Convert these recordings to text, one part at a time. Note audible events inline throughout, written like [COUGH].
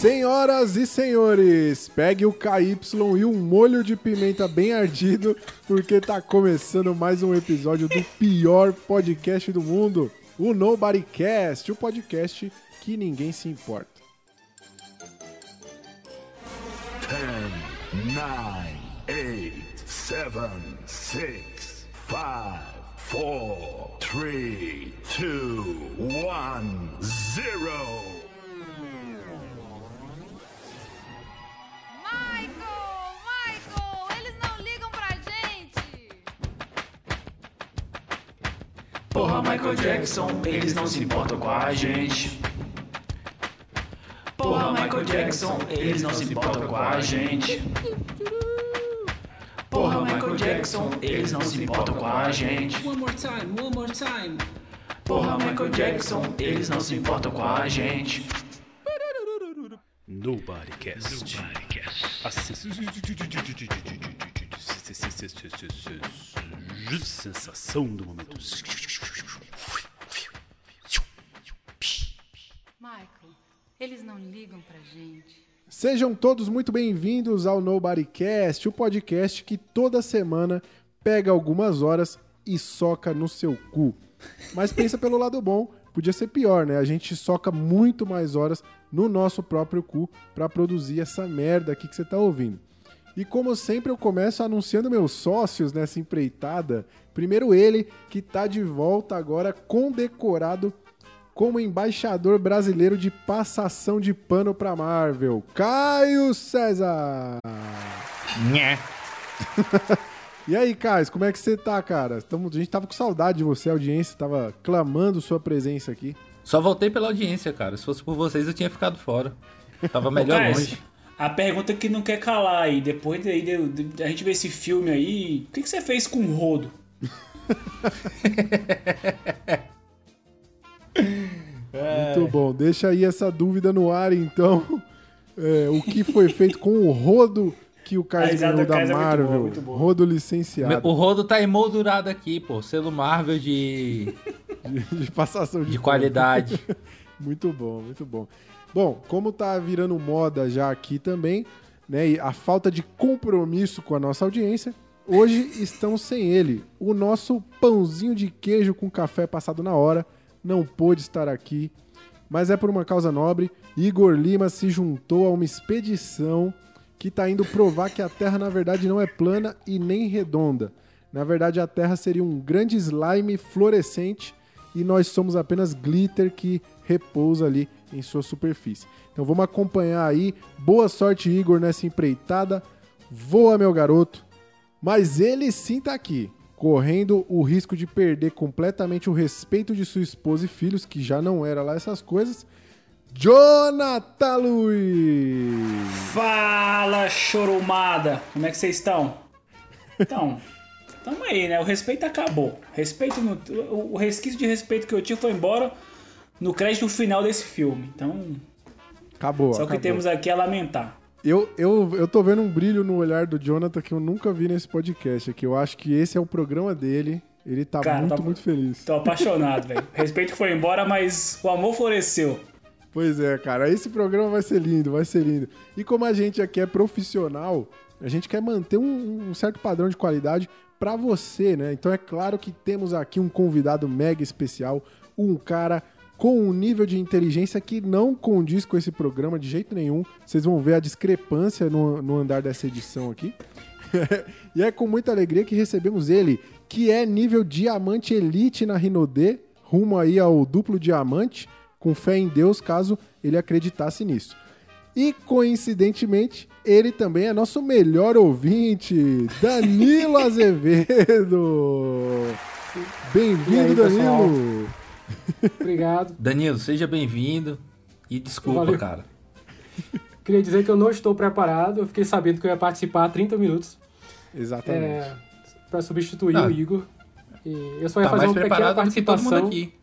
Senhoras e senhores, pegue o KY e um molho de pimenta bem ardido, porque tá começando mais um episódio do pior podcast do mundo, o Nobodycast, o podcast que ninguém se importa. 10, 9, 8, 7, 6, 5, 4, 3, 2, 1, 0. Porra, Michael Jackson, eles não se importam com a gente. Porra, Michael Jackson, eles não se importam com a gente. Porra, Michael Jackson, eles não se importam com a gente. One more time, one more time. Porra, Michael Jackson, eles não se importam com a gente. Nobodycast. A sensação do momento. Eles não ligam pra gente. Sejam todos muito bem-vindos ao Nobodycast, o podcast que toda semana pega algumas horas e soca no seu cu. Mas pensa pelo lado bom, podia ser pior, né? A gente soca muito mais horas no nosso próprio cu pra produzir essa merda aqui que você tá ouvindo. E como sempre eu começo anunciando meus sócios nessa empreitada. Primeiro ele, que tá de volta agora condecorado como embaixador brasileiro de passação de pano pra Marvel, Caio César. Nhé. [LAUGHS] E aí, Caio, como é que você tá, cara? Tamo, a gente tava com saudade de você, a audiência tava clamando sua presença aqui. Só voltei pela audiência, cara. Se fosse por vocês, eu tinha ficado fora. Tava melhor Cara, longe. A pergunta que não quer calar aí, depois de, de- de a gente ver esse filme aí, o que, que você fez com o rodo? [LAUGHS] Muito bom. Deixa aí essa dúvida no ar, então. É, o que foi feito com o rodo que o risada ganhou da Caio é muito Marvel? boa, muito boa. Rodo licenciado O rodo tá emoldurado aqui, pô. Selo Marvel de, de, de passação de, de qualidade. [LAUGHS] Muito bom, muito bom. Bom, como tá virando moda já aqui também, né, e a falta de compromisso com a nossa audiência, hoje estão sem ele. O nosso pãozinho de queijo com café passado na hora não pôde estar aqui, mas é por uma causa nobre. Igor Lima se juntou a uma expedição que tá indo provar que a Terra na verdade não é plana e nem redonda. Na verdade, a Terra seria um grande slime fluorescente e nós somos apenas glitter que repousa ali em sua superfície. Então vamos acompanhar aí. Boa sorte, Igor, nessa empreitada. Voa, meu garoto. Mas ele sim tá aqui, correndo o risco de perder completamente o respeito de sua esposa e filhos, que já não era lá essas coisas. Jonathan Luiz! Fala, chorumada! Como é que vocês estão? Então, tamo aí, né? O respeito acabou. Respeito no- o, resquício de respeito que eu tinha foi embora no crédito final desse filme. Então, Acabou, só o que acabou. temos aqui é lamentar. Eu, eu, eu tô vendo um brilho no olhar do Jonathan que eu nunca vi nesse podcast aqui. Eu acho que esse é o programa dele. Ele tá Cara, muito, tá- muito feliz. Tô apaixonado, velho. [LAUGHS] Respeito foi embora, mas o amor floresceu. Pois é, cara. Esse programa vai ser lindo, vai ser lindo. E como a gente aqui é profissional, a gente quer manter um, um certo padrão de qualidade pra você, né? Então é claro que temos aqui um convidado mega especial, um cara com um nível de inteligência que não condiz com esse programa de jeito nenhum. Vocês vão ver a discrepância no, no andar dessa edição aqui. [LAUGHS] e é com muita alegria que recebemos ele, que é nível diamante elite na Rinodê, rumo aí ao duplo diamante, com fé em Deus, caso ele acreditasse nisso. E coincidentemente, ele também é nosso melhor ouvinte, [LAUGHS] Danilo Azevedo. Bem-vindo, aí, pessoal? Danilo. Obrigado. Danilo, seja bem-vindo. E desculpa, Valeu. cara. [LAUGHS] Queria dizer que eu não estou preparado. Eu fiquei sabendo que eu ia participar há 30 minutos Exatamente. é, para substituir Não. o Igor. E eu só ia Tá fazer uma pequena preparado do que todo mundo participação. aqui.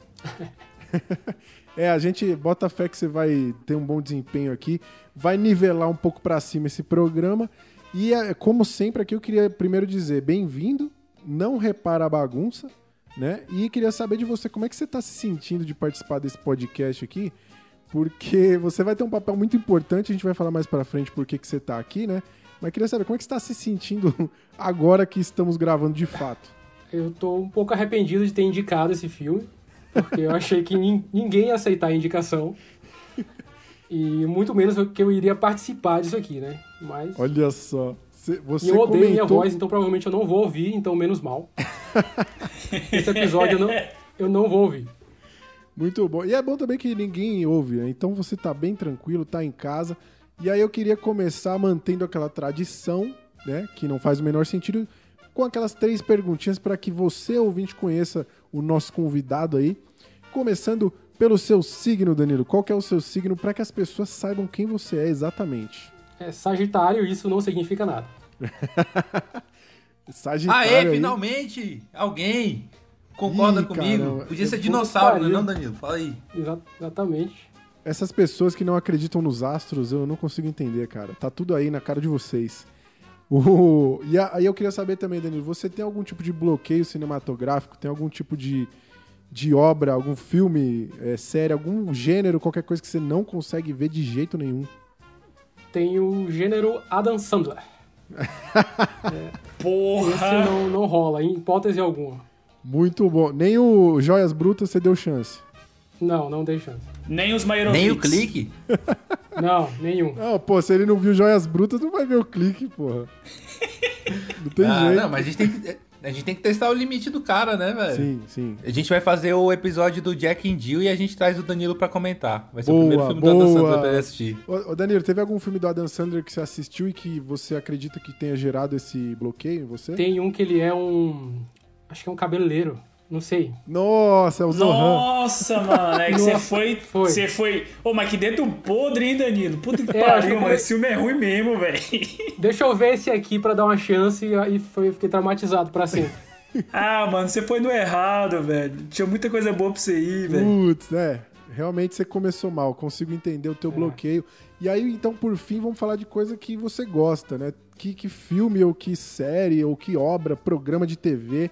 [LAUGHS] É, a gente bota fé que você vai ter um bom desempenho aqui, vai nivelar um pouco pra cima esse programa. E é, como sempre aqui eu queria primeiro dizer bem-vindo, não repara a bagunça, né? E queria saber de você como é que você tá se sentindo de participar desse podcast aqui, porque você vai ter um papel muito importante, a gente vai falar mais pra frente por que que você tá aqui, né? Mas queria saber como é que você tá se sentindo [LAUGHS] agora que estamos gravando de fato. Eu tô um pouco arrependido de ter indicado esse filme, porque eu achei que nin- ninguém ia aceitar a indicação. E muito menos que eu iria participar disso aqui, né? Mas. Olha só. Você, E eu odeio minha comentou- voz, então provavelmente eu não vou ouvir, então menos mal. [LAUGHS] Esse episódio eu não, eu não vou ouvir. Muito bom. E é bom também que ninguém ouve, né? Então você tá bem tranquilo, tá em casa. E aí eu queria começar mantendo aquela tradição, né? Que não faz o menor sentido, com aquelas três perguntinhas para que você, ouvinte, conheça o nosso convidado aí. Começando pelo seu signo, Danilo. Qual que é o seu signo para que as pessoas saibam quem você é exatamente? É Sagitário, isso não significa nada. [LAUGHS] Sagitário. Aê, aí. finalmente! Alguém concorda Ih, comigo. caramba. Podia ser Eu- dinossauro, né, não. Danilo? Fala aí. Exa- exatamente. Essas pessoas que não acreditam nos astros, eu não consigo entender, cara. Tá tudo aí na cara de vocês. O- E aí eu queria saber também, Danilo, você tem algum tipo de bloqueio cinematográfico? Tem algum tipo de, de obra, algum filme, é, série, algum gênero, qualquer coisa que você não consegue ver de jeito nenhum? Tem o gênero Adam Sandler. [LAUGHS] Esse Porra! não, não rola, em hipótese alguma. Muito bom. Nem o Joias Brutas você deu chance. Não, não tem chance. Nem os Mairovits. Nem o clique? [LAUGHS] Não, nenhum. Não, pô, se ele não viu Joias Brutas, não vai ver o clique, porra. [LAUGHS] Não tem Ah, jeito. não, mas a gente, tem que, a gente tem que testar o limite do cara, né, velho? Sim, sim. A gente vai fazer o episódio do Jack and Jill e a gente traz o Danilo pra comentar. Vai ser Boa, o primeiro filme do Adam boa. Sandler pra ele assistir. Ô, ô, Danilo, teve algum filme do Adam Sandler que você assistiu e que você acredita que tenha gerado esse bloqueio em você? Tem um que ele é um. Acho que é um cabeleireiro. Não sei. Nossa, é o Zohan. Nossa, mano, é que você foi. foi. Você foi. Ô, mas que dedo podre, hein, Danilo? Puta que É, pariu, mano. Esse filme é ruim mesmo, velho. Deixa eu ver esse aqui pra dar uma chance e aí foi, fiquei traumatizado pra sempre. [LAUGHS] Ah, mano, você foi no errado, velho. Tinha muita coisa boa pra você ir, velho. Putz, né? Realmente você começou mal, consigo entender o teu É. bloqueio. E aí, então, por fim, vamos falar de coisa que você gosta, né? Que, que filme, ou que série, ou que obra, programa de TV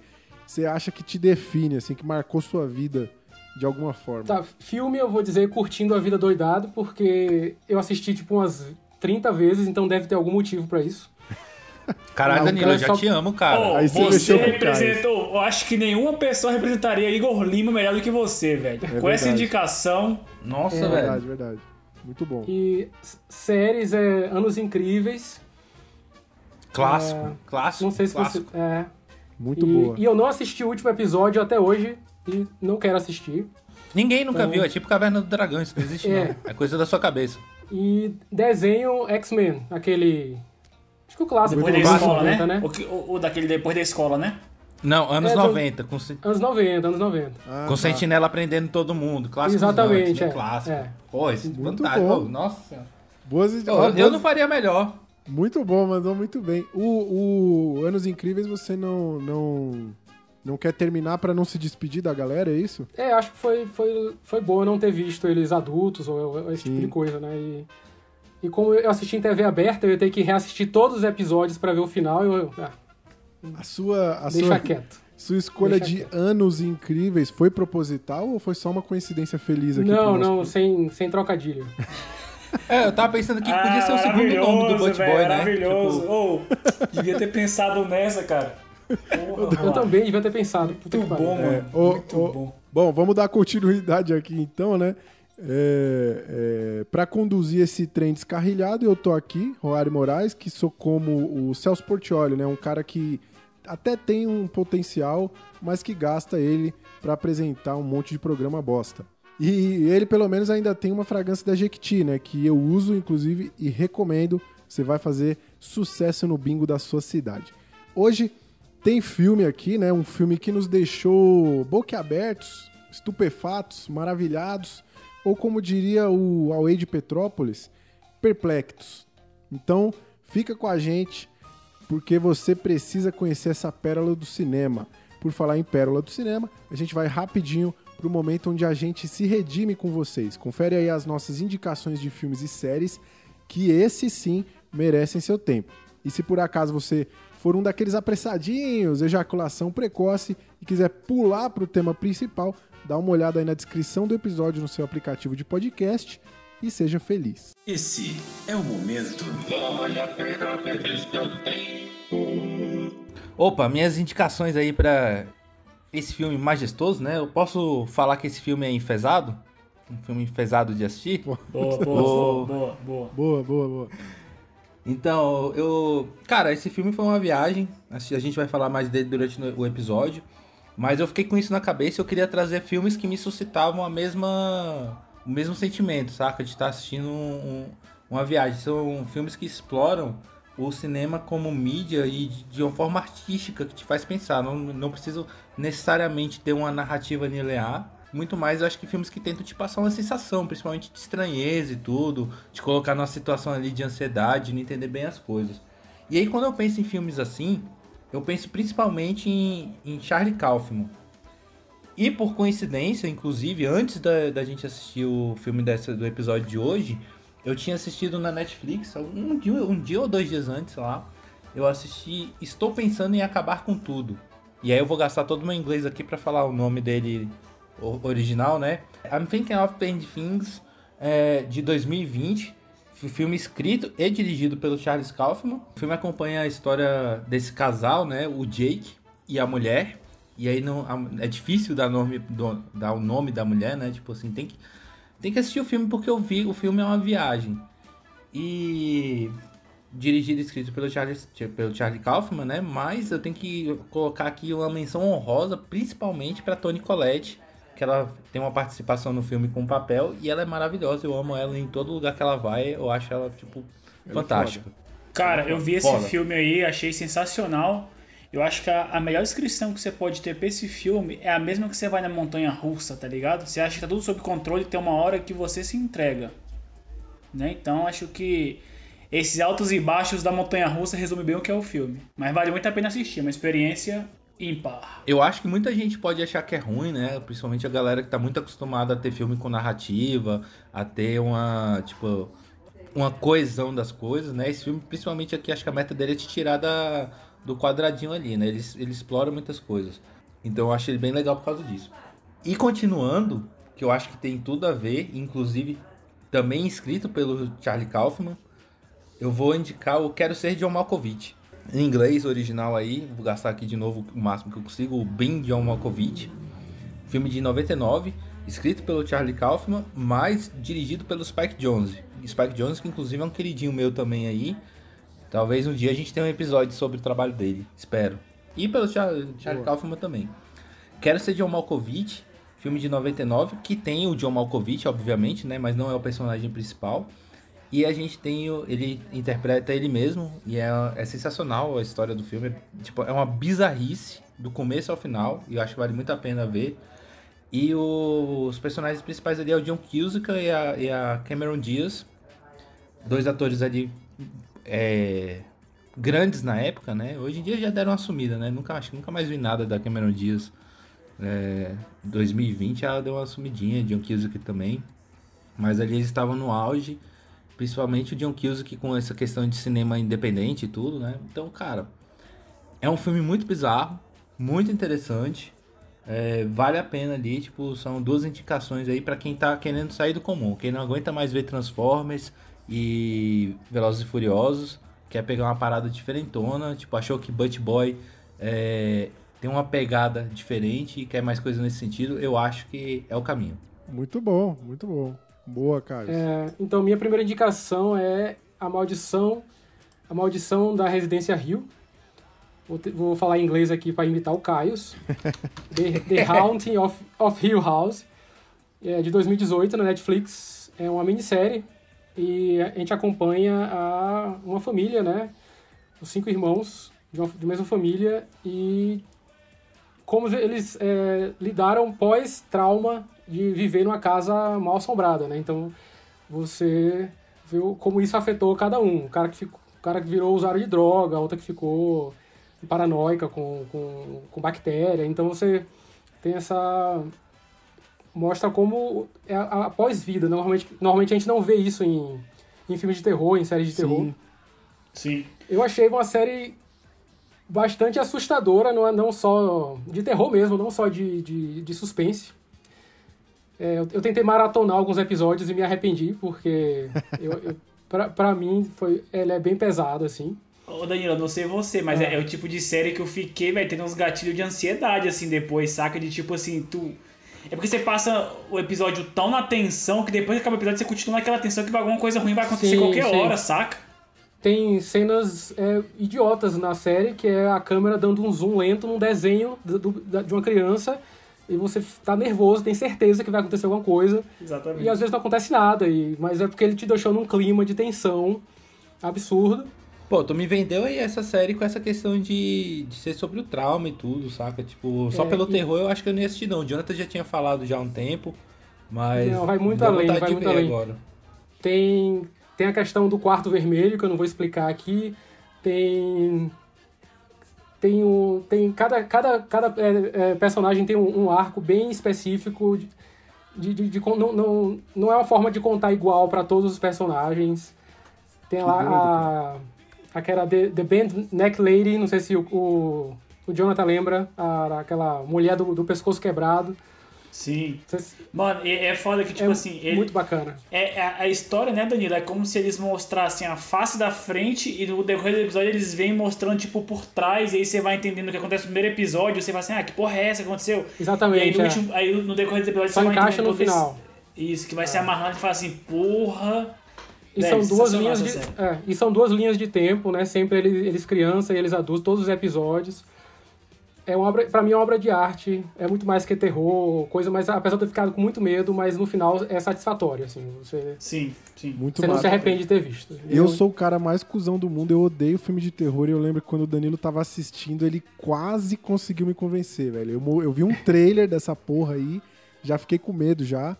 você acha que te define, assim, que marcou sua vida de alguma forma? Tá, filme eu vou dizer Curtindo a Vida Doidado, porque eu assisti tipo umas 30 vezes, então deve ter algum motivo pra isso. [LAUGHS] Caralho, Não, Danilo, cara, eu já só- te amo, cara. Ô, Aí você você com representou. Eu acho que nenhuma pessoa representaria Igor Lima melhor do que você, velho. Com essa verdade. indicação. Nossa, É velho. Verdade, verdade. Muito bom. E séries é Anos Incríveis. Clássico, É, clássico, Não sei se clássico. você. É. Muito e, boa. e eu não assisti o último episódio até hoje e não quero assistir. Ninguém nunca Então- viu, é tipo Caverna do Dragão, isso não existe É. não. É coisa da sua cabeça. E desenho X-Men, aquele. Acho que o clássico Depois da escola, 90, né? O, que- o- o daquele depois da escola, né? Não, anos É, do- 90, com, Anos 90, anos 90. Ah, com tá. Sentinela aprendendo todo mundo. Clássico Exatamente, X-Men é, clássico. é. Pô, isso é Muito fantástico. Nossa. Boas, Eu, ó, eu boas- não faria melhor. Muito bom, mandou muito bem. O, o Anos Incríveis você não, não, não quer terminar pra não se despedir da galera, é isso? É, acho que foi, foi, foi bom não ter visto eles adultos ou, esse tipo Sim. de coisa, né? E, e como eu assisti em TV aberta, eu ia ter que reassistir todos os episódios pra ver o final. Eu, eu- ah, A sua, a deixa sua, quieto. sua escolha Deixa de quieto. Anos Incríveis foi proposital ou foi só uma coincidência feliz aqui? Não, não, sem, sem trocadilho. [LAUGHS] É, eu tava pensando que podia ser o segundo nome do Butch Boy, né? Maravilhoso. Tipo, Ô, devia ter pensado nessa, cara. Porra, Eu também devia ter pensado. Puta Muito bom, mano. Ô, Muito ô, bom. Bom, vamos dar continuidade aqui então, né? É, é, para conduzir esse trem descarrilhado, eu tô aqui, Roário Moraes, que sou como o Celso Portiolli, né? Um cara que até tem um potencial, mas que gasta ele pra apresentar um monte de programa bosta. E ele, pelo menos, ainda tem uma fragrância da Jequiti, né? Que eu uso, inclusive, e recomendo. Você vai fazer sucesso no bingo da sua cidade. Hoje tem filme aqui, né? Um filme que nos deixou boquiabertos, estupefatos, maravilhados, ou como diria o Away de Petrópolis, perplexos. Então, fica com a gente, porque você precisa conhecer essa pérola do cinema. Por falar em pérola do cinema, a gente vai rapidinho pro momento onde a gente se redime com vocês. Confere aí as nossas indicações de filmes e séries, que esse sim merecem seu tempo. E se por acaso você for um daqueles apressadinhos, ejaculação precoce, e quiser pular pro tema principal, dá uma olhada aí na descrição do episódio no seu aplicativo de podcast e seja feliz. Esse é o momento. Opa, minhas indicações aí pra esse filme majestoso, né? Eu posso falar que esse filme é enfesado? Um filme enfesado de assistir? [LAUGHS] Boa, boa, Boa. boa, boa, boa. Boa, boa, boa. Então, eu. Cara, esse filme foi uma viagem. A gente vai falar mais dele durante o episódio. Mas eu fiquei com isso na cabeça e eu queria trazer filmes que me suscitavam a mesma. o mesmo sentimento, saca? De estar assistindo um- uma viagem. São filmes que exploram o cinema como mídia e de, de uma forma artística que te faz pensar. Não, não preciso necessariamente ter uma narrativa linear. Muito mais, eu acho que filmes que tentam te passar uma sensação, principalmente de estranheza e tudo, te colocar numa situação ali de ansiedade, de não entender bem as coisas. E aí, quando eu penso em filmes assim, eu penso principalmente em, em Charlie Kaufman. E por coincidência, inclusive, antes da, da gente assistir o filme dessa, do episódio de hoje, eu tinha assistido na Netflix, um dia, um dia ou dois dias antes lá, eu assisti Estou Pensando em Acabar com Tudo. E aí eu vou gastar todo o meu inglês aqui pra falar o nome dele original, né? I'm Thinking of Painting Things, é, de 2020. F- Filme escrito e dirigido pelo Charles Kaufman. O filme acompanha a história desse casal, né? O Jake e a mulher. E aí não, é difícil dar, nome, dar o nome da mulher, né? Tipo assim, tem que, tem que assistir o filme porque eu vi, o filme é uma viagem. E dirigido e escrito pelo Charlie, pelo Charlie Kaufman, né? Mas eu tenho que colocar aqui uma menção honrosa, principalmente para Toni Collette, que ela tem uma participação no filme com papel e ela é maravilhosa. Eu amo ela em todo lugar que ela vai. Eu acho ela tipo Ela é fantástica. Cara, eu vi esse Foda. filme aí, achei sensacional. Eu acho que a, a melhor descrição que você pode ter pra esse filme é a mesma que você vai na montanha russa, tá ligado? Você acha que tá tudo sob controle e tem uma hora que você se entrega. Né? Então acho que esses altos e baixos da montanha russa resume bem o que é o filme. Mas vale muito a pena assistir, uma experiência ímpar. Eu acho que muita gente pode achar que é ruim, né? Principalmente a galera que tá muito acostumada a ter filme com narrativa, a ter uma, tipo, uma coesão das coisas, né? Esse filme, principalmente aqui, acho que a meta dele é te tirar da, do quadradinho ali, né? Ele, ele explora muitas coisas. Então eu acho ele bem legal por causa disso. E continuando, que eu acho que tem tudo a ver, inclusive também escrito pelo Charlie Kaufman, eu vou indicar o Quero Ser John Malkovich. Em inglês original aí, vou gastar aqui de novo o máximo que eu consigo, o Ben John Malkovich. Filme de 99, escrito pelo Charlie Kaufman, mas dirigido pelo Spike Jonze. Spike Jonze que inclusive é um queridinho meu também aí. Talvez um dia a gente tenha um episódio sobre o trabalho dele, espero. E pelo Char- Charlie Kaufman também. Quero Ser John Malkovich, filme de 99, que tem o John Malkovich, obviamente, né, mas não é o personagem principal. E a gente tem o, ele interpreta ele mesmo e é, é sensacional a história do filme. Tipo, é uma bizarrice do começo ao final e eu acho que vale muito a pena ver. E o- os personagens principais ali é o John Cusack e a, e a Cameron Diaz, dois atores ali é, grandes na época, né? Hoje em dia já deram uma sumida, né? Nunca acho nunca mais vi nada da Cameron Diaz. É, 2020 ela deu uma sumidinha, John Cusack também. Mas ali eles estavam no auge, principalmente o John Cusack com essa questão de cinema independente e tudo, né? Então, cara, é um filme muito bizarro, muito interessante. É, vale a pena ali, tipo, são duas indicações aí pra quem tá querendo sair do comum, quem não aguenta mais ver Transformers e Velozes e Furiosos, quer pegar uma parada diferentona, tipo, achou que Butt Boy é, tem uma pegada diferente e quer mais coisa nesse sentido, eu acho que é o caminho. Muito bom, muito bom. Boa, Carlos. É, então, minha primeira indicação é a maldição, a maldição da Residência Rio. Vou, te- vou falar em inglês aqui para imitar o Caios. [LAUGHS] The, The Haunting of, of Hill House, é de 2018 na Netflix. É uma minissérie e a gente acompanha a, uma família, né? Os cinco irmãos de uma de mesma família e como eles é, lidaram pós-trauma de viver numa casa mal assombrada, né? Então você viu como isso afetou cada um. O cara que, ficou, o cara que virou usuário de droga, a outra que ficou paranoica com, com, com bactéria. Então você tem essa. Mostra como é a, a pós-vida. Normalmente, normalmente a gente não vê isso em, em filmes de terror, em séries de terror. Sim. Sim. Eu achei uma série bastante assustadora, não, é- não só de terror mesmo, não só de, de, de suspense. É, eu, eu tentei maratonar alguns episódios e me arrependi, porque [LAUGHS] eu, eu, pra, pra mim foi, ele é bem pesado, assim. Ô Danilo, eu não sei você, mas é, é o tipo de série que eu fiquei, vai tendo uns gatilhos de ansiedade, assim, depois, saca? De tipo assim, tu. É porque você passa o episódio tão na tensão que depois que acaba o episódio você continua naquela tensão que alguma coisa ruim vai acontecer Sim, qualquer sim. hora, saca? Tem cenas é, idiotas na série, que é a câmera dando um zoom lento num desenho do- do- da- de uma criança e você tá nervoso, tem certeza que vai acontecer alguma coisa Exatamente. e às vezes não acontece nada, e, mas é porque ele te deixou num clima de tensão absurdo. Pô, tu me vendeu aí essa série com essa questão de, de ser sobre o trauma e tudo, saca? Tipo, só É, pelo e- terror eu acho que eu não ia assistir não. O Jonathan já tinha falado já há um tempo, mas... Não, vai muito além, vai de muito ver além. agora. Tem, tem a questão do quarto vermelho, que eu não vou explicar aqui. Tem. Tem um. Tem. Cada, cada, cada é, é, personagem tem um, um arco bem específico. De, de, de- de não, não, não é uma forma de contar igual para todos os personagens. Tem lá a. Aquela The, The Band Neck Lady, não sei se o, o, o Jonathan lembra, a, aquela mulher do, do pescoço quebrado. Sim. Mano, é, é foda que, tipo é assim, ele, muito bacana. É, a, a história, né, Danilo? É como se eles mostrassem a face da frente e no decorrer do episódio eles vêm mostrando, tipo, por trás, e aí você vai entendendo o que acontece no primeiro episódio, você fala assim, ah, que porra é essa que aconteceu? E aí Exatamente. no, é. último, aí no decorrer do episódio Só você vai encaixa entendendo no todo esse- final. Isso, que vai se amarrando e fala assim, porra. E são, duas sensacional linhas de, é, e são duas linhas de tempo, né? Sempre eles, eles criança e eles adultos, todos os episódios. É uma obra, pra mim é uma obra de arte, é muito mais que terror, coisa, mas apesar de eu ter ficado com muito medo, mas no final é satisfatório, assim. Você, Sim, sim. Muito você não se arrepende de ter visto. Eu sou o cara mais cuzão do mundo, eu odeio filme de terror e eu lembro que quando o Danilo tava assistindo, ele quase conseguiu me convencer, velho. Eu, eu vi um trailer dessa porra aí, já fiquei com medo já.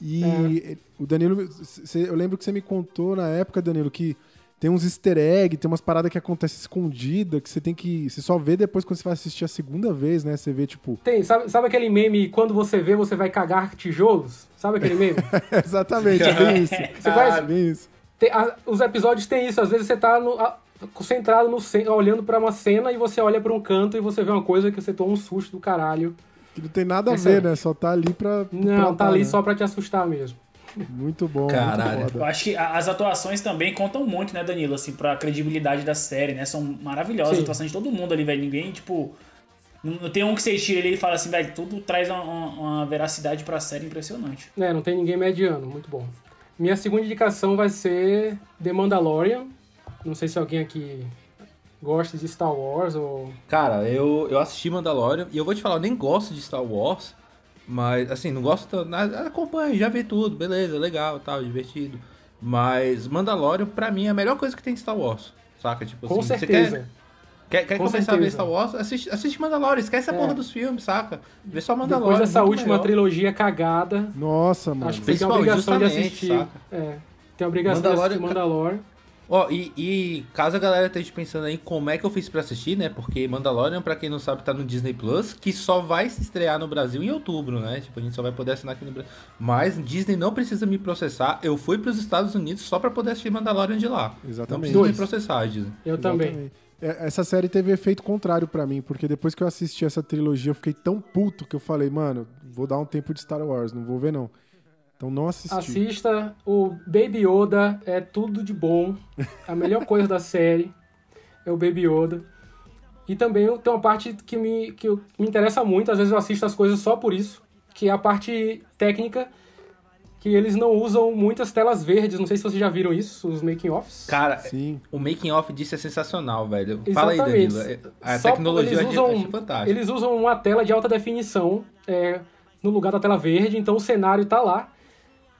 E É. o Danilo, cê- eu lembro que você me contou na época, Danilo, que tem uns easter egg, tem umas paradas que acontecem escondida, que você tem que. Você só vê depois quando você vai assistir a segunda vez, né? Você vê, tipo. Tem, sabe, sabe aquele meme, quando você vê, você vai cagar tijolos? Sabe aquele meme? [LAUGHS] Exatamente, é bem isso. [LAUGHS] Você conhece? É bem isso. Tem- a- os episódios têm isso, às vezes você tá no- a- concentrado no olhando pra uma cena e você olha pra um canto e você vê uma coisa que você toma um susto do caralho. Que não tem nada a Essa- ver, né? Só tá ali pra. Não, plantar, tá ali né? só pra te assustar mesmo. Muito bom, Caralho. muito Eu acho que as atuações também contam muito, né, Danilo, assim, pra credibilidade da série, né? São maravilhosas Sim. as atuações de todo mundo ali, velho. Ninguém, tipo. Não não tem um que você tira ali e fala assim, velho, tudo traz uma, uma- uma veracidade pra série impressionante. É, não tem ninguém mediano, muito bom. Minha segunda indicação vai ser The Mandalorian. Não sei se alguém aqui gosta de Star Wars ou. Cara, eu, eu assisti Mandalorian e eu vou te falar, eu nem gosto de Star Wars, mas assim, não gosto tanto, acompanho, já vi tudo, beleza, legal, tal, divertido. Mas Mandalorian, pra mim, é a melhor coisa que tem de Star Wars, saca? Tipo Com assim, você certeza. quer, quer, quer Com começar a ver certeza. Star Wars? Assiste, assiste Mandalorian, esquece a É. porra dos filmes, saca? Vê só Mandalorian. Depois dessa última melhor. trilogia cagada, Nossa, mano. acho que você tem a obrigação de assistir. saca? É, tem a obrigação de Mandalorian- assistir Mandalorian. Ó, e, e caso a galera esteja pensando aí como é que eu fiz pra assistir, né? Porque Mandalorian, pra quem não sabe, tá no Disney Plus, que só vai se estrear no Brasil em outubro, né? Tipo, a gente só vai poder assinar aqui no Brasil. Mas Disney não precisa me processar. Eu fui pros Estados Unidos só pra poder assistir Mandalorian de lá. Não Exatamente. precisa me processar, Disney. Eu também. Exatamente. É, Essa série teve efeito contrário pra mim, porque depois que eu assisti essa trilogia, eu fiquei tão puto que eu falei, mano, vou dar um tempo de Star Wars, não vou ver não. Então não assisti. Assista o Baby Yoda, é tudo de bom. A melhor coisa da série é o Baby Yoda. E também tem uma parte que me, que me interessa muito, às vezes eu assisto as coisas só por isso, que é a parte técnica, que eles não usam muitas telas verdes. Não sei se vocês já viram isso, os making-offs. Cara, Sim. o making off disso é sensacional, velho. Fala aí. Danilo. A Só tecnologia eles eu usam, achei fantástica. Eles usam uma tela de alta definição é, no lugar da tela verde, então o cenário tá lá.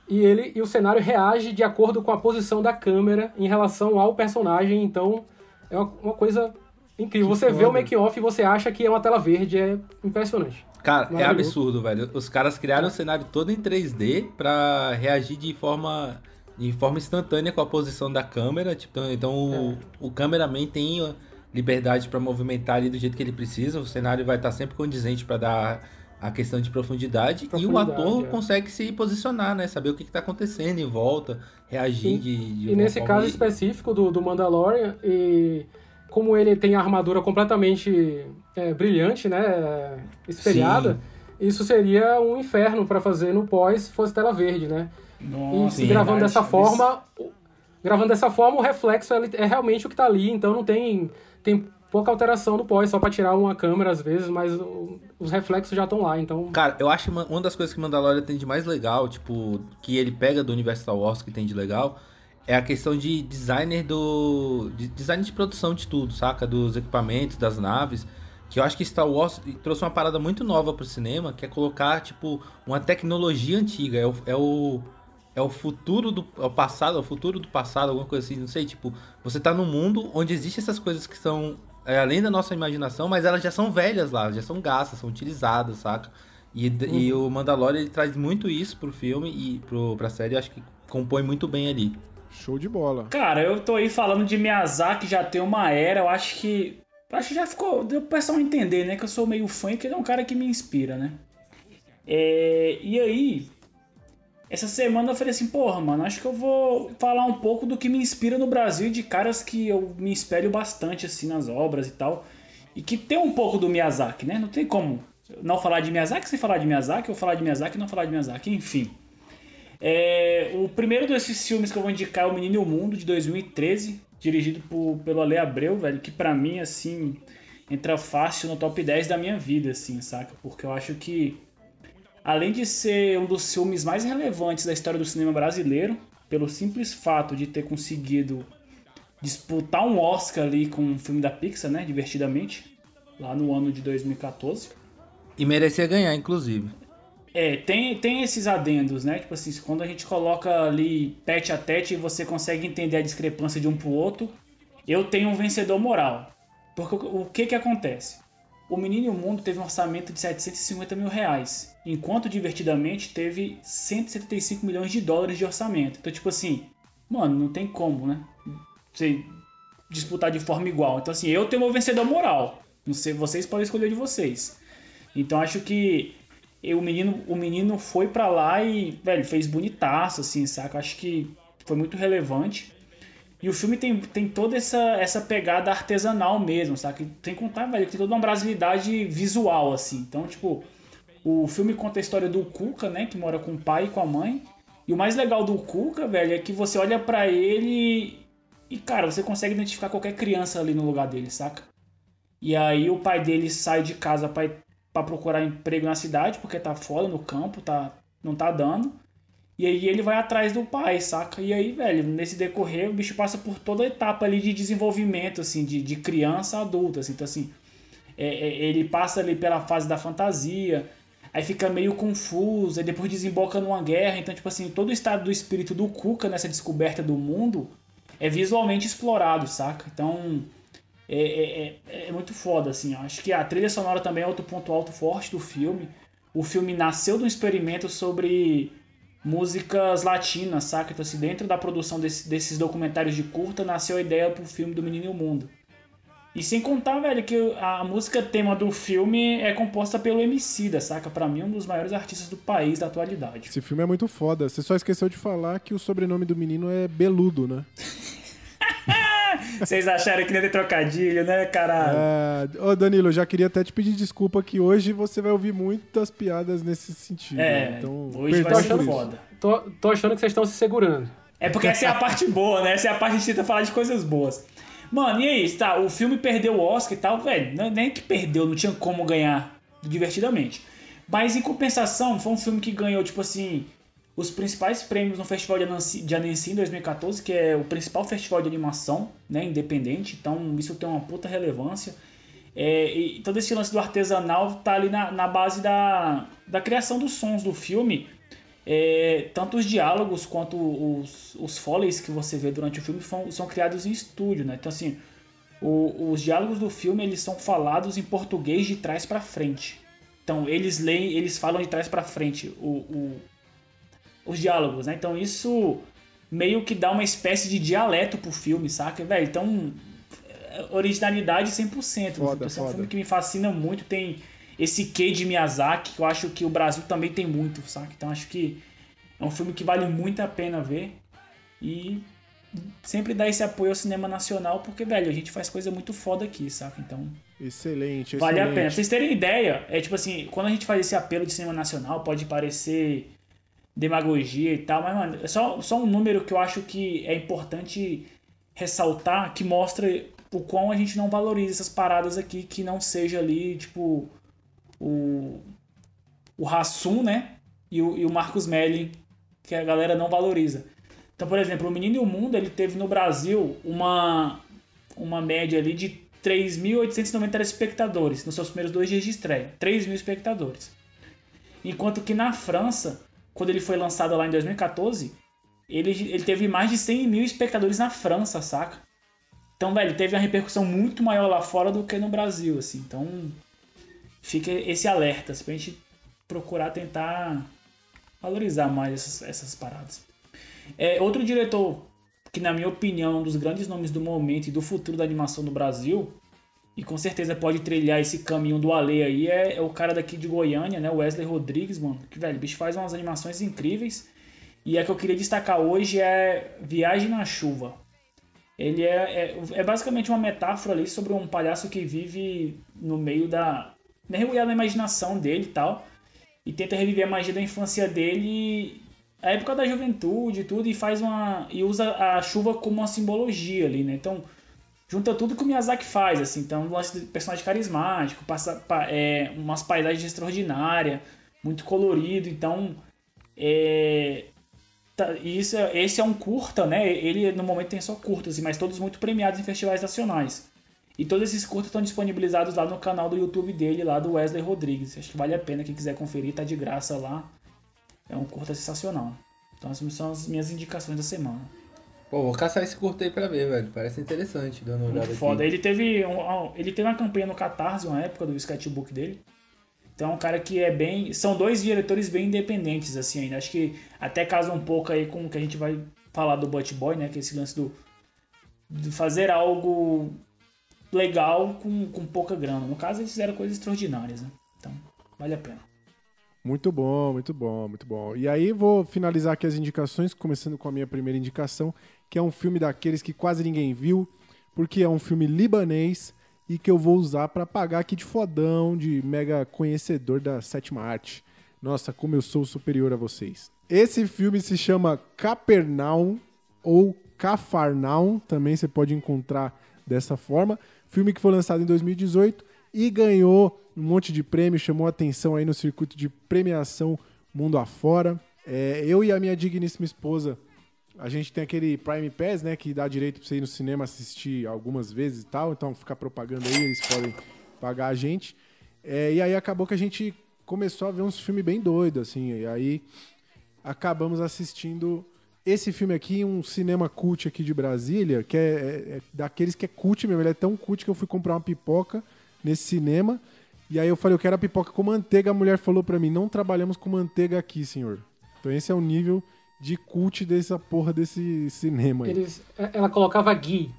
E, ele, e o cenário reage de acordo com a posição da câmera em relação ao personagem. Então é uma, uma coisa incrível. Que você vê o foda. make-off e você acha que é uma tela verde. É impressionante. Cara, é absurdo, velho. Os caras criaram o cenário todo em 3D pra reagir de forma de forma instantânea com a posição da câmera. Tipo, então o, o cameraman tem liberdade pra movimentar ali do jeito que ele precisa. O cenário vai estar sempre condizente pra dar a questão de profundidade, e o Profundidade, ator é. consegue se posicionar, né? Saber o que, que tá acontecendo em volta, reagir E- de, de E nesse caso específico do, do Mandalorian, e como ele tem a armadura completamente é, brilhante, né? é, espelhada, isso seria um inferno pra fazer no pós se fosse tela verde, né? Nossa, e gravando verdade. dessa forma, gravando dessa forma, o reflexo ele é realmente o que tá ali, então não tem tem pouca alteração no pós, só pra tirar uma câmera às vezes, mas os reflexos já estão lá, então Cara, eu acho uma, uma das coisas que Mandalorian tem de mais legal, tipo, que ele pega do universo Star Wars que tem de legal, é a questão de designer do. De design de produção de tudo, saca? Dos equipamentos, das naves. Que eu acho que Star Wars trouxe uma parada muito nova pro cinema, que é colocar, tipo, uma tecnologia antiga. É o. É o é o futuro do é o passado, é o futuro do passado, alguma coisa assim, não sei, tipo, você tá num mundo onde existem essas coisas que são é, além da nossa imaginação, mas elas já são velhas lá, já são gastas, são utilizadas, saca? E, e o Mandalorian ele traz muito isso pro filme e pro, pra série, eu acho que compõe muito bem ali. Show de bola. Cara, eu tô aí falando de Miyazaki já tem uma era, eu acho que. Acho que já ficou. Deu pro pessoal entender, né? Que eu sou meio fã e que ele é um cara que me inspira, né? É, e aí. Essa semana eu falei assim, porra, mano, acho que eu vou falar um pouco do que me inspira no Brasil, de caras que eu me espelho bastante, assim, nas obras e tal. E que tem um pouco do Miyazaki, né? Não tem como não falar de Miyazaki sem falar de Miyazaki, ou falar de Miyazaki e não falar de Miyazaki, enfim. É, o primeiro desses filmes que eu vou indicar é O Menino e o Mundo, de 2013, dirigido por, pelo Ale Abreu, velho, que pra mim, assim, entra fácil no top 10 da minha vida, assim, saca? Porque eu acho que, além de ser um dos filmes mais relevantes da história do cinema brasileiro, pelo simples fato de ter conseguido disputar um Oscar ali com um filme da Pixar, né, divertidamente, lá no ano de 2014. E merecia ganhar, inclusive. É, tem, tem esses adendos, né? Tipo assim, quando a gente coloca ali tete a tete e você consegue entender a discrepância de um pro outro, eu tenho um vencedor moral. Porque o o que que acontece? O Menino e o Mundo teve um orçamento de 750 mil reais, enquanto Divertidamente teve 175 milhões de dólares de orçamento. Então, tipo assim, mano, não tem como, né? Você disputar de forma igual. Então, assim, eu tenho meu vencedor moral. Não sei, vocês podem escolher de vocês. Então, acho que o menino, o menino foi pra lá e, velho, fez bonitaço, assim, saca? Acho que foi muito relevante. E o filme tem, tem toda essa, essa pegada artesanal mesmo, saca? E Sem contar, velho, que tem toda uma brasilidade visual, assim. Então, tipo, o filme conta a história do Cuca, né? Que mora com o pai e com a mãe. E o mais legal do Cuca, velho, é que você olha pra ele e, cara, você consegue identificar qualquer criança ali no lugar dele, saca? E aí o pai dele sai de casa pra procurar emprego na cidade, porque tá fora no campo, tá, não tá dando. E aí ele vai atrás do pai, saca? E aí, velho, nesse decorrer, o bicho passa por toda a etapa ali de desenvolvimento, assim, de, de criança adulta, assim. Então, assim, é- é- ele passa ali pela fase da fantasia, aí fica meio confuso, aí depois desemboca numa guerra. Então, tipo assim, todo o estado do espírito do Cuca nessa descoberta do mundo é visualmente explorado, saca? Então, é, é, é- é muito foda, assim. ó. Acho que a trilha sonora também é outro ponto alto forte do filme. O filme nasceu de um experimento sobre músicas latinas, saca? Então, assim, dentro da produção desse- desses documentários de curta, nasceu a ideia pro filme do Menino e o Mundo. E sem contar, velho, que a música tema do filme é composta pelo Emicida, saca? Pra mim, um dos maiores artistas do país da atualidade. Esse filme é muito foda. Você só esqueceu de falar que o sobrenome do menino é Beludo, né? [LAUGHS] Vocês acharam que não ia ter trocadilho, né, caralho? Ah, Ô, Danilo, eu já queria até te pedir desculpa que hoje você vai ouvir muitas piadas nesse sentido. É, né? então, hoje vai ser foda. tô, tô achando que vocês estão se segurando. É porque essa é a parte boa, né? Essa é a parte que a gente tenta falar de coisas boas. Mano, e aí, tá? O filme perdeu o Oscar e tal, velho. não- Nem que perdeu, não tinha como ganhar divertidamente. Mas em compensação, foi um filme que ganhou, tipo assim, os principais prêmios no Festival de Annecy, de Annecy em 2014, que é o principal festival de animação, né? Independente. Então, isso tem uma puta relevância. É, e todo esse lance do artesanal tá ali na, na base da, da criação dos sons do filme. É, tanto os diálogos quanto os, os foleys que você vê durante o filme são, são criados em estúdio, né? Então, assim, o- os diálogos do filme eles são falados em português de trás pra frente. Então, eles leem, eles falam de trás pra frente o, o- os diálogos, né? Então, isso meio que dá uma espécie de dialeto pro filme, saca? Velho, então, é, originalidade 100%. Foda, é um filme que me fascina muito, tem esse quê de Miyazaki, que eu acho que o Brasil também tem muito, saca? Então, acho que é um filme que vale muito a pena ver. E sempre dar esse apoio ao cinema nacional, porque, velho, a gente faz coisa muito foda aqui, saca? Então, Excelente, vale a pena. Pra excelente. vocês terem ideia, é tipo assim, quando a gente faz esse apelo de cinema nacional, pode parecer demagogia e tal, mas, mano, é só, só um número que eu acho que é importante ressaltar, que mostra o quão a gente não valoriza essas paradas aqui, que não seja ali, tipo, o, o Hassum, né? E o, e o Marcos Melling, que a galera não valoriza. Então, por exemplo, o Menino e o Mundo, ele teve no Brasil uma, uma média ali de 3.890 telespectadores nos seus primeiros dois dias de estreia. 3 mil espectadores. Enquanto que na França, quando ele foi lançado lá em 2014, ele, ele teve mais de 100 mil espectadores na França, saca? Então, velho, teve uma repercussão muito maior lá fora do que no Brasil, assim. Então, fica esse alerta, assim, pra gente procurar tentar valorizar mais essas, essas paradas. É, outro diretor que, na minha opinião, é um dos grandes nomes do momento e do futuro da animação no Brasil, e com certeza pode trilhar esse caminho do Ale aí, é, é o cara daqui de Goiânia, né? Wesley Rodrigues, mano. Que, velho, o bicho faz umas animações incríveis. E a que eu queria destacar hoje é Viagem na Chuva. Ele é, é, é basicamente uma metáfora ali sobre um palhaço que vive no meio da. mergulhado na imaginação dele e tal. E tenta reviver a magia da infância dele, a época da juventude e tudo, e faz uma. e usa a chuva como uma simbologia ali, né? Então, junta tudo que o Miyazaki faz, assim. Então, um lance de personagem carismático, passa, pa- é, umas paisagens extraordinárias, muito colorido. Então, é, tá- isso, é- esse é um curta, né? Ele no momento tem só curtas, assim, mas todos muito premiados em festivais nacionais. E todos esses curtas estão disponibilizados lá no canal do YouTube dele, lá do Wesley Rodrigues. Acho que vale a pena quem quiser conferir, tá de graça lá. É um curta sensacional. Então essas são as minhas indicações da semana. Pô, vou caçar esse curto aí pra ver, velho. Parece interessante, dando uma olhada Muito aqui. foda. Ele teve, um- um- ele teve uma campanha no Catarse, uma época do sketchbook dele. Então é um cara que é bem. São dois diretores bem independentes, assim, ainda. Acho que até casa um pouco aí com o que a gente vai falar do Bot Boy, né? Que é esse lance do. de fazer algo legal com, com pouca grana. No caso, eles fizeram coisas extraordinárias, né? Então, vale a pena. Muito bom, muito bom, muito bom. E aí vou finalizar aqui as indicações, começando com a minha primeira indicação, que é um filme daqueles que quase ninguém viu, porque é um filme libanês e que eu vou usar pra pagar aqui de fodão, de mega conhecedor da sétima arte. Nossa, como eu sou superior a vocês. Esse filme se chama Capernaum ou Cafarnaum, também você pode encontrar dessa forma. Filme que foi lançado em 2018 e ganhou um monte de prêmio, chamou atenção aí no circuito de premiação mundo afora. É, eu e a minha digníssima esposa, a gente tem aquele Prime Pass, né, que dá direito pra você ir no cinema assistir algumas vezes e tal, então ficar propaganda aí, eles podem pagar a gente. É, e aí acabou que a gente começou a ver uns filmes bem doidos, assim, e aí acabamos assistindo esse filme aqui, um cinema cult aqui de Brasília, que é, é- é daqueles que é cult mesmo. Ele é tão cult que eu fui comprar uma pipoca nesse cinema. E aí eu falei, eu quero a pipoca com manteiga. A mulher falou pra mim, não trabalhamos com manteiga aqui, senhor. Então esse é o nível de cult dessa porra desse cinema aí. Eles, ela colocava ghee.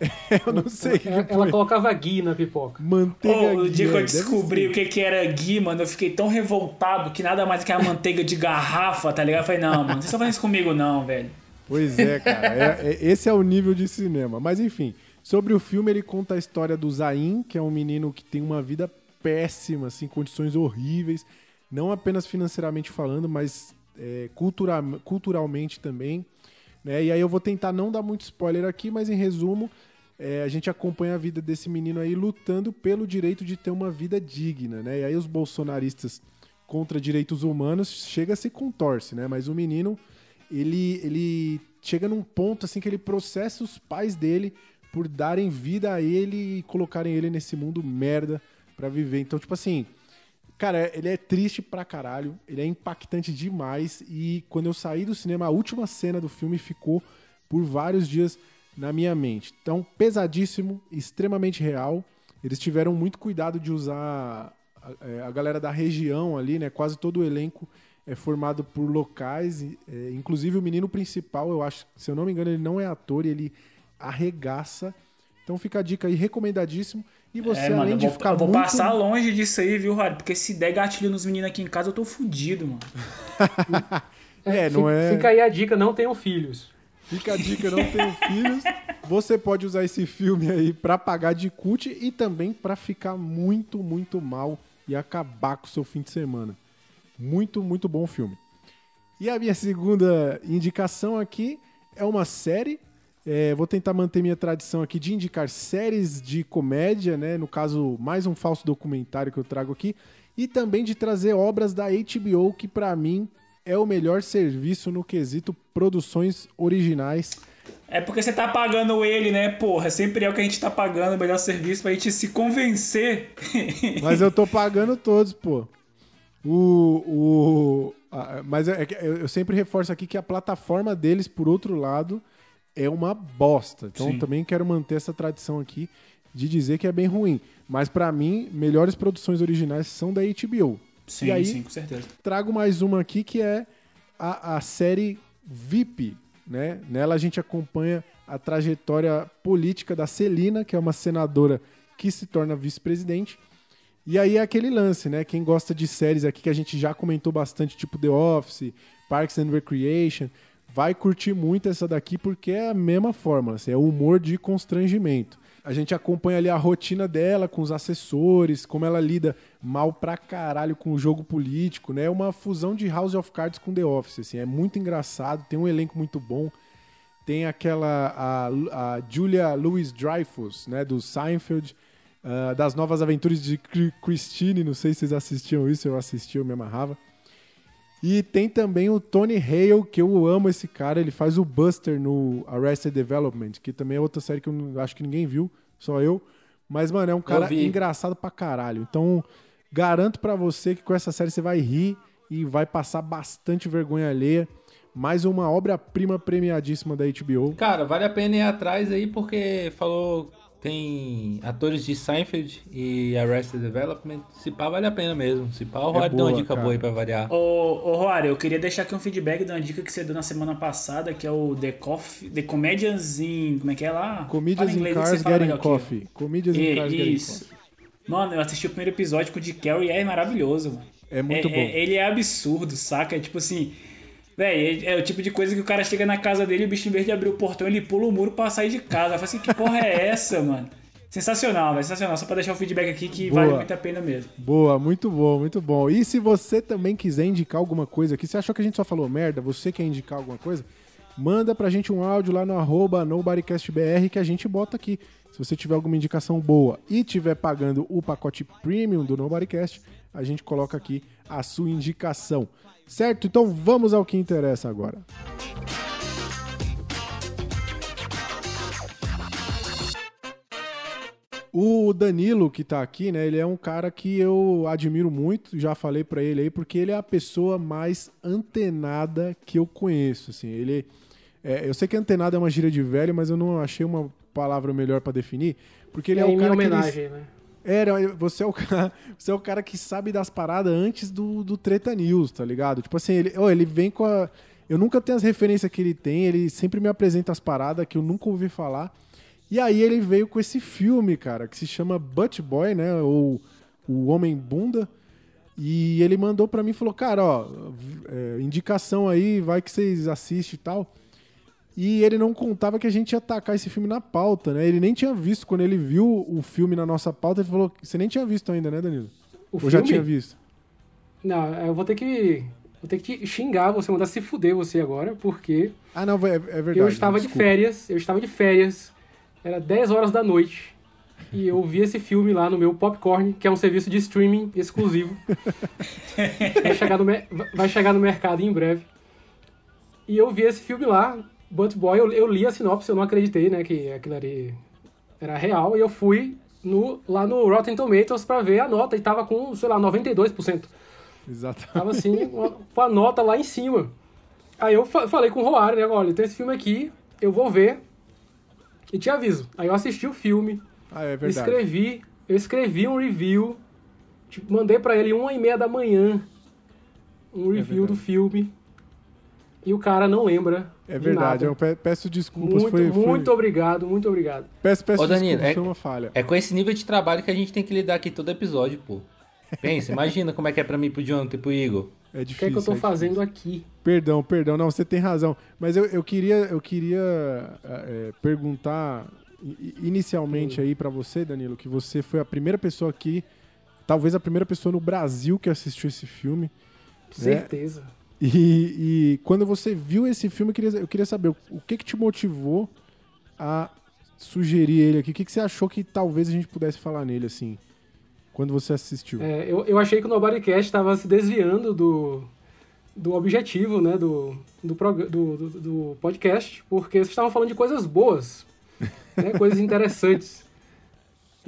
[LAUGHS] Eu não sei Ela, ela colocava ghee na pipoca. Manteiga Ô, o dia que eu deve descobri ser. o que, que era gui, mano, eu fiquei tão revoltado que nada mais que a manteiga de garrafa, tá ligado? Eu falei, não, mano, vocês estão fazendo isso comigo não, velho. Pois é, cara. É- é- esse é o nível de cinema. Mas enfim, sobre o filme, ele conta a história do Zain, que é um menino que tem uma vida péssima, assim, condições horríveis, não apenas financeiramente falando, mas é, cultura, culturalmente também. Né? E aí eu vou tentar não dar muito spoiler aqui, mas em resumo, é, a gente acompanha a vida desse menino aí lutando pelo direito de ter uma vida digna, né? E aí os bolsonaristas contra direitos humanos chega a se contorce, né? Mas o menino ele, ele chega num ponto assim que ele processa os pais dele por darem vida a ele e colocarem ele nesse mundo merda pra viver. Então, tipo assim, cara, ele é triste pra caralho, ele é impactante demais e quando eu saí do cinema, a última cena do filme ficou por vários dias na minha mente. Então, pesadíssimo, extremamente real. Eles tiveram muito cuidado de usar a, é, a galera da região ali, né? Quase todo o elenco é formado por locais, é, inclusive o menino principal, eu acho, se eu não me engano, ele não é ator, e ele arregaça. Então fica a dica aí, recomendadíssimo. E você, é, mano, além de vou, ficar eu vou muito... passar longe disso aí, viu, Rádio? Porque se der gatilho nos meninos aqui em casa, eu tô fudido, mano. [LAUGHS] É, não fica, é... fica aí a dica, não tenham filhos. Fica a dica, não tenho filhos. Você pode usar esse filme aí pra pagar de cult e também pra ficar muito, muito mal e acabar com o seu fim de semana. Muito, muito bom filme. E a minha segunda indicação aqui é uma série. É, vou tentar manter minha tradição aqui de indicar séries de comédia, né? No caso, mais um falso documentário que eu trago aqui. E também de trazer obras da HBO, que pra mim é o melhor serviço no quesito produções originais. É porque você tá pagando ele, né? Porra, sempre é o que a gente tá pagando, o melhor serviço pra gente se convencer. [LAUGHS] Mas eu tô pagando todos, pô. O. o a- mas é eu eu sempre reforço aqui que a plataforma deles, por outro lado, é uma bosta. Então Sim. também quero manter essa tradição aqui de dizer que é bem ruim. Mas pra mim, melhores produções originais são da HBO. Sim, E aí- sim, com certeza. Trago mais uma aqui que é a, a série VIP, né? Nela a gente acompanha a trajetória política da Celina, que é uma senadora que se torna vice-presidente. E aí é aquele lance, né? Quem gosta de séries aqui que a gente já comentou bastante, tipo The Office, Parks and Recreation, vai curtir muito essa daqui porque é a mesma fórmula, assim, é humor de constrangimento. A gente acompanha ali a rotina dela com os assessores, como ela lida mal pra caralho com o jogo político, né? É uma fusão de House of Cards com The Office, assim, é muito engraçado, tem um elenco muito bom. Tem aquela a, a Julia Louis Dreyfus, né, do Seinfeld, ah, das novas aventuras de Christine, não sei se vocês assistiam isso, eu assisti, eu me amarrava. E tem também o Tony Hale, que eu amo esse cara, ele faz o Buster no Arrested Development, que também é outra série que eu não- acho que ninguém viu, só eu. Mas, mano, é um cara engraçado pra caralho. Então, garanto pra você que com essa série você vai rir e vai passar bastante vergonha alheia. Mais uma obra-prima premiadíssima da HBO. Cara, vale a pena ir atrás aí porque falou tem atores de Seinfeld e Arrested Development. Se pá, vale a pena mesmo. Se pá, o Rory deu uma É dica cara. boa aí pra variar. Ô, ô Roário, eu queria deixar aqui um feedback de uma dica que você deu na semana passada, que é o The, Coffee, The Comedians in... Como é que é lá? Comedians in Cars Getting. Coffee. Comedians in E- Cars Getting isso. Coffee. Mano, eu assisti o primeiro episódio com o Dick Carrey e é maravilhoso, mano. É muito É- bom. é- ele é absurdo, saca? É tipo assim. Véi, é, é o tipo de coisa que o cara chega na casa dele e o bicho, em vez de abrir o portão, ele pula o muro pra sair de casa. Eu falo assim, que porra é essa, mano? Sensacional, velho, sensacional. Só pra deixar o feedback aqui que Boa. vale muito a pena mesmo. Boa, muito bom, muito bom. E se você também quiser indicar alguma coisa aqui, você achou que a gente só falou merda, você quer indicar alguma coisa? Manda pra gente um áudio lá no arroba NobodyCastBR que a gente bota aqui. Se você tiver alguma indicação boa e tiver pagando o pacote premium do NobodyCast, a gente coloca aqui a sua indicação. Certo? Então vamos ao que interessa agora. O Danilo, que tá aqui, né? Ele é um cara que eu admiro muito, já falei pra ele aí, porque ele é a pessoa mais antenada que eu conheço, assim. Ele... é, eu sei que antenado é uma gíria de velho, mas eu não achei uma palavra melhor pra definir, porque ele é, o minha cara que... ele- homenagem, né? Era, você é o [LAUGHS] cara, você é o cara que sabe das paradas antes do, do Treta News, tá ligado? Tipo assim, ele, ó, ele vem com a. Eu nunca tenho as referências que ele tem, ele sempre me apresenta as paradas que eu nunca ouvi falar. E aí ele veio com esse filme, cara, que se chama Butt Boy, né? Ou O Homem Bunda. E ele mandou pra mim e falou, cara, ó, é, indicação aí, vai que vocês assistem e tal. E ele não contava que a gente ia tacar esse filme na pauta, né? Ele nem tinha visto. Quando ele viu o filme na nossa pauta, ele falou: Você nem tinha visto ainda, né, Danilo? O Ou já filme? tinha visto? Não, eu vou ter que. Vou ter que te xingar você, mandar se fuder você agora, porque Ah, não, é, é verdade. eu estava de desculpa. férias, eu estava de férias, era 10 horas da noite, e eu vi esse filme lá no meu Popcorn, que é um serviço de streaming exclusivo. [LAUGHS] vai, chegar no, vai chegar no mercado em breve. E eu vi esse filme lá, Butt Boy, eu, eu li a sinopse, eu não acreditei, né, que aquilo ali era real, e eu fui no, lá no Rotten Tomatoes pra ver a nota, e tava com, sei lá, 92%. Exatamente. Tava assim, com a nota lá em cima. Aí eu fa- falei com o Roário, né? Olha, tem esse filme aqui, eu vou ver e te aviso. Aí eu assisti o filme, Ah, é verdade. escrevi, eu escrevi um review, tipo, mandei pra ele uma e meia da manhã um review do verdade. filme e o cara não lembra. É de verdade. nada. Eu pe- peço desculpas. Muito, foi, foi- muito obrigado, muito obrigado. Peço, peço Ô, Danilo, desculpas, é- foi uma falha. É com esse nível de trabalho que a gente tem que lidar aqui todo episódio, pô. Pensa, imagina como é que é pra mim, pro Jonathan e pro Igor. É O difícil. que é que eu tô é fazendo aqui? Perdão, perdão. Não, você tem razão. Mas eu, eu queria, eu queria é, perguntar inicialmente aí pra você, Danilo, que você foi a primeira pessoa aqui, talvez a primeira pessoa no Brasil que assistiu esse filme. Certeza. E, e quando você viu esse filme, eu queria, eu queria saber o, que que te motivou a sugerir ele aqui. O que, que você achou que talvez a gente pudesse falar nele, assim, quando você assistiu? É, eu, eu achei que o Nobodycast estava se desviando do, do objetivo né, do, do, do, do podcast, porque vocês estavam falando de coisas boas, né, coisas interessantes.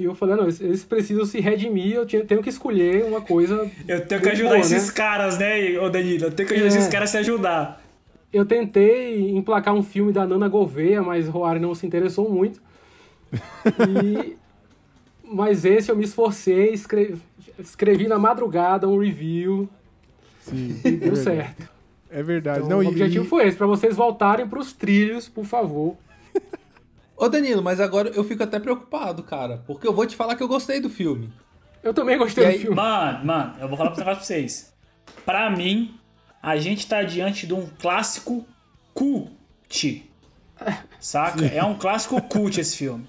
E eu falei, não, eles, eles precisam se redimir, eu tinha- tenho que escolher uma coisa. Eu tenho que ajudar boa, esses né? caras, né, ô Danilo? Eu tenho que ajudar É. esses caras a se ajudar. Eu tentei emplacar um filme da Nana Gouveia, mas Roari não se interessou muito. E- mas esse eu me esforcei, escrevi, escrevi na madrugada um review Sim, e deu certo. É verdade. Então, Não, o e- objetivo e- foi esse, pra vocês voltarem pros trilhos, por favor. Ô Danilo, mas agora eu fico até preocupado, cara. Porque eu vou te falar que eu gostei do filme. Eu também gostei E do aí, filme. Mano, mano, eu vou falar um negócio pra vocês. Pra mim, a gente tá diante de um clássico cult. Saca? É um clássico cult esse filme.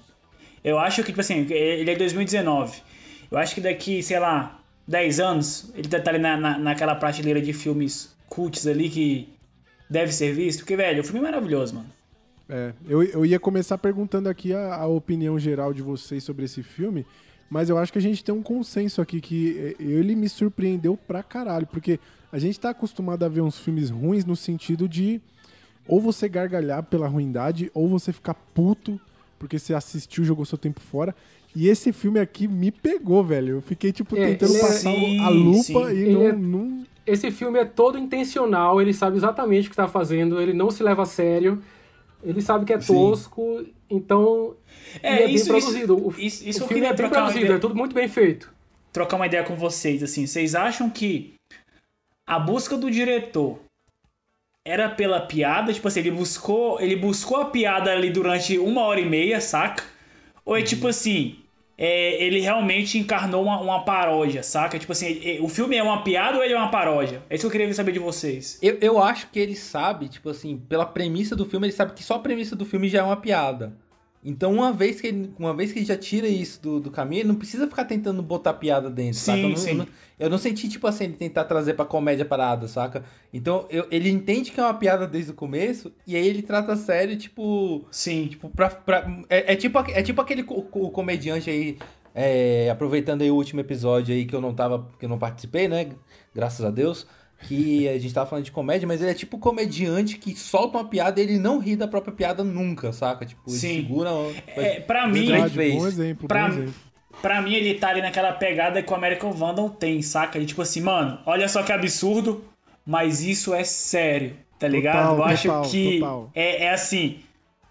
Eu acho que, tipo assim, ele é de 2019. Eu acho que daqui, sei lá, 10 anos, ele tá ali na, na, naquela prateleira de filmes cults ali que deve ser visto. Porque, velho, o filme é maravilhoso, mano. É, eu, eu ia começar perguntando aqui a, a opinião geral de vocês sobre esse filme, mas eu acho que a gente tem um consenso aqui que eh, ele me surpreendeu pra caralho, porque a gente tá acostumado a ver uns filmes ruins no sentido de ou você gargalhar pela ruindade, ou você ficar puto porque você assistiu, jogou seu tempo fora. E esse filme aqui me pegou, velho. Eu fiquei, tipo, É, tentando é- passar Sim, a lupa sim. e não, é- não- Esse filme é todo intencional, ele sabe exatamente o que tá fazendo, ele não se leva a sério, ele sabe que é Sim. tosco, então. e É, é bem isso- produzido. isso- o isso- isso o filme é bem produzido, ideia. é tudo muito bem feito. trocar uma ideia com vocês, assim. Vocês acham que a busca do diretor era pela piada? Tipo assim, ele buscou, ele buscou a piada ali durante uma hora e meia, saca? Ou é tipo assim, é, ele realmente encarnou uma, uma paródia, saca? Tipo assim, é- o filme é uma piada ou ele é uma paródia? É isso que eu queria saber de vocês. Eu, eu acho que ele sabe, tipo assim, pela premissa do filme, ele sabe que só a premissa do filme já é uma piada. Então, uma vez que ele, uma vez que ele já tira isso do, do caminho, ele não precisa ficar tentando botar piada dentro, Sim, saca? Eu não, sim. Eu não, eu não senti, tipo assim, ele tentar trazer pra comédia parada, saca? Então, eu- ele entende que é uma piada desde o começo, e aí ele trata sério, tipo... Sim. Tipo, pra, pra- é, é tipo, é tipo aquele co- co- comediante aí, é, aproveitando aí o último episódio aí que eu não tava, que eu não participei, né? Graças a Deus. Que a gente tava falando de comédia, mas ele é tipo comediante que solta uma piada e ele não ri da própria piada nunca, saca? Tipo, ele Sim. segura. É, pra mim, Verdade, bom exemplo, Pra- bom exemplo. Pra mim, ele tá ali naquela pegada que o American Vandal tem, saca? Ele, tipo assim, mano, olha só que absurdo, mas isso é sério, tá ligado? Total, Eu acho total, que total. É, é assim,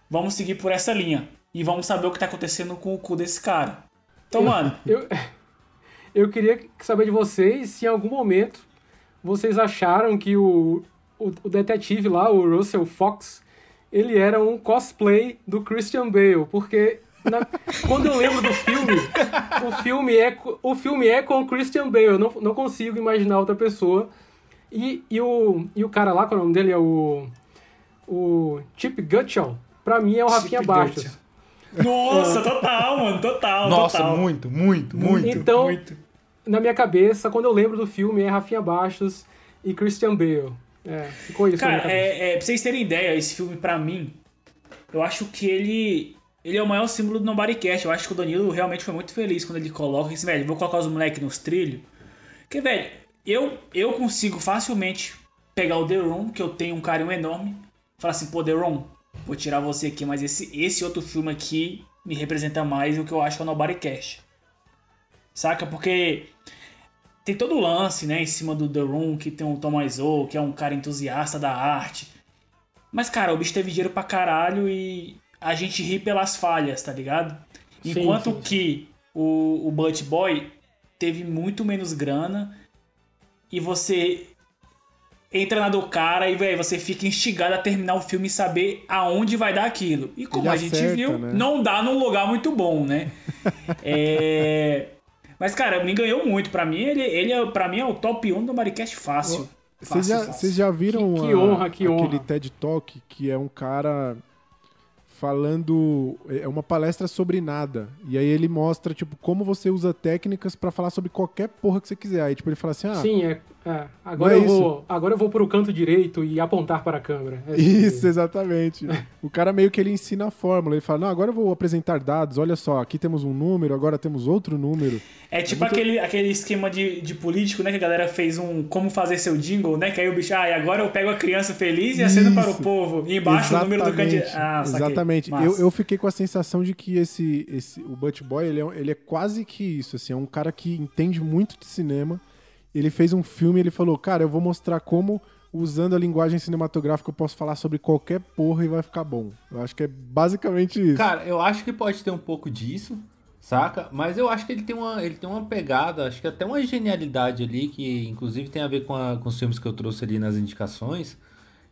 vamos seguir por essa linha. E vamos saber o que tá acontecendo com o cu desse cara. Então, mano, [LAUGHS] Eu, eu queria saber de vocês se em algum momento vocês acharam que o, o, o detetive lá, o Russell Fox, ele era um cosplay do Christian Bale, porque na- [LAUGHS] quando eu lembro do filme, o filme é, o filme é com o Christian Bale, eu não, não consigo imaginar outra pessoa. E, e, o, e o cara lá, qual é o nome dele? É o, o Chip Gutschall. Pra mim é o Rafinha Chip Bastos. Nossa, total, mano, total, Nossa, total. muito, muito, muito. Então, muito. Na minha cabeça, quando eu lembro do filme, é Rafinha Bastos e Christian Bale. É, ficou isso Cara, é, é, pra vocês terem ideia, esse filme, pra mim, eu acho que ele. Ele é o maior símbolo do Nobodycast. Eu acho que o Danilo realmente foi muito feliz quando ele coloca isso, velho. Vou colocar os moleques nos trilhos. Porque, velho, eu, eu consigo facilmente pegar o The Room, que eu tenho um carinho enorme, falar assim, pô, The Room, vou tirar você aqui, mas esse, esse outro filme aqui me representa mais do que eu acho que é o Nobodycast. Saca? Porque tem todo o lance, né, em cima do The Room, que tem o Thomas O, que é um cara entusiasta da arte. Mas, cara, o bicho teve dinheiro pra caralho e a gente ri pelas falhas, tá ligado? Enquanto sim, sim. que o, o Butch Boy teve muito menos grana e você entra na do cara e, velho, você fica instigado a terminar o filme e saber aonde vai dar aquilo. E como Ele a gente acerta, viu, né? não dá num lugar muito bom, né? [LAUGHS] É... Mas, cara, me ganhou muito. Pra mim, ele, ele é, pra mim é o top 1 do Maricast fácil. Vocês já, Fácil, já viram Que- que a- honra, que aquele honra. TED Talk que é um cara falando é uma palestra sobre nada e aí ele mostra tipo como você usa técnicas pra falar sobre qualquer porra que você quiser aí tipo ele fala assim ah Sim, é. É. Agora, é eu vou, agora eu vou pro canto direito e apontar para a câmera. É Isso, exatamente. o cara meio que ele ensina a fórmula. Ele fala: Não, agora eu vou apresentar dados. Olha só, aqui temos um número, agora temos outro número. É tipo muito- aquele, aquele esquema de, de político, né? Que a galera fez um como fazer seu jingle, né? Que aí o bicho, ah, e agora eu pego a criança feliz e aceno para o povo. E embaixo o número do candidato. Ah. Exatamente. Eu, eu fiquei com a sensação de que esse, esse o Butch Boy, ele é, ele é quase que isso, assim, é um cara que entende muito de cinema. Ele fez um filme ele falou, cara, eu vou mostrar como, usando a linguagem cinematográfica, eu posso falar sobre qualquer porra e vai ficar bom. Eu acho que é basicamente isso. Cara, eu acho que pode ter um pouco disso, saca? Mas eu acho que ele tem uma, ele tem uma pegada, acho que até uma genialidade ali, que inclusive tem a ver com, a- com os filmes que eu trouxe ali nas indicações,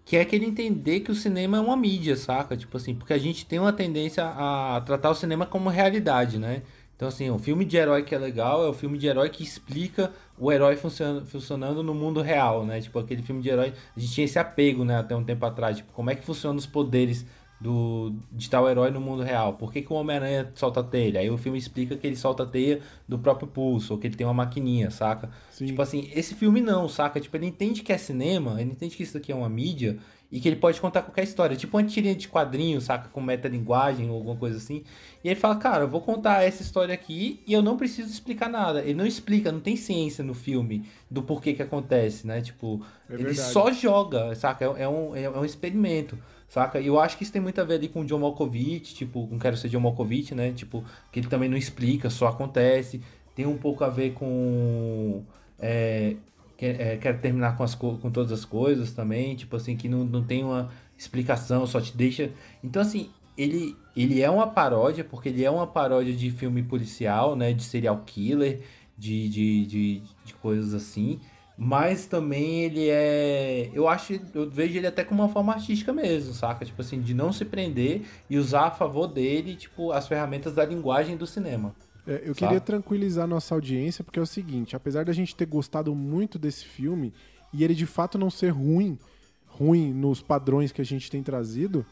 que é aquele entender que o cinema é uma mídia, saca? Tipo assim, porque a gente tem uma tendência a tratar o cinema como realidade, né? Então, assim, o filme de herói que é legal é o filme de herói que explica o herói funcionando, no mundo real, né? Tipo, aquele filme de herói. A gente tinha esse apego, né, até um tempo atrás. Tipo, como é que funcionam os poderes do, de tal herói no mundo real? Por que, que o Homem-Aranha solta teia? Aí o filme explica que ele solta teia do próprio pulso, ou que ele tem uma maquininha, saca? Sim. Tipo assim, esse filme não, saca? Tipo, ele entende que é cinema, ele entende que isso aqui é uma mídia e que ele pode contar qualquer história. Tipo uma tirinha de quadrinho, saca? Com metalinguagem ou alguma coisa assim. E ele fala, cara, eu vou contar essa história aqui e eu não preciso explicar nada. Ele não explica, não tem ciência no filme do porquê que acontece, né? Tipo, É ele só joga, saca? É, é um, é um experimento, saca? E eu acho que isso tem muito a ver ali com o John Malkovich, tipo, não quero ser John Malkovich, né? Tipo, que ele também não explica, só acontece. Tem um pouco a ver com. É, quer, é, quero terminar com, as, co- com todas as coisas também, tipo assim, que não, não tem uma explicação, só te deixa. Então, assim, ele, ele é uma paródia, porque ele é uma paródia de filme policial, né? De serial killer, de, de, de, de coisas assim. Mas também ele é. Eu acho. Eu vejo ele até como uma forma artística mesmo, saca? Tipo assim, de não se prender e usar a favor dele, tipo, as ferramentas da linguagem do cinema. É, eu Sabe? queria tranquilizar nossa audiência, porque é o seguinte, apesar da gente ter gostado muito desse filme, e ele de fato não ser ruim, ruim nos padrões que a gente tem trazido,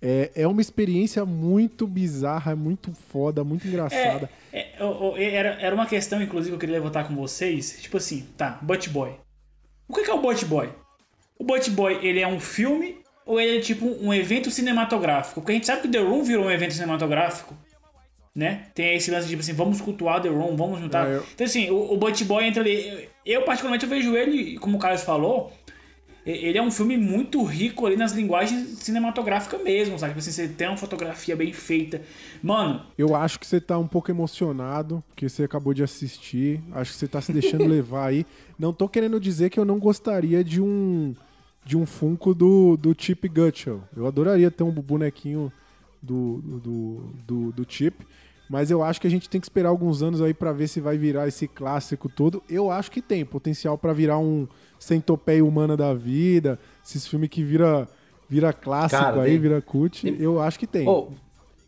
é, é uma experiência muito bizarra, muito foda, muito engraçada. É, o- era, era uma questão, inclusive, que eu queria levantar com vocês. Tipo assim, tá, Butch Boy. O que é o Butch Boy? O Butch Boy, ele é um filme ou ele é tipo um evento cinematográfico? Porque a gente sabe que The Room virou um evento cinematográfico. Né? Tem esse lance de tipo assim, vamos cultuar The Room, vamos juntar. É, eu- Então assim, o, o Butch Boy entra ali. Eu, particularmente, eu vejo ele, como o Carlos falou, ele é um filme muito rico ali nas linguagens cinematográficas mesmo, sabe? Tipo assim, você tem uma fotografia bem feita. Mano, Eu acho que você tá um pouco emocionado, porque você acabou de assistir. Acho que você tá se deixando [LAUGHS] levar aí. Não tô querendo dizer que eu não gostaria de um de um Funko do, do Chip Gutschel. Eu adoraria ter um bonequinho do, do, do, do Chip. Mas eu acho que a gente tem que esperar alguns anos aí pra ver se vai virar esse clássico todo. Eu acho que tem potencial pra virar um centopeia humana da vida, esses filmes que vira, vira clássico Cara, aí, tem- vira cult. Eu acho que tem.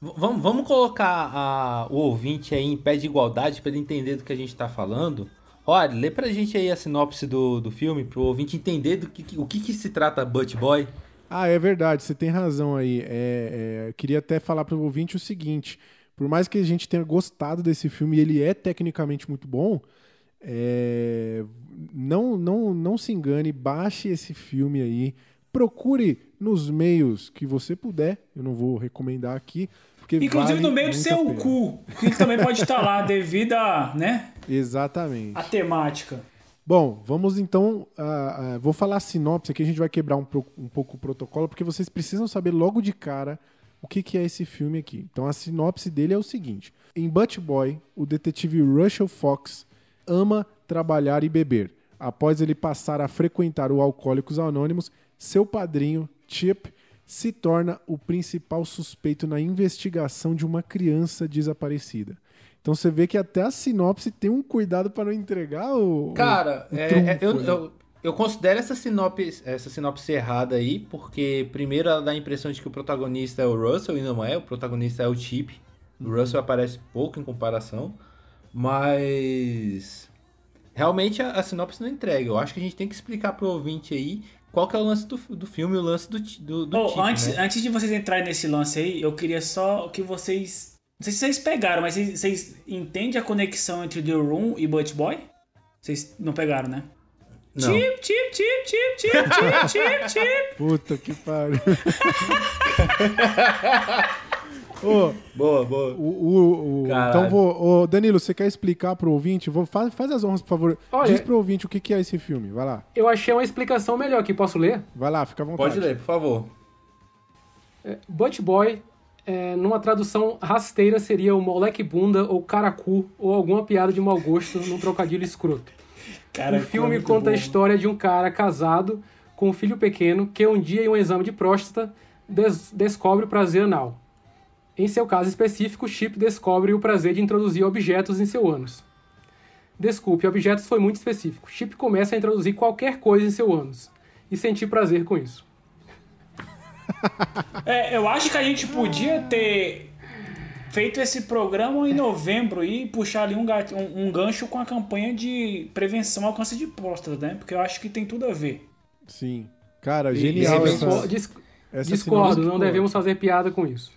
V- vamos, vamos colocar a- o ouvinte aí em pé de igualdade para ele entender do que a gente tá falando. Olha, lê pra gente aí a sinopse do, do filme, pro ouvinte entender do que, o que, que se trata Butch Boy. Ah, é verdade, você tem razão aí. É, é, eu queria até falar para o ouvinte o seguinte: por mais que a gente tenha gostado desse filme e ele é tecnicamente muito bom, é, não, não, não se engane, baixe esse filme aí, procure nos meios que você puder. Eu não vou recomendar aqui. Inclusive vale no meio do seu pena. cu, que também pode estar lá devido a, né, Exatamente. a temática. Bom, vamos então. ah, ah, vou falar a sinopse aqui, a gente vai quebrar um, um pouco o protocolo, porque vocês precisam saber logo de cara o que, que é esse filme aqui. Então a sinopse dele é o seguinte: em Butch Boy, o detetive Russell Fox ama trabalhar e beber. Após ele passar a frequentar o Alcoólicos Anônimos, seu padrinho, Chip, se torna o principal suspeito na investigação de uma criança desaparecida. Então você vê que até a sinopse tem um cuidado para não entregar o. Cara, o é- trunfo, é- eu, né? eu, eu considero essa sinopse, essa sinopse errada aí, porque primeiro ela dá a impressão de que o protagonista é o Russell e não é, o protagonista é o Chip. O Russell aparece pouco em comparação, mas realmente a, a sinopse não entrega. Eu acho que a gente tem que explicar pro ouvinte aí qual que é o lance do, do filme e o lance do, do, do Oh, tipo, antes, né? antes de vocês entrarem nesse lance aí, eu queria só que vocês. Não sei se vocês pegaram, mas vocês, vocês entendem a conexão entre The Room e Butch Boy? Vocês não pegaram, né? Não. Chip, chip, chip, chip, chip, chip, chip, chip. [LAUGHS] Puta que pariu. [LAUGHS] Ô, Boa, boa. o, o, o- então vou. Ô, Danilo, você quer explicar pro ouvinte? Vou, faz, faz as honras, por favor. Olha- Diz pro ouvinte o que, que é esse filme. Vai lá. Eu achei uma explicação melhor aqui, posso ler? Vai lá, fica à vontade. Pode ler, por favor. Butch Boy, é, numa tradução rasteira, seria o moleque bunda ou caracu ou alguma piada de mau gosto num trocadilho escroto. Cara, o filme muito conta a bom. história de um cara casado com um filho pequeno que um dia em um exame de próstata des- descobre o prazer anal. Em seu caso específico, Chip descobre o prazer de introduzir objetos em seu ânus. Desculpe, objetos foi muito específico. Chip começa a introduzir qualquer coisa em seu ânus e sentir prazer com isso. É, eu acho que a gente podia ter feito esse programa em novembro e puxar ali um, gat- um- um gancho com a campanha de prevenção ao câncer de próstata, né? Porque eu acho que tem tudo a ver. Sim. Cara, genial e- essa, Disco- dis- essa discordo, sinopse não devemos fazer piada com isso.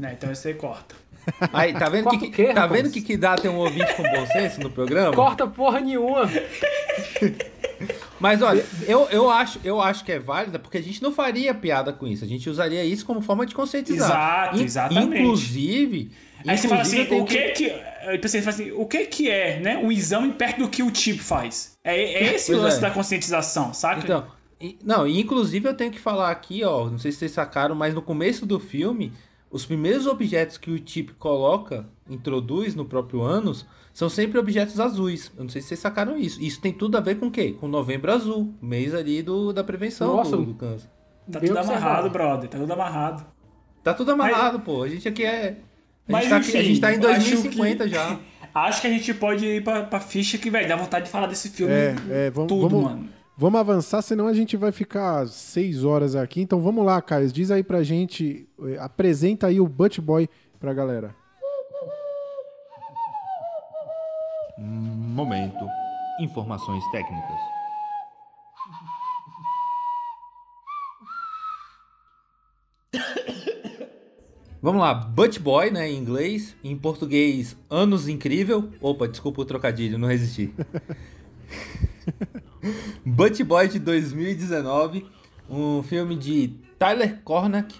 Né? Então isso aí corta. [LAUGHS] Aí, tá vendo Corta que, o quê, tá vendo que, que dá ter um ouvinte com bom senso no programa? Corta porra nenhuma! [LAUGHS] Mas olha, eu, eu, acho, eu acho que é válida porque a gente não faria piada com isso. A gente usaria isso como forma de conscientizar. Exato, exatamente. Inclusive. Aí você fala assim, o que que... aí você fala assim, o que que é, né? Um exame perto do que o tipo faz. É, é [LAUGHS] esse o Pois lance é. da conscientização, saca? Então, não, e inclusive eu tenho que falar aqui, ó, não sei se vocês sacaram, mas no começo do filme, os primeiros objetos que o Chip coloca, introduz no próprio ânus, são sempre objetos azuis. Eu não sei se vocês sacaram isso. Isso tem tudo a ver com o quê? Com novembro azul, mês ali do, da prevenção Nossa. do, do câncer. tá tudo amarrado, brother. Tá tudo amarrado. Tá tudo amarrado, pô. A gente aqui é. A Mas gente, tá, aqui- a enfim, gente tá em eu acho 2050 que- já. [LAUGHS] Acho que a gente pode ir pra, pra ficha que, velho, dá vontade de falar desse filme É, é, vamos, tudo, vamos, mano. Vamos avançar, senão a gente vai ficar seis horas aqui. Então vamos lá, Caio. Diz aí pra gente, eh, apresenta aí o Butch Boy pra galera. Momento. Informações técnicas. Vamos lá, Butch Boy, né, em inglês. Em português, Anos Incrível. Opa, desculpa o trocadilho, não resisti. [LAUGHS] [LAUGHS] Butch Boy de 2019. Um filme de Tyler Cornack.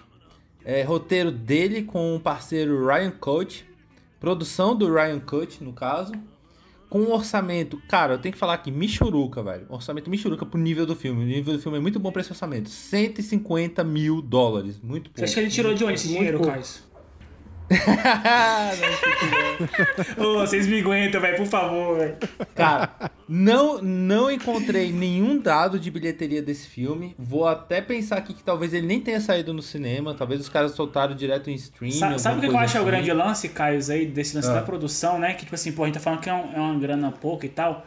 É, roteiro dele com o parceiro Ryan Coach. Produção do Ryan Coach, no caso. Com um orçamento, cara, eu tenho que falar aqui, michuruca, velho. Orçamento michuruca pro nível do filme. O nível do filme é muito bom pra esse orçamento. 150 mil dólares. Muito pouco. Você acha que ele tirou de onde esse dinheiro. Caio? [LAUGHS] Ô, vocês me aguentam, velho, por favor, velho. Cara, não, não encontrei nenhum dado de bilheteria desse filme. Vou até pensar aqui que talvez ele nem tenha saído no cinema. Talvez os caras soltaram direto em stream. Sa- Sabe o que eu acho é o grande assim. lance, Caio, aí, desse lance Ah. da produção, né? Que, tipo assim, pô, a gente tá falando que é, um- é uma grana pouca e tal.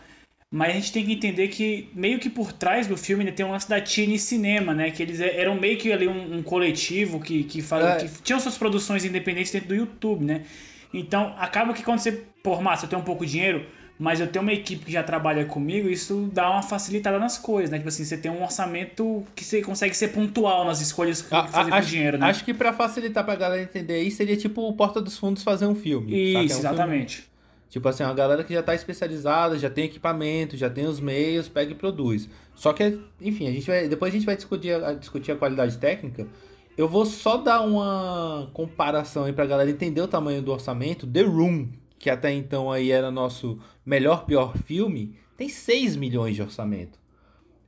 Mas a gente tem que entender que, meio que por trás do filme, tem um lance da Tini Cinema, né? Que eles e- eram meio que ali um, um coletivo que, que, fala, É. que tinham suas produções independentes dentro do YouTube, né? Então, acaba que quando você, pô, massa, eu tenho um pouco de dinheiro, mas eu tenho uma equipe que já trabalha comigo, isso dá uma facilitada nas coisas, né? Tipo assim, você tem um orçamento que você consegue ser pontual nas escolhas que A- fazer com dinheiro, né? acho que pra facilitar pra galera entender aí, seria tipo o Porta dos Fundos fazer um filme. saca? É um Isso, filme- exatamente. Tipo assim, uma galera que já tá especializada, já tem equipamento, já tem os meios, pega e produz. Só que, enfim, a gente vai, depois a gente vai discutir a, discutir a qualidade técnica. Eu vou só dar uma comparação aí pra galera entender o tamanho do orçamento. The Room, que até então aí era nosso melhor pior filme, tem 6 milhões de orçamento.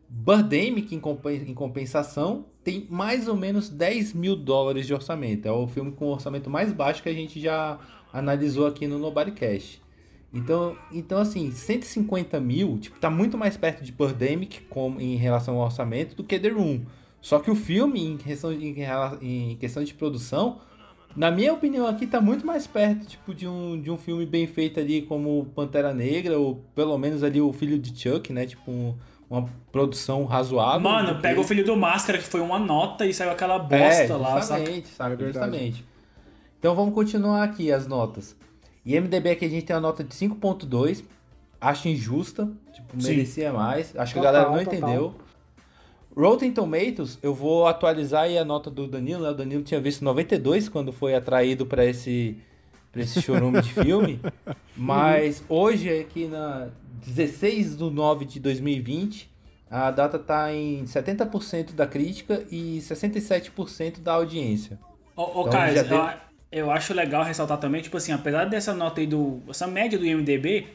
Birdemic, em, compen- em compensação, tem mais ou menos 10 mil dólares de orçamento. É o filme com o orçamento mais baixo que a gente já analisou aqui no Nobodycast. Então, então, assim, 150 mil, tipo, tá muito mais perto de Birdemic com, em relação ao orçamento do que The Room. Só que o filme, em questão, de, em questão de produção, na minha opinião aqui, tá muito mais perto, tipo, de um, de um filme bem feito ali como Pantera Negra, ou pelo menos ali o Filho de Chuck, né? Tipo, um- uma produção razoável. Mano, do que- pega o filho do Máscara, que foi uma nota e saiu aquela bosta é, lá? É verdade. justamente. Então vamos continuar aqui as notas. IMDB aqui a gente tem a nota de 5.2. Acho injusta, tipo, Sim. merecia mais. Acho que Total, a galera não total. entendeu. Rotten Tomatoes, eu vou atualizar aí a nota do Danilo, né? O Danilo tinha visto 92 quando foi atraído para esse para esse chorume de filme, [LAUGHS] mas hoje aqui na 16 de 9 de 2020, a data tá em 70% da crítica e 67% da audiência. Ô, ô Então, Caio, já eu, acho legal ressaltar também, tipo assim, apesar dessa nota aí do. essa média do IMDB,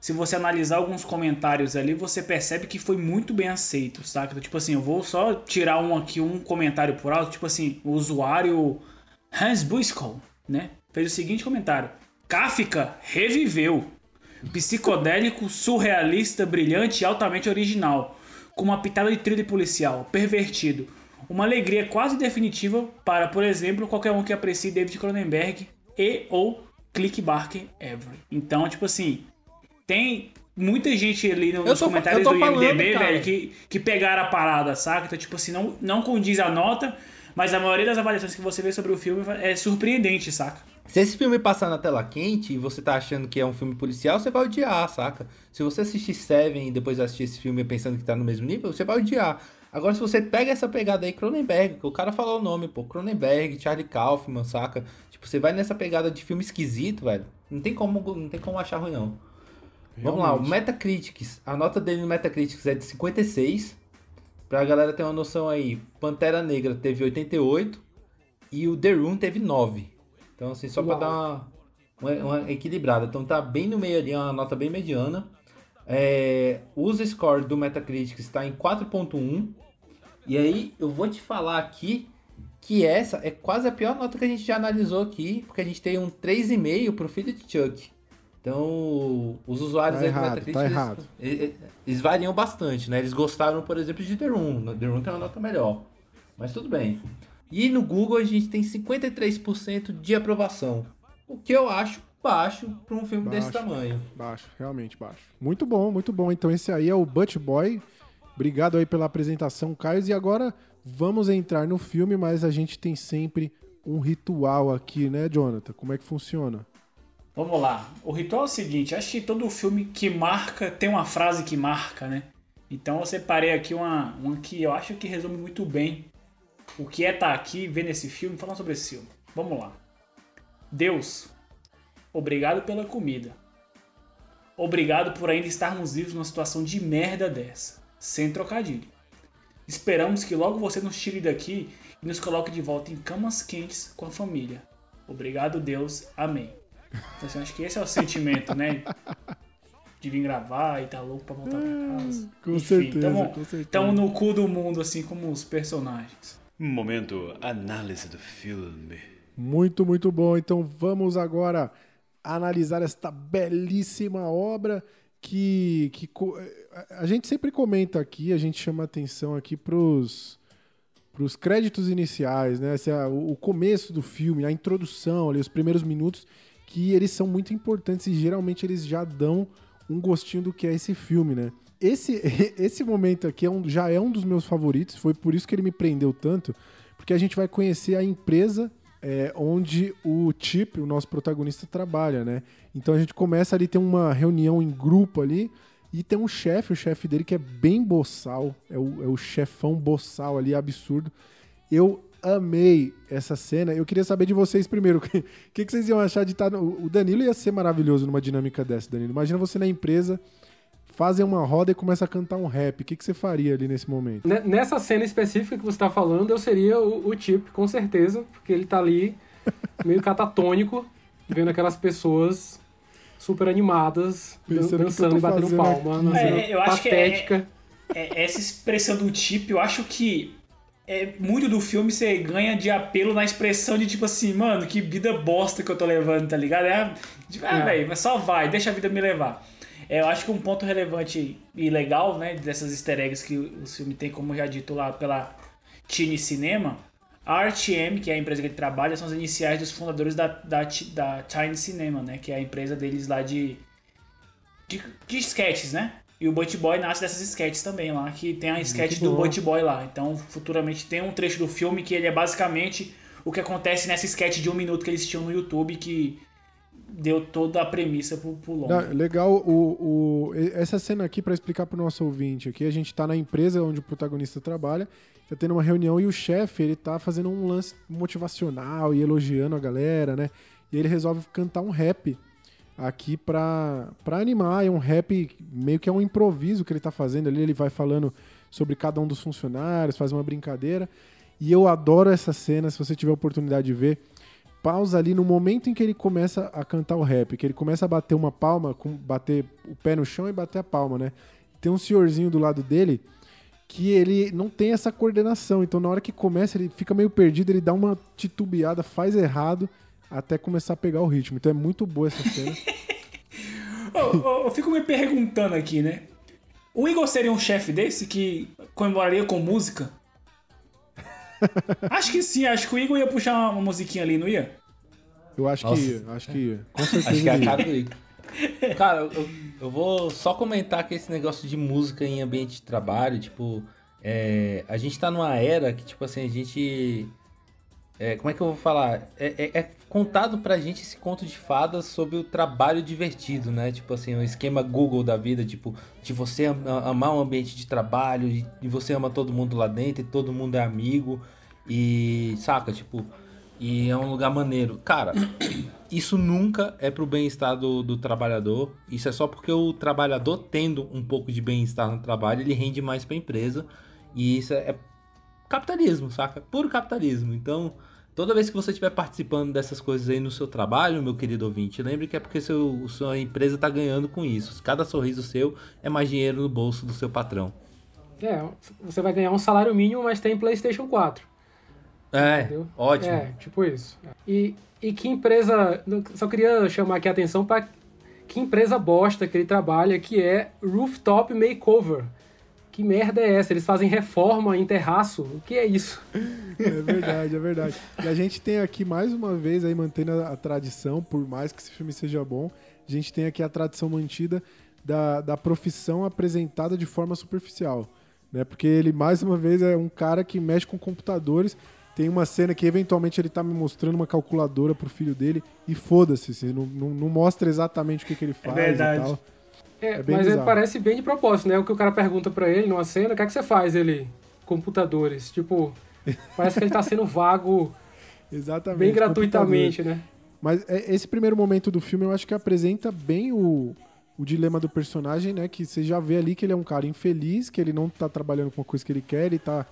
se você analisar alguns comentários ali, você percebe que foi muito bem aceito, saca? Tipo assim, eu vou só tirar um aqui, um comentário por alto, tipo assim, o usuário Hans Buskol, né? Fez o seguinte comentário: Kafka reviveu. Psicodélico, surrealista, brilhante e altamente original. Com uma pitada de trilha policial, pervertido. Uma alegria quase definitiva para, por exemplo, qualquer um que aprecie David Cronenberg e ou Click Barker Every. Então, tipo assim, tem muita gente ali nos tô comentários do IMDB, falando, cara. velho, que, que pegaram a parada, saca? Então, tipo assim, não, não condiz a nota, mas a maioria das avaliações que você vê sobre o filme é surpreendente, saca? Se esse filme passar na tela quente e você tá achando que é um filme policial, você vai odiar, saca? Se você assistir Seven e depois assistir esse filme pensando que tá no mesmo nível, você vai odiar. Agora, se você pega essa pegada aí, Cronenberg, que o cara falou o nome, pô, Cronenberg, Charlie Kaufman, saca? Tipo, você vai nessa pegada de filme esquisito, velho. Não tem como, não tem como achar ruim, não. Vamos lá, o Realmente. Metacritics. A nota dele no Metacritics é de 56. Pra galera ter uma noção aí, Pantera Negra teve 88 e o The Room teve 9. Então, assim, só pra Uau. dar uma, uma, uma equilibrada. Então tá bem no meio ali, uma nota bem mediana. É, o score do Metacritic está em 4.1. E aí, eu vou te falar aqui que essa é quase a pior nota que a gente já analisou aqui, porque a gente tem um 3,5 pro filho de Chuck. Então, os usuários Tá aí do Metacritic, tá errado. eles, eles variam bastante, né? Eles gostaram, por exemplo, de The Room. The Room tem uma nota melhor. Mas tudo bem. E no Google a gente tem 53% de aprovação. O que eu acho baixo para um filme desse Baixo. tamanho. Baixo, realmente baixo. Muito bom, muito bom. Então esse aí é o Butch Boy. Obrigado aí pela apresentação, Caio. E agora vamos entrar no filme, mas a gente tem sempre um ritual aqui, né, Jonathan? Como é que funciona? Vamos lá. O ritual é o seguinte: acho que todo filme que marca tem uma frase que marca, né? Então eu separei aqui uma, uma que eu acho que resume muito bem o que é estar aqui vendo esse filme, falando sobre esse filme. Vamos lá. Deus, obrigado pela comida. Obrigado por ainda estarmos vivos numa situação de merda dessa, sem trocadilho. Esperamos que logo você nos tire daqui e nos coloque de volta em camas quentes com a família. Obrigado, Deus. Amém. Então, assim, acho que esse é o sentimento, né? De vir gravar e tá louco pra voltar pra casa. Com certeza, tamo, com certeza. Tamo no cu do mundo, assim como os personagens. Momento análise do filme. Muito, muito bom. Então vamos agora analisar esta belíssima obra que, que co- a gente sempre comenta aqui, a gente chama atenção aqui pros os créditos iniciais, né? É o começo do filme, a introdução, ali, os primeiros minutos, que eles são muito importantes e geralmente eles já dão um gostinho do que é esse filme, né? Esse, [LAUGHS] esse momento aqui é um- já é um dos meus favoritos, foi por isso que ele me prendeu tanto, porque a gente vai conhecer a empresa é, onde o Chip, o nosso protagonista, trabalha, né? Então a gente começa ali, tem uma reunião em grupo ali, e tem um chefe, o chefe dele que é bem boçal, é o, é o chefão boçal ali, absurdo. Eu amei essa cena. Eu queria saber de vocês primeiro, [LAUGHS] o que, que, que vocês iam achar de estar... No, o Danilo ia ser maravilhoso numa dinâmica dessa, Danilo. Imagina você na empresa, fazem uma roda e começa a cantar um rap. O que, que você faria ali nesse momento? Ne- Nessa cena específica que você tá falando, eu seria o, o Chip, com certeza, porque ele tá ali [LAUGHS] meio catatônico, vendo aquelas pessoas super animadas, Pensando que dançando e batendo palma, cena É, eu acho que é- patética. É, essa expressão do tipo, eu acho que é, muito do filme você ganha de apelo na expressão de tipo assim, mano, que vida bosta que eu tô levando, tá ligado? É, tipo, ah, É. velho, mas só vai, deixa a vida me levar. É, eu acho que um ponto relevante e legal, né, dessas easter eggs que o filme tem, como já dito lá pela Tine Cinema, a RTM, que é a empresa que ele trabalha, são as iniciais dos fundadores da, da, da Tine Cinema, né, que é a empresa deles lá de, de, de sketches, né? E o Butch Boy nasce dessas sketches também lá, que tem a sketch do. Butch Boy lá. Então, futuramente tem um trecho do filme que ele é basicamente o que acontece nessa sketch de um minuto que eles tinham no YouTube, que deu toda a premissa pro, pro longo. Não, legal, o, o- essa cena aqui, pra explicar pro nosso ouvinte aqui, a gente tá na empresa onde o protagonista trabalha, tá tendo uma reunião e o chefe, ele tá fazendo um lance motivacional e elogiando a galera, né? E ele resolve cantar um rap aqui pra, pra animar, é um rap meio que é um improviso que ele tá fazendo ali, ele vai falando sobre cada um dos funcionários, faz uma brincadeira, e eu adoro essa cena, se você tiver oportunidade de ver, pausa ali no momento em que ele começa a cantar o rap, que ele começa a bater uma palma, com, bater o pé no chão e bater a palma, né? Tem um senhorzinho do lado dele que ele não tem essa coordenação, então na hora que começa ele fica meio perdido, ele dá uma titubeada, faz errado até começar a pegar o ritmo. Então é muito boa essa cena. [LAUGHS] Ô, eu fico me perguntando aqui, né? O Igor seria um chefe desse que comemoraria com música? [LAUGHS] acho que sim, acho que o Igor ia puxar uma, uma musiquinha ali, não ia? Eu acho Nossa. que ia, acho que ia. Com certeza Acho que é a ia. cara do Igor. Cara, eu, eu vou só comentar que esse negócio de música em ambiente de trabalho, tipo, é, a gente tá numa era que, tipo assim, a gente. É, como é que eu vou falar? É, é- é contado pra gente esse conto de fadas sobre o trabalho divertido, né? Tipo assim, o esquema Google da vida, tipo, de você am- amar um ambiente de trabalho, e, você ama todo mundo lá dentro, e todo mundo é amigo, e saca, tipo, e é um lugar maneiro. Cara, [COUGHS] isso nunca é pro bem-estar do, do trabalhador. Isso é só porque o trabalhador tendo um pouco de bem-estar no trabalho, ele rende mais pra empresa. E isso é capitalismo, saca? Puro capitalismo. Então, toda vez que você estiver participando dessas coisas aí no seu trabalho, meu querido ouvinte, lembre que é porque seu, sua empresa tá ganhando com isso. Cada sorriso seu é mais dinheiro no bolso do seu patrão. É, você vai ganhar um salário mínimo, mas tem PlayStation 4. É, Entendeu? ótimo. É, tipo isso. E, e que empresa. Só queria chamar aqui a atenção para que empresa bosta que ele trabalha, que é Rooftop Makeover. Que merda é essa? Eles fazem reforma em terraço? O que é isso? É verdade, é verdade. E a gente tem aqui mais uma vez aí mantendo a, a tradição, por mais que esse filme seja bom, a gente tem aqui a tradição mantida da, da profissão apresentada de forma superficial, né? Porque ele mais uma vez é um cara que mexe com computadores. Tem uma cena que eventualmente ele tá me mostrando uma calculadora pro filho dele e foda-se, assim, não, não, não mostra exatamente o que, que ele faz verdade. e tal. É, É mas ele bizarro. parece bem de propósito, né? O que o cara pergunta pra ele numa cena, o que é que você faz? Ele, computadores. Tipo, [LAUGHS] parece que ele tá sendo vago Exatamente. bem gratuitamente, né? Mas é- esse primeiro momento do filme eu acho que apresenta bem o, o dilema do personagem, né? Que você já vê ali que ele é um cara infeliz, que ele não tá trabalhando com a coisa que ele quer, ele tá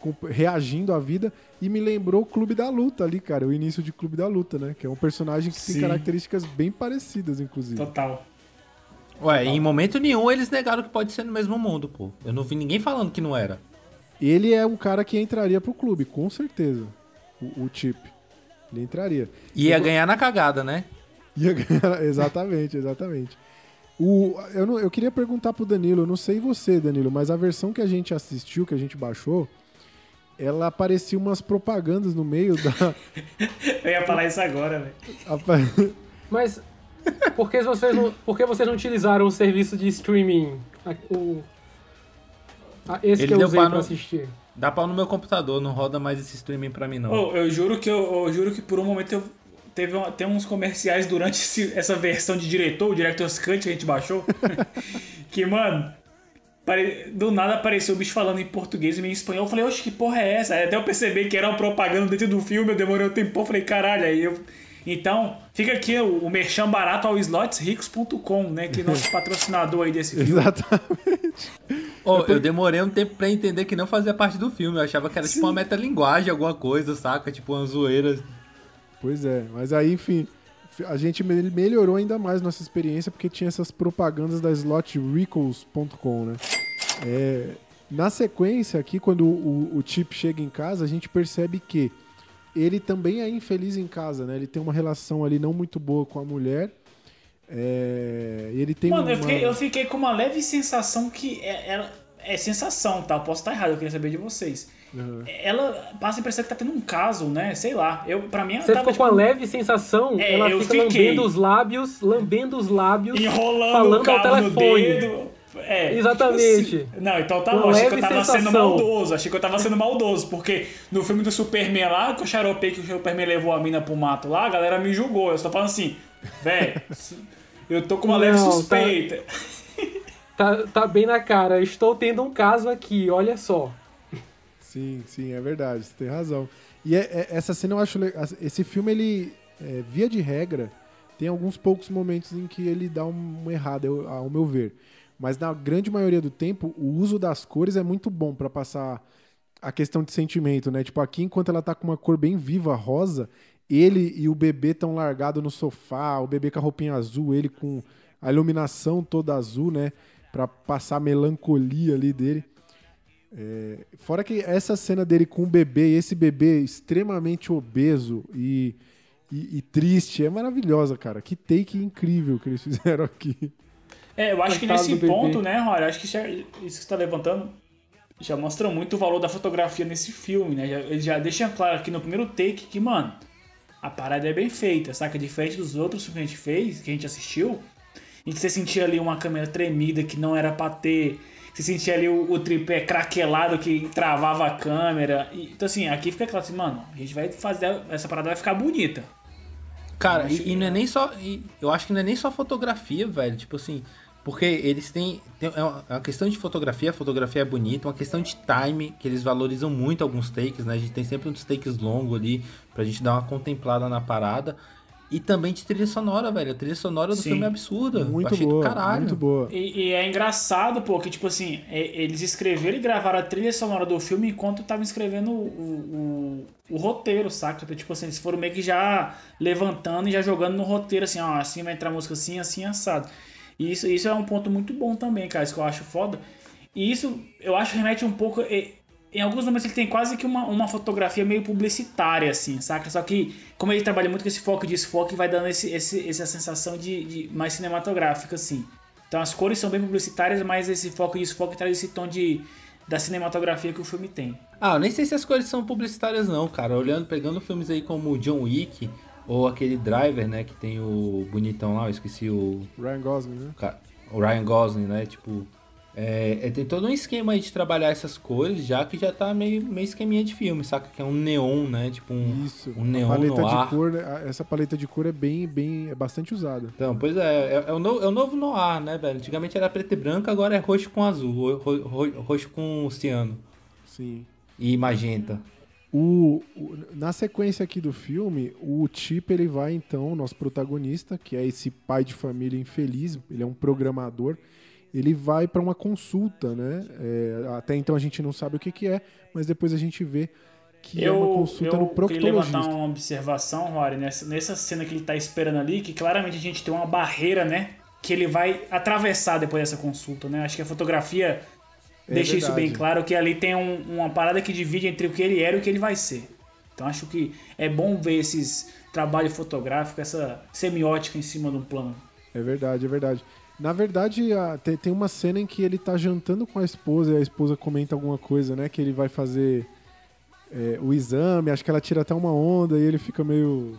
com- reagindo à vida. E me lembrou o Clube da Luta ali, cara, o início de Clube da Luta, né? Que é um personagem que Sim. tem características bem parecidas, inclusive. Total. Ué, em momento nenhum eles negaram que pode ser no mesmo mundo, pô. Eu não vi ninguém falando que não era. Ele é um cara que entraria pro clube, com certeza. O, o Chip. Ele entraria. Ia ganhar na cagada, né? Ia [LAUGHS] ganhar, exatamente, exatamente. O, eu, não- eu queria perguntar pro Danilo, eu não sei você, Danilo, mas a versão que a gente assistiu, que a gente baixou, ela aparecia umas propagandas no meio da. [LAUGHS] Eu ia falar isso agora, velho. apa- Mas por que vocês não, por que vocês não utilizaram o serviço de streaming? O, a- esse Ele que eu usei pra no- assistir. Dá pau no meu computador, não roda mais esse streaming pra mim, não. Ô, eu juro que eu, eu juro que por um momento eu teve uma- tem uns comerciais durante esse- essa versão de diretor, o Director's Cut que a gente baixou, [LAUGHS] que, mano, pare- do nada apareceu o bicho falando em português e meio em espanhol. Eu falei, oxe, que porra é essa? Aí Até eu percebi que era uma propaganda dentro do filme, eu demorei um tempo, eu falei, caralho, aí eu... Então, fica aqui o, o merchan barato ao slotsricos.com, né, que é nosso [LAUGHS] patrocinador aí desse filme. Exatamente. Ô, eu demorei um tempo pra entender que não fazia parte do filme. Eu achava que era tipo uma metalinguagem, alguma coisa, saca? Tipo uma zoeira. Pois é, mas aí, enfim, a gente me- melhorou ainda mais nossa experiência porque tinha essas propagandas da slotrecalls.com, né? É, na sequência aqui, quando o, o Chip chega em casa, a gente percebe que ele também é infeliz em casa, né? Ele tem uma relação ali não muito boa com a mulher. É, e ele tem Mano, uma... eu fiquei, eu fiquei com uma leve sensação que é, ela- é sensação, tá? Eu posso estar errado, eu queria saber de vocês. Uhum. Ela passa a impressão que tá tendo um caso, né? Sei lá. Eu, pra mim, ela Você tava, ficou com a tipo, leve sensação, É, ela eu fica fiquei. lambendo os lábios, lambendo os lábios, enrolando falando o ao no telefone. dedo. É, Exatamente. tipo assim- Não, então tá Com bom. Achei que eu leve tava sendo sensação. maldoso. Achei que eu tava sendo maldoso. Porque no filme do Superman lá, que o xaropei que o Superman levou a mina pro mato lá, a galera me julgou. Eu só falando assim, velho, eu tô com uma leve Não, tá- suspeita. [LAUGHS] Tá, tá bem na cara. Estou tendo um caso aqui, olha só. Sim, sim, é verdade, você tem razão. E é- é- essa cena eu acho legal. Esse filme, ele, é, via de regra, tem alguns poucos momentos em que ele dá um, uma errada, ao meu ver. Mas na grande maioria do tempo, o uso das cores é muito bom pra passar a questão de sentimento, né? Tipo, aqui, enquanto ela tá com uma cor bem viva, rosa, ele e o bebê tão largado no sofá, o bebê com a roupinha azul, ele com a iluminação toda azul, né? Pra passar a melancolia ali dele. É, fora que essa cena dele com o bebê, e esse bebê extremamente obeso e, e- e triste, é maravilhosa, cara. Que take incrível que eles [LAUGHS] fizeram aqui. É, eu acho que nesse ponto, né, Rory, acho que já- isso que você tá levantando já mostra muito o valor da fotografia nesse filme, né? Já- Ele já deixa claro aqui no primeiro take que, mano, a parada é bem feita, saca? Diferente dos outros filmes que a gente fez, que a gente assistiu, em que você sentia ali uma câmera tremida que não era pra ter, você sentia ali o, o tripé craquelado que travava a câmera. E, então, assim, aqui fica claro assim, mano, a gente vai fazer, essa parada vai ficar bonita. Cara, e, e não é nem só. e eu acho que não é nem só fotografia, velho. Tipo assim. Porque eles têm. tem- é uma- é uma questão de fotografia, a fotografia é bonita, uma questão de time, que eles valorizam muito alguns takes, né? A gente tem sempre uns takes longos ali, pra gente dar uma contemplada na parada. E também de trilha sonora, velho. A trilha sonora do Sim. filme é absurda. Eu Muito achei boa, do caralho. muito boa. E, e é engraçado, pô, que tipo assim, é- eles escreveram e gravaram a trilha sonora do filme enquanto estavam escrevendo o, o, o roteiro, saca? Então, tipo assim, eles foram meio que já levantando e já jogando no roteiro, assim, ó, assim vai entrar a música assim, assim, assado. E isso, isso é um ponto muito bom também, cara, isso que eu acho foda. E isso, eu acho, remete um pouco. Em alguns momentos ele tem quase que uma, uma fotografia meio publicitária, assim, saca? Só que, como ele trabalha muito com esse foco e desfoque, vai dando esse, esse, essa sensação de, de mais cinematográfica, assim. Então as cores são bem publicitárias, mas esse foco e desfoque traz esse tom de, da cinematografia que o filme tem. Ah, eu nem sei se as cores são publicitárias, não, cara. Olhando, pegando filmes aí como John Wick, ou aquele Driver, né? Que tem o bonitão lá, eu esqueci o. Ryan Gosling, né? O Ryan Gosling, né? Tipo, é, é- tem todo um esquema aí de trabalhar essas cores, já que já tá meio, meio esqueminha de filme, saca? Que é um neon, né? Tipo um, Isso. um neon paleta no ar. de cor, a- essa paleta de cor é bem, bem, é bastante usada. Então, pois é, é, é o no- é o novo noir, né, velho? Antigamente era preto e branco, agora é roxo com azul, ro- ro- roxo com ciano Sim. e magenta. O, o- na sequência aqui do filme, o Chip ele vai então, nosso protagonista, que é esse pai de família infeliz, ele é um programador, ele vai para uma consulta, né? É, até então a gente não sabe o que, que é, mas depois a gente vê que é uma consulta no queria levantar proctologista. uma observação, Rory, nessa, nessa cena que ele tá esperando ali, que claramente a gente tem uma barreira, né? Que ele vai atravessar depois dessa consulta, né? Acho que a fotografia É deixa isso bem verdade. claro, que ali tem um- uma parada que divide entre o que ele era e o que ele vai ser. Então acho que é bom ver esses trabalho fotográfico, essa semiótica em cima de um plano. É verdade, é verdade. Na verdade, a- tem, tem uma cena em que ele tá jantando com a esposa e a esposa comenta alguma coisa, né? Que ele vai fazer é, o exame, acho que ela tira até uma onda e ele fica meio.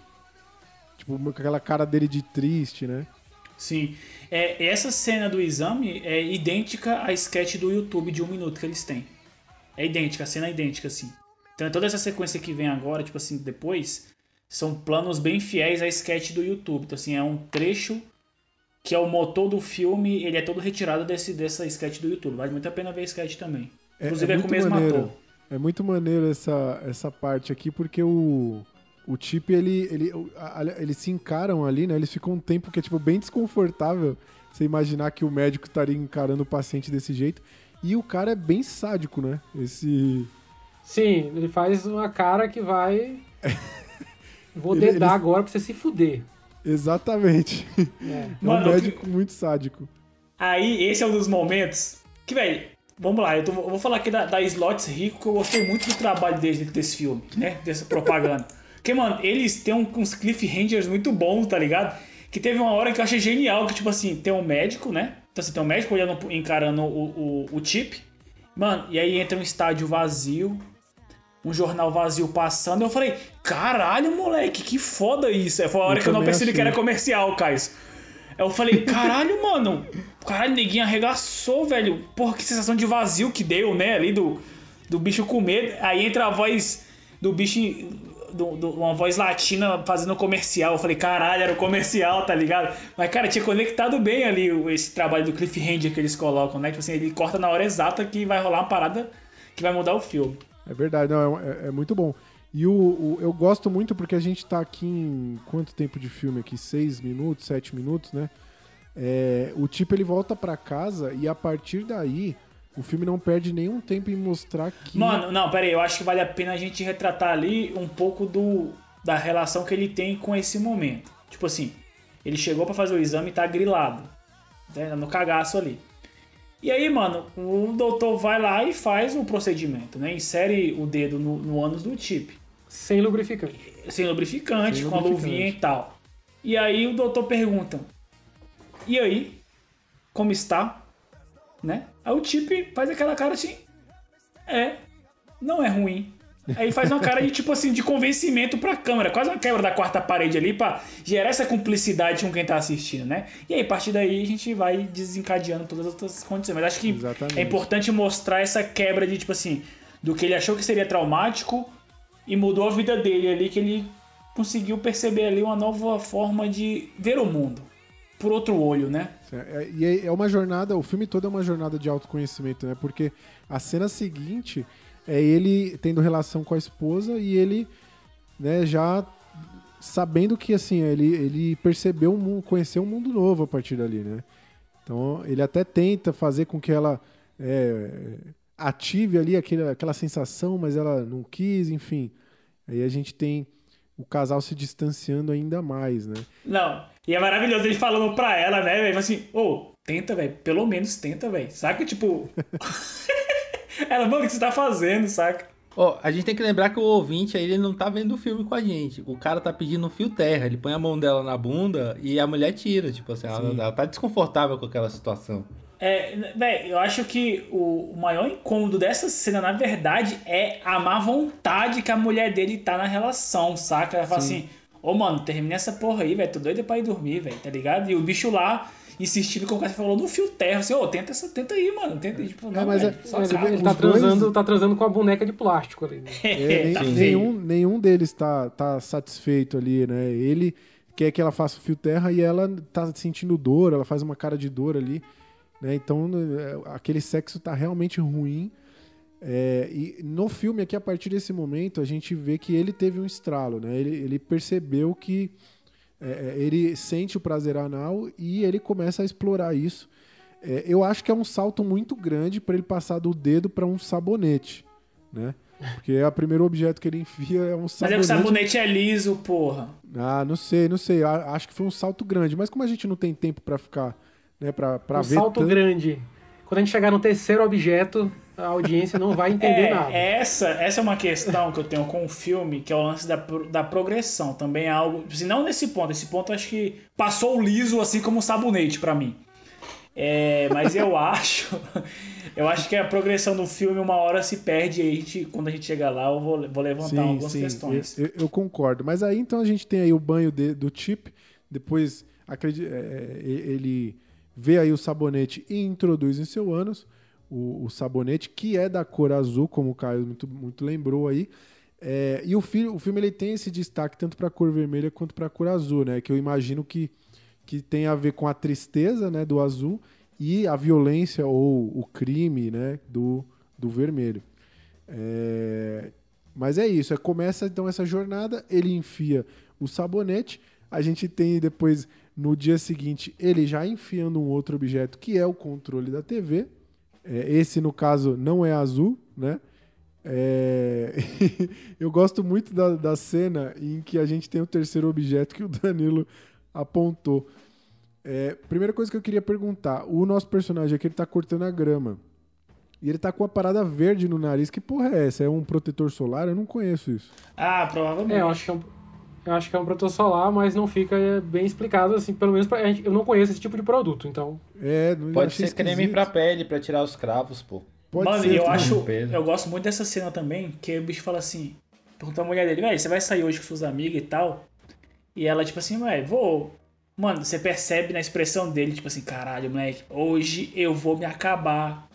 Tipo, com aquela cara dele de triste, né? Sim. É, essa cena do exame é idêntica à sketch do YouTube de um minuto que eles têm. É idêntica, a cena é idêntica, assim. Então toda essa sequência que vem agora, tipo assim, depois, são planos bem fiéis à sketch do YouTube. Então, assim, é um trecho que é o motor do filme, ele é todo retirado desse, dessa sketch do YouTube. Vale muito a pena ver a sketch também. É, Inclusive é é, com o muito mesmo maneiro. ator. É muito maneiro essa, essa parte aqui, porque o, o Chip, ele, ele, eles se encaram ali, né? Eles ficam um tempo que é, tipo, bem desconfortável você imaginar que o médico estaria encarando o paciente desse jeito. E o cara é bem sádico, né? Esse... Sim, ele faz uma cara que vai. [LAUGHS] Vou Ele- dedar ele- agora pra você se fuder. Exatamente. É. É Mano, um médico muito sádico. Aí, esse é um dos momentos que, velho, vamos lá, eu, tô- eu vou falar aqui da, da Slots Rico, que eu gostei muito do trabalho deles dentro desse filme, né? Dessa propaganda. Porque, mano, eles têm uns cliffhangers muito bons, tá ligado? Que teve uma hora que eu achei genial, que, tipo assim, tem um médico, né? Então, assim, tem um médico olhando, encarando o, o, o chip. Mano, e aí entra um estádio vazio, um jornal vazio passando. Eu falei, caralho, moleque, que foda isso. Foi a hora Eu que eu não percebi que achei. era comercial, Caio. Eu falei, [LAUGHS] caralho, mano. Caralho, neguinho arregaçou, velho. Porra, que sensação de vazio que deu, né? Ali do, do bicho comer. Aí entra a voz do bicho. Do, uma voz latina fazendo comercial. Eu falei, caralho, era o comercial, tá ligado? Mas, cara, tinha conectado bem ali esse trabalho do cliffhanger que eles colocam, né? Tipo assim, ele corta na hora exata que vai rolar uma parada que vai mudar o filme. É verdade, não, é, é muito bom. E o, o- eu gosto muito porque a gente tá aqui em quanto tempo de filme aqui? Seis minutos, sete minutos, né? É, o tipo ele volta pra casa e a partir daí o filme não perde nenhum tempo em mostrar que. Mano, não, pera aí, eu acho que vale a pena a gente retratar ali um pouco do da relação que ele tem com esse momento. Tipo assim, ele chegou pra fazer o exame e tá grilado, né, no cagaço ali. E aí, mano, o doutor vai lá e faz o procedimento, né? Insere o dedo no, no ânus do Chip, Sem lubrificante. sem lubrificante, Sem com a lubrificante. luvinha e tal. E aí o doutor pergunta: "E aí, como está?" Né? Aí o Chip faz aquela cara assim: "É, não é ruim. Aí faz uma cara de tipo assim, de convencimento pra câmera, quase uma quebra da quarta parede ali pra gerar essa cumplicidade com quem tá assistindo, né? E aí, a partir daí, a gente vai desencadeando todas as outras condições. Mas acho que Exatamente. é importante mostrar essa quebra de tipo assim, do que ele achou que seria traumático e mudou a vida dele ali, que ele conseguiu perceber ali uma nova forma de ver o mundo. Por outro olho, né? É, E é- é uma jornada, o filme todo é uma jornada de autoconhecimento, né? Porque a cena seguinte é ele tendo relação com a esposa e ele, né, já sabendo que, assim, ele, ele percebeu, um, mundo- conheceu um mundo novo a partir dali, né? Então, ele até tenta fazer com que ela é, ative ali aquele, aquela sensação, mas ela não quis, enfim. Aí a gente tem o casal se distanciando ainda mais, né? Não, e é maravilhoso ele falando pra ela, né, velho? Assim, ô, tenta, velho. Pelo menos tenta, velho. Saca? Tipo. [LAUGHS] ela, mano, o que você tá fazendo, saca? Ó, a gente tem que lembrar que o ouvinte aí, ele não tá vendo o filme com a gente. O cara tá pedindo um fio terra, ele põe a mão dela na bunda e a mulher tira. Tipo assim, ela, ela tá desconfortável com aquela situação. É, velho, eu acho que o, o maior incômodo dessa cena, na verdade, é a má vontade que a mulher dele tá na relação, saca? Ela fala assim, ô mano, termina essa porra aí, velho, tô doido pra ir dormir, velho, tá ligado? E o bicho lá insistindo com o cara falou no fio terra, assim, ô, tenta, essa, tenta aí, mano, tenta aí, tipo, não, mas é- só Ele, tá, os dois- transando, tá transando com a boneca de plástico ali. né? [LAUGHS] É, nem- Tá nenhum, nenhum deles tá, tá satisfeito ali, né? Ele quer que ela faça o fio terra e ela tá sentindo dor, ela faz uma cara de dor ali, né? Então é, aquele sexo tá realmente ruim. É, e no filme aqui, a partir desse momento, a gente vê que ele teve um estralo, né? Ele, ele percebeu que é, ele sente o prazer anal e ele começa a explorar isso. É, eu acho que é um salto muito grande para ele passar do dedo para um sabonete, né? Porque é o primeiro objeto que ele enfia é um Mas é que sabonete. o sabonete é liso, porra. Ah, não sei, não sei. Acho que foi um salto grande, mas como a gente não tem tempo para ficar, né, para para um ver salto tanto- grande. Quando a gente chegar no terceiro objeto, a audiência não vai entender É, nada. essa, essa é uma questão que eu tenho com o filme, que é o lance da, da progressão. Também é algo. Assim, não nesse ponto. Esse ponto eu acho que passou o liso assim como um sabonete pra mim. É, mas eu [LAUGHS] acho. Eu acho que a progressão do filme uma hora se perde e a gente, quando a gente chegar lá, eu vou, vou levantar algumas questões. Eu, eu- eu concordo. Mas aí então a gente tem aí o banho de- do chip, depois acredi- é, e- ele vê aí o sabonete e introduz em seu ânus o, o sabonete, que é da cor azul, como o Caio muito, muito lembrou aí. É, e o, fi- o filme ele tem esse destaque tanto para a cor vermelha quanto para a cor azul, né? Que eu imagino que, que tem a ver com a tristeza né, do azul e a violência ou o crime né, do, do vermelho. É, Mas é isso, é, começa então essa jornada, ele enfia o sabonete, a gente tem depois, no dia seguinte, ele já enfiando um outro objeto, que é o controle da TV. É, esse, no caso, não é azul, né? É, [LAUGHS] Eu gosto muito da, da cena em que a gente tem o terceiro objeto que o Danilo apontou. É, primeira coisa que eu queria perguntar: o nosso personagem aqui ele tá cortando a grama. E ele tá com uma parada verde no nariz. Que porra é essa? É um protetor solar? Eu não conheço isso. Ah, provavelmente. É, eu acho que é um, eu acho que é um protetor solar, mas não fica é, bem explicado, assim, pelo menos pra gente. Eu não conheço esse tipo de produto, então. É, não Pode ser creme esquisito. pra pele, pra tirar os cravos, pô. Pode Mano, ser. e eu também. acho. Eu gosto muito dessa cena também, que o bicho fala assim: pergunta a mulher dele, velho, você vai sair hoje com suas amigas e tal? E ela, tipo assim, velho, vou. Mano, você percebe na expressão dele, tipo assim, caralho, moleque, hoje eu vou me acabar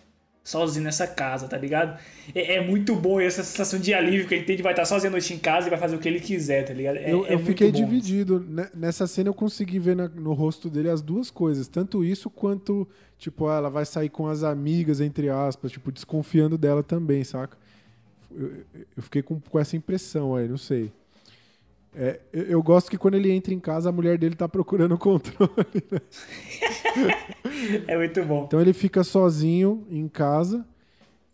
sozinho nessa casa, tá ligado? É, é muito bom essa sensação de alívio que ele tem de vai estar sozinho à noite em casa e vai fazer o que ele quiser, tá ligado? É, eu, é eu fiquei bom. dividido. Ne- Nessa cena eu consegui ver na- no rosto dele as duas coisas. Tanto isso quanto, tipo, ela vai sair com as amigas, entre aspas, tipo, desconfiando dela também, saca? Eu, eu fiquei com, com essa impressão aí, não sei. É, eu, gosto que quando ele entra em casa, a mulher dele tá procurando o controle. [LAUGHS] É muito bom. Então ele fica sozinho em casa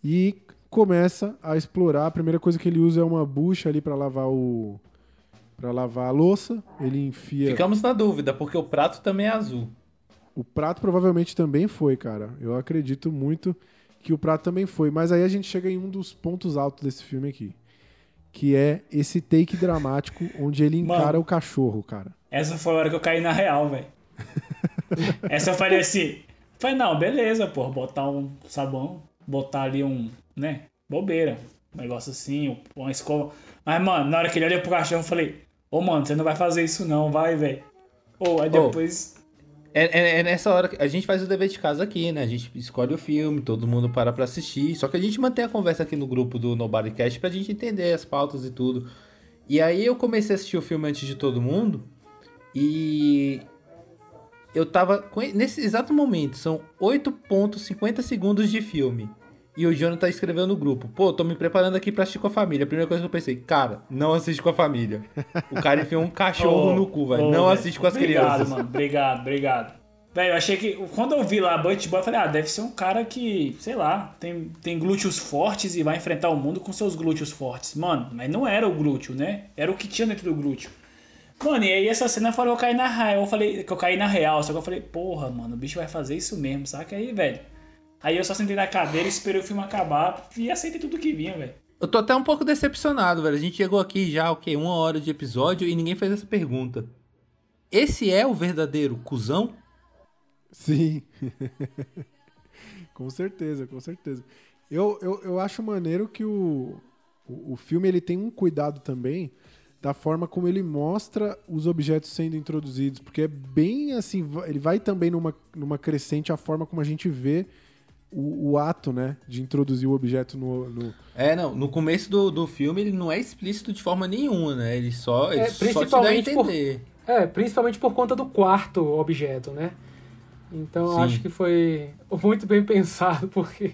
e começa a explorar. A primeira coisa que ele usa é uma bucha ali pra lavar o para lavar a louça. Ele enfia Ficamos na dúvida, porque o prato também é azul. o prato provavelmente também foi, cara. Eu acredito muito que o prato também foi, mas aí a gente chega em um dos pontos altos desse filme aqui, que é esse take dramático onde ele Mano. encara o cachorro, cara. Essa foi a hora que eu caí na real, velho. [LAUGHS] Essa eu falei assim. Falei, não, beleza, pô, botar um sabão, botar ali um, né, bobeira. Um negócio assim, uma escova. Mas, mano, na hora que ele olhou pro cachorro, eu falei, ô, mano, você não vai fazer isso não, vai, velho. Ou aí Ô. depois. É, é- é nessa hora que a gente faz o dever de casa aqui, né? A gente escolhe o filme, todo mundo para pra assistir. Só que a gente mantém a conversa aqui no grupo do Nobodycast pra gente entender as pautas e tudo. E aí eu comecei a assistir o filme antes de todo mundo. E eu tava. Nesse exato momento, são 8,50 segundos de filme. E o Jonathan escreveu no grupo: Pô, tô me preparando aqui pra assistir com a família. A primeira coisa que eu pensei, cara, não assiste com a família. O cara enfiou um cachorro [LAUGHS] Ô, no cu, velho. ô, Não assiste com as obrigado, crianças. mano. Obrigado, obrigado. Velho, eu achei que. Quando eu vi lá a Bunch Boy, eu falei, ah, deve ser um cara que, sei lá, tem, tem glúteos fortes e vai enfrentar o mundo com seus glúteos fortes. Mano, mas não era o glúteo, né? Era o que tinha dentro do glúteo. Mano, e aí essa cena falou que eu caí na real. Eu falei que eu caí na real. Só que eu falei, porra, mano, o bicho vai fazer isso mesmo, saca aí, velho? Aí eu só sentei na cadeira, esperei o filme acabar e aceitei tudo que vinha, velho. Eu tô até um pouco decepcionado, velho. A gente chegou aqui já, ok, uma hora de episódio e ninguém fez essa pergunta. Esse é o verdadeiro cuzão? Sim. [LAUGHS] com certeza, com certeza. Eu, eu, eu acho maneiro que o, o, o filme ele tem um cuidado também da forma como ele mostra os objetos sendo introduzidos, porque é bem assim, ele vai também numa, numa crescente a forma como a gente vê o, o ato, né, de introduzir o objeto no... no- É, não. No começo do, do filme ele não é explícito de forma nenhuma, né? Ele só, ele É, só te dá a principalmente por- entender. É, principalmente por conta do quarto objeto, né? Então eu Sim. acho que foi [LAUGHS] muito bem pensado, porque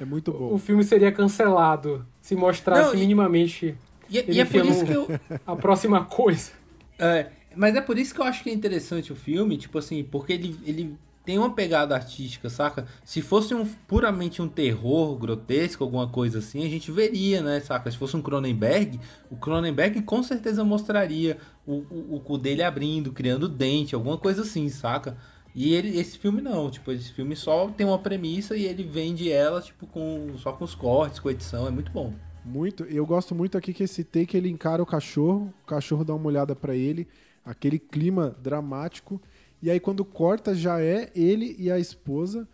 É muito bom. o filme seria cancelado se mostrasse Não, e- minimamente E, Ele e é por isso que eu. a próxima [LAUGHS] coisa. É, mas é por isso que eu acho que é interessante o filme, tipo assim, porque ele, ele tem uma pegada artística, saca? Se fosse um, puramente um terror grotesco, alguma coisa assim, a gente veria, né, saca? Se fosse um Cronenberg, o Cronenberg com certeza mostraria o, o, o cu dele abrindo, criando dente, alguma coisa assim, saca? E ele, esse filme não, tipo, esse filme só tem uma premissa e ele vende ela, tipo, com, só com os cortes, com edição, é muito bom. Muito. Eu gosto muito aqui que esse take ele encara o cachorro, o cachorro dá uma olhada pra ele, aquele clima dramático. E aí quando corta já é ele e a esposa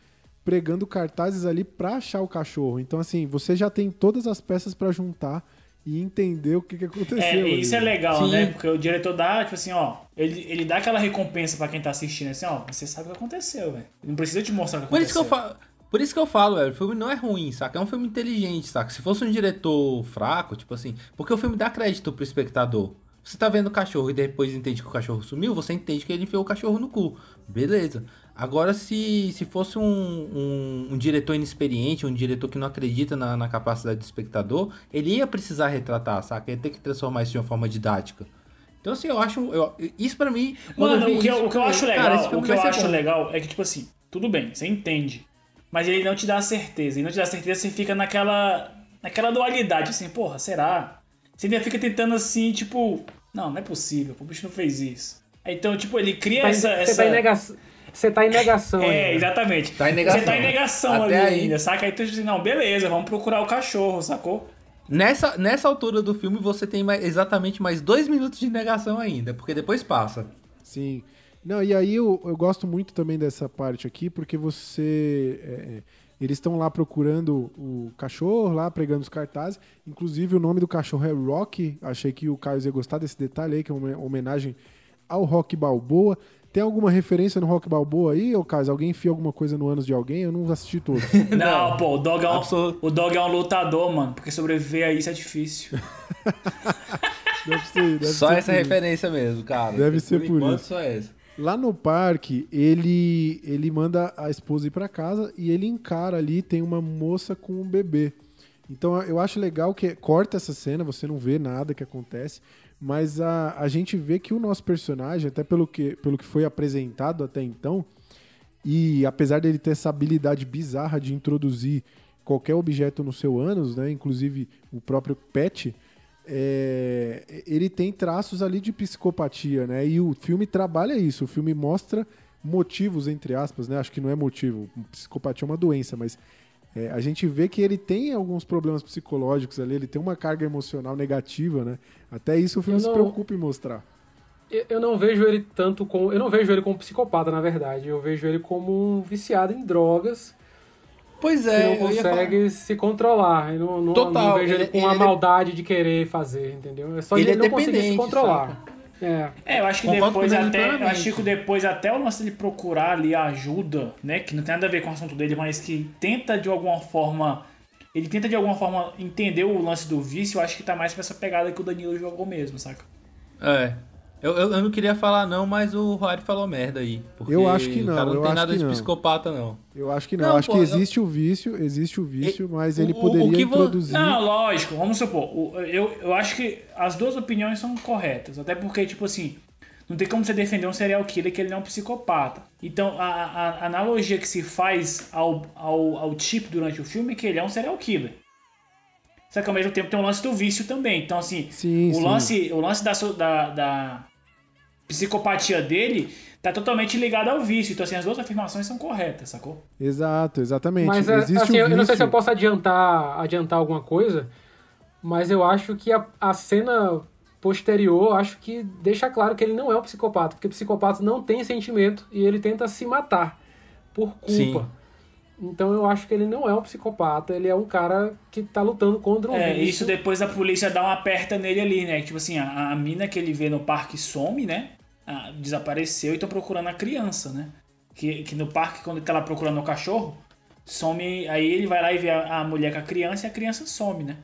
pregando cartazes ali pra achar o cachorro. Então assim, você já tem todas as peças pra juntar e entender o que, que aconteceu. É, ali. isso é legal, Sim. né? Porque o diretor dá, tipo assim, ó, ele, ele dá aquela recompensa pra quem tá assistindo, assim, ó, você sabe o que aconteceu, velho. Não precisa te mostrar o que Por isso aconteceu. que eu falo. Por isso que eu falo, velho, o filme não é ruim, saca? É um filme inteligente, saca? Se fosse um diretor fraco, tipo assim, porque o filme dá crédito pro espectador. Você tá vendo o cachorro e depois entende que o cachorro sumiu, você entende que ele enfiou o cachorro no cu. Beleza. Agora, se, se fosse um, um, um diretor inexperiente, um diretor que não acredita na, na capacidade do espectador, ele ia precisar retratar, saca? Ia ter que transformar isso de uma forma didática. Então, assim, eu acho. eu- isso pra mim. Mano, o que, eu, isso, o que eu acho cara, legal, filme o que eu ser acho bom. legal é que, tipo assim, tudo bem, você entende. Mas ele não te dá certeza. E não te dá certeza, você fica naquela. naquela dualidade, assim, porra, será? Você ainda fica tentando assim, tipo, não, não é possível, o bicho não fez isso. Então, tipo, ele cria Tá essa. Você essa... tá em negação. Você tá em negação É, ainda. exatamente. Tá em negação. Você tá em negação Até ali aí. ainda, saca? Aí tu diz assim, não, beleza, vamos procurar o cachorro, sacou? Nessa, nessa altura do filme você tem mais- exatamente mais dois minutos de negação ainda, porque depois passa. Sim. Não, e aí eu, eu gosto muito também dessa parte aqui, porque você. é, é, eles estão lá procurando o cachorro, lá pregando os cartazes. Inclusive, o nome do cachorro é Rocky. Achei que o Caio ia gostar desse detalhe aí, que é uma homenagem ao Rock Balboa. Tem alguma referência no Rock Balboa aí, ô Caio? Alguém enfia alguma coisa no ânus de alguém? Eu não assisti todo. [LAUGHS] Não, pô, o dog, é um, o dog é um lutador, mano. Porque sobreviver a isso é difícil. [LAUGHS] Deve ser, deve Só ser essa por referência mesmo, cara. Deve ser por enquanto, isso. Só essa. Lá no parque, ele ele manda a esposa ir pra casa e ele encara ali, tem uma moça com um bebê. Então eu acho legal que corta essa cena, você não vê nada que acontece, mas a, a gente vê que o nosso personagem, até pelo que, pelo que foi apresentado até então, e apesar dele ter essa habilidade bizarra de introduzir qualquer objeto no seu ânus, né, inclusive o próprio pet, é, ele tem traços ali de psicopatia, né? E o filme trabalha isso. O filme mostra motivos, entre aspas, né? Acho que não é motivo. Psicopatia é uma doença, mas é, a gente vê que ele tem alguns problemas psicológicos ali, ele tem uma carga emocional negativa, né? Até isso o filme Eu se não- preocupa em mostrar. Eu- Eu não vejo ele tanto como. Eu não vejo ele como psicopata, na verdade. Eu vejo ele como um viciado em drogas Pois que é, não ia falar. consegue se controlar. Eu não, não, Total, não vejo ele, ele- com a ele- maldade de querer fazer, entendeu? É só Ele ele, é não conseguir se controlar. É. É, eu acho que Concordo depois ele até. Acho que depois até o lance de procurar ali ajuda, né? Que não tem nada a ver com o assunto dele, mas que tenta de alguma forma. Ele tenta de alguma forma entender o lance do vício, eu acho que tá mais pra essa pegada que o Danilo jogou mesmo, saca? É. Eu, eu, eu não queria falar não, mas o Rory falou merda aí. Porque Eu acho que não, O cara não eu tem nada de não. psicopata, não. Eu acho que não. Não, acho pô, que eu- existe o vício, existe o vício, mas ele o- o poderia vo- introduzir. Não, lógico, vamos supor. o- Eu, eu acho que as duas opiniões são corretas. Até porque, tipo assim, não tem como você defender um serial killer que ele não é um psicopata. Então, a, a- a analogia que se faz ao, ao, ao tipo durante o filme é que ele é um serial killer. Só que ao mesmo tempo tem o lance do vício também. Então, assim, Sim, o sim. lance, o lance da, da, da psicopatia dele tá totalmente ligado ao vício. Então, assim, as duas afirmações são corretas, sacou? Exato, exatamente. Mas é, existe assim, o eu não sei se eu posso adiantar, adiantar alguma coisa, mas eu acho que a, a cena posterior, acho que deixa claro que ele não é um psicopata, porque o psicopata não tem sentimento e ele tenta se matar por culpa. Sim. Então eu acho que ele não é um psicopata, ele é um cara que tá lutando contra um É, vício. isso depois a polícia dá uma aperta nele ali, né? Tipo assim, a, a mina que ele vê no parque some, né? Ah, desapareceu e estão procurando a criança, né? Que, que no parque, quando ele tá lá procurando o cachorro, some. Aí ele vai lá e vê a, a mulher com a criança e a criança some, né?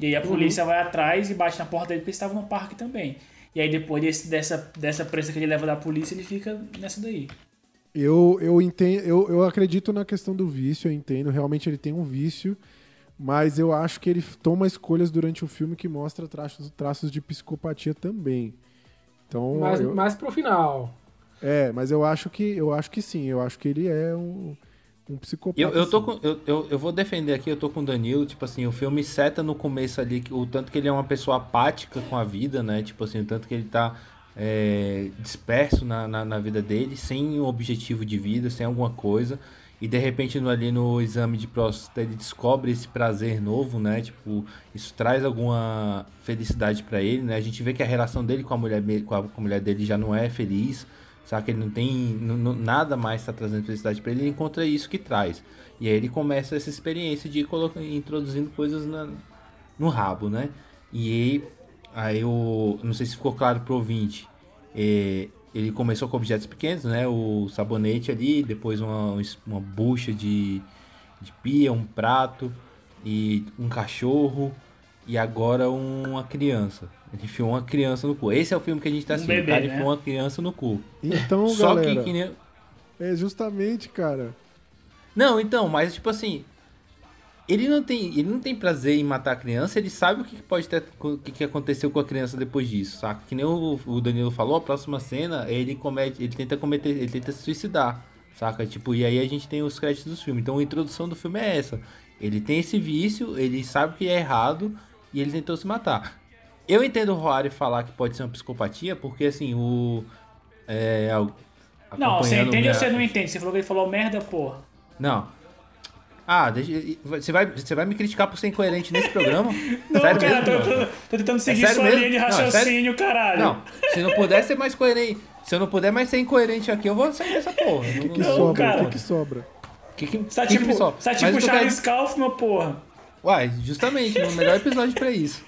E aí a polícia vai atrás e bate na porta dele porque eles estavam no parque também. E aí depois desse, dessa, dessa pressa que ele leva da polícia, ele fica nessa daí. Eu, eu, entendo, eu, eu acredito na questão do vício, eu entendo. Realmente ele tem um vício, mas eu acho que ele toma escolhas durante o filme que mostra traços, traços de psicopatia também. Então, Mas, eu- mais pro final. é, mas eu acho que eu acho que sim, eu acho que ele é um, um psicopata. Eu, eu, tô com, eu, eu, eu vou defender aqui, eu tô com o Danilo, tipo assim, o filme seta no começo ali que- o tanto que ele é uma pessoa apática com a vida, né? Tipo assim, o tanto que ele tá é, disperso na, na, na vida dele, sem um objetivo de vida, sem alguma coisa. E de repente no, ali no exame de próstata ele descobre esse prazer novo, né? Tipo, isso traz alguma felicidade pra ele, né? A gente vê que a relação dele com a mulher, com a, com a mulher dele já não é feliz, sabe? Que ele não tem não- não- nada mais está trazendo felicidade pra ele, ele encontra isso que traz. E aí ele começa essa experiência de ir introduzindo coisas na- no rabo, né? E aí, eu não sei se ficou claro pro ouvinte. é, ele começou com objetos pequenos, né? O sabonete ali, depois uma, uma bucha de, de pia, um prato e um cachorro e agora uma criança. Ele enfiou uma criança no cu. Esse é o filme que a gente tá Um assistindo. bebê, o cara né? enfiou uma criança no cu. Então, Só galera, que, que nem... é justamente, cara. Não, então, mas tipo assim, ele não tem, ele não tem prazer em matar a criança, ele sabe o que pode ter, o que, aconteceu com a criança depois disso, saca? Que nem o, o Danilo falou, a próxima cena, ele comete, ele tenta cometer, ele tenta se suicidar, saca? Tipo, e aí a gente tem os créditos do filme. Então a introdução do filme é essa. Ele tem esse vício, ele sabe que é errado e ele tentou se matar. Eu entendo o Roari falar que pode ser uma psicopatia, porque assim, o é, Não, você entende minha- ou você não entende? Você falou que ele falou merda, porra. não. Ah, deixa, você, vai, você vai me criticar por ser incoerente nesse programa? [LAUGHS] Não, sério cara, mesmo? tô, tô- tô tentando seguir sério sua mesmo? linha de Não, é raciocínio, caralho. Não, se não puder ser mais coerente, se eu não puder mais ser incoerente aqui, eu vou sair dessa porra. O que, que Não, sobra? cara. O que, que sobra? Que, que, Você tá que que tipo, me sobra? você tá tipo Charles Kaufman, porra. Uai, justamente, no melhor episódio pra isso.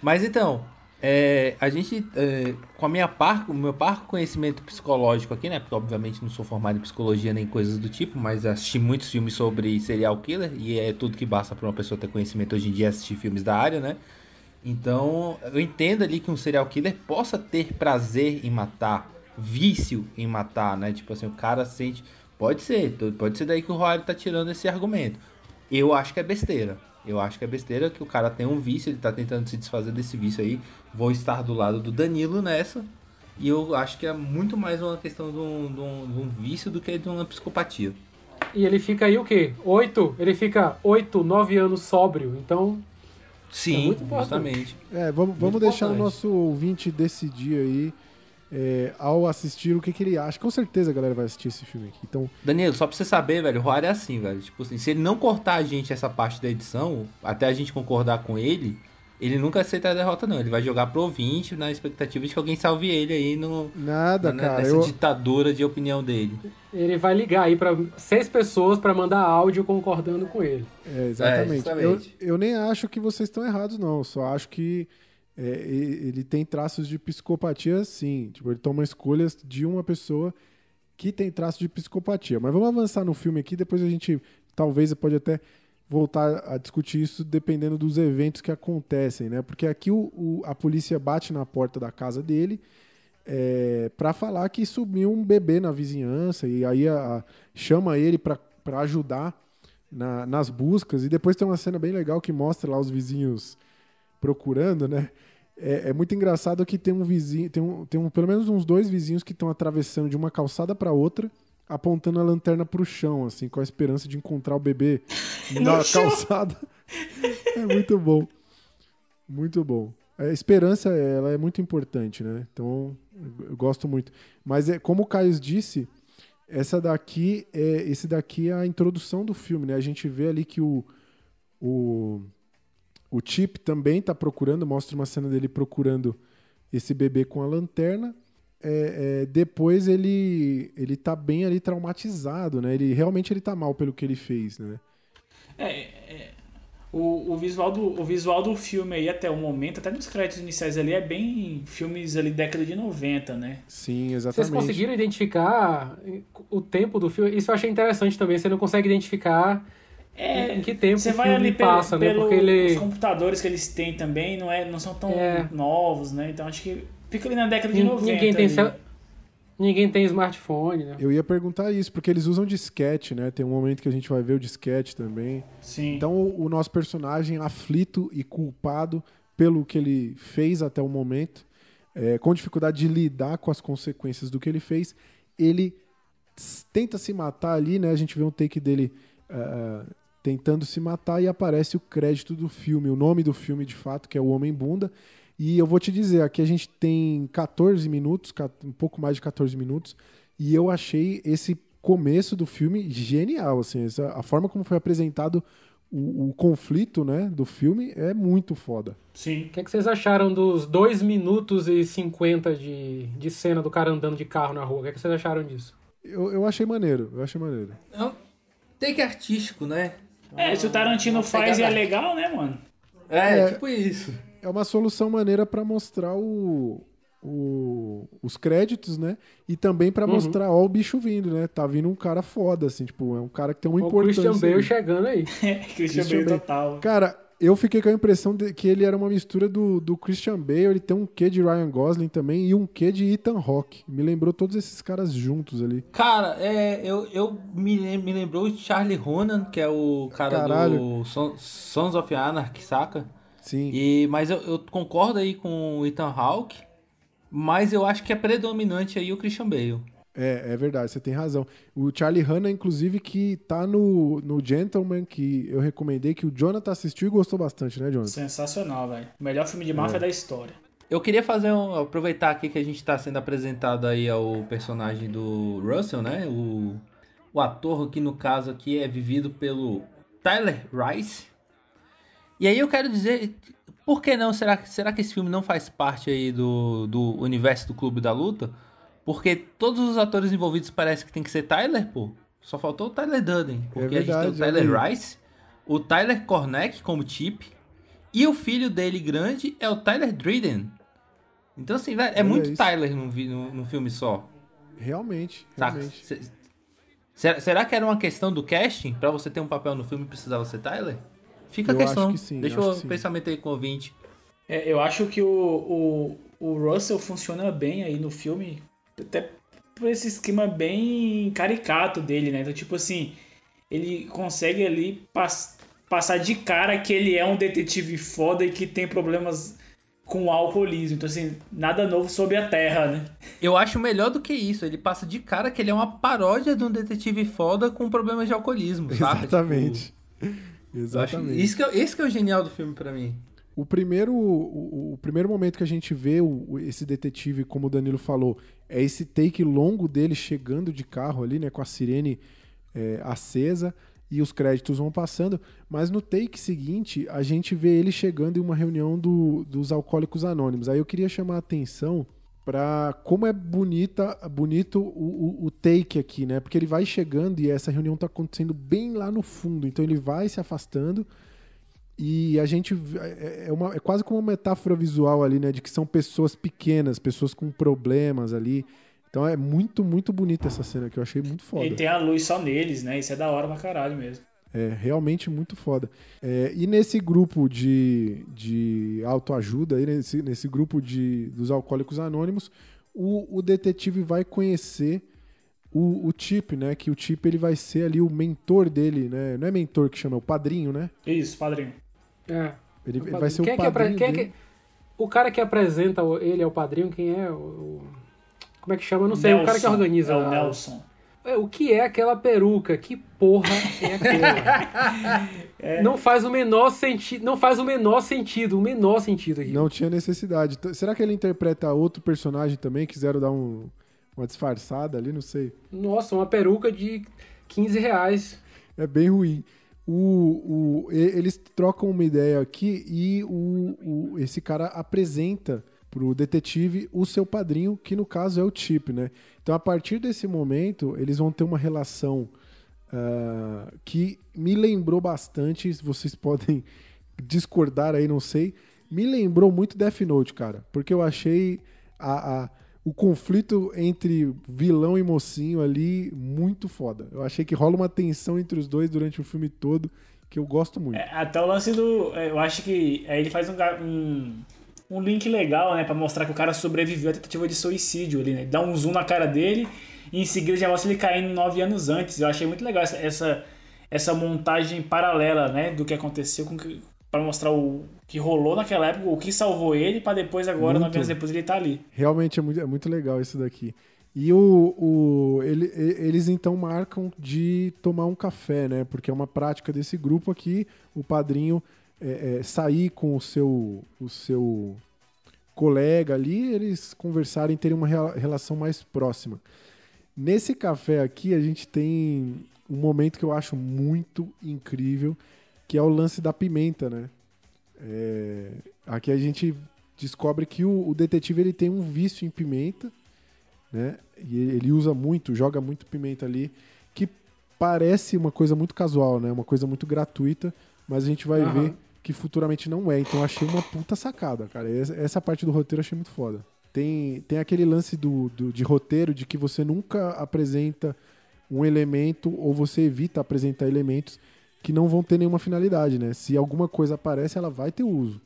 Mas então, É, a gente, é, com a minha par, o meu parco conhecimento psicológico aqui, né? Porque obviamente não sou formado em psicologia nem coisas do tipo, mas assisti muitos filmes sobre serial killer e é tudo que basta para uma pessoa ter conhecimento hoje em dia assistir filmes da área, né? Então, eu entendo ali que um serial killer possa ter prazer em matar, vício em matar, né? Tipo assim, o cara sente. Pode ser, pode ser daí que o Rory tá tirando esse argumento. Eu acho que é besteira. Eu acho que é besteira que o cara tem um vício, ele tá tentando se desfazer desse vício aí. Vou estar do lado do Danilo nessa. E eu acho que é muito mais uma questão de um, de um, de um vício do que de uma psicopatia. E ele fica aí o quê? Oito? Ele fica oito, nove anos sóbrio. Então, Sim, É muito importante. justamente. É, vamos, vamos Muito deixar o nosso ouvinte decidir aí, é, ao assistir, o que, que ele acha. Com certeza a galera vai assistir esse filme aqui. Então, Danilo, só pra você saber, velho, o Rory é assim, velho. Tipo assim, se ele não cortar a gente essa parte da edição, até a gente concordar com ele, ele nunca aceita a derrota, não. Ele vai jogar pro ouvinte na expectativa de que alguém salve ele aí no, nada, na- cara. nessa Eu, ditadura de opinião dele. ele vai ligar aí pra seis pessoas pra mandar áudio concordando com ele. É, exatamente. É, eu, eu nem acho que vocês estão errados, não. Só acho que é, ele tem traços de psicopatia, sim. Tipo, ele toma escolhas de uma pessoa que tem traços de psicopatia. Mas vamos avançar no filme aqui, depois a gente talvez pode até voltar a discutir isso dependendo dos eventos que acontecem, né? Porque aqui o, o- a polícia bate na porta da casa dele é, para falar que sumiu um bebê na vizinhança e aí a- a- chama ele para ajudar na- nas buscas. E depois tem uma cena bem legal que mostra lá os vizinhos procurando, né? É, é muito engraçado que tem um vizinho, tem, um, tem um, pelo menos uns dois vizinhos que estão atravessando de uma calçada para outra, apontando a lanterna para o chão, assim, com a esperança de encontrar o bebê [LAUGHS] na chão. calçada. é muito bom. Muito bom. A esperança, ela é muito importante, né? Então, eu- eu gosto muito. Mas é como o Caio disse, essa daqui é esse daqui é a introdução do filme, né? A gente vê ali que o o, o Chip também tá procurando, mostra uma cena dele procurando esse bebê com a lanterna. É, é, depois ele ele tá bem ali traumatizado, né? Ele realmente ele tá mal pelo que ele fez, né? É, é, o, o, visual do, o visual do filme aí até o momento, até nos créditos iniciais ali, é bem filmes ali década de 90, né? Sim, Vocês exatamente. conseguiram identificar o tempo do filme? Isso eu achei interessante também. Você não consegue identificar É, em que tempo Você vai ali pelo, passa, né? pelo- Porque ele. os computadores que eles têm também não, é, não são tão É. novos, né? Então acho que fica ali na década de nin- 90. Ninguém tem, cel- ninguém tem smartphone, né? Eu ia perguntar isso, porque eles usam disquete, né? Tem um momento que a gente vai ver o disquete também. Sim. Então o, o nosso personagem aflito e culpado pelo que ele fez até o momento, é, com dificuldade de lidar com as consequências do que ele fez, ele tenta se matar ali, né? A gente vê um take dele ah, tentando se matar e aparece o crédito do filme, o nome do filme de fato, que é O Homem Bunda. E eu vou te dizer, aqui a gente tem 14 minutos, um pouco mais de 14 minutos, e eu achei esse começo do filme genial, assim, essa- a forma como foi apresentado o, o conflito, né, do filme é muito foda. Sim. O que, é que vocês acharam dos 2 minutos e 50 de, de cena do cara andando de carro na rua? O que, é que vocês acharam disso? Eu, eu achei maneiro, eu achei maneiro. É um take artístico, né? É, se o Tarantino faz e é legal, né, mano? É, É. tipo isso. É uma solução maneira pra mostrar o, o- os créditos, né? E também pra Uhum. mostrar, ó, o bicho vindo, né? Tá vindo um cara foda, assim, tipo, é um cara que tem uma O importância. Christian Bale chegando aí. Christian [LAUGHS] Christian Bale Bale. total. Cara, eu fiquei com a impressão de que ele era uma mistura do, do Christian Bale, ele tem um quê de Ryan Gosling também e um quê de Ethan Hawke. Me lembrou todos esses caras juntos ali. Cara, é, eu, eu me, me lembrou o Charlie Hunnam, que é o cara Caralho. do Son- Sons of Anarchy, saca? Sim. E, mas eu, eu concordo aí com o Ethan Hawke, mas eu acho que é predominante aí o Christian Bale. É, é verdade, você tem razão. O Charlie Hanna, inclusive, que tá no, no Gentleman, que eu recomendei, que o Jonathan assistiu e gostou bastante, né, Jonathan? Sensacional, velho. Melhor filme de É. máfia da história. Eu queria fazer um. aproveitar aqui que a gente tá sendo apresentado aí ao personagem do Russell, né? O, o ator aqui no caso aqui é vivido pelo Tyler Rice. E aí eu quero dizer, por que não? Será, que- será que esse filme não faz parte aí do, do universo do Clube da Luta? Porque todos os atores envolvidos parece que tem que ser Tyler, pô. Só faltou o Tyler Durden. Porque a gente verdade, tem o Tyler olha aí. Rice, o Tyler Corneck como Chip, e o filho dele grande é o Tyler Driden. Então, assim, velho, é Olha muito isso. Tyler num, num, num filme só. Realmente, realmente. Será, será que era uma questão do casting? Pra você ter um papel no filme precisava ser Tyler? Fica a Eu questão. acho que sim, Deixa acho o que sim. pensamento aí com o ouvinte. É, eu acho que o, o, o Russell funciona bem aí no filme, até por esse esquema bem caricato dele, né? Então, tipo assim, ele consegue ali pass- passar de cara que ele é um detetive foda e que tem problemas com o alcoolismo. Então, assim, nada novo sobre a Terra, né? Eu acho melhor do que isso. Ele passa de cara que ele é uma paródia de um detetive foda com problemas de alcoolismo, saca? Exatamente. Tipo, eu acho- Exatamente. isso que é, esse que é o genial do filme pra mim. O primeiro, o, o primeiro momento que a gente vê o- esse detetive, como o Danilo falou, é esse take longo dele chegando de carro ali, né, com a sirene é, acesa e os créditos vão passando. Mas no take seguinte, a gente vê ele chegando em uma reunião do- dos Alcoólicos Anônimos. Aí eu queria chamar a atenção para como é bonita, bonito o, o- o take aqui, né? Porque ele vai chegando e essa reunião tá acontecendo bem lá no fundo. Então ele vai se afastando e a gente é, é uma, é quase como uma metáfora visual ali, né? De que são pessoas pequenas, pessoas com problemas ali. Então é muito, muito bonita essa cena que eu achei muito foda. E tem a luz só neles, né? Isso é da hora pra caralho mesmo. É realmente muito foda. É, e nesse grupo de, de autoajuda, aí nesse, nesse grupo de, dos alcoólicos anônimos, o, o detetive vai conhecer o, o Chip, né? Que o Chip ele vai ser ali o mentor dele, né? Não é mentor que chama, é o padrinho, né? Isso, padrinho. É. Ele, O ele vai ser quem o é que padrinho é que- O cara que apresenta o- ele é o padrinho, quem é? O, o- como é que chama? Eu não sei. o cara que Nelson, organiza. É o a- Nelson. É, O que é aquela peruca? Que porra é aquela? [LAUGHS] Não faz o menor sentido. Não faz o menor sentido. O menor sentido aqui. Não tinha necessidade. Será que ele interpreta outro personagem também? Quiseram dar um- uma disfarçada ali? Não sei. Nossa, uma peruca de 15 reais. É bem ruim. O, o- eles trocam uma ideia aqui e o, o- esse cara apresenta pro detetive o seu padrinho, que no caso é o Chip, né? Então, a partir desse momento, eles vão ter uma relação ah, que me lembrou bastante, vocês [LAUGHS] podem discordar aí, não sei, me lembrou muito Death Note, cara, porque eu achei a- a- o conflito entre vilão e mocinho ali muito foda. Eu achei que rola uma tensão entre os dois durante o filme todo que eu gosto muito. É, até o lance do. é, Eu acho que aí ele faz um, um, um link legal, né? Pra mostrar que o cara sobreviveu à tentativa de suicídio ali, né? Dá um zoom na cara dele e em seguida já mostra ele caindo nove anos antes. Eu achei muito legal essa, essa, essa montagem paralela, né? Do que aconteceu com Pra mostrar o que rolou naquela época, o que salvou ele, pra depois, agora, Muito. nove anos depois, ele tá ali. Realmente é muito, é muito legal isso daqui. E o, o, ele- eles então marcam de tomar um café, né? Porque é uma prática desse grupo aqui, o padrinho é, é, sair com o seu, o seu colega ali, eles conversarem, terem uma rela- relação mais próxima. Nesse café aqui, a gente tem um momento que eu acho muito incrível, que é o lance da pimenta, né? É, aqui a gente descobre que o, o detetive ele tem um vício em pimenta, né? E ele usa muito, joga muito pimenta ali, que parece uma coisa muito casual, né? Uma coisa muito gratuita, mas a gente vai Aham. ver que futuramente não é. Então eu achei uma puta sacada, cara. Essa, essa parte do roteiro eu achei muito foda. Tem, tem aquele lance do, do- de roteiro de que você nunca apresenta um elemento ou você evita apresentar elementos que não vão ter nenhuma finalidade, né? Se alguma coisa aparece, ela vai ter uso.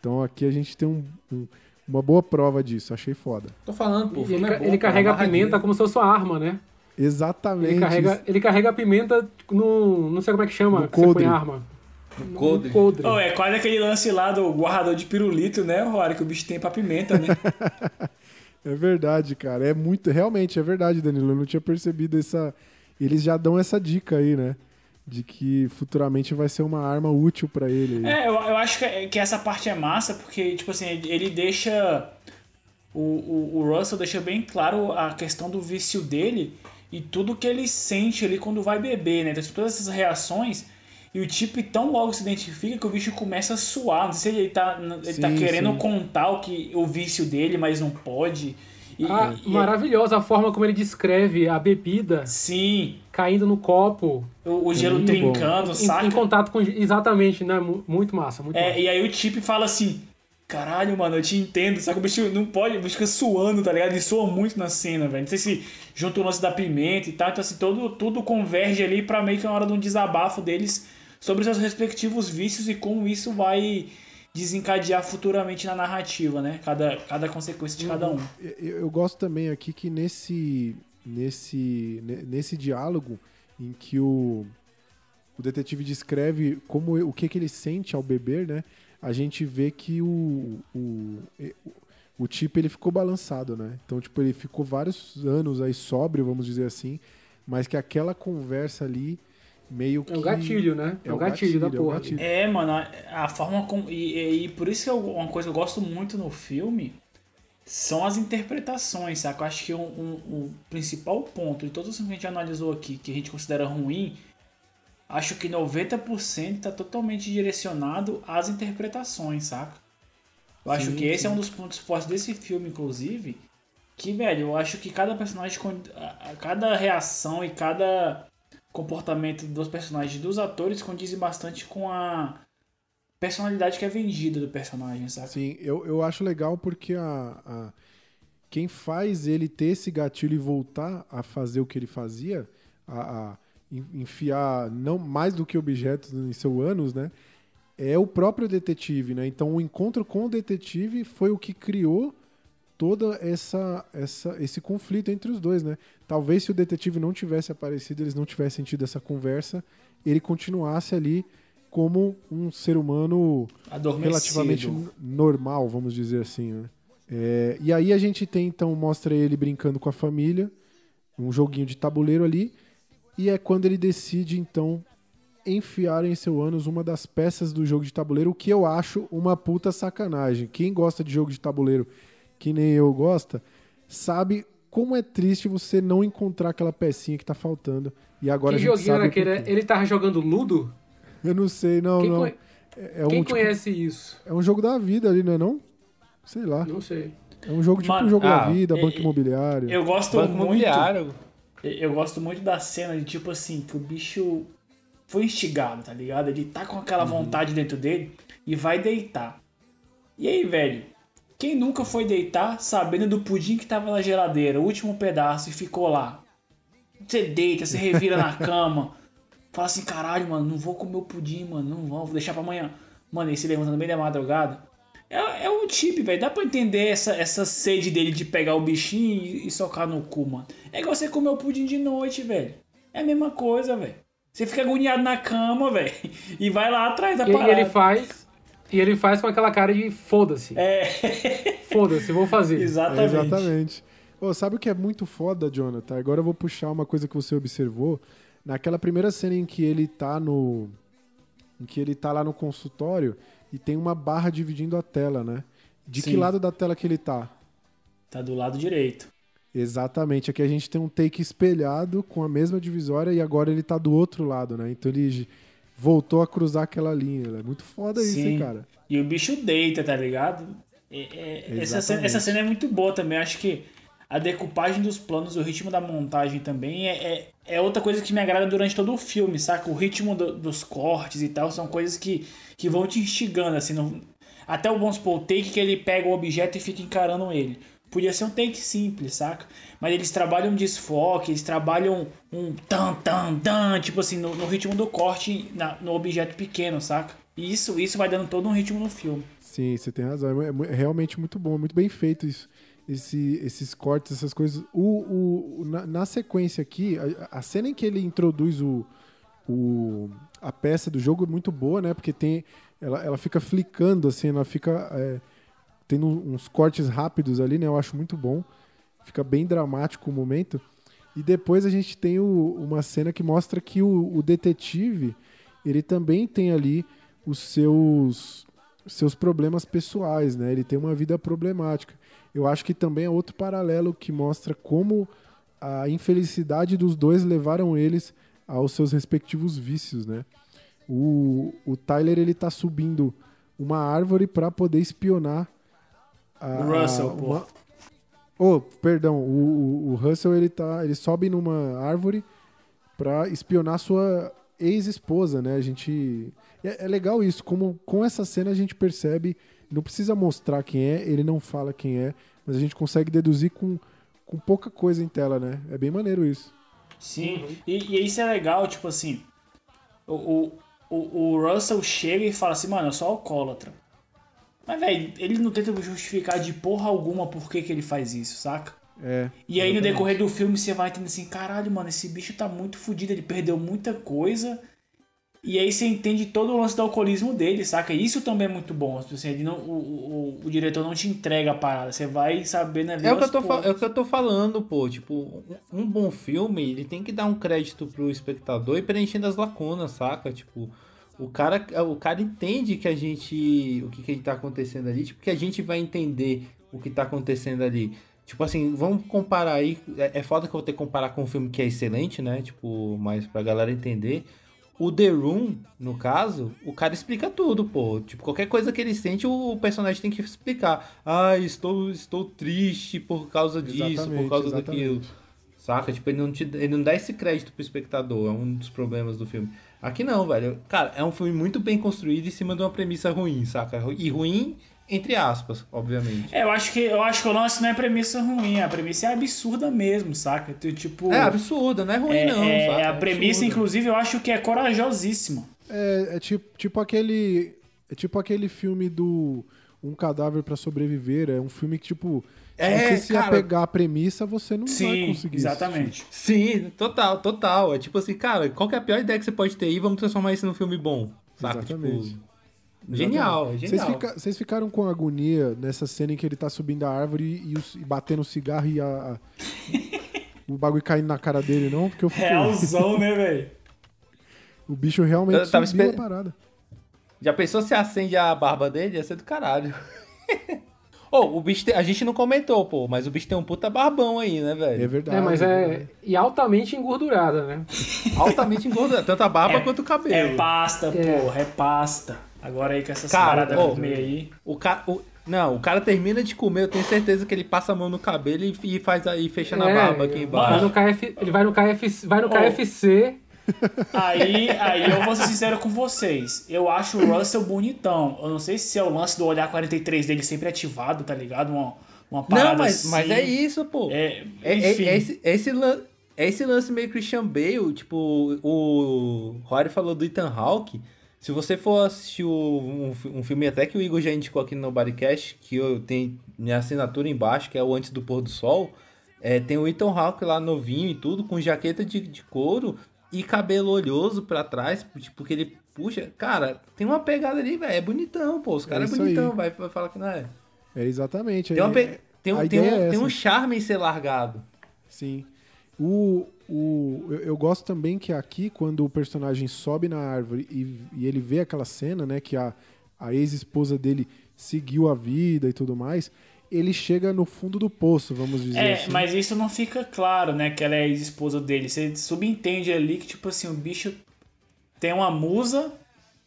Então aqui a gente tem um- um- uma boa prova disso. Achei foda. Tô falando, pô. ele, é bom, ele carrega a pimenta como se fosse uma arma, né? Exatamente. Ele carrega, ele carrega a pimenta no. Não sei como é que chama. No que você põe arma. No coldre. No coldre. Oh, é quase aquele lance lá do guardador de pirulito, né, Rory? Que o bicho tem pra pimenta, né? [LAUGHS] É verdade, cara. É muito. Realmente, é verdade, Danilo. Eu não tinha percebido essa. Eles já dão essa dica aí, né? De que futuramente vai ser uma arma útil pra ele. É, eu, eu acho que, que essa parte é massa, porque, tipo assim, ele deixa. O, o, o Russell deixa bem claro a questão do vício dele e tudo que ele sente ali quando vai beber, né? Então, todas essas reações. E o tipo tão logo se identifica que o bicho começa a suar. Não sei se ele tá, ele tá Sim, querendo sim. contar o, que, o vício dele, mas não pode. E, Ah, e- maravilhosa a forma como ele descreve a bebida Sim, caindo no copo, o, o gelo muito trincando, em, saca? em contato com. Exatamente, né? Mu- Muito massa, muito É, massa. e aí o Chip fala assim: Caralho, mano, eu te entendo. Só que o bicho não pode, o bicho fica suando, tá ligado? Ele soa muito na cena, velho. Não sei se junto o lance da pimenta e tal. Então, assim, todo, tudo converge ali pra meio que uma hora de um desabafo deles sobre seus respectivos vícios e como isso vai desencadear futuramente na narrativa, né? Cada, cada consequência de cada um. Eu, eu gosto também aqui que nesse, nesse, ne- nesse diálogo em que o, o detetive descreve como o que, que ele sente ao beber, né? A gente vê que o, o, o tipo ele ficou balançado, né? Então, tipo, ele ficou vários anos aí sóbrio, vamos dizer assim, mas que aquela conversa ali meio que É o gatilho, né? É, o gatilho, da é o porra. gatilho. É, mano, a, forma como. E, e- e por isso que eu- uma coisa que eu gosto muito no filme são as interpretações, saca? Eu acho que um, um- um principal ponto de todos os filmes que a gente analisou aqui, que a gente considera ruim, acho que 90% tá totalmente direcionado às interpretações, saca? Eu acho Sim, que esse é sim. um dos pontos fortes desse filme, inclusive. Que, velho, eu acho que cada personagem, cada reação e cada comportamento dos personagens dos atores condizem bastante com a personalidade que é vendida do personagem, sabe? Sim, eu, eu acho legal porque a, a- quem faz ele ter esse gatilho e voltar a fazer o que ele fazia, a, a en- enfiar não mais do que objetos em seu ânus, né? É o próprio detetive, né? Então o encontro com o detetive foi o que criou toda essa, essa esse conflito entre os dois, né? Talvez se o detetive não tivesse aparecido, eles não tivessem tido essa conversa, ele continuasse ali como um ser humano relativamente normal, vamos dizer assim, né? É, e aí a gente tem, então, mostra ele brincando com a família, um joguinho de tabuleiro ali, e é quando ele decide, então, enfiar em seu ânus uma das peças do jogo de tabuleiro, o que eu acho uma puta sacanagem. Quem gosta de jogo de tabuleiro, que nem eu gosta, sabe como é triste você não encontrar aquela pecinha que tá faltando. E agora Que a gente joguinho sabe aquele? porquê. Ele tava jogando Ludo? Eu não sei, não, Quem, não. conhe- É, é um, quem tipo, conhece isso? é um jogo da vida ali, não é não? Sei lá. Não sei. É um jogo tipo Mano, um jogo ah, da vida, e- banco e- imobiliário. Eu gosto Banco muito. imobiliário. Eu gosto muito da cena de tipo assim, que o bicho foi instigado, tá ligado? Ele tá com aquela vontade dentro dele e vai deitar. E aí, velho? Quem nunca foi deitar sabendo do pudim que tava na geladeira, o último pedaço, e ficou lá? Você deita, você revira na [LAUGHS] cama. Fala assim, caralho, mano, não vou comer o pudim, mano, não vou, vou deixar pra amanhã. Mano, ele se levanta no meio da madrugada. É, é um tipo, velho. Dá pra entender essa, essa sede dele de pegar o bichinho e, e socar no cu, mano. É igual você comer o pudim de noite, velho. É a mesma coisa, velho. Você fica agoniado na cama, velho. [LAUGHS] E vai lá atrás da E, e parada. ele faz. E ele faz com aquela cara de foda-se. É, [LAUGHS] Foda-se, vou fazer. É, exatamente. exatamente. Ô, sabe o que é muito foda, Jonathan? Agora eu vou puxar uma coisa que você observou. Naquela primeira cena em que ele tá no. Em que ele tá lá no consultório e tem uma barra dividindo a tela, né? De que Sim. lado da tela que ele tá? Tá do lado direito. Exatamente. Aqui a gente tem um take espelhado com a mesma divisória e agora ele tá do outro lado, né? Então ele voltou a cruzar aquela linha. É muito foda isso, hein, Sim. cara? E o bicho deita, tá ligado? É- é- essa, cena, essa cena é muito boa também. Acho que a decupagem dos planos, o ritmo da montagem também é, é, é outra coisa que me agrada durante todo o filme, saca? O ritmo do- dos cortes e tal são coisas que, que vão te instigando, assim. não- até o supor, o take que ele pega o objeto e fica encarando ele. Podia ser um take simples, saca? Mas eles trabalham desfoque, eles trabalham um tan, tan, tan, tipo assim, no, no ritmo do corte na- no objeto pequeno, saca? E isso, isso vai dando todo um ritmo no filme. Sim, você tem razão. É mu- é realmente muito bom, muito bem feito isso. Esse- esses cortes, essas coisas. O- o- na, na sequência aqui, a, a cena em que ele introduz o, o- a peça do jogo é muito boa, né? Porque tem. Ela, ela fica flicando, assim, ela fica. é, tendo uns cortes rápidos ali, né? Eu acho muito bom. Fica bem dramático o momento. E depois a gente tem o- uma cena que mostra que o, o detetive, ele também tem ali os seus seus problemas pessoais, né? Ele tem uma vida problemática. Eu acho que também é outro paralelo que mostra como a infelicidade dos dois levaram eles aos seus respectivos vícios, né? O, o Tyler ele tá subindo uma árvore para poder espionar a, O Russell, a- pô. uma- Oh, perdão, o, o- o Russell ele tá, ele sobe numa árvore para espionar sua ex-esposa, né? A gente é, é legal isso, como com essa cena a gente percebe Não precisa mostrar quem é, ele não fala quem é, mas a gente consegue deduzir com, com pouca coisa em tela, né? É bem maneiro isso. Sim, e, e isso é legal, tipo assim, o, o, o, o Russell chega e fala assim, mano, eu sou alcoólatra. Mas, velho, ele não tenta justificar de porra alguma por que, que ele faz isso, saca? É. E aí no exatamente. decorrer do filme você vai entender assim, caralho, mano, esse bicho tá muito fudido, ele perdeu muita coisa. E aí você entende todo o lance do alcoolismo dele, saca? Isso também é muito bom. tipo Assim, ele não, o, o, o diretor não te entrega a parada, você vai sabendo ali É o, que eu tô, é o que eu tô falando, pô. Tipo, um um bom filme, ele tem que dar um crédito pro espectador e preenchendo as lacunas, saca? Tipo, o cara, o cara entende que a gente. O que, que tá acontecendo ali, tipo, que a gente vai entender o que tá acontecendo ali. Tipo assim, vamos comparar aí. É, é foda que eu vou ter que comparar com um filme que é excelente, né? Tipo, mas pra galera entender. O The Room, no caso, o cara explica tudo, pô. Tipo, qualquer coisa que ele sente, o personagem tem que explicar. Ah, estou, estou triste por causa disso, Exatamente, por causa exatamente. daquilo. Saca? Tipo, ele não, te, ele não dá esse crédito pro espectador. É um dos problemas do filme. Aqui não, velho. Cara, é um filme muito bem construído em cima de uma premissa ruim, saca? E ruim, entre aspas, obviamente. É, eu acho que eu acho que o lance não é premissa ruim, a premissa é absurda mesmo, saca? Tu, Tipo, É absurdo, não é ruim, é- não, é- saca? a É premissa, absurdo. inclusive, eu acho que é corajosíssima. É, é tipo, tipo aquele. É tipo aquele filme do Um Cadáver pra Sobreviver. É um filme que, tipo, É, você se cara. apegar à premissa, você não vai Sim, conseguir exatamente. Sim, total, total. É tipo assim, cara, qual que é a pior ideia que você pode ter aí? Vamos transformar isso num filme bom. Saca? Exatamente. Tipo, genial, é Vocês, genial. fica- vocês ficaram com agonia nessa cena em que ele tá subindo a árvore e, os- e batendo o cigarro e a, a- o bagulho caindo na cara dele, não? Porque eu fiquei. Realzão, né, velho? O bicho realmente Eu tava subiu esper- a parada. Já pensou se acende a barba dele? Ia ser do caralho. [LAUGHS] Ô, o bicho tem- a gente não comentou, pô, mas o bicho tem um puta barbão aí, né, É velho? verdade. É, mas é. E altamente engordurada, né? [LAUGHS] Altamente engordado, tanto a barba É- quanto o cabelo. É pasta, É. porra, é pasta. Agora aí com essas Cara, paradas no meio aí. O cara, o- não, o cara termina de comer, eu tenho certeza que ele passa a mão no cabelo e, e faz aí, fecha na É, barba aqui Vai no embaixo. KF, ele vai no KFC, vai no Ô. KFC. Aí, aí eu vou ser sincero com vocês. Eu acho o Russell bonitão. Eu não sei se é o lance do olhar 43 dele sempre ativado, tá ligado? Uma, uma parada Não, mas, assim. mas é isso, pô. É, É, é- é esse, esse, lan- é esse lance meio Christian Bale, tipo, o Rory falou do Ethan Hawke. Se você for assistir um, um filme até que o Igor já indicou aqui no Bodycast, que eu tenho minha assinatura embaixo, que é o Antes do Pôr do Sol, é, tem o Ethan Hawke lá novinho e tudo, com jaqueta de, de couro e cabelo olhoso pra trás, tipo, que ele puxa. Cara, tem uma pegada ali, velho, é bonitão, pô, os caras é, aí. bonitão, vai, vai falar que não é. É exatamente. Tem, é- pe- tem, um, tem, um, é tem um charme em ser largado. Sim. O, o, eu, eu gosto também que aqui, quando o personagem sobe na árvore e, e ele vê aquela cena, né, que a, a ex-esposa dele seguiu a vida e tudo mais, ele chega no fundo do poço, vamos dizer É, assim. mas isso não fica claro, né? Que ela é ex-esposa dele. Você subentende ali que, tipo assim, o bicho tem uma musa,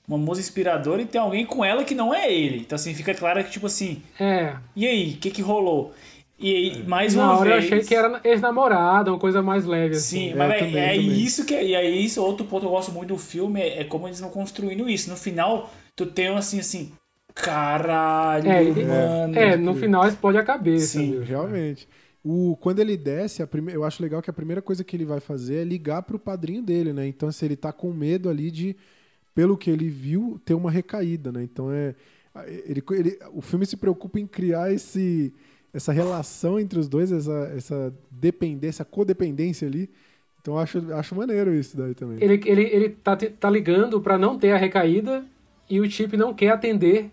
uma musa inspiradora e tem alguém com ela que não é ele. Então, assim, fica claro que, tipo assim, É. e aí, o que que rolou? E aí, mais Na uma hora eu vez. achei que era ex-namorada, uma coisa mais leve, assim. Sim, É, mas véi, também, é também. isso que. E aí, isso, outro ponto que eu gosto muito do filme é, é como eles vão construindo isso. No final, tu tem um assim, assim. Caralho, É, mano. É, no final explode a cabeça. Sim. viu? Realmente. O, quando ele desce, a prime... eu acho legal que a primeira coisa que ele vai fazer é ligar pro padrinho dele, né? Então, se ele tá com medo ali de, pelo que ele viu, ter uma recaída, né? Então é. Ele, ele- o filme se preocupa em criar esse, essa relação entre os dois, essa, essa dependência, codependência ali. Então eu acho, acho maneiro isso daí também. Ele, ele, ele tá, tá ligando pra não ter a recaída e o Chip não quer atender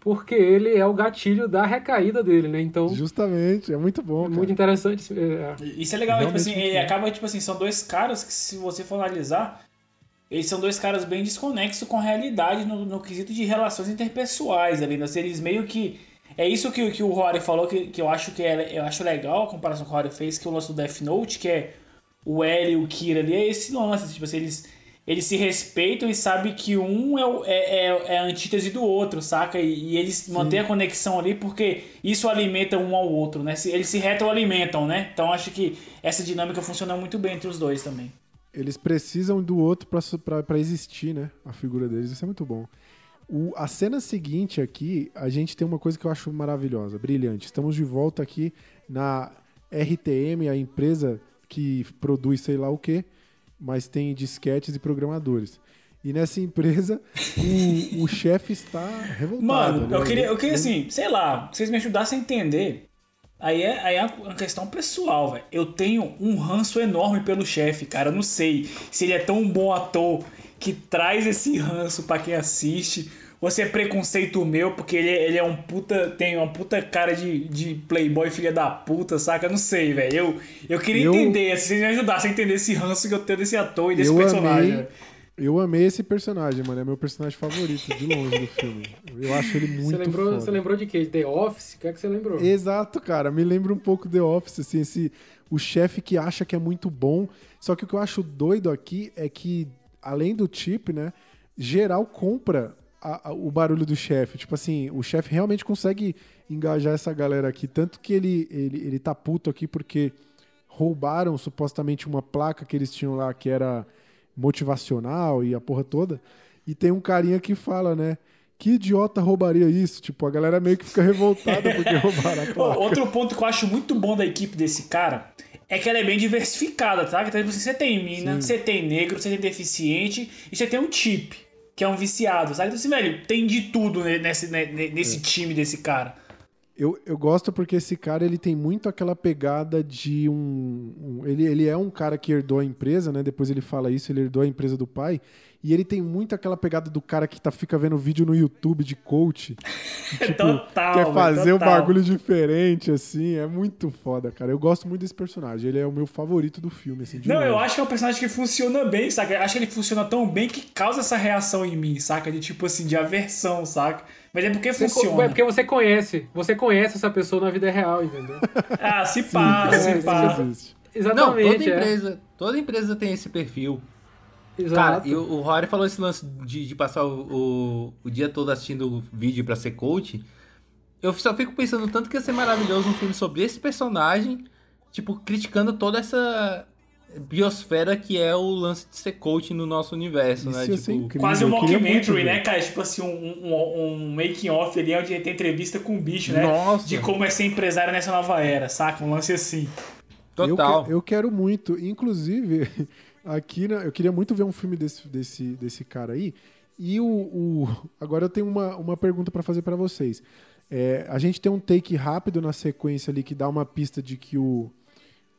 porque ele é o gatilho da recaída dele, né? Então, Justamente, é muito bom. é cara. muito interessante. é, Isso é legal, tipo Realmente assim, ele acaba, tipo assim, são dois caras que, se você for analisar, eles são dois caras bem desconexos com a realidade no, no quesito de relações interpessoais ali, né? Eles meio que. É isso que, que o Rory falou, que, que eu acho que é, eu acho legal a comparação que o Rory fez, que é o lance do Death Note, que é o L e o Kira ali, é esse lance, tipo assim, eles, eles se respeitam e sabem que um é, é, é, é a antítese do outro, saca? E, e eles mantêm a conexão ali porque isso alimenta um ao outro, né? Se- Eles se retroalimentam, né? Então acho que essa dinâmica funciona muito bem entre os dois também. Eles precisam do outro pra existir, né? A figura deles. Isso é muito bom. O- a cena seguinte aqui, a gente tem uma coisa que eu acho maravilhosa, brilhante. Estamos de volta aqui na RTM, a empresa que produz sei lá o quê, mas tem disquetes e programadores. E nessa empresa, o, o chefe está revoltado. Mano, né? eu queria, eu queria assim, sei lá, vocês me ajudassem a entender. Aí é, aí é uma questão pessoal, velho. Eu tenho um ranço enorme pelo chefe, cara. Eu não sei se ele é tão bom ator que traz esse ranço pra quem assiste. Ou se é preconceito meu, porque ele, ele é um puta. Tem uma puta cara de, de playboy filha da puta, saca? Eu não sei, velho. Eu, eu queria Eu- entender, se vocês me ajudassem a entender esse ranço que eu tenho desse ator e desse eu personagem. amei, eu amei esse personagem, mano. É meu personagem favorito de longe do filme. Eu acho ele muito Você lembrou, foda. você lembrou de quê? The Office? O que é que você lembrou? Exato, cara. Me lembra um pouco The Office, assim, esse, o chefe que acha que é muito bom. Só que o que eu acho doido aqui é que, além do chip, né, geral compra a- a- o barulho do chefe. Tipo assim, o chefe realmente consegue engajar essa galera aqui. Tanto que ele, ele, ele tá puto aqui porque roubaram supostamente uma placa que eles tinham lá que era motivacional e a porra toda. E tem um carinha que fala, né? Que idiota roubaria isso? Tipo, a galera meio que fica revoltada [LAUGHS] porque roubaram a placa. Outro ponto que eu acho muito bom da equipe desse cara é que ela é bem diversificada, tá? Então, tipo assim, você tem mina, você tem negro, você tem deficiente e você tem um chip, que é um viciado, sabe? Então, assim, velho, tem de tudo ne- nesse, ne- ne- nesse É. time desse cara. Eu, eu gosto porque esse cara ele tem muito aquela pegada de um. um- ele, ele é um cara que herdou a empresa, né? Depois ele fala isso, ele herdou a empresa do pai. E ele tem muito aquela pegada do cara que tá, fica vendo vídeo no YouTube de coach. E, [LAUGHS] tipo, Total, quer fazer um total. bagulho diferente, assim. É muito foda, cara. Eu gosto muito desse personagem. Ele é o meu favorito do filme, assim. de Não, eu longe. acho que é um personagem que funciona bem, saca? Eu acho que ele funciona tão bem que causa essa reação em mim, saca? De tipo assim, de aversão, saca? Mas é porque Você co- funciona. É porque você conhece. Você conhece essa pessoa na vida real, entendeu? [LAUGHS] Ah, se pá, é, se pá. Existe. Não, Exatamente. toda é. empresa, toda empresa tem esse perfil. Exato. Cara, e o, Rory falou esse lance de, de passar o, o, o dia todo assistindo vídeo pra ser coach. Eu só fico pensando tanto que ia ser maravilhoso um filme sobre esse personagem, tipo, criticando toda essa biosfera que é o lance de ser coach no nosso universo, Isso né? Tipo, incrível. Quase um ver. né, cara? Tipo assim, um, um, um making off ali onde tem entrevista com o bicho, né? Nossa. De como é ser empresário nessa nova era, saca? Um lance assim. total. Eu, que- eu quero muito. Inclusive, [LAUGHS] aqui né, eu queria muito ver um filme desse, desse, desse cara aí. E o, o- agora eu tenho uma, uma pergunta pra fazer pra vocês. É, a gente tem um take rápido na sequência ali que dá uma pista de que o,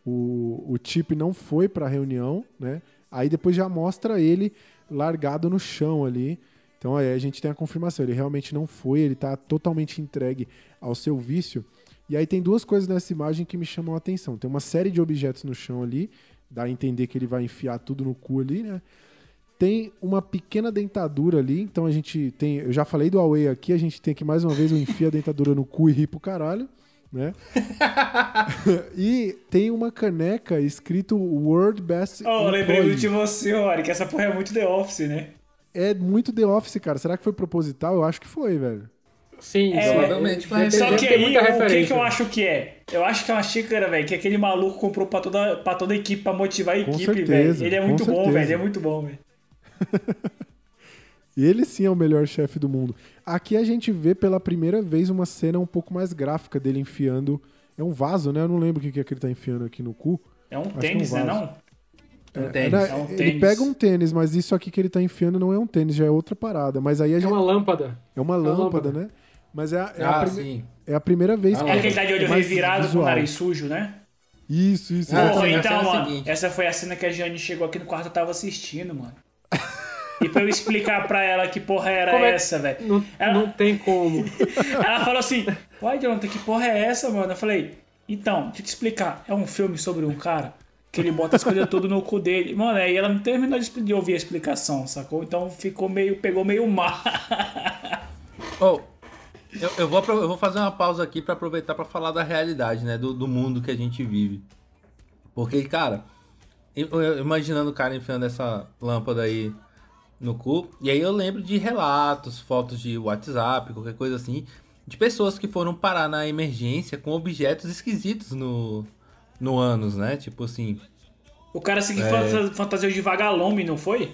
o, o Chip não foi pra reunião, né? Aí depois já mostra ele largado no chão ali. Então aí a gente tem a confirmação, ele realmente não foi, ele tá totalmente entregue ao seu vício. E aí tem duas coisas nessa imagem que me chamam a atenção. Tem uma série de objetos no chão ali, dá a entender que ele vai enfiar tudo no cu ali, né? Tem uma pequena dentadura ali, então a gente tem. Eu já falei do Huawei aqui, a gente tem aqui mais uma vez o enfia a dentadura no cu e ri pro caralho, né? [LAUGHS] e tem uma caneca escrito World Best. Oh, lembrei Employee. muito de você, Ori, que essa porra é muito The Office, né? É muito The Office, cara. Será que foi proposital? Eu acho que foi, velho. Sim, É, sim. provavelmente Só que aí, muita o que, que eu acho que é? Eu acho que é uma xícara, velho, que aquele maluco comprou pra toda, pra toda a equipe, pra motivar a Com equipe, velho. Ele é muito bom, velho. Ele é muito bom, velho. [LAUGHS] Ele sim é o melhor chefe do mundo. Aqui a gente vê pela primeira vez uma cena um pouco mais gráfica dele enfiando. É um vaso, né? Eu não lembro o que que é que ele tá enfiando aqui no cu. É um que é um tênis, né, vaso. não? Um É, tênis. né, é um Ele tênis. pega um tênis, mas isso aqui que ele tá enfiando não é um tênis, já é outra parada. Mas aí a É gente... uma lâmpada. é uma uma lâmpada, lâmpada. né? Mas é a, é a Ah, prime- sim. é a primeira vez Ah, É aquele que tá de olho é revirado com o visual. nariz sujo, né? Isso, isso. Ah, Porra, a então, mano, seguinte. essa foi a cena que a Jane chegou aqui no quarto e tava assistindo, mano. E pra eu explicar pra ela que porra era Como é- essa, velho. Não, Ela- não tem como. [LAUGHS] Ela falou assim: Uai, Jonathan, que porra é essa, mano? Eu falei: Então, deixa eu te explicar. É um filme sobre um cara que ele bota as coisas tudo no cu dele. Mano, aí ela não terminou de ouvir a explicação, sacou? Então ficou meio. pegou meio mal. Oh, eu, eu, vou, eu vou fazer uma pausa aqui pra aproveitar pra falar da realidade, né? Do, do mundo que a gente vive. Porque, cara, imaginando o cara enfiando essa lâmpada aí no cu, e aí eu lembro de relatos, fotos de WhatsApp, qualquer coisa assim, de pessoas que foram parar na emergência com objetos esquisitos no, no ânus, né? Tipo assim, O cara seguiu É. fanta- fantasiou de vagalume, não foi?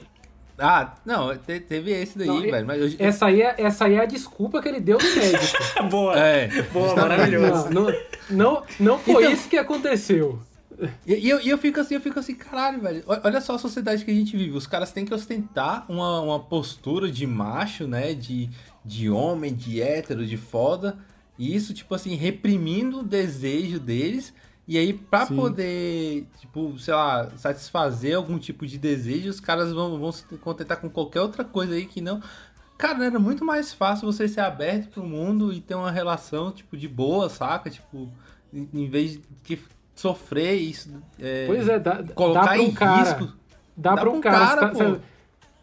Ah, não, te- teve esse daí, Não, velho. Mas eu, Essa aí, é, essa aí é a desculpa que ele deu no médico. [LAUGHS] Boa. É, Boa, maravilhoso. Não, não, não, não foi Então- isso que aconteceu. E, e eu, e eu fico assim, eu fico assim, caralho, velho. Olha só a sociedade que a gente vive. Os caras têm que ostentar uma, uma postura de macho, né? De, de homem, de hétero, de foda. E isso, tipo assim, reprimindo o desejo deles. E aí, pra Sim. poder, tipo, sei lá, satisfazer algum tipo de desejo, os caras vão, vão se contentar com qualquer outra coisa aí que não. Cara, era muito mais fácil você ser aberto pro mundo e ter uma relação, tipo, de boa, saca? Tipo, em vez de sofrer isso. é, Pois é, dá, colocar dá pra um em cara. risco. Dá, Dá pra um pra um cara. cara, tá-.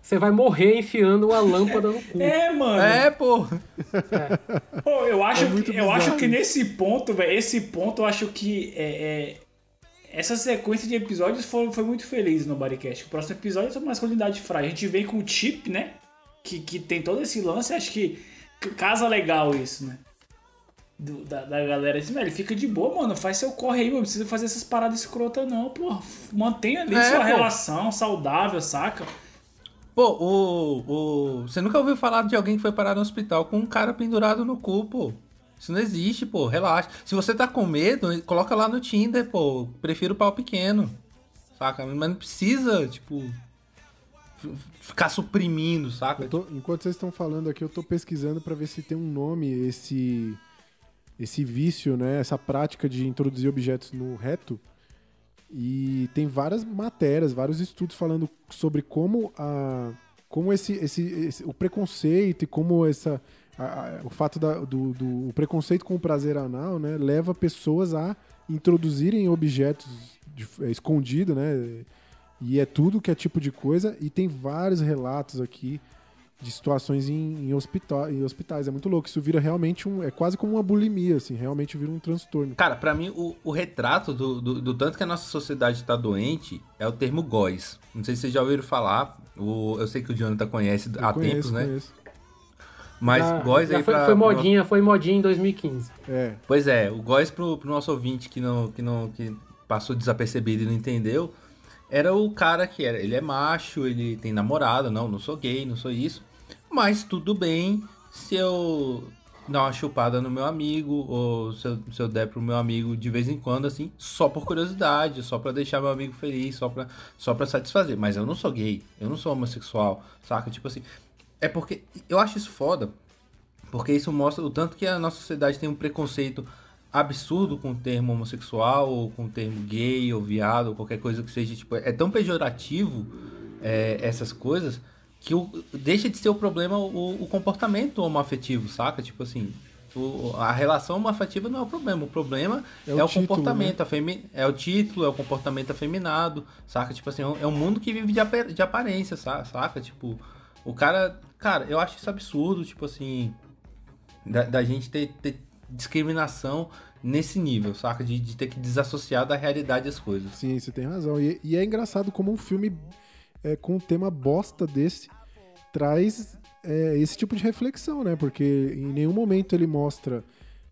Você- vai morrer enfiando uma lâmpada no cu. [LAUGHS] É, mano. É, pô. Pô, eu acho, É muito que, eu acho que nesse ponto, velho, esse ponto eu acho que é, é- essa sequência de episódios foi, foi muito feliz no Bodycast. O próximo episódio é sobre masculinidade frágil. A gente vem com o Chip, né? Que, que tem todo esse lance, acho que casa legal isso, né? Do- da, da galera assim, velho, fica de boa, mano. Faz seu corre aí, mano. Não precisa fazer essas paradas escrotas, não, pô. Mantenha ali É, sua pô. relação saudável, saca? Pô, o, o. Você nunca ouviu falar de alguém que foi parar no hospital com um cara pendurado no cu, pô. Isso não existe, pô. Relaxa. Se você tá com medo, coloca lá no Tinder, pô. Prefiro pau pequeno. Saca? Mas não precisa, tipo. Ficar suprimindo, saca? Tô- enquanto vocês estão falando aqui, eu tô pesquisando pra ver se tem um nome esse esse vício, né? Essa prática de introduzir objetos no reto. E tem várias matérias, vários estudos falando sobre como a como esse, esse, esse- o preconceito e como essa a- a- o fato da, do, do preconceito com o prazer anal, né, leva pessoas a introduzirem objetos de, é, escondido, né? E é tudo que é tipo de coisa. E tem vários relatos aqui de situações em, em, hospital, em hospitais. É muito louco. Isso vira realmente um. É quase como uma bulimia, assim. Realmente vira um transtorno. Cara, pra mim, o, o retrato do, do, do tanto que a nossa sociedade tá doente é o termo góis. Não sei se vocês já ouviram falar. O, eu sei que o Jonathan conhece Eu há conheço, tempos, né? conheço. Mas Já- góis aí foi, pra. foi pro modinha, foi modinha em 2015. É. Pois é, o góis pro, pro nosso ouvinte que não, que não que passou desapercebido e não entendeu, era o cara que era, ele é macho, ele tem namorada, não, não sou gay, não sou isso, mas tudo bem se eu dar uma chupada no meu amigo ou se eu, se eu der pro meu amigo de vez em quando assim, só por curiosidade, só pra deixar meu amigo feliz, só pra só para satisfazer, mas eu não sou gay, eu não sou homossexual, saca? Tipo assim, é porque eu acho isso foda, porque isso mostra o tanto que a nossa sociedade tem um preconceito absurdo com o termo homossexual, ou com o termo gay, ou viado, ou qualquer coisa que seja, tipo, é tão pejorativo é, essas coisas, que o- deixa de ser o problema o, o comportamento homoafetivo, saca? Tipo assim, o- a relação homoafetiva não é o problema, o problema É é o título, comportamento, afemi- é o título, é o comportamento afeminado, saca? Tipo assim, é um- é mundo que vive de, de aparência, sa- saca? Tipo, o cara, cara, eu acho isso absurdo, tipo assim, da, da gente ter, ter discriminação nesse nível, saca? De, de ter que desassociar da realidade as coisas. Sim, você tem razão. E, e é engraçado como um filme é, com um tema bosta desse traz é, esse tipo de reflexão, né? Porque em nenhum momento ele mostra,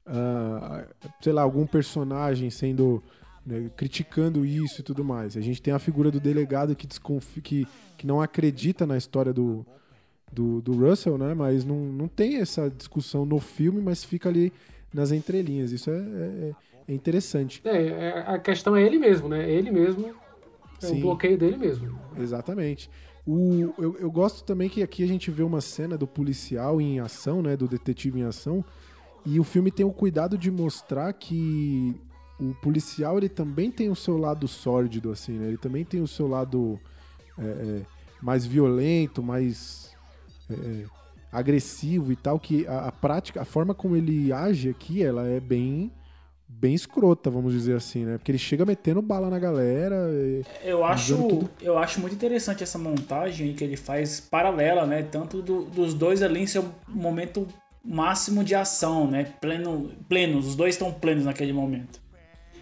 ah, sei lá, algum personagem sendo né, criticando isso e tudo mais. A gente tem a figura do delegado que, desconfia, que, que não acredita na história do, do, do Russell, né? Mas não, não tem essa discussão no filme, mas fica ali nas entrelinhas. Isso é, é, é interessante. É, é, a questão é ele mesmo, né? Ele mesmo. É Sim. o bloqueio dele mesmo. Exatamente. O, eu, eu gosto também que aqui a gente vê uma cena do policial em ação, né? Do detetive em ação. E o filme tem o cuidado de mostrar que o policial ele também tem o seu lado sórdido, assim, né? Ele também tem o seu lado é, é, mais violento, mais é, é, agressivo e tal. Que a, a prática, a forma como ele age aqui, ela é bem bem escrota, vamos dizer assim, né? Porque ele chega metendo bala na galera. e- Eu acho, tudo. eu acho muito interessante essa montagem que ele faz paralela, né? Tanto do- dos dois ali em seu momento máximo de ação, né? Pleno, plenos, os dois estão plenos naquele momento.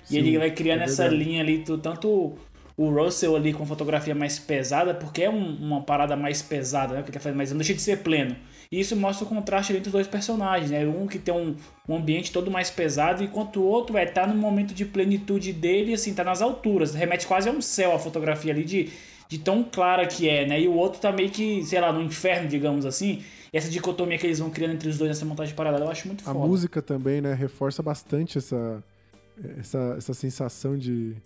E Sim, ele vai criar é nessa verdade. linha ali, tanto o Russell ali com fotografia mais pesada, porque é um- uma parada mais pesada, né? Porque ele faz, mas não deixa de ser pleno. E isso mostra o contraste entre os dois personagens, né? Um que tem um, um ambiente todo mais pesado, enquanto o outro é tá no momento de plenitude dele, assim, tá nas alturas. Remete quase a um céu a fotografia ali de, de tão clara que é, né? E o outro tá meio que, sei lá, no inferno, digamos assim. E essa dicotomia que eles vão criando entre os dois nessa montagem paralela, eu acho muito A foda. música também, né, reforça bastante essa, essa, essa sensação de,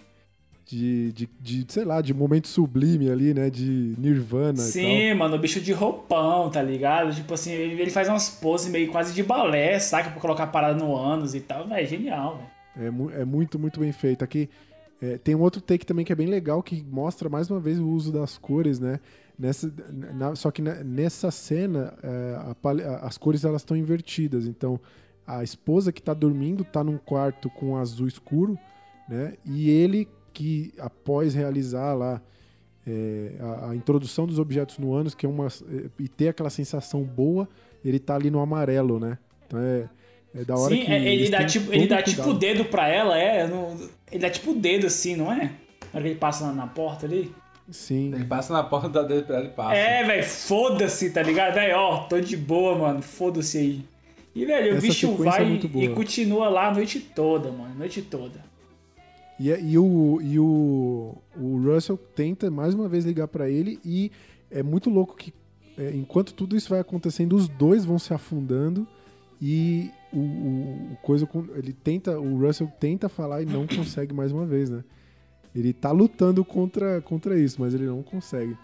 de, de, de, sei lá, de momento sublime ali, né, de nirvana Sim, mano, o bicho de roupão, tá ligado? Tipo assim, ele ele faz umas poses meio quase de balé, saca? Pra colocar a parada no ânus e tal. Véi, genial, velho. É, é muito, muito bem feito. Aqui é, tem um outro take também que é bem legal, que mostra mais uma vez o uso das cores, né, Nessa, na- só que ne- nessa cena, é, a a- as cores elas estão invertidas. Então, a esposa que tá dormindo tá num quarto com azul escuro, né? E ele que após realizar lá é, a, a introdução dos objetos no ânus, que é uma é, e ter aquela sensação boa, ele tá ali no amarelo, né? Então é, é da hora Sim, que é, ele dá tipo, ele o dá tipo o cuidado. dedo pra ela, é. no- ele dá tipo o dedo assim, não é? Na hora que ele passa na, na porta ali. Sim. Ele passa na porta da dele pra ele passa. É, velho, foda-se, tá ligado? Aí, ó, tô de boa, mano, foda-se aí. E, velho, o bicho é vai boa. e continua lá a noite toda, mano, a noite toda. E, e o, e o, o Russell tenta mais uma vez ligar pra ele e é muito louco que é, enquanto tudo isso vai acontecendo, os dois vão se afundando e o, o- o coisa ele tenta, o Russell tenta falar e não consegue mais uma vez, né? Ele tá lutando contra, contra isso, mas ele não consegue.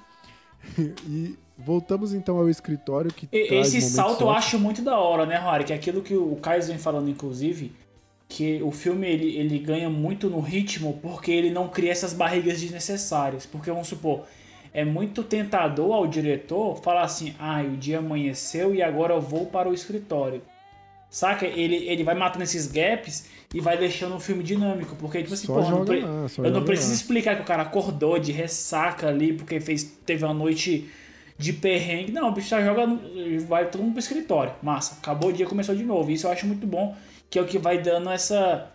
[LAUGHS] e voltamos então ao escritório que Esse salto eu acho muito da hora, né, Rory? Que é aquilo que o Caio vem falando, inclusive, que o filme ele, ele ganha muito no ritmo porque ele não cria essas barrigas desnecessárias. Porque, vamos supor, é muito tentador ao diretor falar assim: ah, o dia amanheceu e agora eu vou para o escritório. Saca? Ele, ele vai matando esses gaps e vai deixando o filme dinâmico. Porque, tipo assim, Só porra, eu não, pre- lá, eu não preciso lá. explicar que o cara acordou de ressaca ali porque fez, teve uma noite de perrengue. Não, o bicho vai todo mundo pro escritório. Massa, acabou o dia, começou de novo. Isso eu acho muito bom, que é o que vai dando essa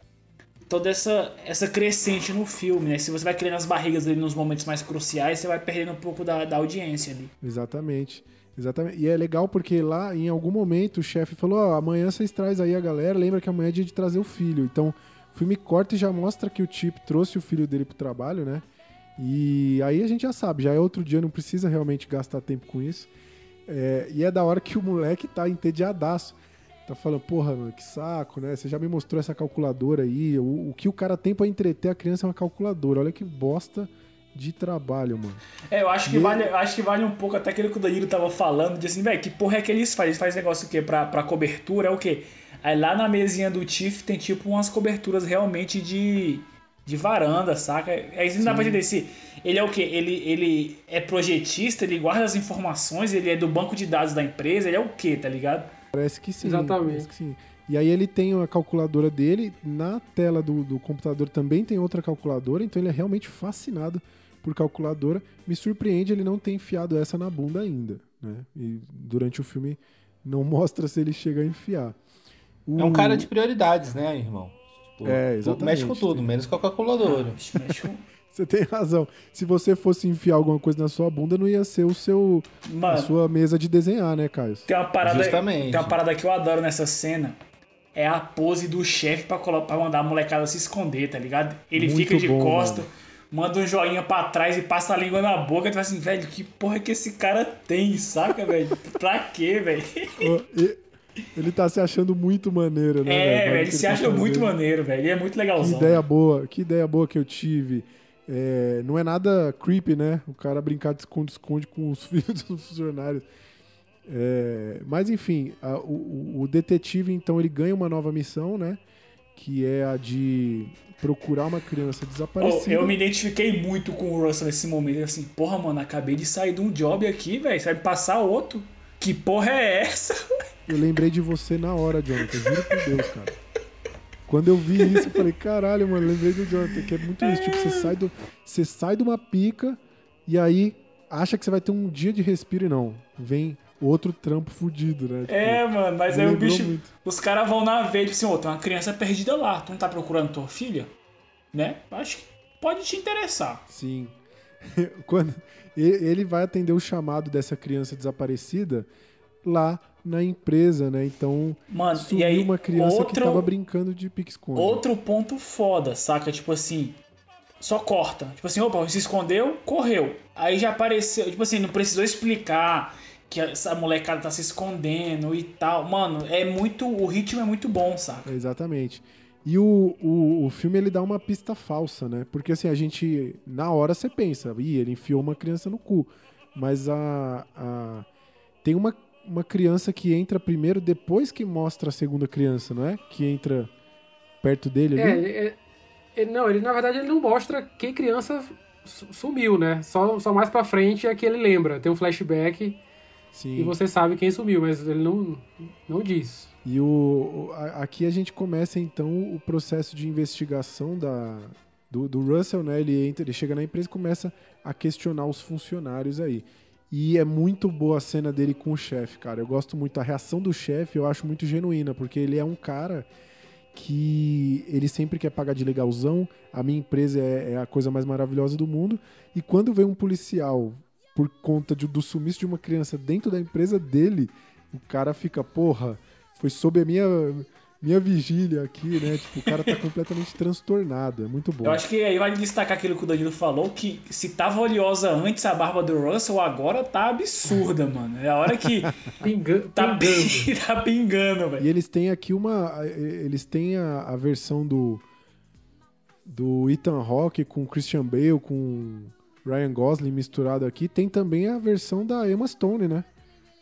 toda essa essa crescente no filme, né? Se você vai criando as barrigas ali nos momentos mais cruciais, você vai perdendo um pouco da, da audiência ali. Exatamente. Exatamente. E é legal porque lá, em algum momento, o chefe falou: Ó, amanhã vocês trazem aí a galera. Lembra que amanhã é dia de trazer o filho. Então, o filme corta e já mostra que o Chip trouxe o filho dele pro trabalho, né? E aí a gente já sabe, já é outro dia, não precisa realmente gastar tempo com isso. É, e é da hora que o moleque tá entediadaço. Tá falando, porra, mano, que saco, né? Você já me mostrou essa calculadora aí. O, o que o cara tem pra entreter a criança é uma calculadora. Olha que bosta de trabalho, mano. É, eu acho que, E- vale, acho que vale um pouco até aquilo que o Danilo tava falando, de assim, velho, que porra é que eles fazem? Eles fazem negócio o quê? Pra, pra cobertura, é o quê? Aí lá na mesinha do Tiff tem tipo umas coberturas realmente de, de varanda, saca? Aí você não dá pra entender se ele é o quê? Ele, ele é projetista, ele guarda as informações, ele é do banco de dados da empresa, ele é o quê, tá ligado? Parece que sim. Exatamente. parece que sim. E aí ele tem a calculadora dele, na tela do, do computador também tem outra calculadora, então ele é realmente fascinado por calculadora. Me surpreende ele não ter enfiado essa na bunda ainda, né? E durante o filme não [LAUGHS] mostra se ele chega a enfiar. O- É um cara de prioridades, né, irmão? Tipo, É, exatamente. Mexe com tudo, menos com a calculadora. Mexe com- Você tem razão. Se você fosse enfiar alguma coisa na sua bunda, não ia ser o seu a Mano, sua mesa de desenhar, né, Caio? Tem uma parada, Justamente. Tem uma parada que eu adoro nessa cena. É a pose do chefe pra, mandar a molecada se esconder, tá ligado? Ele Muito fica de bom, costa, mano. manda um joinha pra trás e passa a língua na boca. E tu fala assim, velho, que porra que esse cara tem, saca, velho? Pra quê, velho? [LAUGHS] Ele tá se achando muito maneiro, né? É, velho? velho, ele que se tá acha muito fazendo. maneiro, velho. Ele é muito Que legalzão. ideia boa, que ideia boa que eu tive. É, não é nada creepy, né? O cara brincar de esconde-esconde com os [LAUGHS] filhos dos funcionários. É, mas enfim, a- o, o- detetive então ele ganha uma nova missão, né? Que é a de procurar uma criança desaparecida. eu me identifiquei muito com o Russell nesse momento. Assim, porra, mano, acabei de sair de um job aqui, velho. Vai passar outro? Que porra é essa? [LAUGHS] Eu lembrei de você na hora, Jonathan. Juro por Deus, cara. Quando eu vi isso, eu falei, caralho, mano, lembrei do Jonathan, que é muito isso. Tipo, você sai, do, você sai de uma pica e aí acha que você vai ter um dia de respiro e não. Vem outro trampo fudido, né? Tipo, É, mano, mas aí o bicho. muito. Os caras vão na veia, tipo assim, ô, tem uma criança perdida lá. Tu não tá procurando tua filha? Né? Acho que pode te interessar. Sim. [LAUGHS] Quando e- ele vai atender o chamado dessa criança desaparecida lá na empresa, né? Então, Mano, e aí, uma criança que outro, tava brincando de pique-esconde. outro ponto foda, saca? Tipo assim, só corta. Tipo assim, opa, se escondeu, correu. Aí já apareceu, tipo assim, não precisou explicar que essa molecada tá se escondendo e tal. Mano, é muito. O ritmo é muito bom, saca? Exatamente. E o, o, o filme ele dá uma pista falsa, né? Porque assim, a gente. Na hora você pensa, ih, ele enfiou uma criança no cu. Mas a. a tem uma, uma criança que entra primeiro depois que mostra a segunda criança, não é? Que entra perto dele É, ali. ele- ele- ele- não, ele na verdade ele não mostra que criança su- sumiu, né? Só, só mais pra frente é que ele lembra. Tem um flashback Sim. e você sabe quem sumiu, mas ele não, não diz. E o, aqui a gente começa então o processo de investigação da, do, do Russell, né? Ele, entra, ele chega na empresa e começa a questionar os funcionários aí. E é muito boa a cena dele com o chefe, cara. Eu gosto muito. A reação do chefe eu acho muito genuína, porque ele é um cara que ele sempre quer pagar de legalzão. A minha empresa é, é a coisa mais maravilhosa do mundo. E quando vem um policial por conta de- do sumiço de uma criança dentro da empresa dele, o cara fica, porra, foi sob a minha, minha vigília aqui, né? Tipo, o cara tá completamente transtornado. É muito bom. Eu acho que aí vale destacar aquilo que o Danilo falou, que se tava oleosa antes a barba do Russell, agora tá absurda, mano. É a hora que [LAUGHS] Pinga, tá, pingando. pi- [LAUGHS] tá pingando, velho. E eles têm aqui uma. Eles têm a, a versão do. Do Ethan Hawke com Christian Bale, com Ryan Gosling misturado aqui. Tem também a versão da Emma Stone, né?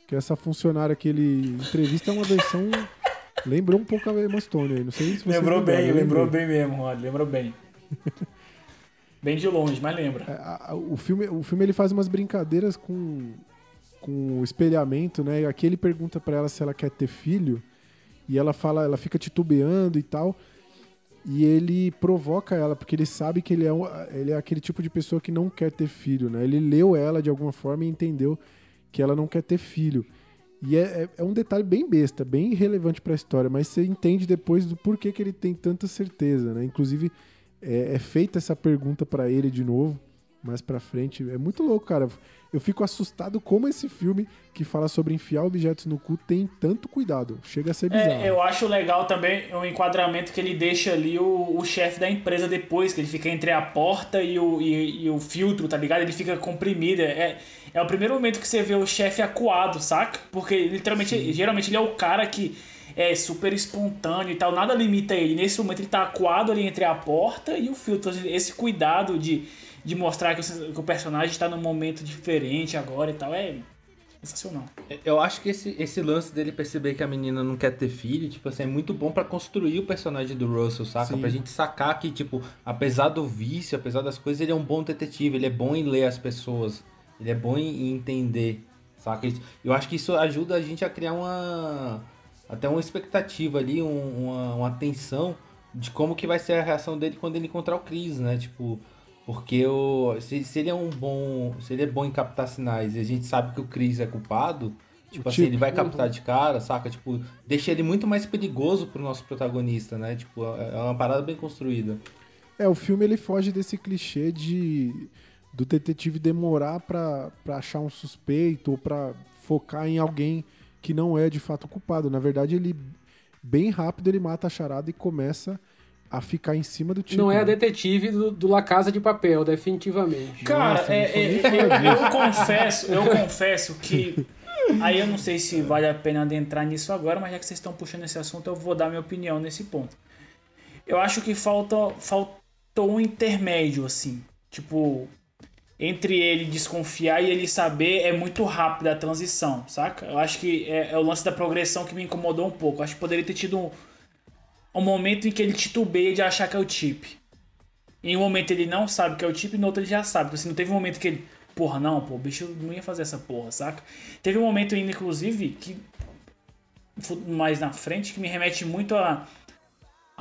Que essa funcionária que ele entrevista é uma versão. Lembrou um pouco a Emma Stone aí. Não sei se você Lembrou bem, lembrou bem mesmo, Rod, lembrou bem. [LAUGHS] bem de longe, mas lembra. A- a- o filme, o filme ele faz umas brincadeiras com, com o espelhamento, né? E aqui ele pergunta pra ela se ela quer ter filho e ela fala, ela fica titubeando e tal. E ele provoca ela porque ele sabe que ele é, um- ele é aquele tipo de pessoa que não quer ter filho, né? Ele leu ela de alguma forma e entendeu que ela não quer ter filho. E é, é- é um detalhe bem besta, bem relevante pra história, mas você entende depois do porquê que ele tem tanta certeza, né? Inclusive, é, é feita essa pergunta pra ele de novo, mais pra frente. É muito louco, cara. Eu fico assustado como esse filme que fala sobre enfiar objetos no cu tem tanto cuidado. Chega a ser bizarro. É, eu acho legal também o enquadramento que ele deixa ali o, o chefe da empresa depois, que ele fica entre a porta e o, e, e o filtro, tá ligado? Ele fica comprimido. É, é o primeiro momento que você vê o chefe acuado, saca? Porque literalmente, geralmente ele é o cara que é super espontâneo e tal, nada limita ele. Nesse momento ele tá acuado ali entre a porta e o filtro. Esse cuidado de, de mostrar que o, que o personagem está num momento diferente agora e tal é sensacional. Eu acho que esse, esse lance dele perceber que a menina não quer ter filho, tipo assim, é muito bom pra construir o personagem do Russell, saca? Sim. Pra gente sacar que, tipo, apesar do vício, apesar das coisas, ele é um bom detetive, ele é bom em ler as pessoas, ele é bom em, em entender, saca? Eu acho que isso ajuda a gente a criar uma. Até uma expectativa ali, um- uma, uma tensão de como que vai ser a reação dele quando ele encontrar o Chris, né? Tipo. Porque o, se, se ele é um bom. Se ele é bom em captar sinais e a gente sabe que o Chris é culpado, tipo O assim, tipo, ele vai captar de cara, saca? Tipo, deixa ele muito mais perigoso pro nosso protagonista, né? Tipo, é é uma parada bem construída. É, o filme ele foge desse clichê de do detetive demorar pra achar um suspeito ou pra focar em alguém que não é de fato culpado. Na verdade, ele bem rápido ele mata a charada e começa a ficar em cima do tipo. não é a né? detetive do, do La Casa de Papel, definitivamente. Cara, Nossa, é- é- nem eu, eu confesso, eu [LAUGHS] confesso que. Aí eu não sei se vale a pena adentrar nisso agora, mas já que vocês estão puxando esse assunto, eu vou dar minha opinião nesse ponto. Eu acho que falta, faltou um intermédio, assim. Tipo, entre ele desconfiar e ele saber, é muito rápida a transição, saca? Eu acho que é, é o lance da progressão que me incomodou um pouco. Eu acho que poderia ter tido um, um momento em que ele titubeia de achar que é o Chip. Em um momento ele não sabe que é o Chip, e no outro ele já sabe. Então, assim, não teve um momento que ele. Porra, não, pô, o bicho não ia fazer essa porra, saca? Teve um momento ainda, inclusive, que. Mais na frente, que me remete muito a.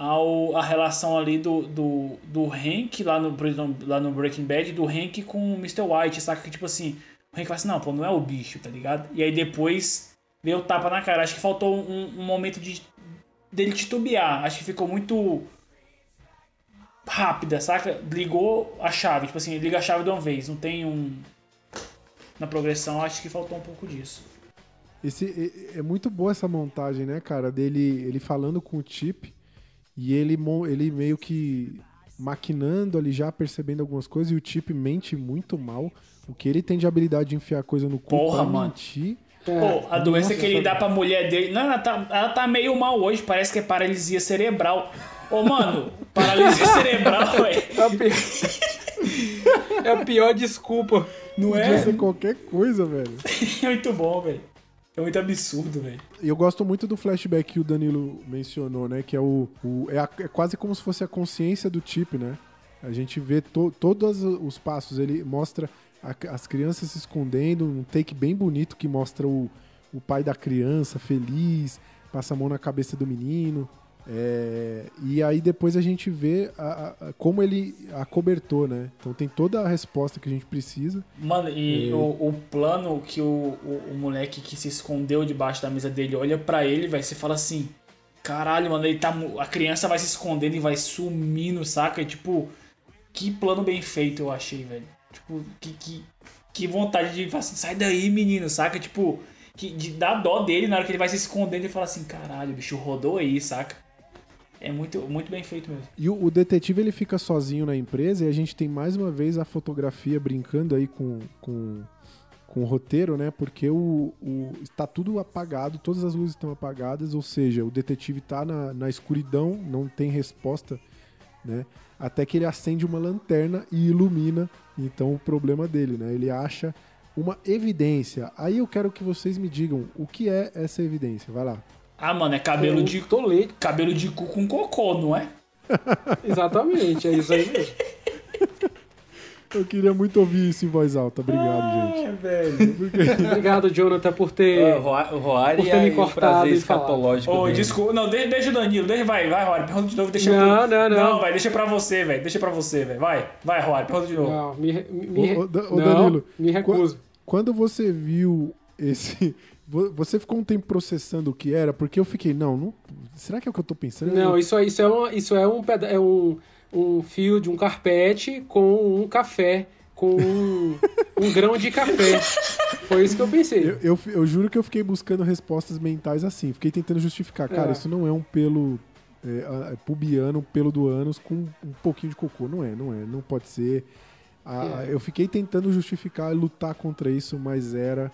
Ao, a relação ali do, do, do Hank lá no, lá no Breaking Bad, do Hank com o Mr. White, saca? Que tipo assim, o Hank fala assim, não, pô, não é o bicho, tá ligado? E aí depois o tapa na cara. Acho que faltou um, um momento de dele titubear. Acho que ficou muito rápida, saca? Ligou a chave, tipo assim, liga a chave de uma vez, não tem um na progressão, acho que faltou um pouco disso. Esse, é, é muito boa essa montagem, né, cara? Dele ele falando com o Chip e ele, ele meio que maquinando ali já, percebendo algumas coisas, e o Chip mente muito mal. O que ele tem de habilidade de enfiar coisa no cu Porra, pra mano. mentir. Pô, a doença Nossa, que ele dá pra mulher dele. Não, ela tá, ela tá meio mal hoje, parece que é paralisia cerebral. Ô, mano, [LAUGHS] paralisia cerebral, velho. É a pior, é a pior desculpa. Não Podia é? ser qualquer coisa, velho. É [LAUGHS] muito bom, velho. É muito absurdo, velho. Eu gosto muito do flashback que o Danilo mencionou, né? Que é o. o- é, a- é quase como se fosse a consciência do Chip, né? A gente vê to- todos os passos. Ele mostra a- as crianças se escondendo, um take bem bonito que mostra o, o pai da criança feliz, passa a mão na cabeça do menino. É, e aí depois a gente vê a- a- a- como ele acobertou, né? Então tem toda a resposta que a gente precisa. Mano, e É. o, o plano que o, o, o moleque que se escondeu debaixo da mesa dele olha pra ele, velho, você fala assim: caralho, mano, ele tá. A criança vai se escondendo e vai sumindo, saca? E, tipo, que plano bem feito eu achei, velho. Tipo, que, que, que vontade de falar assim: sai daí, menino, saca? Tipo, que, de dar dó dele na hora que ele vai se escondendo e fala assim: caralho, o bicho rodou aí, saca? É muito, muito bem feito mesmo. E o, o detetive ele fica sozinho na empresa e a gente tem mais uma vez a fotografia brincando aí com, com, com o roteiro, né? Porque o, o- está tudo apagado, todas as luzes estão apagadas, ou seja, o detetive está na, na escuridão, não tem resposta, né? Até que ele acende uma lanterna e ilumina, então, o problema dele, né? Ele acha uma evidência. Aí eu quero que vocês me digam o que é essa evidência. Vai lá. Ah, mano, é cabelo de, tolete. cabelo de cu com cocô, não é? [LAUGHS] Exatamente, é isso aí mesmo. Eu queria muito ouvir isso em voz alta. Obrigado, gente. É, velho. [LAUGHS] Obrigado, Jonathan, por ter. É, O o Roari por ter me o cortado e escatológico dele. desculpa. Não, deixa, deixa o Danilo. Deixa, vai, vai, Rory. Pergunta de novo. Deixa Não, pro- não, não. Não, vai, deixa pra você, velho. Deixa pra você, velho. Vai, vai, Rory. Pergunta de novo. Não, me, me, Ô, ô, Da- ô, não, Danilo, me recuso. Quando você viu esse. Vo- Você ficou um tempo processando o que era, porque eu fiquei, não, não será que é o que eu tô pensando? Não, isso, é- isso é, um, isso é, um, é um, um fio de um carpete com um café, com um, um [LAUGHS] grão de café. Foi isso que eu pensei. Eu, eu, eu juro que eu fiquei buscando respostas mentais assim. Fiquei tentando justificar. Cara, É. isso não é um pelo é, é pubiano, um pelo do ânus com um pouquinho de cocô. Não é, não é. Não pode ser. A- É. Eu fiquei tentando justificar e lutar contra isso, mas era.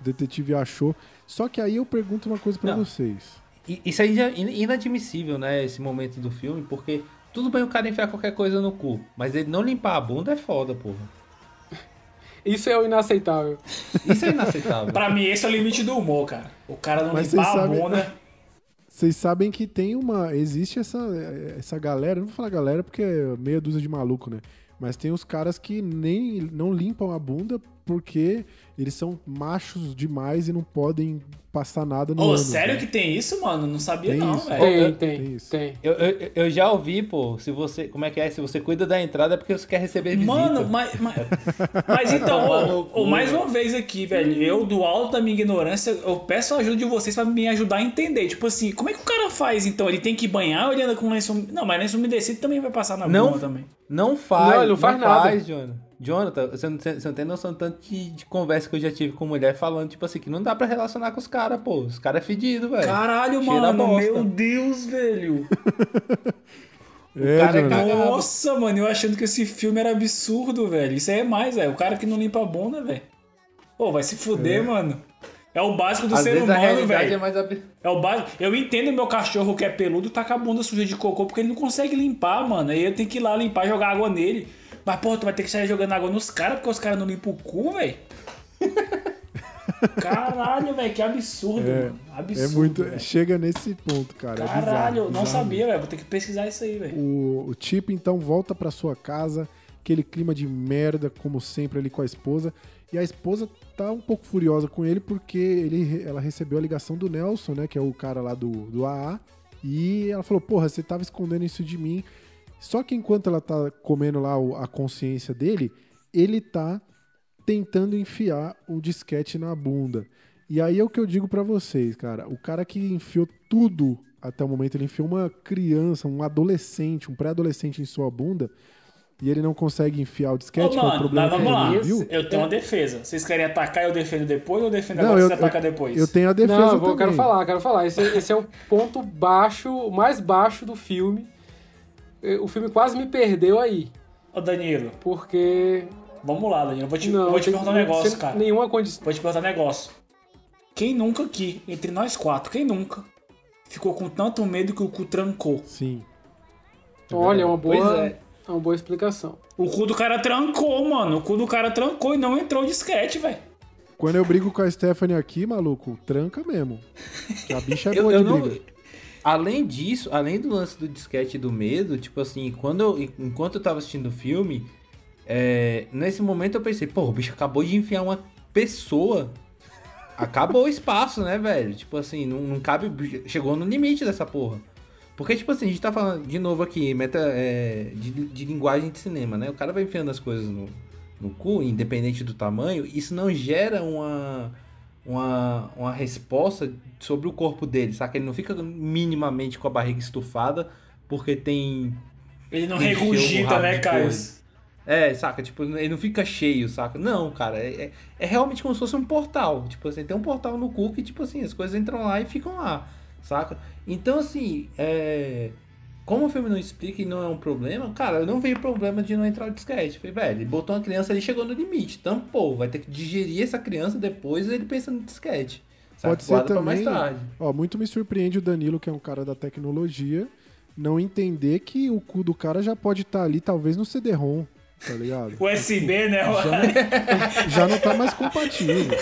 O detetive achou. Só que aí eu pergunto uma coisa pra Não. vocês. Isso é ina- inadmissível, né? Esse momento do filme, porque tudo bem o cara enfiar qualquer coisa no cu, mas ele não limpar a bunda é foda, porra. [LAUGHS] Isso é o inaceitável. Isso é inaceitável. [LAUGHS] Pra mim, esse é o limite do humor, cara. O cara não Mas limpar a sabem- bunda. Vocês sabem que tem uma. Existe essa, essa galera, não vou falar galera porque é meia dúzia de maluco, né? Mas tem os caras que nem não limpam a bunda porque eles são machos demais e não podem passar nada no Ô, ânus, sério né? que tem isso, mano? Não sabia, Tem não, isso. velho. Tem, eu- tem, tem isso. tem. Eu, eu, eu já ouvi, pô, se você. Como é que é? Se você cuida da entrada é porque você quer receber visita. Mano, mas, mas, [LAUGHS] mas então, Tomar ô, cu, mais uma vez aqui, velho, eu, do alto da minha ignorância, eu peço a ajuda de vocês pra me ajudar a entender. Tipo assim, como é que o cara faz, então? Ele tem que banhar ou ele anda com lenço... Não, mas lenço umedecido também vai passar na Não. bunda também. Não faz. Não, ele não faz nada. Faz. Jonathan, você não, tem- você não tem noção do tanto de, de conversa que eu já tive com mulher falando, tipo assim, que não dá pra relacionar com os caras, pô. Os caras é fedido, velho. Caralho, Cheira mano, meu Deus, velho. [LAUGHS] É, cara é. Nossa, mano, eu achando que esse filme era absurdo, velho. Isso aí é mais, velho. O cara que não limpa a bunda, velho. Pô, vai se fuder, mano. É o básico do Às ser vezes a humano, realidade é velho. mais ab... É o básico. Eu entendo meu cachorro que é peludo tá com a bunda suja de cocô porque ele não consegue limpar, mano. Aí eu tenho que ir lá limpar e jogar água nele. Mas, pô, tu vai ter que sair jogando água nos caras porque os caras não limpam o cu, velho. [LAUGHS] Caralho, velho, que absurdo, É, mano. Absurdo. É muito. velho. Chega nesse ponto, cara. é bizarro, Caralho, não bizarro sabia, velho. Vou ter que pesquisar isso aí, velho. O, o Chip então volta pra sua casa, aquele clima de merda, como sempre, ali com a esposa. E a esposa tá um pouco furiosa com ele porque ele, ela recebeu a ligação do Nelson, né? Que é o cara lá do, do AA. E ela falou: Porra, você tava escondendo isso de mim. Só que enquanto ela tá comendo lá a consciência dele, ele tá tentando enfiar o disquete na bunda. E aí é o que eu digo pra vocês, cara. O cara que enfiou tudo até o momento, ele enfiou uma criança, um adolescente, um pré-adolescente em sua bunda, e ele não consegue enfiar o Ô, disquete, que é o mano, problema mas que vamos lá. viu. Eu tenho uma defesa. Vocês querem atacar eu defendo depois ou eu defendo Não, agora e eu, você ataca depois? eu tenho a defesa Não, eu vou- também. quero falar, quero falar. Esse, esse é o ponto baixo, o mais baixo do filme. Eh, o filme quase me perdeu aí. Ô, Danilo, Porque. vamos lá, Danilo. Vou te, não, vou te perguntar um negócio, cara. Nenhuma condição. Vou te perguntar um negócio. Quem nunca aqui, entre nós quatro, quem nunca ficou com tanto medo que o cu trancou? Sim. Olha, é uma boa, Pois é. é. uma boa explicação. O cu do cara trancou, mano. O cu do cara trancou e não entrou de sketch, velho. Quando eu brigo com a Stephanie aqui, maluco, tranca mesmo. A bicha é Eu, boa eu de não. briga. Além disso, além do lance do disquete do medo, tipo assim, quando eu, enquanto eu tava assistindo o filme, é, nesse momento eu pensei, pô, o bicho acabou de enfiar uma pessoa. Acabou o espaço, né, velho? Tipo assim, não, não cabe. Chegou no limite dessa porra. Porque, tipo assim, a gente tá falando de novo aqui, meta é, de, de linguagem de cinema, né? O cara vai enfiando as coisas no, no cu, independente do tamanho, isso não gera uma, uma, uma resposta sobre o corpo dele, saca? Ele não fica minimamente com a barriga estufada porque tem. Ele não regurgita, né, Caio? É, saca? Tipo, ele não fica cheio, saca? Não, cara, é, é- é realmente como se fosse um portal. Tipo assim, tem um portal no cu que, tipo assim, as coisas entram lá e ficam lá, saca? Então, assim, é. Como o filme não explica e não é um problema, cara, eu não vejo problema de não entrar o disquete. Falei, velho, ele botou uma criança ali, chegou no limite. Tampou, vai ter que digerir essa criança depois ele pensa no disquete. saca? Pode ser Guarda pra também. mais tarde. Ó, muito me surpreende o Danilo, que é um cara da tecnologia, não entender que o cu do cara já pode estar ali, talvez no CD-ROM, tá ligado? [LAUGHS] USB, né? Já não tá mais compatível.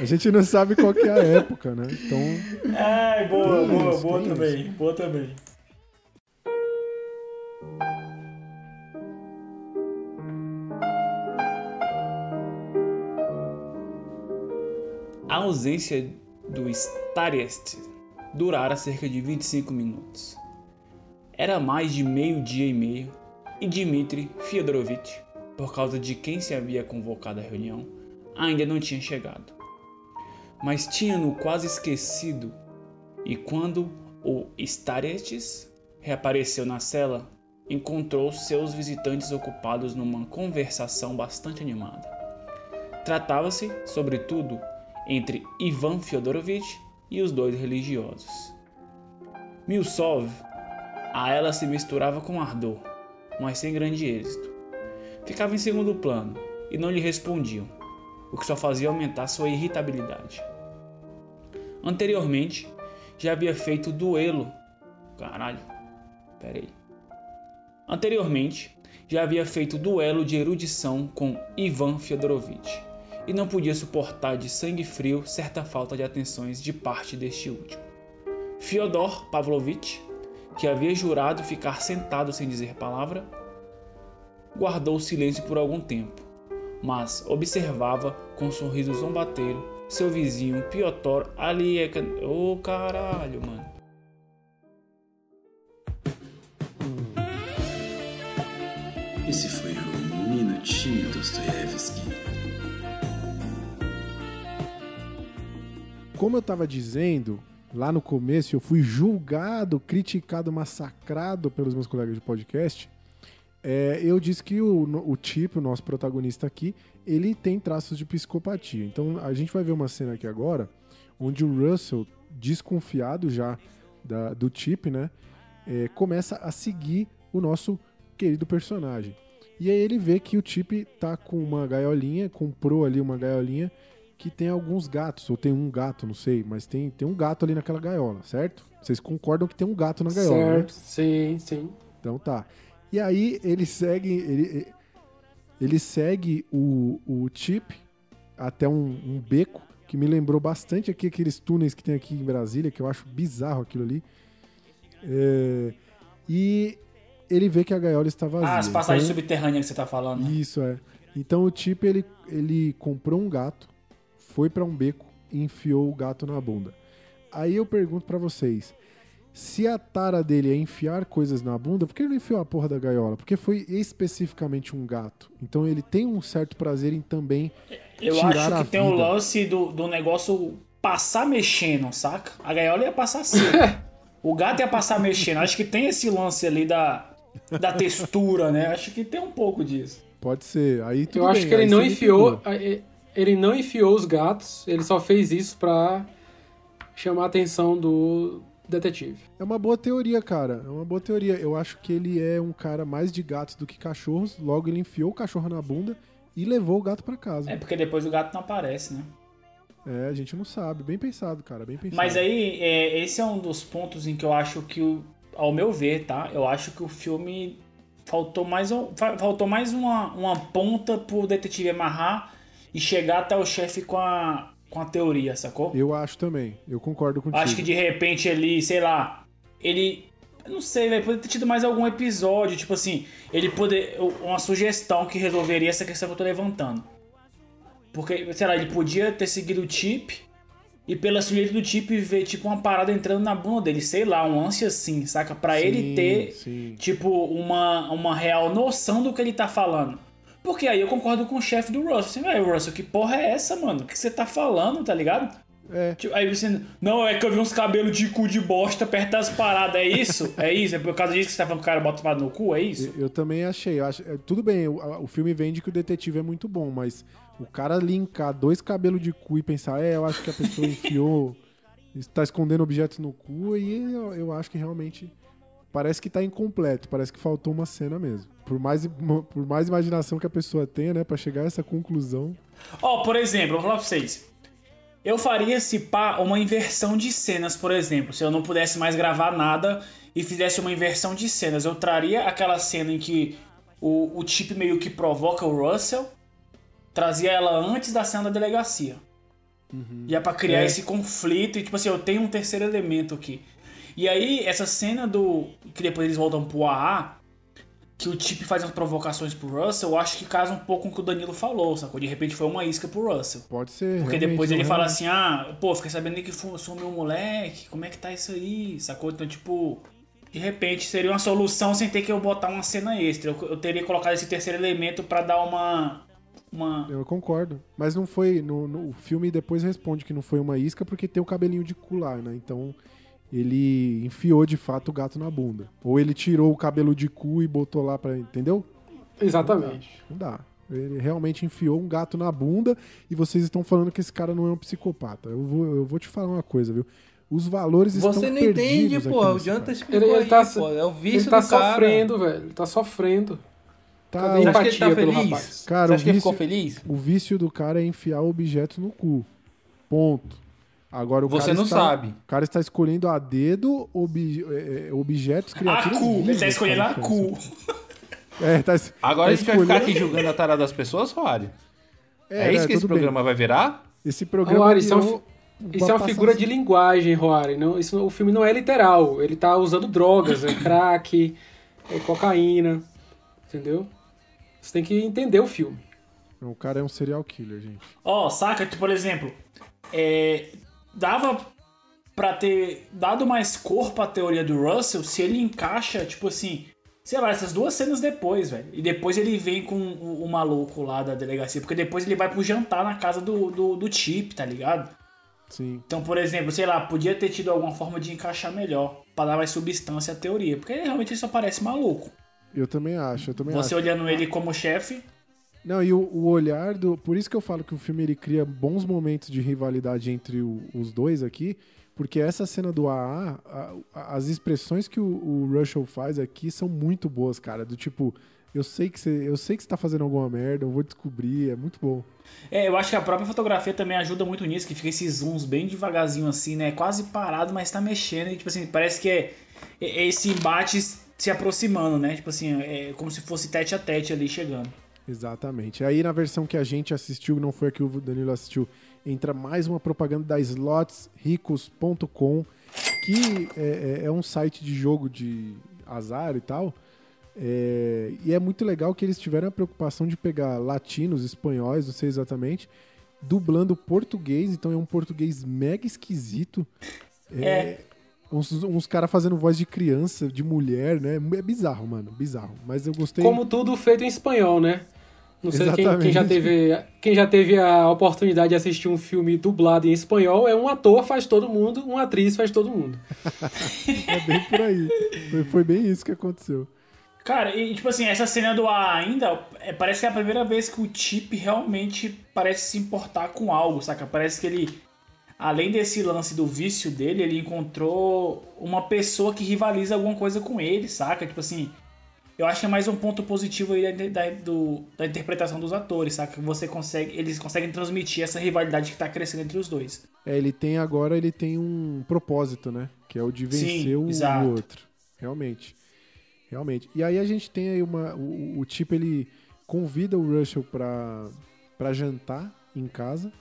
A gente não sabe qual que é a época, né? Então, Ai, boa, boa, isso, boa também. Boa também. A ausência do Stariest durara cerca de 25 minutos. Era mais de meio-dia e meio e Dmitri Fyodorovich, por causa de quem se havia convocado à reunião, ainda não tinha chegado. Mas tinha-no quase esquecido e quando o Staretes reapareceu na cela, encontrou seus visitantes ocupados numa conversação bastante animada. Tratava-se, sobretudo, entre Ivan Fyodorovich e os dois religiosos. Milsov a ela se misturava com ardor, mas sem grande êxito. Ficava em segundo plano e não lhe respondiam, o que só fazia aumentar sua irritabilidade. Anteriormente, já havia feito duelo. Caralho, peraí. Anteriormente, já havia feito duelo de erudição com Ivan Fyodorovich e não podia suportar de sangue frio certa falta de atenções de parte deste último. Fyodor Pavlovich, que havia jurado ficar sentado sem dizer palavra, guardou silêncio por algum tempo, mas observava com um sorriso zombateiro seu vizinho Piotr Aliek... Ô caralho, mano. Esse foi o Minutinho Dostoiévski. Como eu tava dizendo, lá no começo eu fui julgado, criticado, massacrado pelos meus colegas de podcast. É, eu disse que o, o Chip, o nosso protagonista aqui, ele tem traços de psicopatia. Então a gente vai ver uma cena aqui agora, onde o Russell, desconfiado já da- do Chip, né, é, começa a seguir o nosso querido personagem. E aí ele vê que o Chip tá com uma gaiolinha, comprou ali uma gaiolinha que tem alguns gatos, ou tem um gato, não sei, mas tem, tem um gato ali naquela gaiola, certo? Vocês concordam que tem um gato na gaiola, né? certo, sim, sim. Então tá. E aí ele segue. Ele, ele segue o, o Chip até um, um beco que me lembrou bastante aqui aqueles túneis que tem aqui em Brasília, que eu acho bizarro aquilo ali. É, e ele vê que a gaiola está vazia. Ah, as passagens Então- subterrâneas que você tá falando. né? isso é. Então o Chip ele, ele comprou um gato, foi pra um beco e enfiou o gato na bunda. Aí eu pergunto pra vocês, se a tara dele é enfiar coisas na bunda, por que ele não enfiou a porra da gaiola? Porque foi especificamente um gato. Então ele tem um certo prazer em também Eu tirar a acho que tem o vida. lance do, do negócio passar mexendo, saca? A gaiola ia passar assim. [LAUGHS] o gato ia passar mexendo. Acho que tem esse lance ali da, da textura, né? Acho que tem um pouco disso. Pode ser. Aí tudo Eu acho bem, que ele aí não enfiou. Ele não enfiou os gatos, ele só fez isso pra chamar a atenção do, detetive. É uma boa teoria, cara. É uma boa teoria. Eu acho que ele é um cara mais de gatos do que cachorros. Logo, ele enfiou o cachorro na bunda e levou o gato pra casa. É porque depois o gato não aparece, né? É, a gente não sabe. Bem pensado, cara. Bem pensado. Mas aí, é, esse é um dos pontos em que eu acho que, o, ao meu ver, tá? Eu acho que o filme faltou mais, um- fa- faltou mais uma, uma ponta pro detetive amarrar e chegar até o chefe com a, com a teoria, sacou? Eu acho também. Eu concordo contigo. Acho que de repente ele, sei lá, ele. Não sei, velho. Poderia ter tido mais algum episódio, tipo assim, ele poder. Uma sugestão que resolveria essa questão que eu tô levantando. Porque, sei lá, ele podia ter seguido o chip e pela sujeito do chip ver, tipo, uma parada entrando na bunda dele, sei lá, um lance assim, saca? Pra Sim, ele ter, sim. tipo, uma, uma real noção do que ele tá falando. Porque aí eu concordo com o chefe do Russell. Assim, velho, Russell, que porra é essa, mano? O que você tá falando, tá ligado? É. Tipo, aí você. Não, é que eu vi uns cabelos de cu de bosta perto das paradas. É isso? É isso? É por causa disso que você tá falando que o cara bota parada no cu? É isso? Eu, eu também achei. Eu acho, é, tudo bem, o, o filme vende que o detetive é muito bom, mas o cara linkar dois cabelos de cu e pensar, é, eu acho que a pessoa enfiou, [LAUGHS] está escondendo objetos no cu, e eu, eu acho que realmente parece que tá incompleto, parece que faltou uma cena mesmo. Por mais, por mais imaginação que a pessoa tenha, né, pra chegar a essa conclusão. Ó, por exemplo, vou falar pra vocês. Eu faria se pá uma inversão de cenas, por exemplo. Se eu não pudesse mais gravar nada e fizesse uma inversão de cenas, eu traria aquela cena em que o, o Chip meio que provoca o Russell, trazia ela antes da cena da delegacia. E é pra criar É. esse conflito e tipo assim, eu tenho um terceiro elemento aqui. E aí, essa cena do. que depois eles voltam pro AA, que o Chip faz umas provocações pro Russell, eu acho que casa um pouco com o que o Danilo falou, sacou? De repente foi uma isca pro Russell. Pode ser. Porque realmente, depois ele não, fala realmente. assim, ah, pô, fiquei sabendo que sumiu um moleque, como é que tá isso aí, sacou? Então, tipo, de repente seria uma solução sem ter que eu botar uma cena extra. Eu, eu teria colocado esse terceiro elemento pra dar uma. uma... Eu concordo. Mas não foi. No, no- o filme depois responde que não foi uma isca porque tem o cabelinho de cu lá, né? Então ele enfiou de fato o gato na bunda. Ou ele tirou o cabelo de cu e botou lá pra. Entendeu? Exatamente. Não dá. Ele realmente enfiou um gato na bunda e vocês estão falando que esse cara não é um psicopata. Eu vou, eu vou te falar uma coisa, viu? Os valores estão Você não perdidos entende, pô. O cara. explicou Ele, ele aí, tá, pô. É o ele vício tá do cara. sofrendo, velho. Ele tá sofrendo. Tá, Cadê o- Você acha que ele tá empatia pelo feliz? rapaz. Cara, Você o acha que ele ficou vício- feliz? O vício do cara é enfiar objetos no cu. Ponto. Agora o Você cara não está, sabe. O cara está escolhendo a dedo obje- é, é, objetos, A criaturas. cu, ele tá vivas, escolhendo a cu. É, tá, [LAUGHS] Agora tá a gente vai ficar escolhendo- aqui julgando a tara das pessoas, Rory? É, né, isso que esse tudo bem. programa vai virar? Esse programa Rory, isso é, um isso é uma figura de linguagem, Rory. Não, isso, o filme não é literal. Ele tá usando drogas, é crack, é cocaína. Entendeu? Você tem que entender o filme. O cara é um serial killer, gente. Ó, saca? Tipo, por exemplo, é, dava pra ter dado mais cor pra teoria do Russell se ele encaixa, tipo assim, sei lá, essas duas cenas depois, velho. E depois ele vem com o, o maluco lá da delegacia, porque depois ele vai pro jantar na casa do, do, do Chip, tá ligado? Sim. Então, por exemplo, sei lá, podia ter tido alguma forma de encaixar melhor, pra dar mais substância à teoria, porque realmente ele só parece maluco. Eu também acho, eu também Você acho. olhando ele como chefe, Não, e o, o olhar do. Por isso que eu falo que o filme ele cria bons momentos de rivalidade entre o- os dois aqui. Porque essa cena do AA, a- a- as expressões que o, o Russell faz aqui são muito boas, cara. Do tipo, eu sei que você, eu sei que você tá fazendo alguma merda, eu vou descobrir, é muito bom. É, eu acho que a própria fotografia também ajuda muito nisso, que fica esses zooms bem devagarzinho assim, né? Quase parado, mas tá mexendo e, tipo assim, parece que é, é esse embate se aproximando, né? Tipo assim, é como se fosse tete a tete ali chegando. Exatamente. Aí na versão que a gente assistiu, não foi a que o Danilo assistiu, entra mais uma propaganda da slotsricos.com, que é, é- é um site de jogo de azar e tal. É, e é muito legal que eles tiveram a preocupação de pegar latinos, espanhóis, não sei exatamente, dublando português, então é um português mega esquisito. É. Uns, uns caras fazendo voz de criança, de mulher, né? É bizarro, mano, bizarro. Mas eu gostei. Como tudo feito em espanhol, né? Não sei quem, quem já teve, quem já teve a oportunidade de assistir um filme dublado em espanhol, é um ator faz todo mundo, uma atriz faz todo mundo. É bem por aí. Foi, foi bem isso que aconteceu. Cara, e tipo assim, essa cena do A ainda, é, parece que é a primeira vez que o Chip realmente parece se importar com algo, saca? Parece que ele além desse lance do vício dele, ele encontrou uma pessoa que rivaliza alguma coisa com ele, saca? Tipo assim, eu acho que é mais um ponto positivo aí da, da- do- da interpretação dos atores, saca? Que você consegue, eles conseguem transmitir essa rivalidade que tá crescendo entre os dois. É, ele tem agora, ele tem um propósito, né? Que é o de vencer Sim, o, o outro. Realmente. Realmente. E aí a gente tem aí uma. O, o tipo, ele convida o Russell pra, pra jantar em casa.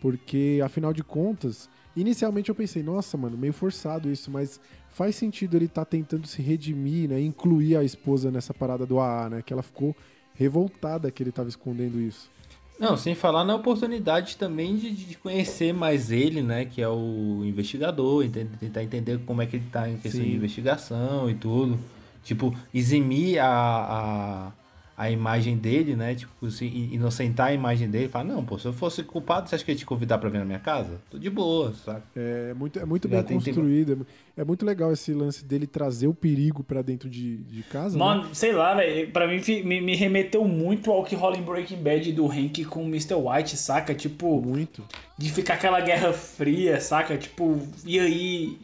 Porque, afinal de contas, inicialmente eu pensei, nossa, mano, meio forçado isso, mas faz sentido ele estar tentando se redimir, né? Incluir a esposa nessa parada do AA, né? Que ela ficou revoltada que ele tava escondendo isso. Não, sem falar na oportunidade também de, de conhecer mais ele, né? Que é o investigador, tentar entender como é que ele tá em questão Sim. de investigação e tudo. Tipo, eximir a, a, a imagem dele, né? Tipo, se inocentar a imagem dele. Falar, não, pô, se eu fosse culpado, você acha que ia te convidar pra vir na minha casa? Tô de boa, saca? É muito, é muito Já bem tempo. construído. é É muito legal esse lance dele trazer o perigo pra dentro de, de casa. né? Mano, sei lá, velho, pra mim me, me remeteu muito ao que rola em Breaking Bad do Hank com o Mr. White, saca? Tipo, Muito. de ficar aquela guerra fria, saca? Tipo, e aí.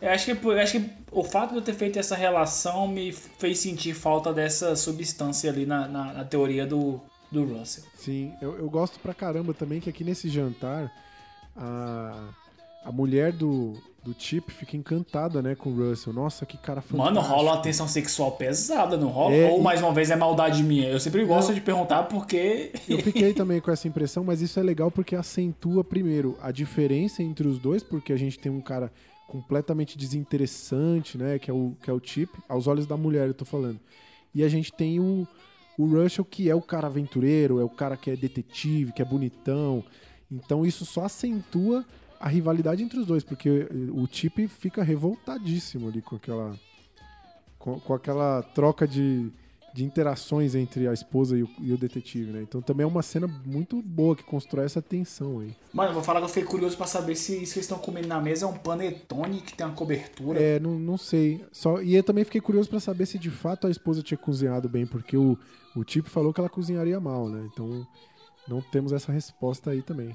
Eu acho que, eu acho que o fato de eu ter feito essa relação me fez sentir falta dessa substância ali na, na, na teoria do, do Russell. Sim, eu, eu gosto pra caramba também que aqui nesse jantar a, a mulher do, do Chip fica encantada, né, com o Russell. Nossa, que cara fantástico. Mano, rola uma tensão sexual pesada, não rola? É, Ou e- mais uma vez é maldade minha? Eu sempre gosto Não. de perguntar porque. Eu [LAUGHS] fiquei também com essa impressão, mas isso é legal porque acentua, primeiro, a diferença entre os dois, porque a gente tem um cara completamente desinteressante, né, que é o, que é o Chip, aos olhos da mulher eu tô falando. E a gente tem o, o Russell, que é o cara aventureiro, é o cara que é detetive, que é bonitão. Então isso só acentua a rivalidade entre os dois, porque o Chip fica revoltadíssimo ali com aquela com, com aquela troca de, de interações entre a esposa e o, e o detetive, né? Então também é uma cena muito boa que constrói essa tensão aí. Mano, eu vou falar que eu fiquei curioso pra saber se isso que eles estão comendo na mesa é um panetone que tem uma cobertura. É, não, não sei. Só, e eu também fiquei curioso pra saber se de fato a esposa tinha cozinhado bem, porque o, o Chip falou que ela cozinharia mal, né? Então não temos essa resposta aí também.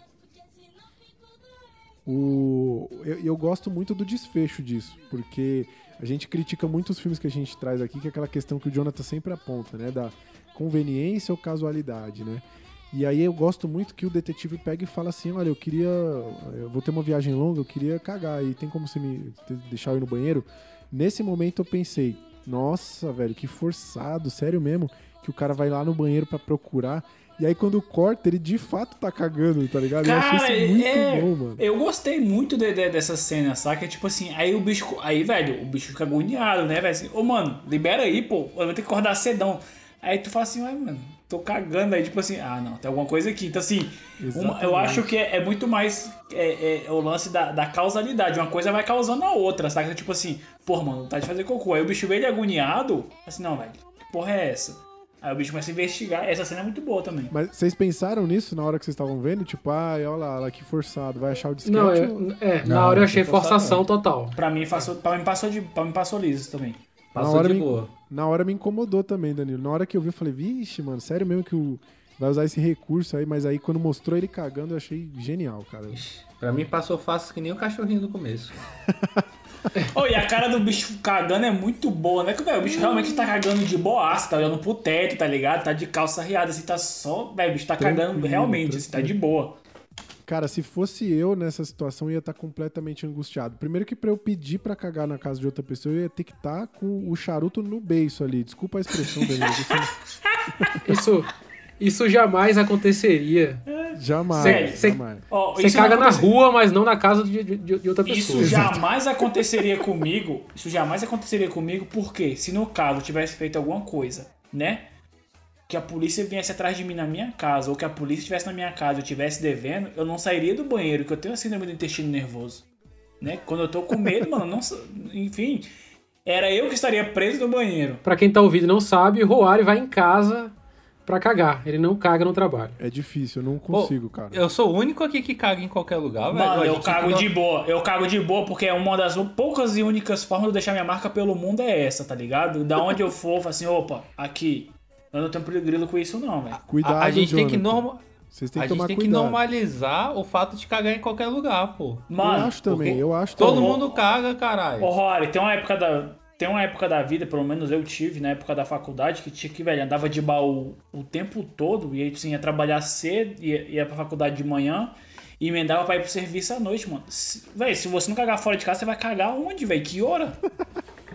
O, eu, eu gosto muito do desfecho disso, porque a gente critica muito os filmes que a gente traz aqui, que é aquela questão que o Jonathan sempre aponta, né? Da conveniência ou casualidade, né? E aí eu gosto muito que o detetive pega e fala assim, olha, eu queria. Eu vou ter uma viagem longa, eu queria cagar. E tem como você me deixar eu ir no banheiro? Nesse momento eu pensei, nossa, velho, que forçado, sério mesmo, que o cara vai lá no banheiro pra procurar. E aí quando corta, ele de fato tá cagando, tá ligado? eu Cara, achei isso muito é, bom, mano. eu gostei muito de- de- dessa cena, saca? Tipo assim, aí o bicho. Aí, velho, o bicho fica agoniado, né, velho? Assim, Ô, mano, libera aí, pô. Eu vou ter que acordar cedão. Aí tu fala assim, ué, mano, tô cagando. Aí, tipo assim, ah, não, tem alguma coisa aqui. Então, assim, uma- eu acho que é, é muito mais é, é o lance da, da causalidade. Uma coisa vai causando a outra, saca? Tipo assim, porra, mano, tá de fazer cocô. Aí o bicho vê ele agoniado, assim, não, velho, que porra é essa? Aí o bicho começa a investigar. Essa cena é muito boa também. Mas vocês pensaram nisso na hora que vocês estavam vendo? Tipo, ah, olha lá, olha que forçado, vai achar o disquete? Não, ou- é, Não, na hora eu não achei forçação total. Pra mim, passou, pra mim passou de. Pra mim passou liso também. Passou hora de me- boa. Na hora me incomodou também, Danilo. Na hora que eu vi, eu falei, vixe, mano, sério mesmo que o... vai usar esse recurso aí, mas aí quando mostrou ele cagando, eu achei genial, cara. Pra mim passou fácil que nem o cachorrinho do começo. [LAUGHS] [LAUGHS] Oh, e a cara do bicho cagando é muito boa, né? Que, velho, o bicho realmente tá cagando de boaça, tá olhando pro teto, tá ligado? Tá de calça riada, assim, tá só. Velho, o bicho tá cagando Tranquilo, realmente, assim, tá de boa. Cara, se fosse eu nessa situação, eu ia estar completamente angustiado. Primeiro que pra eu pedir pra cagar na casa de outra pessoa, eu ia ter que estar com o charuto no beiço ali. Desculpa a expressão, Danilo. [LAUGHS] Isso, isso jamais aconteceria. Jamais, Sério, cê- jamais. Ó, Você caga na rua, mas não na casa de, de- de outra pessoa. Isso jamais aconteceria comigo. Isso jamais aconteceria comigo, porque se no caso eu tivesse feito alguma coisa, né? Que a polícia viesse atrás de mim na minha casa, ou que a polícia estivesse na minha casa e eu estivesse devendo, eu não sairia do banheiro, que eu tenho a síndrome do intestino nervoso. Né? Quando eu tô com medo, mano, não, sa- enfim, era eu que estaria preso no banheiro. Pra quem tá ouvindo e não sabe, Roari vai em casa pra cagar. Ele não caga no trabalho. É difícil, eu não consigo, cara. Eu sou o único aqui que caga em qualquer lugar, velho. Mano, A eu gente cago não- de boa. Eu cago de boa porque é uma das poucas e únicas formas de eu deixar minha marca pelo mundo é essa, tá ligado? Da onde eu for, eu falo assim, opa, aqui. Eu não tenho grilo com isso não, velho. Cuidado, A, a gente tem que Jonathan. norma... Vocês têm A que gente tomar tem que cuidado. normalizar o fato de cagar em qualquer lugar, pô. Mano, eu acho também, eu acho Todo também. mundo caga, caralho. Ô, Rory, tem uma época da. Tem uma época da vida, pelo menos eu tive, na época da faculdade, que tinha que, velho, andava de baú o tempo todo, e aí assim, ia trabalhar cedo, ia, ia pra faculdade de manhã, e emendava pra ir pro serviço à noite, mano. Se, velho, se você não cagar fora de casa, você vai cagar onde, velho? Que hora?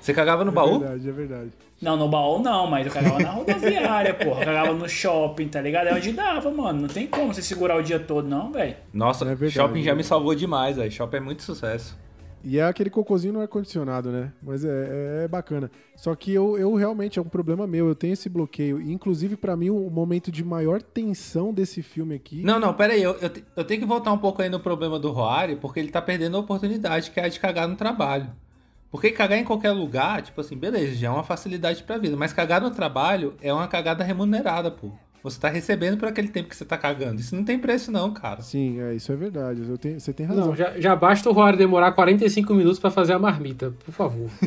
Você cagava no É baú? verdade, é verdade. Não, no baú não, mas eu cagava na rodoviária, porra. Eu cagava no shopping, tá ligado? É onde dava, mano. Não tem como você segurar o dia todo, não, velho. Nossa, É verdade, shopping já né? me salvou demais, velho. Shopping é muito sucesso. E é aquele cocôzinho no ar-condicionado, né? Mas é, é bacana. Só que eu, eu realmente, é um problema meu, eu tenho esse bloqueio. Inclusive, pra mim, o momento de maior tensão desse filme aqui. Não, não, pera aí. Eu, eu, eu tenho que voltar um pouco aí no problema do Roari, porque ele tá perdendo a oportunidade, que é a de cagar no trabalho. Porque cagar em qualquer lugar, tipo assim, beleza, já é uma facilidade pra vida. Mas cagar no trabalho é uma cagada remunerada, pô. Você tá recebendo por aquele tempo que você tá cagando. Isso não tem preço, não, cara. Sim, é, isso é verdade. Eu tenho, você tem razão. Não, já, já basta o Rory demorar 45 minutos pra fazer a marmita, por favor. [LAUGHS]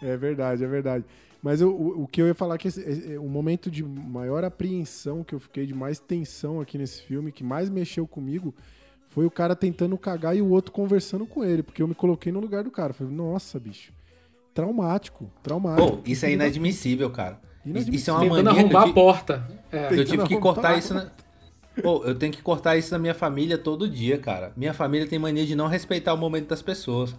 É verdade, é verdade. Mas eu- o, o que eu ia falar é que esse- é- é o momento de maior apreensão que eu fiquei, de mais tensão aqui nesse filme, que mais mexeu comigo, foi o cara tentando cagar e o outro conversando com ele, porque eu me coloquei no lugar do cara. Falei, nossa, bicho. Traumático, traumático. Pô, isso é inadmissível, cara. Isso é uma Tentando mania que eu arrombar a porta. É. Eu tive que cortar arrombar. isso na... Pô, eu tenho que cortar isso na minha família todo dia, cara. Minha família tem mania de não respeitar o momento das pessoas.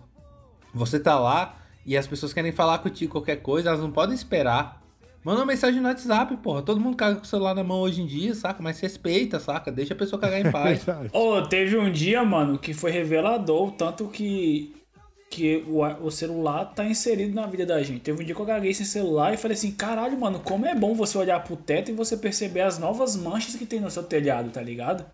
Você tá lá e as pessoas querem falar contigo qualquer coisa, elas não podem esperar. Manda uma mensagem no WhatsApp, porra. Todo mundo caga com o celular na mão hoje em dia, saca? Mas respeita, saca? Deixa a pessoa cagar em paz. [LAUGHS] Ô, teve um dia, mano, que foi revelador, tanto que que o, o celular tá inserido na vida da gente. Teve um dia que eu caguei sem celular e falei assim, caralho, mano, como é bom você olhar pro teto e você perceber as novas manchas que tem no seu telhado, tá ligado?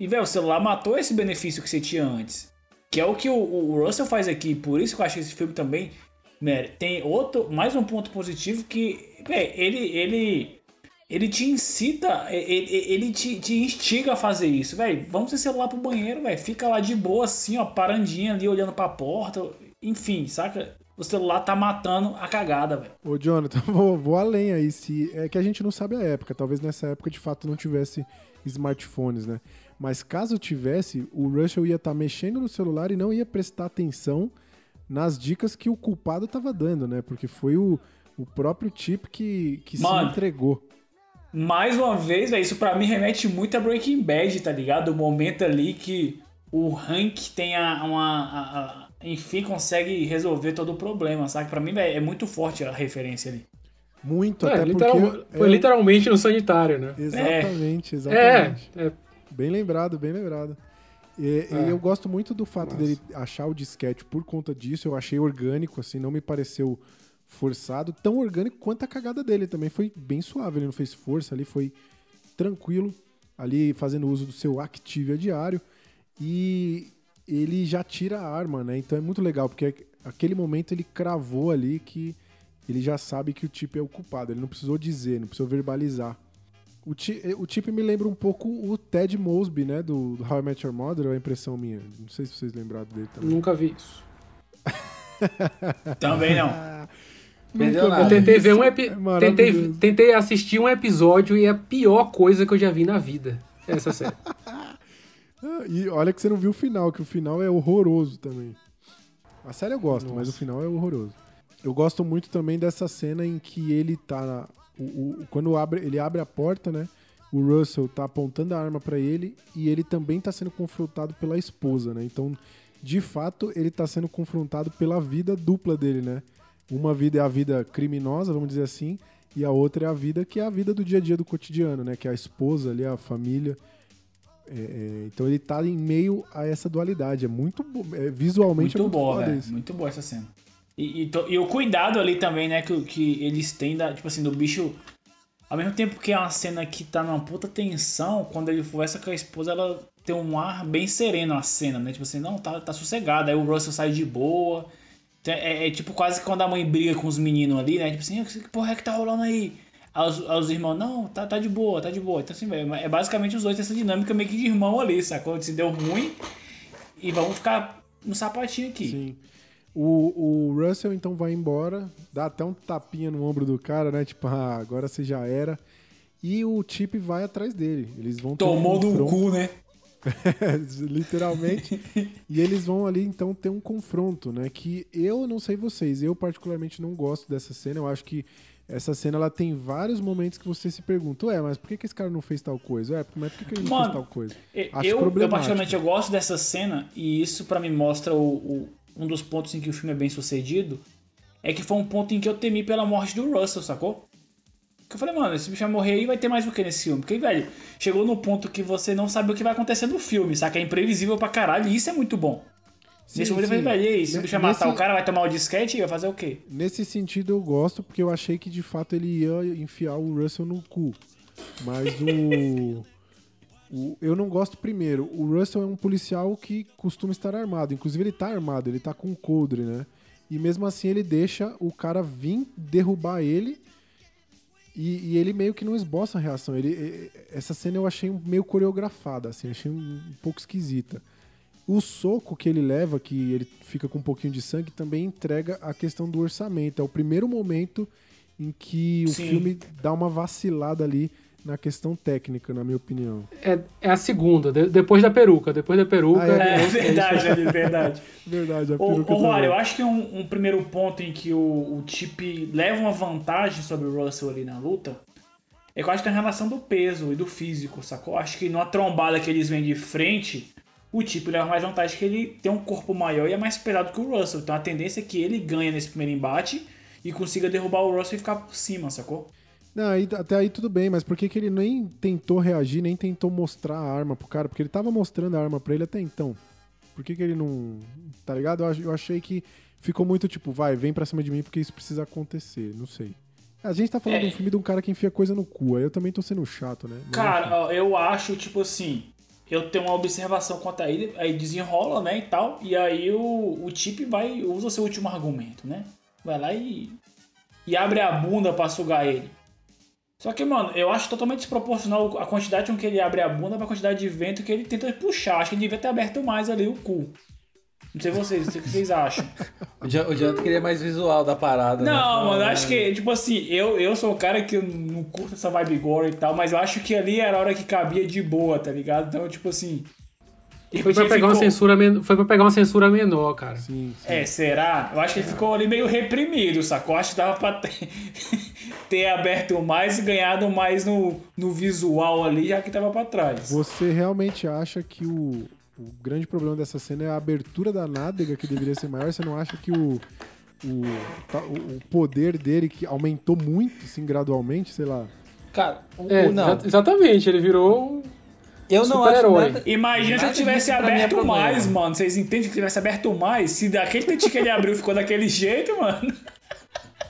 E, velho, o celular matou esse benefício que você tinha antes. Que é o que o, o Russell faz aqui. Por isso que eu acho que esse filme também, né, tem outro, mais um ponto positivo que, velho, ele, ele, ele te incita, ele, ele te, te instiga a fazer isso, velho. Vamos sem celular pro banheiro, velho. Fica lá de boa, assim, ó, parandinha ali, olhando pra porta. Enfim, saca? O celular tá matando a cagada, velho. Ô, Jonathan, [LAUGHS] vou, vou além aí. Se, é que a gente não sabe a época. Talvez nessa época, de fato, não tivesse smartphones, né? Mas caso tivesse, o Russell ia estar mexendo no celular e não ia prestar atenção nas dicas que o culpado tava dando, né? Porque foi o, o próprio Chip que, que se Mano. entregou. Mais uma vez, velho, isso pra mim remete muito a Breaking Bad, tá ligado? O momento ali que o Hank tem a, uma. a- a- enfim, consegue resolver todo o problema, sabe? Pra mim, velho, é muito forte a referência ali. Muito, É, até literal- porque... foi é, literalmente no sanitário, né? Exatamente, É, exatamente. é. Bem lembrado, bem lembrado. E, e É. eu gosto muito do fato dele achar o disquete por conta disso. Eu achei orgânico, assim, não me pareceu forçado. Tão orgânico quanto a cagada dele também. Foi bem suave, ele não fez força ali, foi tranquilo. Ali fazendo uso do seu Activia diário. E ele já tira a arma, né? Então é muito legal, porque aquele momento ele cravou ali que ele já sabe que o Chip é o culpado. Ele não precisou dizer, não precisou verbalizar. O, Ti- o Chip me lembra um pouco o Ted Mosby, né? Do, do How I Met Your Mother, é a impressão minha? Não sei se vocês lembraram dele também. Nunca vi isso. [LAUGHS] Também não. [LAUGHS] Perdeu Eu nada. tentei ver um epi... É tentei, tentei assistir um episódio e é a pior coisa que eu já vi na vida. Essa série. [LAUGHS] Ah, e olha que você não viu o final, que o final é horroroso também. A série eu gosto, mas o Nossa. final é horroroso. Eu gosto muito também dessa cena em que ele tá. na- o- o- quando abre, ele abre a porta, né? O Russell tá apontando a arma pra ele e ele também tá sendo confrontado pela esposa, né? Então, de fato, ele tá sendo confrontado pela vida dupla dele, né? Uma vida é a vida criminosa, vamos dizer assim, e a outra é a vida que é a vida do dia a dia do cotidiano, né? Que é a esposa ali, a família. É, é, então ele tá em meio a essa dualidade. É muito é, visualmente Muito, é muito boa, foda velho. Muito boa essa cena. E, e to- e o cuidado ali também, né, que, que eles têm, da, tipo assim, do bicho. Ao mesmo tempo que é uma cena que tá numa puta tensão, quando ele conversa com a esposa, ela tem um ar bem sereno a cena, né? Tipo assim, não, tá, tá sossegada. Aí o Russell sai de boa. Então, É, é tipo quase quando a mãe briga com os meninos ali, né? Tipo assim, que porra é que tá rolando aí? Aí os, aí os irmãos, não, tá, tá de boa, tá de boa. Então assim, velho, é basicamente os dois essa dinâmica meio que de irmão ali, sacou? Se deu ruim e vamos ficar no sapatinho aqui. Sim. O, o Russell então vai embora, dá até um tapinha no ombro do cara, né? Tipo, ah, agora você já era. E o Chip vai atrás dele. Eles vão Tomou um confronto. cu, né? [LAUGHS] literalmente. e eles vão ali então ter um confronto, né? Que eu não sei vocês, eu particularmente não gosto dessa cena. Eu acho que essa cena ela tem vários momentos que você se pergunta, ué, mas por que, que esse cara não fez tal coisa? Ué, mas por que, que ele não Mano, fez tal coisa? Acho Eu, eu particularmente, eu gosto dessa cena e isso pra mim mostra o, o- um dos pontos em que o filme é bem sucedido. É que foi um ponto em que eu temi pela morte do Russell, sacou? Eu falei, mano, esse bicho vai morrer aí vai ter mais o que nesse filme? Porque, velho, chegou no ponto que você não sabe o que vai acontecer no filme, saca? É imprevisível pra caralho e isso é muito bom. Sim, nesse momento eu falei, velho, e aí, se o bicho vai matar nesse- o cara, vai tomar o disquete e vai fazer o quê? Nesse sentido eu gosto, porque eu achei que de fato ele ia enfiar o Russell no cu. Mas o. [LAUGHS] o- eu não gosto primeiro. O Russell é um policial que costuma estar armado. Inclusive ele tá armado, ele tá com um coldre, né? E mesmo assim ele deixa o cara vir derrubar ele. E, e ele meio que não esboça a reação. Ele, essa cena eu achei meio coreografada, assim, achei um, um pouco esquisita. O soco que ele leva, que ele fica com um pouquinho de sangue, também entrega a questão do orçamento. É o primeiro momento em que o Sim. filme dá uma vacilada ali na questão técnica, na minha opinião. É, é a segunda, de- depois da peruca. Depois da peruca. Ah, é? É verdade, é verdade. Verdade, a peruca ô Rory, eu acho que um, um primeiro ponto em que o, o Chip leva uma vantagem sobre o Russell ali na luta é que eu acho que tem a relação do peso e do físico, sacou? Eu Acho que numa trombada que eles vêm de frente, o Chip leva mais vantagem que ele tem um corpo maior e é mais pesado que o Russell. Então a tendência é que ele ganha nesse primeiro embate e consiga derrubar o Russell e ficar por cima, sacou? Não, aí- até aí tudo bem, mas por que, que ele nem tentou reagir, nem tentou mostrar a arma pro cara? Porque ele tava mostrando a arma pra ele até então. Por que, que ele não. Tá ligado? Eu Eu achei que ficou muito tipo, vai, vem pra cima de mim porque isso precisa acontecer. Não sei. A gente tá falando É. de um filme de um cara que enfia coisa no cu. Aí eu também tô sendo chato, né? Mas, enfim. Cara, ó, eu acho, tipo assim, eu tenho uma observação quanto a ele, aí desenrola, né, e tal, e aí o, o Chip vai, usa o seu último argumento, né? Vai lá e, e abre a bunda pra sugar ele. Só que, mano, eu acho totalmente desproporcional a quantidade com que ele abre a bunda pra quantidade de vento que ele tenta puxar. Acho que ele devia ter aberto mais ali o cu. Não sei vocês, não sei o que vocês acham. O Jonathan queria mais visual da parada. né? Não, mano, eu acho que, tipo assim, eu, eu sou o cara que não curto essa vibe gore e tal, mas eu acho que ali era a hora que cabia de boa, tá ligado? Então, tipo assim. de Foi pra, pegar uma ficou- censura men- foi pra pegar uma censura menor, cara. Sim, sim. É, será? Eu acho que ele ficou ali meio reprimido, sacou? Acho que dava pra ter, [LAUGHS] ter aberto mais e ganhado mais no, no visual ali, já que tava pra trás. Você realmente acha que o, o grande problema dessa cena é a abertura da nádega, que deveria ser maior? Você não acha que o, o, o- poder dele, que aumentou muito, assim, gradualmente, sei lá? Cara, É, não. exa- exatamente, ele virou um Eu não acho nada... Imagina se Nada ele tivesse disso pra mim é aberto mais, mano. Vocês entendem que tivesse aberto mais? Se daquele tanto que ele abriu ficou daquele [LAUGHS] jeito, mano.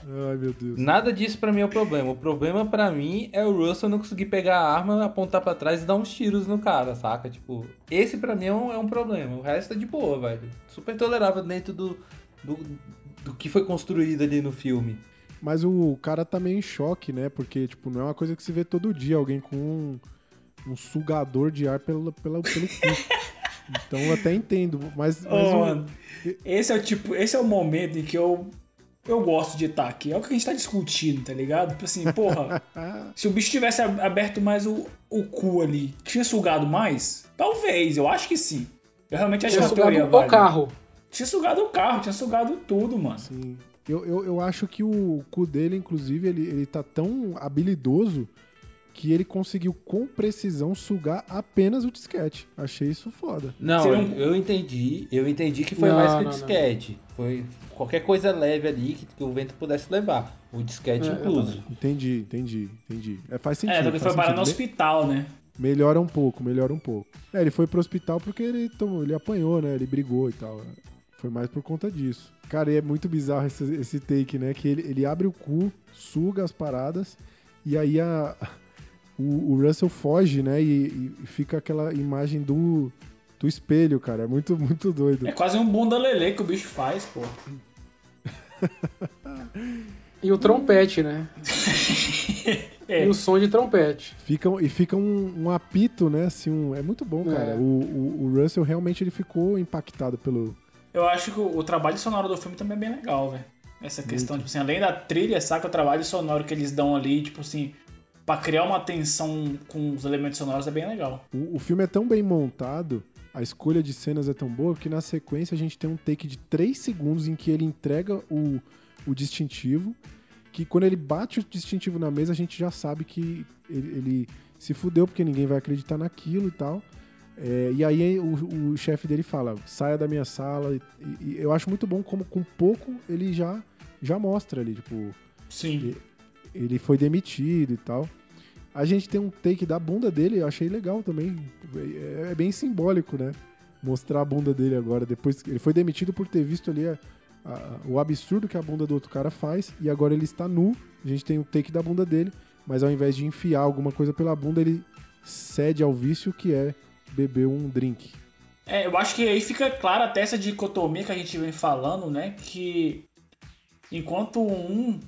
Ai, meu Deus. Nada disso pra mim é o problema. O problema pra mim é o Russell não conseguir pegar a arma, apontar pra trás e dar uns tiros no cara, saca? Tipo, esse pra mim é um, é um problema. O resto é de boa, velho. Super tolerável dentro do, do, do que foi construído ali no filme. Mas o cara tá meio em choque, né? Porque, tipo, não é uma coisa que se vê todo dia, alguém com um, um sugador de ar pelo, pelo, pelo cu. [LAUGHS] Então eu até entendo, mas, mas Ô, o- mano, esse é o tipo, esse é o momento em que eu eu gosto de estar aqui. É o que a gente tá discutindo, tá ligado? Tipo assim, porra, [LAUGHS] se o bicho tivesse ab- aberto mais o, o cu ali, tinha sugado mais? Talvez, eu acho que sim. Eu realmente acho que é sugado teoria o carro. Tinha sugado o carro, tinha sugado tudo, mano. Sim. Eu, eu, eu acho que o cu dele, inclusive, ele, ele tá tão habilidoso que ele conseguiu com precisão sugar apenas o disquete. Achei isso foda. Não, eu, eu entendi. Eu entendi que foi Não, mais que o não, não. disquete. Foi qualquer coisa leve ali que, que o vento pudesse levar. O disquete É, incluso. Entendi, entendi, entendi. É, faz sentido. É, faz foi parar no hospital, né? Melhora um pouco, melhora um pouco. É, ele foi pro hospital porque ele, tomou, ele apanhou, né? Ele brigou e tal. Foi mais por conta disso. Cara, e é muito bizarro esse, esse take, né? Que ele, ele abre o cu, suga as paradas, e aí a, [LAUGHS] o, o Russell foge, né? E, e fica aquela imagem do, do espelho, cara. É muito, muito doido. É quase um bunda lelê que o bicho faz, pô. E o trompete, né? [LAUGHS] É. E o som de trompete. Fica, e fica um, um apito, né? Assim, um- é muito bom, cara. É. O, o, o Russell realmente ele ficou impactado pelo. Eu acho que o, o trabalho sonoro do filme também é bem legal, velho. Essa questão, tipo assim, além da trilha, saca o trabalho sonoro que eles dão ali, tipo assim, pra criar uma tensão com os elementos sonoros é bem legal. O, o filme é tão bem montado, a escolha de cenas é tão boa, que na sequência a gente tem um take de 3 segundos em que ele entrega o, o distintivo, que quando ele bate o distintivo na mesa, a gente já sabe que ele, ele se fudeu, porque ninguém vai acreditar naquilo e tal. É, e aí o, o chefe dele fala, saia da minha sala. E, e eu acho muito bom como com pouco ele já, já mostra ali, tipo, Sim. ele foi demitido e tal. A gente tem um take da bunda dele, eu achei legal também. É, é bem simbólico, né? Mostrar a bunda dele agora. Depois ele foi demitido por ter visto ali a- a- o absurdo que a bunda do outro cara faz. E agora ele está nu. A gente tem o take da bunda dele. Mas ao invés de enfiar alguma coisa pela bunda, ele cede ao vício que é beber um drink. É, eu acho que aí fica clara até essa dicotomia que a gente vem falando, né? Que enquanto um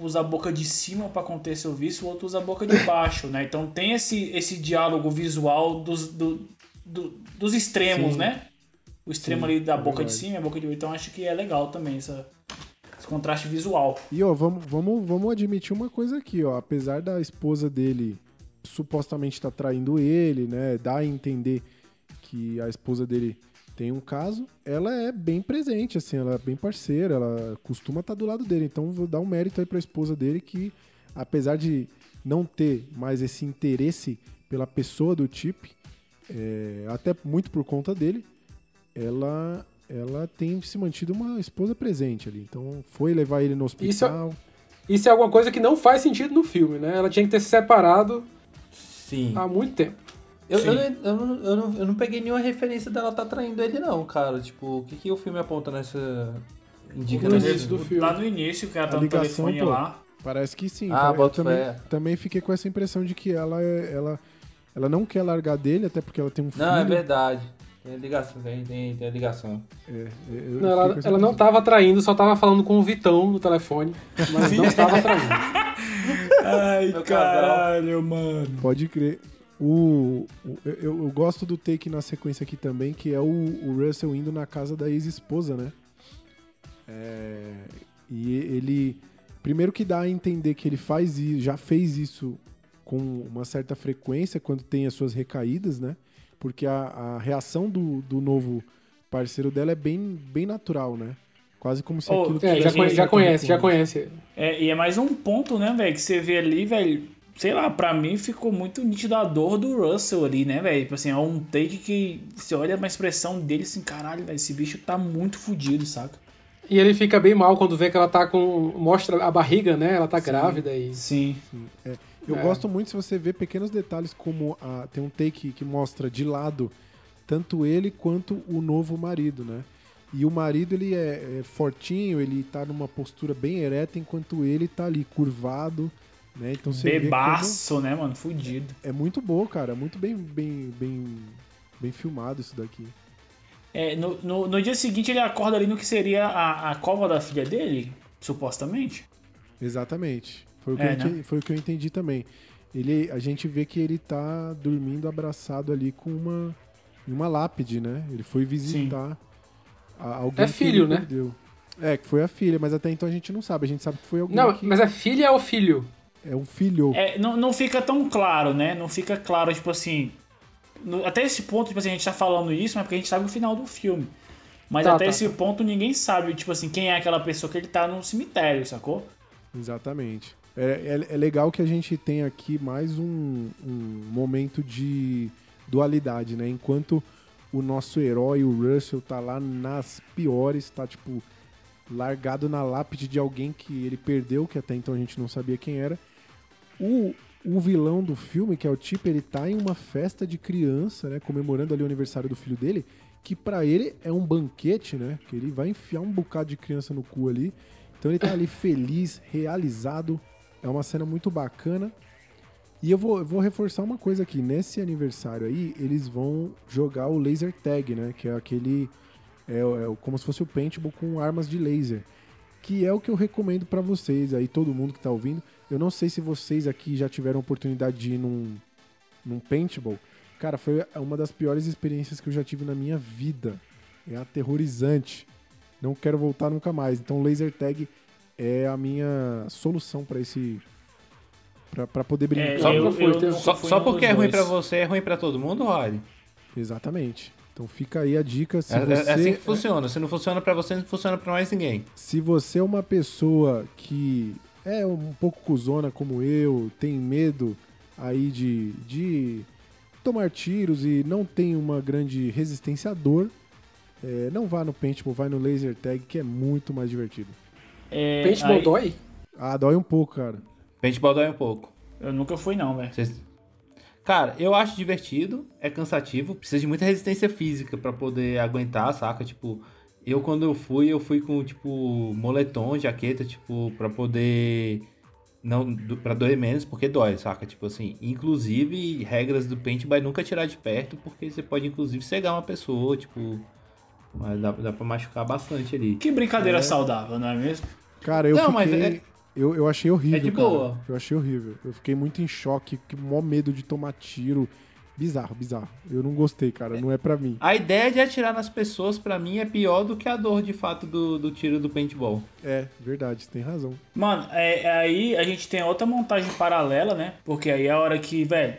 usa a boca de cima pra conter seu vício, o outro usa a boca de baixo, né? Então tem esse, esse diálogo visual dos, do- do- dos extremos, Sim. né? O extremo Sim, ali da é boca de cima e a boca de baixo. Então acho que é legal também essa, esse contraste visual. E ó, vamos, vamos, vamos admitir uma coisa aqui, ó. Apesar da esposa dele supostamente estar traindo ele, né? Dá a entender que a esposa dele tem um caso, ela é bem presente, assim, ela é bem parceira, ela costuma estar do lado dele. Então vou dar um mérito aí pra esposa dele que, apesar de não ter mais esse interesse pela pessoa do Chip, é, até muito por conta dele, ela ela tem se mantido uma esposa presente ali. Então foi levar ele no Isso é- hospital. Isso é alguma coisa que não faz sentido no filme, né? Ela tinha que ter se separado Sim. há muito tempo. Eu, eu, não- eu, não, eu, não, eu não peguei nenhuma referência dela tá traindo ele, não, cara. Tipo, o que, que o filme aponta nessa. Indica No nesse- início do filme. Lá no início, o cara tá no ligação, telefone pô. lá. Parece que sim. Ah, tá? Eu também, fé. também fiquei com essa impressão de que ela é, ela, ela não quer largar dele, até porque ela tem um filho. Não, é verdade. Tem a ligação, tem, tem, tem a ligação. É, eu- eu Não, ela, ela não tava traindo, só tava falando com o Vitão no telefone, mas não tava traindo. [LAUGHS] Ai, Meu caralho, mano. Pode crer. O, o- eu, eu gosto do take na sequência aqui também, que é o, o Russell indo na casa da ex-esposa, né? É, e ele. Primeiro que dá a entender que ele faz isso, já fez isso com uma certa frequência quando tem as suas recaídas, né? Porque a, a reação do, do novo parceiro dela é bem, bem natural, né? Quase como se Oh, aquilo É, já, Sim, conhe- sim, já conhece, já conhece. É, e é mais um ponto, né, velho, que você vê ali, velho. Sei lá, pra mim ficou muito nítido a dor do Russell ali, né, velho? Tipo assim, é um take que você olha uma expressão dele assim, caralho, velho, esse bicho tá muito fudido, saca? E ele fica bem mal quando vê que ela tá com. Mostra a barriga, né? Ela tá grávida e. Sim. Eu É. gosto muito se você vê pequenos detalhes como a- tem um take que mostra de lado tanto ele quanto o novo marido, né? E o marido ele é, é fortinho, ele tá numa postura bem ereta, enquanto ele tá ali curvado, né? Então você vê Bebaço, né, mano? Fudido. como é muito bom, cara, muito bem, bem, bem, bem filmado isso daqui. É, no, no, no dia seguinte ele acorda ali no que seria a, a cova da filha dele, supostamente. Exatamente. Foi o que, É, eu, né? foi o que eu entendi também. Ele, a gente vê que ele tá dormindo abraçado ali com uma, uma lápide, né? Ele foi visitar a- alguém É que filho, ele né? perdeu. É, que foi a filha, mas até então a gente não sabe. A gente sabe que foi alguém Não, que mas é filha ou filho? É um filho. É, não, não fica tão claro, né? Não fica claro, tipo assim. no- até esse ponto, tipo assim, a gente tá falando isso, mas porque a gente sabe o final do filme. Mas Tá, até tá, esse tá. ponto ninguém sabe, tipo assim, quem é aquela pessoa que ele tá no cemitério, sacou? Exatamente. É, é, é legal que a gente tem aqui mais um, um momento de dualidade, né? Enquanto o nosso herói, o Russell, tá lá nas piores, tá tipo largado na lápide de alguém que ele perdeu, que até então a gente não sabia quem era. O, o vilão do filme, que é o Chip, ele tá em uma festa de criança, né? Comemorando ali o aniversário do filho dele, que pra ele é um banquete, né? Que ele vai enfiar um bocado de criança no cu ali. Então ele tá ali feliz, realizado. É uma cena muito bacana. E eu vou, eu vou reforçar uma coisa aqui. Nesse aniversário aí, eles vão jogar o laser tag, né? Que é aquele. É, é como se fosse o paintball com armas de laser. Que é o que eu recomendo pra vocês aí, todo mundo que tá ouvindo. Eu não sei se vocês aqui já tiveram oportunidade de ir num, num paintball. Cara, foi uma das piores experiências que eu já tive na minha vida. É aterrorizante. Não quero voltar nunca mais. Então, laser tag é a minha solução pra esse Pra, pra poder brincar. É, Só, eu- por- eu nunca só, só porque é ruim pra você, é ruim pra todo mundo, Rod? Exatamente. Então fica aí a dica. Se É, é- você, é assim que funciona. Se não funciona pra você, não funciona pra mais ninguém. se você é uma pessoa que é um pouco cuzona como eu, tem medo aí de, de tomar tiros e não tem uma grande resistência à dor, é, não vá no paintball, vai no laser tag que é muito mais divertido. É, Paintball aí- dói? Ah, dói um pouco, cara. Paintball dói um pouco. Eu nunca fui, não, velho. Vocês- Cara, eu acho divertido, é cansativo, precisa de muita resistência física pra poder aguentar, saca? Tipo, eu quando eu fui, eu fui com, tipo, moletom, jaqueta, tipo, pra poder. Não, do- pra doer menos, porque dói, saca? Tipo assim, inclusive, regras do paintball é nunca tirar de perto, porque você pode, inclusive, cegar uma pessoa, tipo. Mas dá, dá pra machucar bastante ali. Que brincadeira saudável, não é mesmo? Cara, eu Não, mas fiquei... é- Eu, eu achei horrível, É de cara. boa. Eu achei horrível. Eu fiquei muito em choque, com o maior medo de tomar tiro. Bizarro, bizarro. Eu não gostei, cara. Não é pra mim. A ideia de atirar nas pessoas, pra mim, é pior do que a dor, de fato, do, do tiro do paintball. É, verdade, tem razão. Mano, é, é aí a gente tem outra montagem paralela, né? Porque aí é a hora que, velho,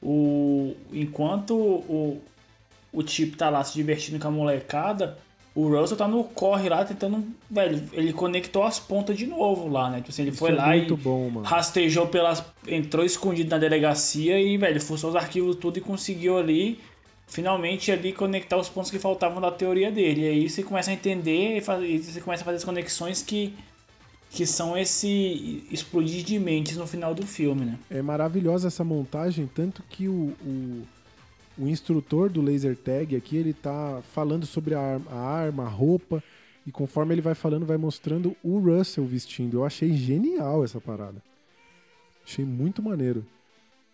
o enquanto o, o Chip tá lá se divertindo com a molecada, o Russell tá no corre lá tentando, velho, ele conectou as pontas de novo lá, né? Tipo assim, ele Isso foi é lá muito e bom, mano. rastejou pelas. entrou escondido na delegacia e, velho, forçou os arquivos tudo e conseguiu ali. Finalmente ali conectar os pontos que faltavam da teoria dele. E aí você começa a entender e faz- e você começa a fazer as conexões que, que são esse explodir de mentes no final do filme, né? É maravilhosa essa montagem, tanto que o, o, o instrutor do laser tag aqui, ele tá falando sobre a arma, a arma, a roupa, e conforme ele vai falando, vai mostrando o Russell vestindo. Eu achei genial essa parada. Achei muito maneiro.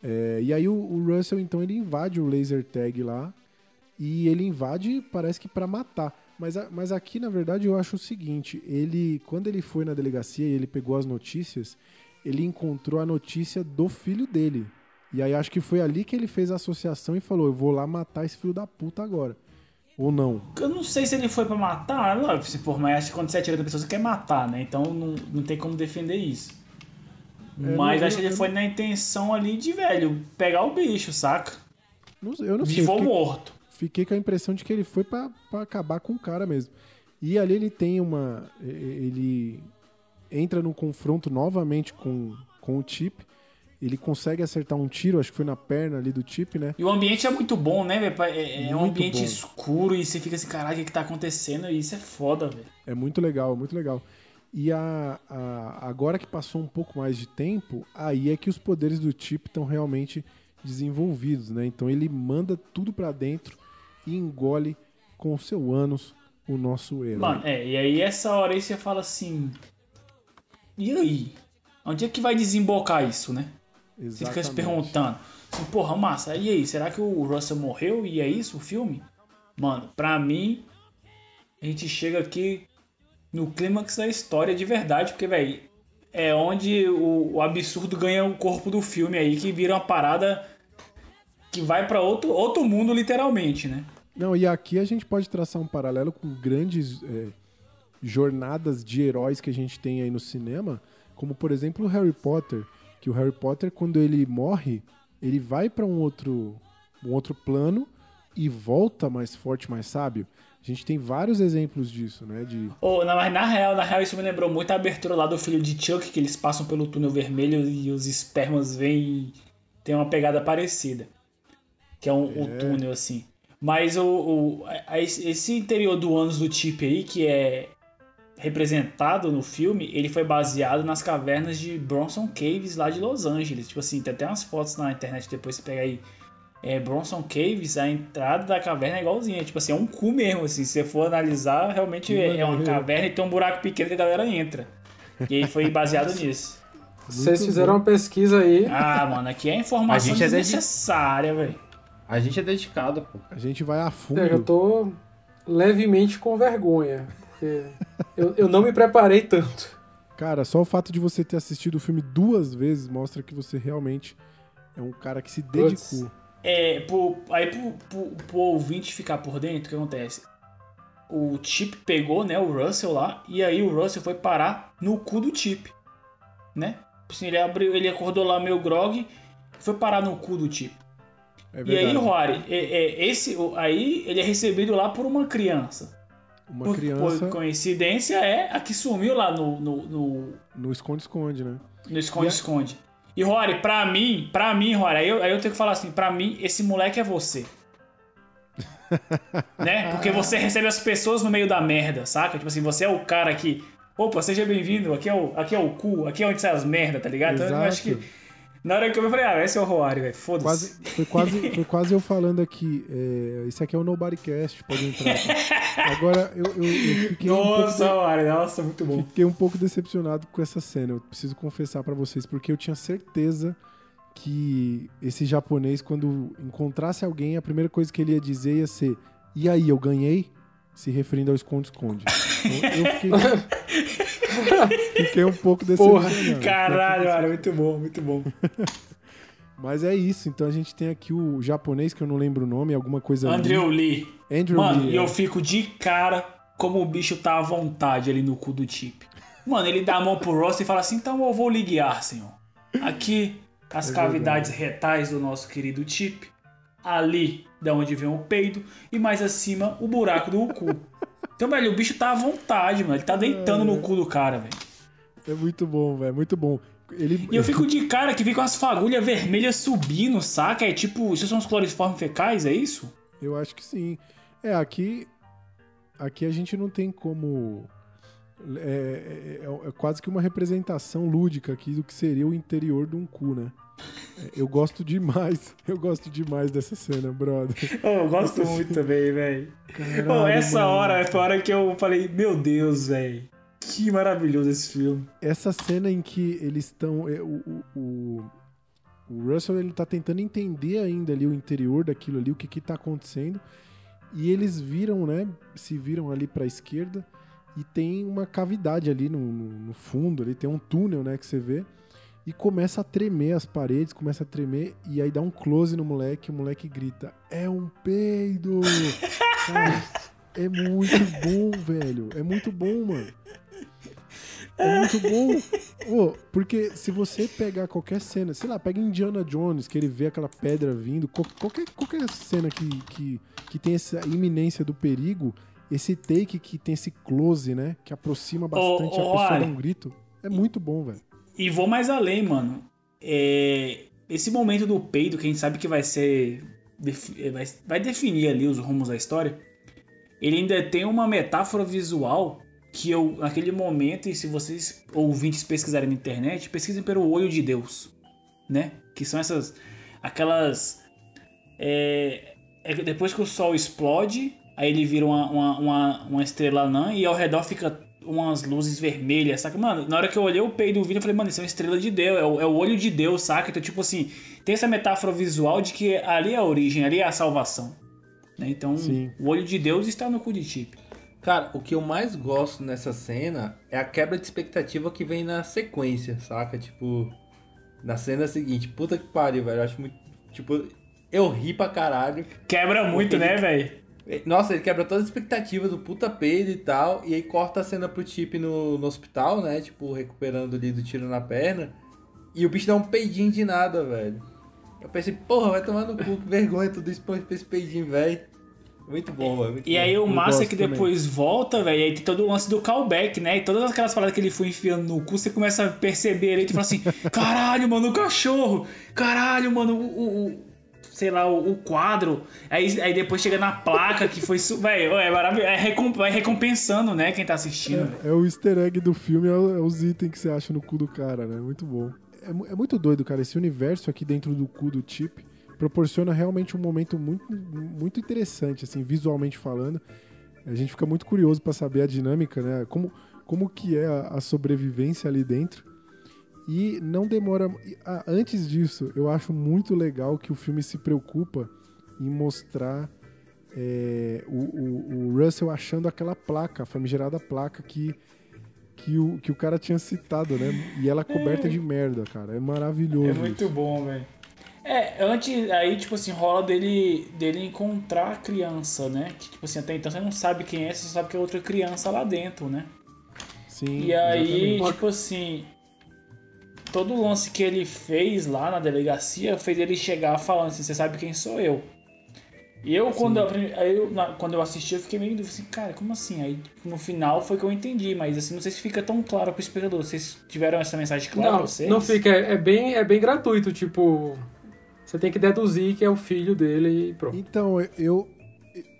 É, e aí o, o Russell, então, ele invade o laser tag lá, e ele invade, parece que pra matar. Mas, a- mas aqui, na verdade, eu acho o seguinte, ele, quando ele foi na delegacia e ele pegou as notícias, ele encontrou a notícia do filho dele. E aí acho que foi ali que ele fez a associação e falou: Eu vou lá matar esse filho da puta agora. Ou não. Eu não sei se ele foi pra matar, não, se por mais que quando você atira da pessoa, você quer matar, né? Então não, não tem como defender isso. É, Mas não, acho que ele foi na intenção ali de, velho, pegar o bicho, saca? Não- eu não sei. Vivo ou morto. fiquei com a impressão de que ele foi pra pra acabar com o cara mesmo. E ali ele tem uma. Ele entra num confronto novamente com, com o Chip. Ele consegue acertar um tiro, acho que foi na perna ali do Chip, né? E o ambiente é muito bom, né, velho? É, é um ambiente bom. escuro e você fica assim, caralho, o que, que tá acontecendo? E isso é foda, velho. É muito legal, muito legal. E a, a- agora que passou um pouco mais de tempo, aí é que os poderes do Chip estão realmente desenvolvidos, né? Então ele manda tudo pra dentro e engole com o seu ânus o nosso herói. Mano, é, e aí essa hora aí você fala assim. E aí? Onde é que vai desembocar isso, né? Você fica se Exatamente. perguntando. Assim, Porra, massa, e aí? Será que o Russell morreu e é isso o filme? Mano, pra mim, a gente chega aqui no clímax da história de verdade, porque, velho, é onde o, o absurdo ganha o corpo do filme aí, que vira uma parada que vai pra outro, outro mundo, literalmente, né? Não, e aqui a gente pode traçar um paralelo com grandes é, jornadas de heróis que a gente tem aí no cinema, como por exemplo o Harry Potter, que o Harry Potter quando ele morre, ele vai pra um outro um outro plano e volta mais forte, mais sábio. A gente tem vários exemplos disso, né? De Oh, na, mas na real, na real, isso me lembrou muito a abertura lá do filho de Chuck, que eles passam pelo túnel vermelho e os espermas vêm e tem uma pegada parecida. Que é um, um túnel, assim. Mas o, o- a- a- esse interior do ânus do Chip aí, que é representado no filme, ele foi baseado nas cavernas de Bronson Caves lá de Los Angeles. Tipo assim, tem até umas fotos na internet depois você pega aí. É, Bronson Caves, a entrada da caverna é igualzinha. Tipo assim, é um cu mesmo, assim. Se você for analisar, realmente Que é uma caverna e tem um buraco pequeno que a galera entra. E aí foi baseado [LAUGHS] nisso. Vocês Muito fizeram bom. uma pesquisa aí. Ah, mano, aqui é informação A gente é dedi- desnecessária, velho. A gente é dedicado, pô. a gente vai a fundo. Eu já tô levemente com vergonha. Porque eu, eu não me preparei tanto. Cara, só o fato de você ter assistido o filme duas vezes mostra que você realmente é um cara que se Puts. dedicou. É, pro, aí pro, pro, pro ouvinte ficar por dentro, o que acontece? O Chip pegou, né, o Russell lá, e aí o Russell foi parar no cu do Chip, né? Assim, ele abriu, ele acordou lá meio grog, foi parar no cu do tipo. É E aí. Rory, é, é, esse, aí ele é recebido lá por uma criança. Uma por, criança por coincidência, é a que sumiu lá no, no, no, no esconde-esconde, né? no esconde-esconde. E Rory, pra mim, pra mim, Rory, aí eu, aí eu tenho que falar assim, pra mim, esse moleque é você. [LAUGHS] né? Porque você recebe as pessoas no meio da merda, saca? Tipo assim, você é o cara que. Opa, seja bem-vindo, aqui, é o, aqui é o cu, aqui é onde sai as merda, tá ligado? Então eu acho que. Na hora que eu vi, eu falei, ah, esse é o Rory, velho. Foda-se. Quase, foi, quase, foi quase eu falando aqui. É, esse aqui é o Nobodycast, pode entrar. tá? Agora, eu, eu, eu fiquei, um pouco Nossa, Rory, nossa, muito bom. Fiquei um pouco decepcionado com essa cena, eu preciso confessar pra vocês, porque eu tinha certeza que esse japonês, quando encontrasse alguém, a primeira coisa que ele ia dizer ia ser: E aí, eu ganhei? Se referindo ao esconde-esconde. Então, eu fiquei, [LAUGHS] fiquei um pouco decepcionado. Caralho, Rory, muito bom, muito bom. [LAUGHS] Mas é isso, então a gente tem aqui o japonês, que eu não lembro o nome, alguma coisa. Andrew Lee. Andrew Mano, Lee, e eu é. fico de cara como o bicho tá à vontade ali no cu do Chip. Mano, ele dá a mão pro Ross e fala assim: então eu vou lhe guiar, senhor. Aqui, as É cavidades retais do nosso querido Chip. Ali, da onde vem o peido. E mais acima, o buraco do cu. Então, velho, o bicho tá à vontade, mano. Ele tá deitando no cu do cara, velho. É muito bom, velho, muito bom. Ele, E eu fico de cara que fica umas fagulhas vermelhas subindo, saca? É tipo, isso são os cloriformes fecais, é isso? Eu acho que sim. É, aqui. Aqui a gente não tem como. É, é- é- é quase que uma representação lúdica aqui do que seria o interior de um cu, né? Eu gosto demais. [LAUGHS] Eu gosto demais dessa cena, brother. Oh, eu gosto muito também, velho. Pô, essa mano. hora foi a hora que eu falei, meu Deus, velho. Que maravilhoso esse filme. Essa cena em que eles estão. é, O, o, o- o Russell ele tá tentando entender ainda ali o interior daquilo ali, o que que tá acontecendo. E eles viram, né? Se viram ali pra esquerda e tem uma cavidade ali no, no- no fundo, ali tem um túnel, né? Que você vê. E começa a tremer as paredes, começa a tremer, e aí dá um close no moleque, o moleque grita: É um peido! [LAUGHS] Cara, é muito bom, velho. É muito bom, mano. É muito bom. Ô, porque se você pegar qualquer cena, sei lá, pega Indiana Jones, que ele vê aquela pedra vindo, qual- qualquer, qualquer cena que, que, que tem essa iminência do perigo, esse take que tem esse close, né? Que aproxima bastante ô, a pessoa dá um grito. É muito bom, velho. E vou mais além, mano. É, Esse momento do peido, que a gente sabe que vai ser. defi- Vai, vai definir ali os rumos da história. Ele ainda tem uma metáfora visual que eu, naquele momento, e se vocês ouvintes pesquisarem na internet, pesquisem pelo olho de Deus, né? Que são essas. aquelas. É, é depois que o sol explode, aí ele vira uma, uma, uma, uma estrela anã e ao redor fica umas luzes vermelhas, saca? Mano, na hora que eu olhei o peito do vídeo, eu falei, mano, isso é uma estrela de Deus, é o, é o olho de Deus, saca? Então, tipo assim, tem essa metáfora visual de que ali é a origem, ali é a salvação. né? Então, Sim. o olho de Deus está no cu de Chip. Cara, o que eu mais gosto nessa cena é a quebra de expectativa que vem na sequência, saca? Tipo, na cena seguinte, puta que pariu, velho. Eu acho muito. Tipo, eu ri pra caralho. Quebra muito, né, velho? Nossa, ele quebra toda a expectativa do puta peido e tal. E aí corta a cena pro Chip no, no hospital, né? Tipo, recuperando ali do tiro na perna. E o bicho dá um peidinho de nada, velho. Eu pensei, porra, vai tomar no cu, que vergonha tudo isso pra esse peidinho, velho. Muito bom, velho. E bom. aí o Eu massa é que também. depois volta, velho, e aí tem todo o lance do callback, né? E todas aquelas paradas que ele foi enfiando no cu, você começa a perceber ele e tu fala assim, [LAUGHS] caralho, mano, o cachorro! Caralho, mano, o. o- o- sei lá, o, o quadro. Aí, aí depois chega na placa que foi. Velho, é maravilhoso. É vai recompensando, né, quem tá assistindo. velho. É o easter egg do filme, é, é os itens que você acha no cu do cara, né? Muito bom. É, é muito doido, cara. Esse universo aqui dentro do cu do Chip proporciona realmente um momento muito, muito interessante, assim, visualmente falando. A gente fica muito curioso pra saber a dinâmica, né? Como, como que é a, a sobrevivência ali dentro. E não demora. ah, antes disso, eu acho muito legal que o filme se preocupa em mostrar é, o, o- o Russell achando aquela placa, a famigerada placa que, que, o, que o cara tinha citado, né? E ela coberta de merda, cara. É maravilhoso. É muito isso. bom, velho. É, antes, aí, tipo assim, rola dele, dele encontrar a criança, né? Que, tipo assim, até então você não sabe quem é, você só sabe que é outra criança lá dentro, né? Sim, E aí, exatamente. tipo assim. Todo o lance que ele fez lá na delegacia fez ele chegar falando assim, você sabe quem sou eu. E eu, quando eu, eu, na- quando eu assisti, eu fiquei meio dúvida, assim, cara, como assim? Aí no final foi que eu entendi, mas assim, não sei se fica tão claro pro espectador. Vocês tiveram essa mensagem clara pra Não, vocês? não fica. É, é bem, é bem gratuito, tipo. Você tem que deduzir que é o filho dele e pronto. Então, eu.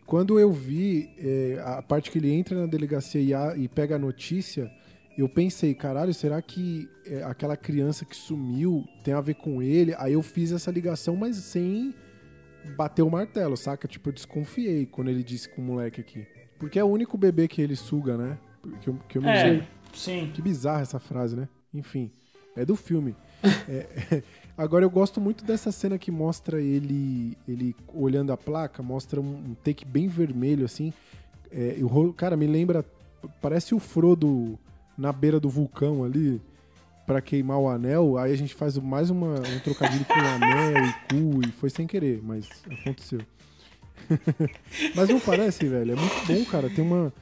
Quando eu vi é, a parte que ele entra na delegacia e, a- e pega a notícia, eu pensei, caralho, será que é, aquela criança que sumiu tem a ver com ele? Aí eu fiz essa ligação, mas sem bater o martelo, saca? Tipo, eu desconfiei quando ele disse com o moleque aqui. Porque é o único bebê que ele suga, né? Que eu, que eu me É, sim. Que bizarra essa frase, né? Enfim, é do filme. É, [LAUGHS] agora eu gosto muito dessa cena que mostra ele ele olhando a placa, mostra um, take bem vermelho assim. É, e o ro- cara, me lembra, parece o Frodo na beira do vulcão ali pra queimar o anel. Aí a gente faz mais uma, um trocadilho com anel e cu e foi sem querer, mas aconteceu. [LAUGHS] mas não parece, velho? É muito bom, cara. Tem uma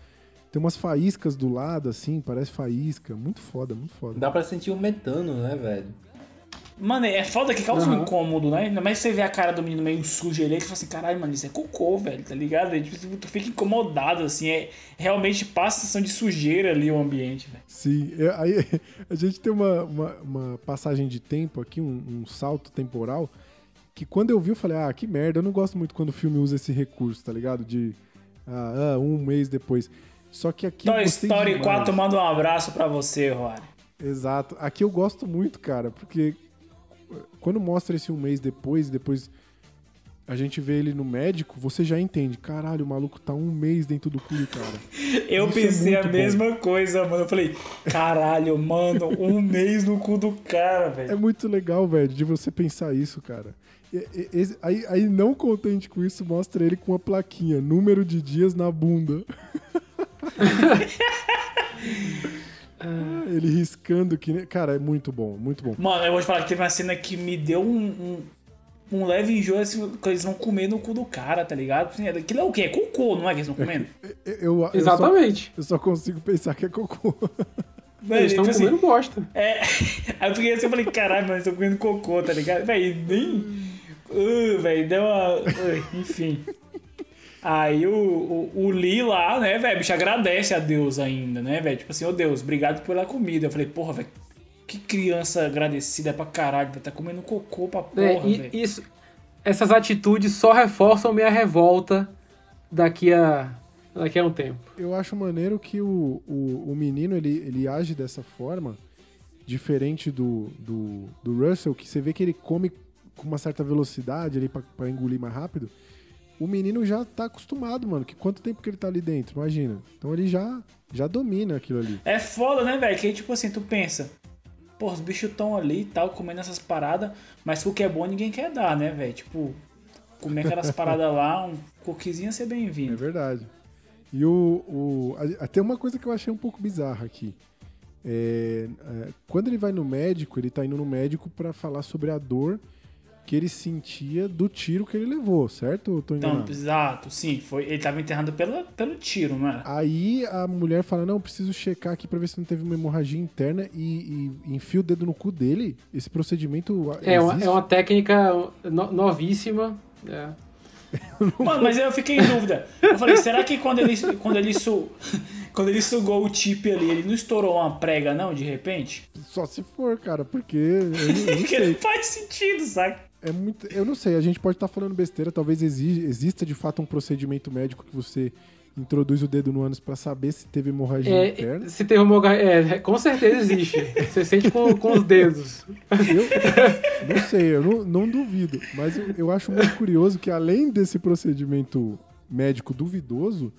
tem umas faíscas do lado, assim, parece faísca. Muito foda, muito foda. Dá pra sentir o metano, né, velho? Mano, é foda que causa um Aham. incômodo, né? Ainda mais você vê a cara do menino meio sujo ali, e fala assim, caralho, mano, isso é cocô, velho, tá ligado? Aí, tipo, tu fica incomodado, assim, é, realmente passa a sensação de sujeira ali o ambiente, velho. Sim, é, aí [LAUGHS] a gente tem uma, uma, uma passagem de tempo aqui, um, um salto temporal, que quando eu vi eu falei, ah, que merda, eu não gosto muito quando o filme usa esse recurso, tá ligado? De ah, ah, um mês depois. Só que aqui Toy Story demais. 4 manda um abraço pra você, Rory. Exato. Aqui eu gosto muito, cara, porque quando mostra esse um mês depois, depois a gente vê ele no médico, você já entende. Caralho, o maluco tá um mês dentro do cu do cara. [LAUGHS] Eu Isso é pensei a muito bom. mesma coisa, mano. Eu falei, caralho, mano, um [LAUGHS] mês no cu do cara, É velho. muito legal, velho, de você pensar isso, cara. E- e- aí, aí, não contente com isso, mostra ele com uma plaquinha, número de dias na bunda. [LAUGHS] Ah, ele riscando que. nem- Cara, é muito bom, muito bom. Mano, eu vou te falar que teve uma cena que me deu um, um, um leve enjoo, assim, que eles vão comer no cu do cara, tá ligado? Assim, Aquilo é o quê? É cocô, não é que eles estão comendo? [LAUGHS] Eu, eu- eu Exatamente. só, eu só consigo pensar que é cocô. [LAUGHS] Velho, Eles estão tipo assim, comendo bosta. É. [LAUGHS] Aí eu fiquei assim, eu falei, caralho, mano, eles estão comendo cocô, tá ligado? Véi, nem. Uh, velho, deu uma. uh, enfim. Aí o, o, o Lee lá, né, velho, bicho agradece a Deus ainda, né, velho? Tipo assim, ô Deus, obrigado pela comida. Eu falei, porra, velho, que criança agradecida pra caralho, tá comendo cocô pra porra, É, e- velho. isso, essas atitudes só reforçam minha revolta daqui a, daqui a um tempo. Eu acho maneiro que o, o, o menino ele, ele age dessa forma, diferente do, do, do Russell, que você vê que ele come com uma certa velocidade ali pra, pra engolir mais rápido. O menino já tá acostumado, mano. Que quanto tempo que ele tá ali dentro, imagina. Então ele já, já domina aquilo ali. É foda, né, velho? Que aí, tipo assim, tu pensa, pô, os bichos tão ali e tal, comendo essas paradas, mas o que é bom ninguém quer dar, né, velho? Tipo, comer aquelas paradas lá, um coquezinho ia ser É bem-vindo. verdade. E o, o. Até uma coisa que eu achei um pouco bizarra aqui. É, é, quando ele vai no médico, ele tá indo no médico pra falar sobre a dor que ele sentia do tiro que ele levou, certo? Então, exato, sim, foi, ele tava enterrado pela, pelo tiro, não era? Aí a mulher fala: Não, preciso checar aqui pra ver se não teve uma hemorragia interna e, e enfia o dedo no cu dele. Esse procedimento. É uma, existe? é uma técnica no- novíssima. é. [LAUGHS] Mano, mas eu fiquei em dúvida. Eu falei, será que quando ele, quando ele, su, [LAUGHS] quando ele sugou o chip ali, ele não estourou uma prega, não, de repente? Só se for, cara, porque eu, não- [LAUGHS] eu faz sentido, saca? É muito, eu não sei, a gente pode estar falando besteira, talvez exi- exista de fato um procedimento médico que você introduz o dedo no ânus pra saber se teve hemorragia É, interna. se tem uma, é, com certeza existe. [LAUGHS] Você sente com, com os dedos. Eu não sei, eu não, não duvido, mas eu, eu acho muito curioso que além desse procedimento médico duvidoso,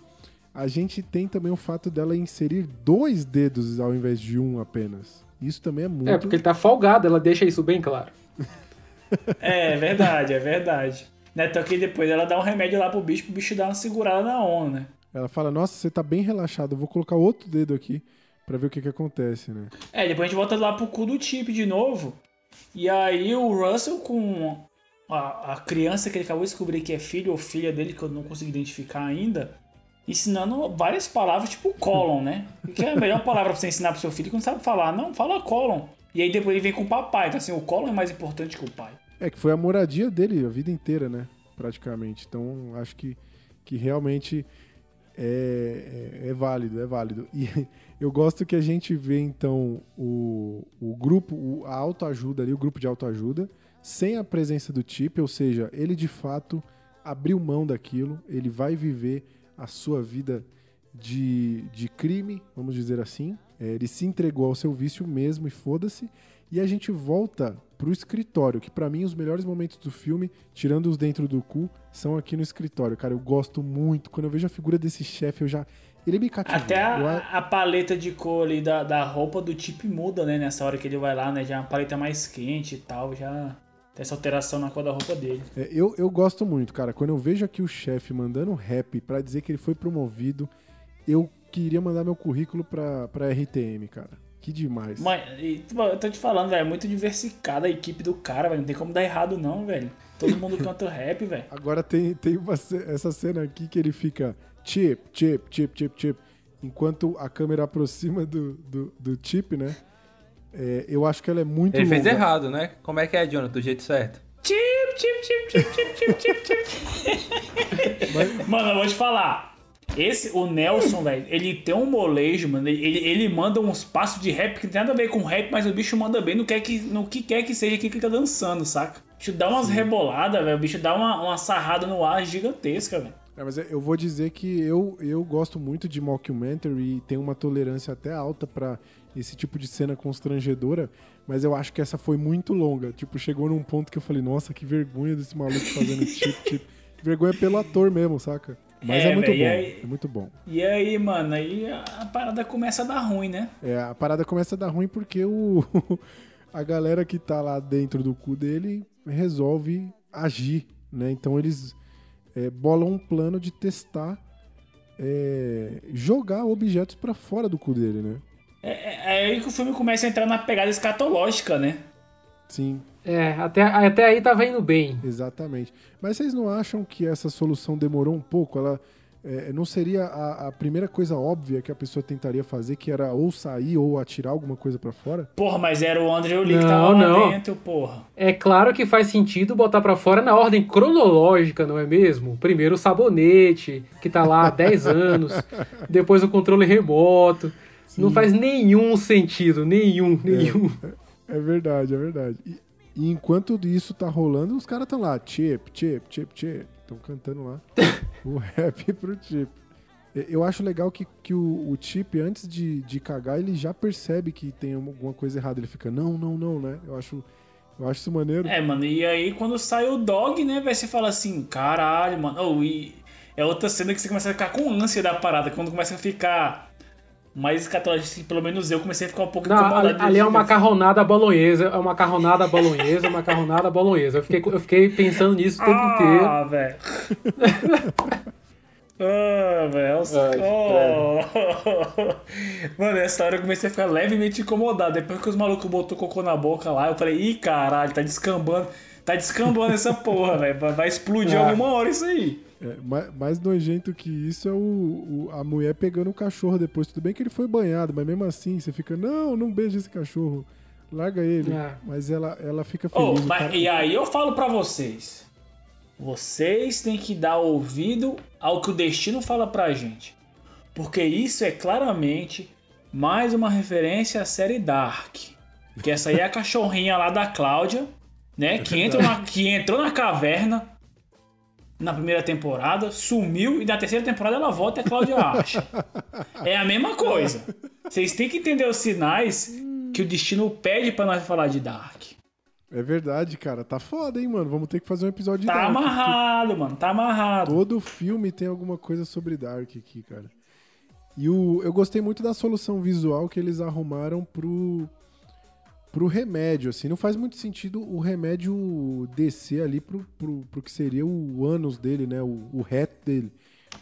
a gente tem também o fato dela inserir dois dedos ao invés de um apenas. Isso também é muito. É, porque ele tá folgado, ela deixa isso bem claro. [LAUGHS] É, é verdade, é verdade. Né, então que depois ela dá um remédio lá pro bicho, pro bicho dar uma segurada na onda, né? Ela fala: Nossa, você tá bem relaxado, eu vou colocar outro dedo aqui pra ver o que que acontece, né? É, depois a gente volta lá pro cu do chip de novo. E aí o Russell com a, a criança que ele acabou de descobrir que é filho ou filha dele, que eu não consigo identificar ainda, ensinando várias palavras, tipo colon, né? Que é a melhor palavra pra você ensinar pro seu filho que não sabe falar. Não, fala colon. E aí depois ele vem com o papai. Então, assim, o colo é mais importante que o pai. É que foi a moradia dele a vida inteira, né? Praticamente. Então, acho que, que realmente é, é, é válido, é válido. E [LAUGHS] eu gosto que a gente vê, então, o, o grupo, a autoajuda ali, o grupo de autoajuda, sem a presença do Chip, ou seja, ele de fato abriu mão daquilo, ele vai viver a sua vida de, de crime, vamos dizer assim. É, ele se entregou ao seu vício mesmo e foda-se. E a gente volta pro escritório, que pra mim os melhores momentos do filme, tirando os dentro do cu, são aqui no escritório. Cara, eu gosto muito. Quando eu vejo a figura desse chefe, eu já. Ele me cativa. Até Eu a, a- a paleta de cor ali da, da roupa do Chip muda, né? Nessa hora que ele vai lá, né? Já é uma paleta mais quente e tal, já tem essa alteração na cor da roupa dele. É, eu, eu gosto muito, cara. Quando eu vejo aqui o chefe mandando rap pra dizer que ele foi promovido, eu queria mandar meu currículo pra, pra RTM, cara. Que demais. Mas, tipo, eu tô te falando, velho, é muito diversificada a equipe do cara, velho. Não tem como dar errado, não, velho. Todo mundo [LAUGHS] canta rap, velho. Agora tem, tem uma essa cena aqui que ele fica chip, chip, chip, chip, chip. Enquanto a câmera aproxima do, do, do chip, né? É, eu acho que ela é muito Ele fez longa. errado, né? Como é que é, Jonathan? Do jeito certo. Chip, chip, chip, chip, chip, chip, chip, chip. Mano, eu vou te falar. Esse, o Nelson, velho, ele tem um molejo, mano. Ele, ele manda uns passos de rap que não tem nada a ver com rap, mas o bicho manda bem no que, é que, no que quer que seja que ele tá dançando, saca? O bicho dá umas reboladas, velho. O bicho dá uma, uma sarrada no ar gigantesca, velho. É, mas eu vou dizer que eu, eu gosto muito de mockumentary e tenho uma tolerância até alta pra esse tipo de cena constrangedora, mas eu acho que essa foi muito longa. Tipo, chegou num ponto que eu falei, nossa, que vergonha desse maluco fazendo [LAUGHS] chip. Que vergonha pelo ator mesmo, saca? Mas é, É, muito velho, bom, e aí- é muito bom. E aí, mano, aí a, parada começa a dar ruim, né? É, a parada começa a dar ruim porque o, [LAUGHS] a galera que tá lá dentro do cu dele resolve agir, né? Então eles é, bolam um plano de testar é, jogar objetos pra fora do cu dele, né? É, é aí que o filme começa a entrar na pegada escatológica, né? Sim, É, até, até aí tava indo bem. exatamente. Mas vocês não acham que essa solução demorou um pouco? Ela é, não seria a, a primeira coisa óbvia que a pessoa tentaria fazer, que era ou sair ou atirar alguma coisa pra fora? Porra, mas era o Andrew Lee que Não, tava lá não. dentro, porra. É claro que faz sentido botar pra fora na ordem cronológica, não é mesmo? Primeiro o sabonete, que tá lá há [LAUGHS] 10 anos, depois o controle remoto. Não faz nenhum sentido, nenhum, nenhum. É verdade, é verdade. E, e enquanto isso tá rolando, os caras estão lá, chip, chip, chip, chip. Estão cantando lá [LAUGHS] o rap pro chip. Eu acho legal que, que o, o chip, antes de, de cagar, ele já percebe que tem alguma coisa errada. Ele fica, não, não, não, né? Eu acho, eu acho isso maneiro. É, mano, e aí quando sai o dog, né, vai você fala assim, caralho, mano. Oh, e é outra cena que você começa a ficar com ânsia da parada, quando começa a ficar mais escatológico, pelo menos eu comecei a ficar um pouco Não, incomodado. ali, ali é uma macarronada bolonhesa, é uma macarronada bolonhesa, uma macarronada bolonhesa. Eu fiquei, eu fiquei pensando nisso o tempo inteiro. [LAUGHS] Ah, velho. Ah, velho. Oh. Mano, essa hora eu comecei a ficar levemente incomodado. Depois que os malucos botou cocô na boca lá, eu falei, ih, caralho, tá descambando. Tá descambando essa porra, velho. Vai vai explodir Ah. alguma hora isso aí. É, mais, mais nojento que isso é o, o- a mulher pegando o cachorro depois. Tudo bem que ele foi banhado, mas mesmo assim você fica, não, não beija esse cachorro. Larga ele. É. Mas ela, ela fica Oh, feliz. o mas- cara- e aí eu falo pra vocês. Vocês têm que dar ouvido ao que o destino fala pra gente. Porque isso é claramente mais uma referência à série Dark. Que essa aí é a cachorrinha lá da Cláudia, né? Que, entra na- que entrou na caverna na primeira temporada, sumiu e na terceira temporada ela volta e a Cláudia acha. [LAUGHS] É a mesma coisa. Vocês têm que entender os sinais que o destino pede pra nós falar de Dark. É verdade, cara. Tá foda, hein, mano. Vamos ter que fazer um episódio de Tá Dark. porque amarrado, mano. Tá amarrado. Todo filme tem alguma coisa sobre Dark aqui, cara. E o, eu gostei muito da solução visual que eles arrumaram pro, pro remédio, assim. Não faz muito sentido o remédio descer ali pro, pro, pro que seria o ânus dele, né? O, o reto dele.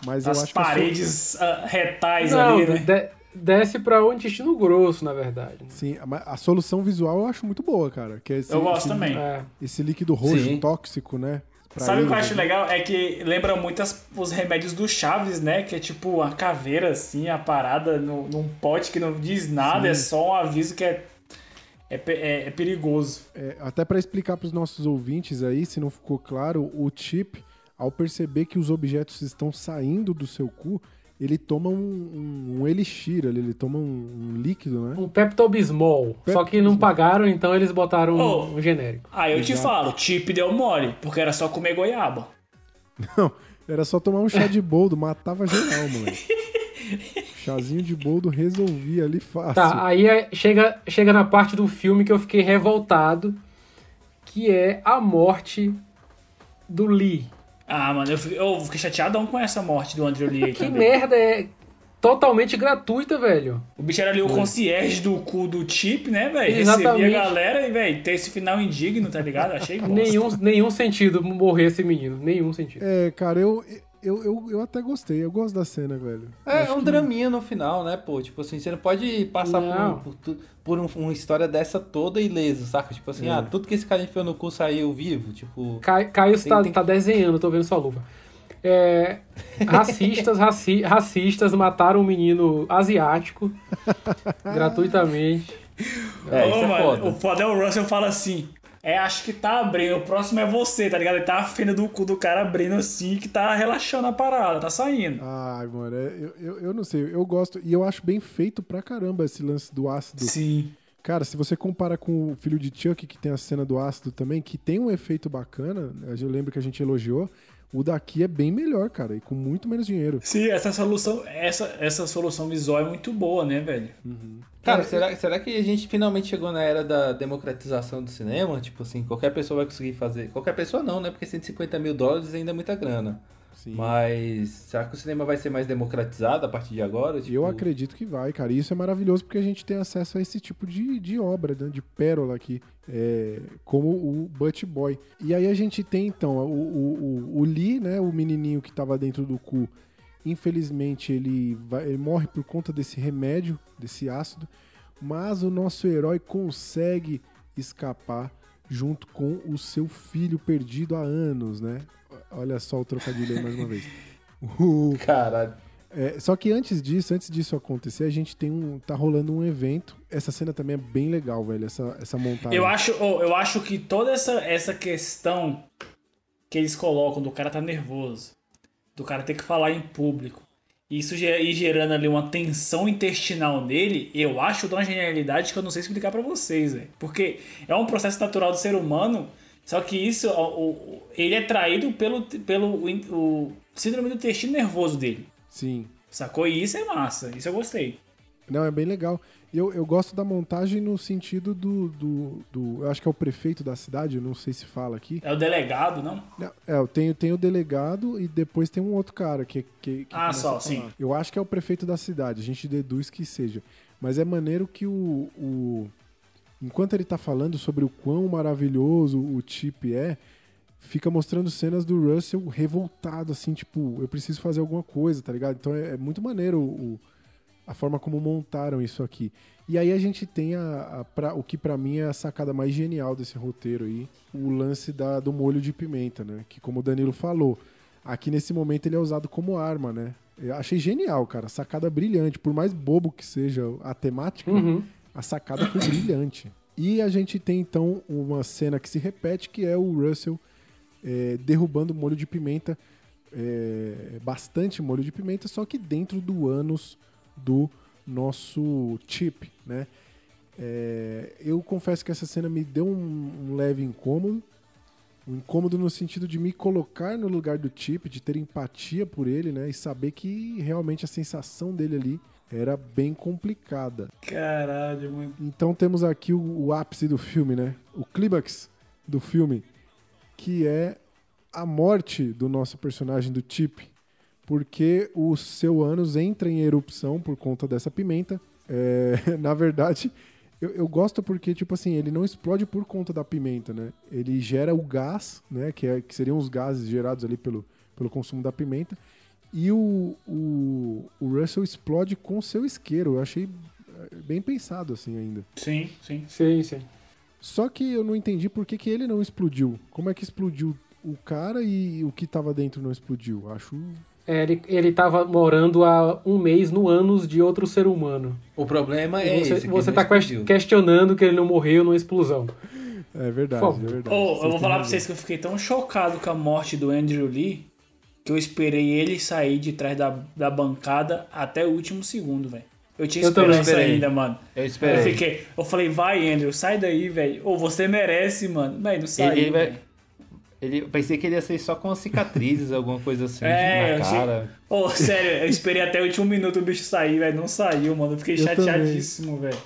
Mas eu As paredes ah, retais Não, ali, né? de- desce pra o intestino grosso, na verdade. Sim, a, a solução visual eu acho muito boa, cara. Que é esse, Eu gosto esse- também. É. Esse líquido roxo Sim. tóxico, né? pra Sabe o que eu acho ali. legal? É que lembra muito as- os remédios do Chaves, né? Que é tipo a caveira, assim, a parada no- num pote que não diz nada, Sim. é só um aviso que é. É, é- é perigoso. É, até pra explicar pros nossos ouvintes aí, se não ficou claro, o Chip, ao perceber que os objetos estão saindo do seu cu, ele toma um, um, um elixir ali, ele toma um, um líquido, né? Um Pepto-Bismol. Só que não pagaram, então eles botaram um- Oh. um genérico. Aí eu te Exato. falo, Chip deu mole, porque era só comer goiaba. [LAUGHS] Não, era só tomar um chá de boldo, matava geral, moleque. [LAUGHS] Chazinho de boldo resolvia ali fácil. Tá, aí é- chega, chega na parte do filme que eu fiquei revoltado, que é a morte do Lee. Ah, mano, eu fiquei, eu fiquei chateadão com essa morte do Andrew Lee Que também. merda é totalmente gratuita, velho. O bicho era ali o concierge do cu do Chip, né, velho? Exatamente. Recebia a galera e, velho, ter esse final indigno, tá ligado? Achei bosta. Nenhum, nenhum sentido morrer esse menino. Nenhum sentido. É, cara, eu, eu, eu, eu até gostei, eu gosto da cena, velho. É, Acho um que- draminha no final, né, pô? Tipo assim, você não pode passar Não. por, por, por um- uma história dessa toda ileso, saca? Tipo assim, É. ah, tudo que esse cara enfiou no cu saiu vivo, tipo... Ca- Caio Tem- tá, tem- tá desenhando, tô vendo sua luva. É, racistas, [LAUGHS] raci- racistas mataram um menino asiático [LAUGHS] gratuitamente. É, isso é mano, foda. O foda é o Russell fala assim. É, acho que tá abrindo. O próximo é você, tá ligado? Ele tá afina do cu do cara abrindo assim, que tá relaxando a parada, tá saindo. Ai, mano, é, eu, eu, eu não sei, eu gosto, e eu acho bem feito pra caramba esse lance do ácido. Sim. Cara, se você compara com o filho de Chuck, que tem a cena do ácido também, que tem um efeito bacana, eu lembro que a gente elogiou, o daqui é bem melhor, cara, e com muito menos dinheiro. Sim, essa solução, essa, essa solução visual é muito boa, né, velho? Cara, será, será que a gente finalmente chegou na era da democratização do cinema? Tipo assim, qualquer pessoa vai conseguir fazer... Qualquer pessoa não, né? Porque 150 mil dólares ainda é muita grana. Sim. Mas será que o cinema vai ser mais democratizado a partir de agora? Tipo, Eu acredito que vai, cara. E isso é maravilhoso porque a gente tem acesso a esse tipo de, de obra, né, de pérola aqui, é, como o Butch Boy. E aí a gente tem, então, o, o, o, o Lee, né, o menininho que tava dentro do cu, infelizmente ele, vai, ele morre por conta desse remédio, desse ácido, mas o nosso herói consegue escapar junto com o seu filho perdido há anos, né? Olha só o trocadilho aí mais uma vez. O, [LAUGHS] Caralho. é, só que antes disso, antes disso acontecer, a gente tem um. tá rolando um evento. Essa cena também é bem legal, velho. Essa, essa montagem. Eu acho, oh, eu acho que toda essa, essa questão que eles colocam do cara tá nervoso, do cara ter que falar em público, isso ir gerando ali uma tensão intestinal nele, eu acho de uma genialidade que eu não sei explicar pra vocês, velho. Porque é um processo natural do ser humano, só que isso, o- o- ele é traído pelo, pelo in- o síndrome do intestino nervoso dele. Sim. Sacou? E isso é massa, isso eu gostei. Não, é bem legal. Eu, eu gosto da montagem no sentido do, do, do- Eu acho que é o prefeito da cidade, eu não sei se fala aqui. É o delegado, não? É, eu tenho, tenho o delegado e depois tem um outro cara que. que, que Ah, só, sim. Eu acho que é o prefeito da cidade, a gente deduz que seja. Mas é maneiro que o. o- enquanto ele tá falando sobre o quão maravilhoso o Chip é, fica mostrando cenas do Russell revoltado, assim, tipo, eu preciso fazer alguma coisa, tá ligado? Então é, é muito maneiro o- a forma como montaram isso aqui. E aí a gente tem a, a- pra- o que pra mim é a sacada mais genial desse roteiro aí, o lance da, do molho de pimenta, né? Que como o Danilo falou, aqui nesse momento ele é usado como arma, né? Eu achei genial, cara. Sacada brilhante. Por mais bobo que seja a temática, Uhum. a sacada foi brilhante. E a gente tem então uma cena que se repete, que é o Russell é, derrubando molho de pimenta, é, bastante molho de pimenta, só que dentro do ânus do nosso chip, né? É, eu confesso que essa cena me deu um, um leve incômodo, um incômodo no sentido de me colocar no lugar do Chip, de ter empatia por ele, né? E saber que realmente a sensação dele ali era bem complicada. Caralho, mano. Então temos aqui o, o ápice do filme, né? O clímax do filme, que é a morte do nosso personagem do Chip, porque o seu ânus entra em erupção por conta dessa pimenta. É, [LAUGHS] na verdade, eu, eu gosto porque, tipo assim, ele não explode por conta da pimenta, né? Ele gera o gás, né? Que, é, que seriam os gases gerados ali pelo, pelo consumo da pimenta. E o, o, o Russell explode com seu isqueiro. Eu achei é, bem pensado, assim, ainda. Sim, sim. Sim, sim. Só que eu não entendi por que, que ele não explodiu. Como é que explodiu o cara e o que tava dentro não explodiu? Acho. É, ele, ele tava morando há um mês no ânus de outro ser humano. O problema é E você esse. que você tá explodiu. questionando que ele não morreu numa explosão. É verdade, Por é verdade. Ô, eu vou falar pra razão. vocês que eu fiquei tão chocado com a morte do Andrew Lee que eu esperei ele sair de trás da, da bancada até o último segundo, velho. Eu tinha Eu esperança esperei. ainda, mano. Eu Eu esperei. fiquei, eu falei, vai, Andrew, sai daí, velho. Ou você merece, mano. Velho, não saiu. Ele, ele vai-. Ele- eu pensei que ele ia ser só com cicatrizes, [LAUGHS] alguma coisa assim É, na achei- cara. Ô, sério, eu esperei até o último minuto o bicho sair, velho. Não saiu, mano. Eu fiquei Eu chateadíssimo, velho.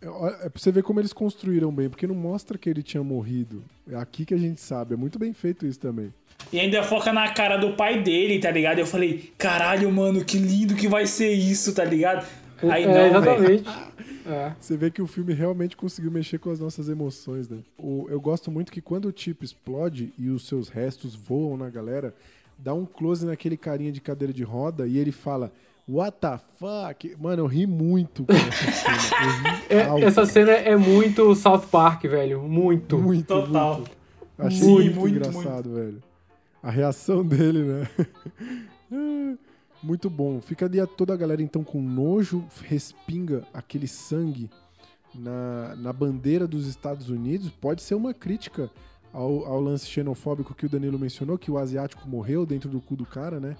É é pra você ver como eles construíram bem, porque não mostra que ele tinha morrido. É aqui que a gente sabe. É muito bem feito isso também. E ainda foca na cara do pai dele, tá ligado? Eu falei, caralho, mano, que lindo que vai ser isso, tá ligado? Aí é, exatamente. [LAUGHS] É. Você vê que o filme realmente conseguiu mexer com as nossas emoções, né? O- eu gosto muito que quando o Chip explode e os seus restos voam na galera, dá um close naquele carinha de cadeira de roda e ele fala. What the fuck? Mano, eu ri muito com essa cena. Eu ri [LAUGHS] É, alto. essa cena é muito South Park, velho. Muito. Muito, Total. muito. Achei Sim, muito, muito, engraçado, velho. A reação dele, né? [LAUGHS] muito bom. Fica ali toda a galera então com nojo, respinga aquele sangue na, na bandeira dos Estados Unidos. Pode ser uma crítica ao, ao lance xenofóbico que o Danilo mencionou, que o asiático morreu dentro do cu do cara, né?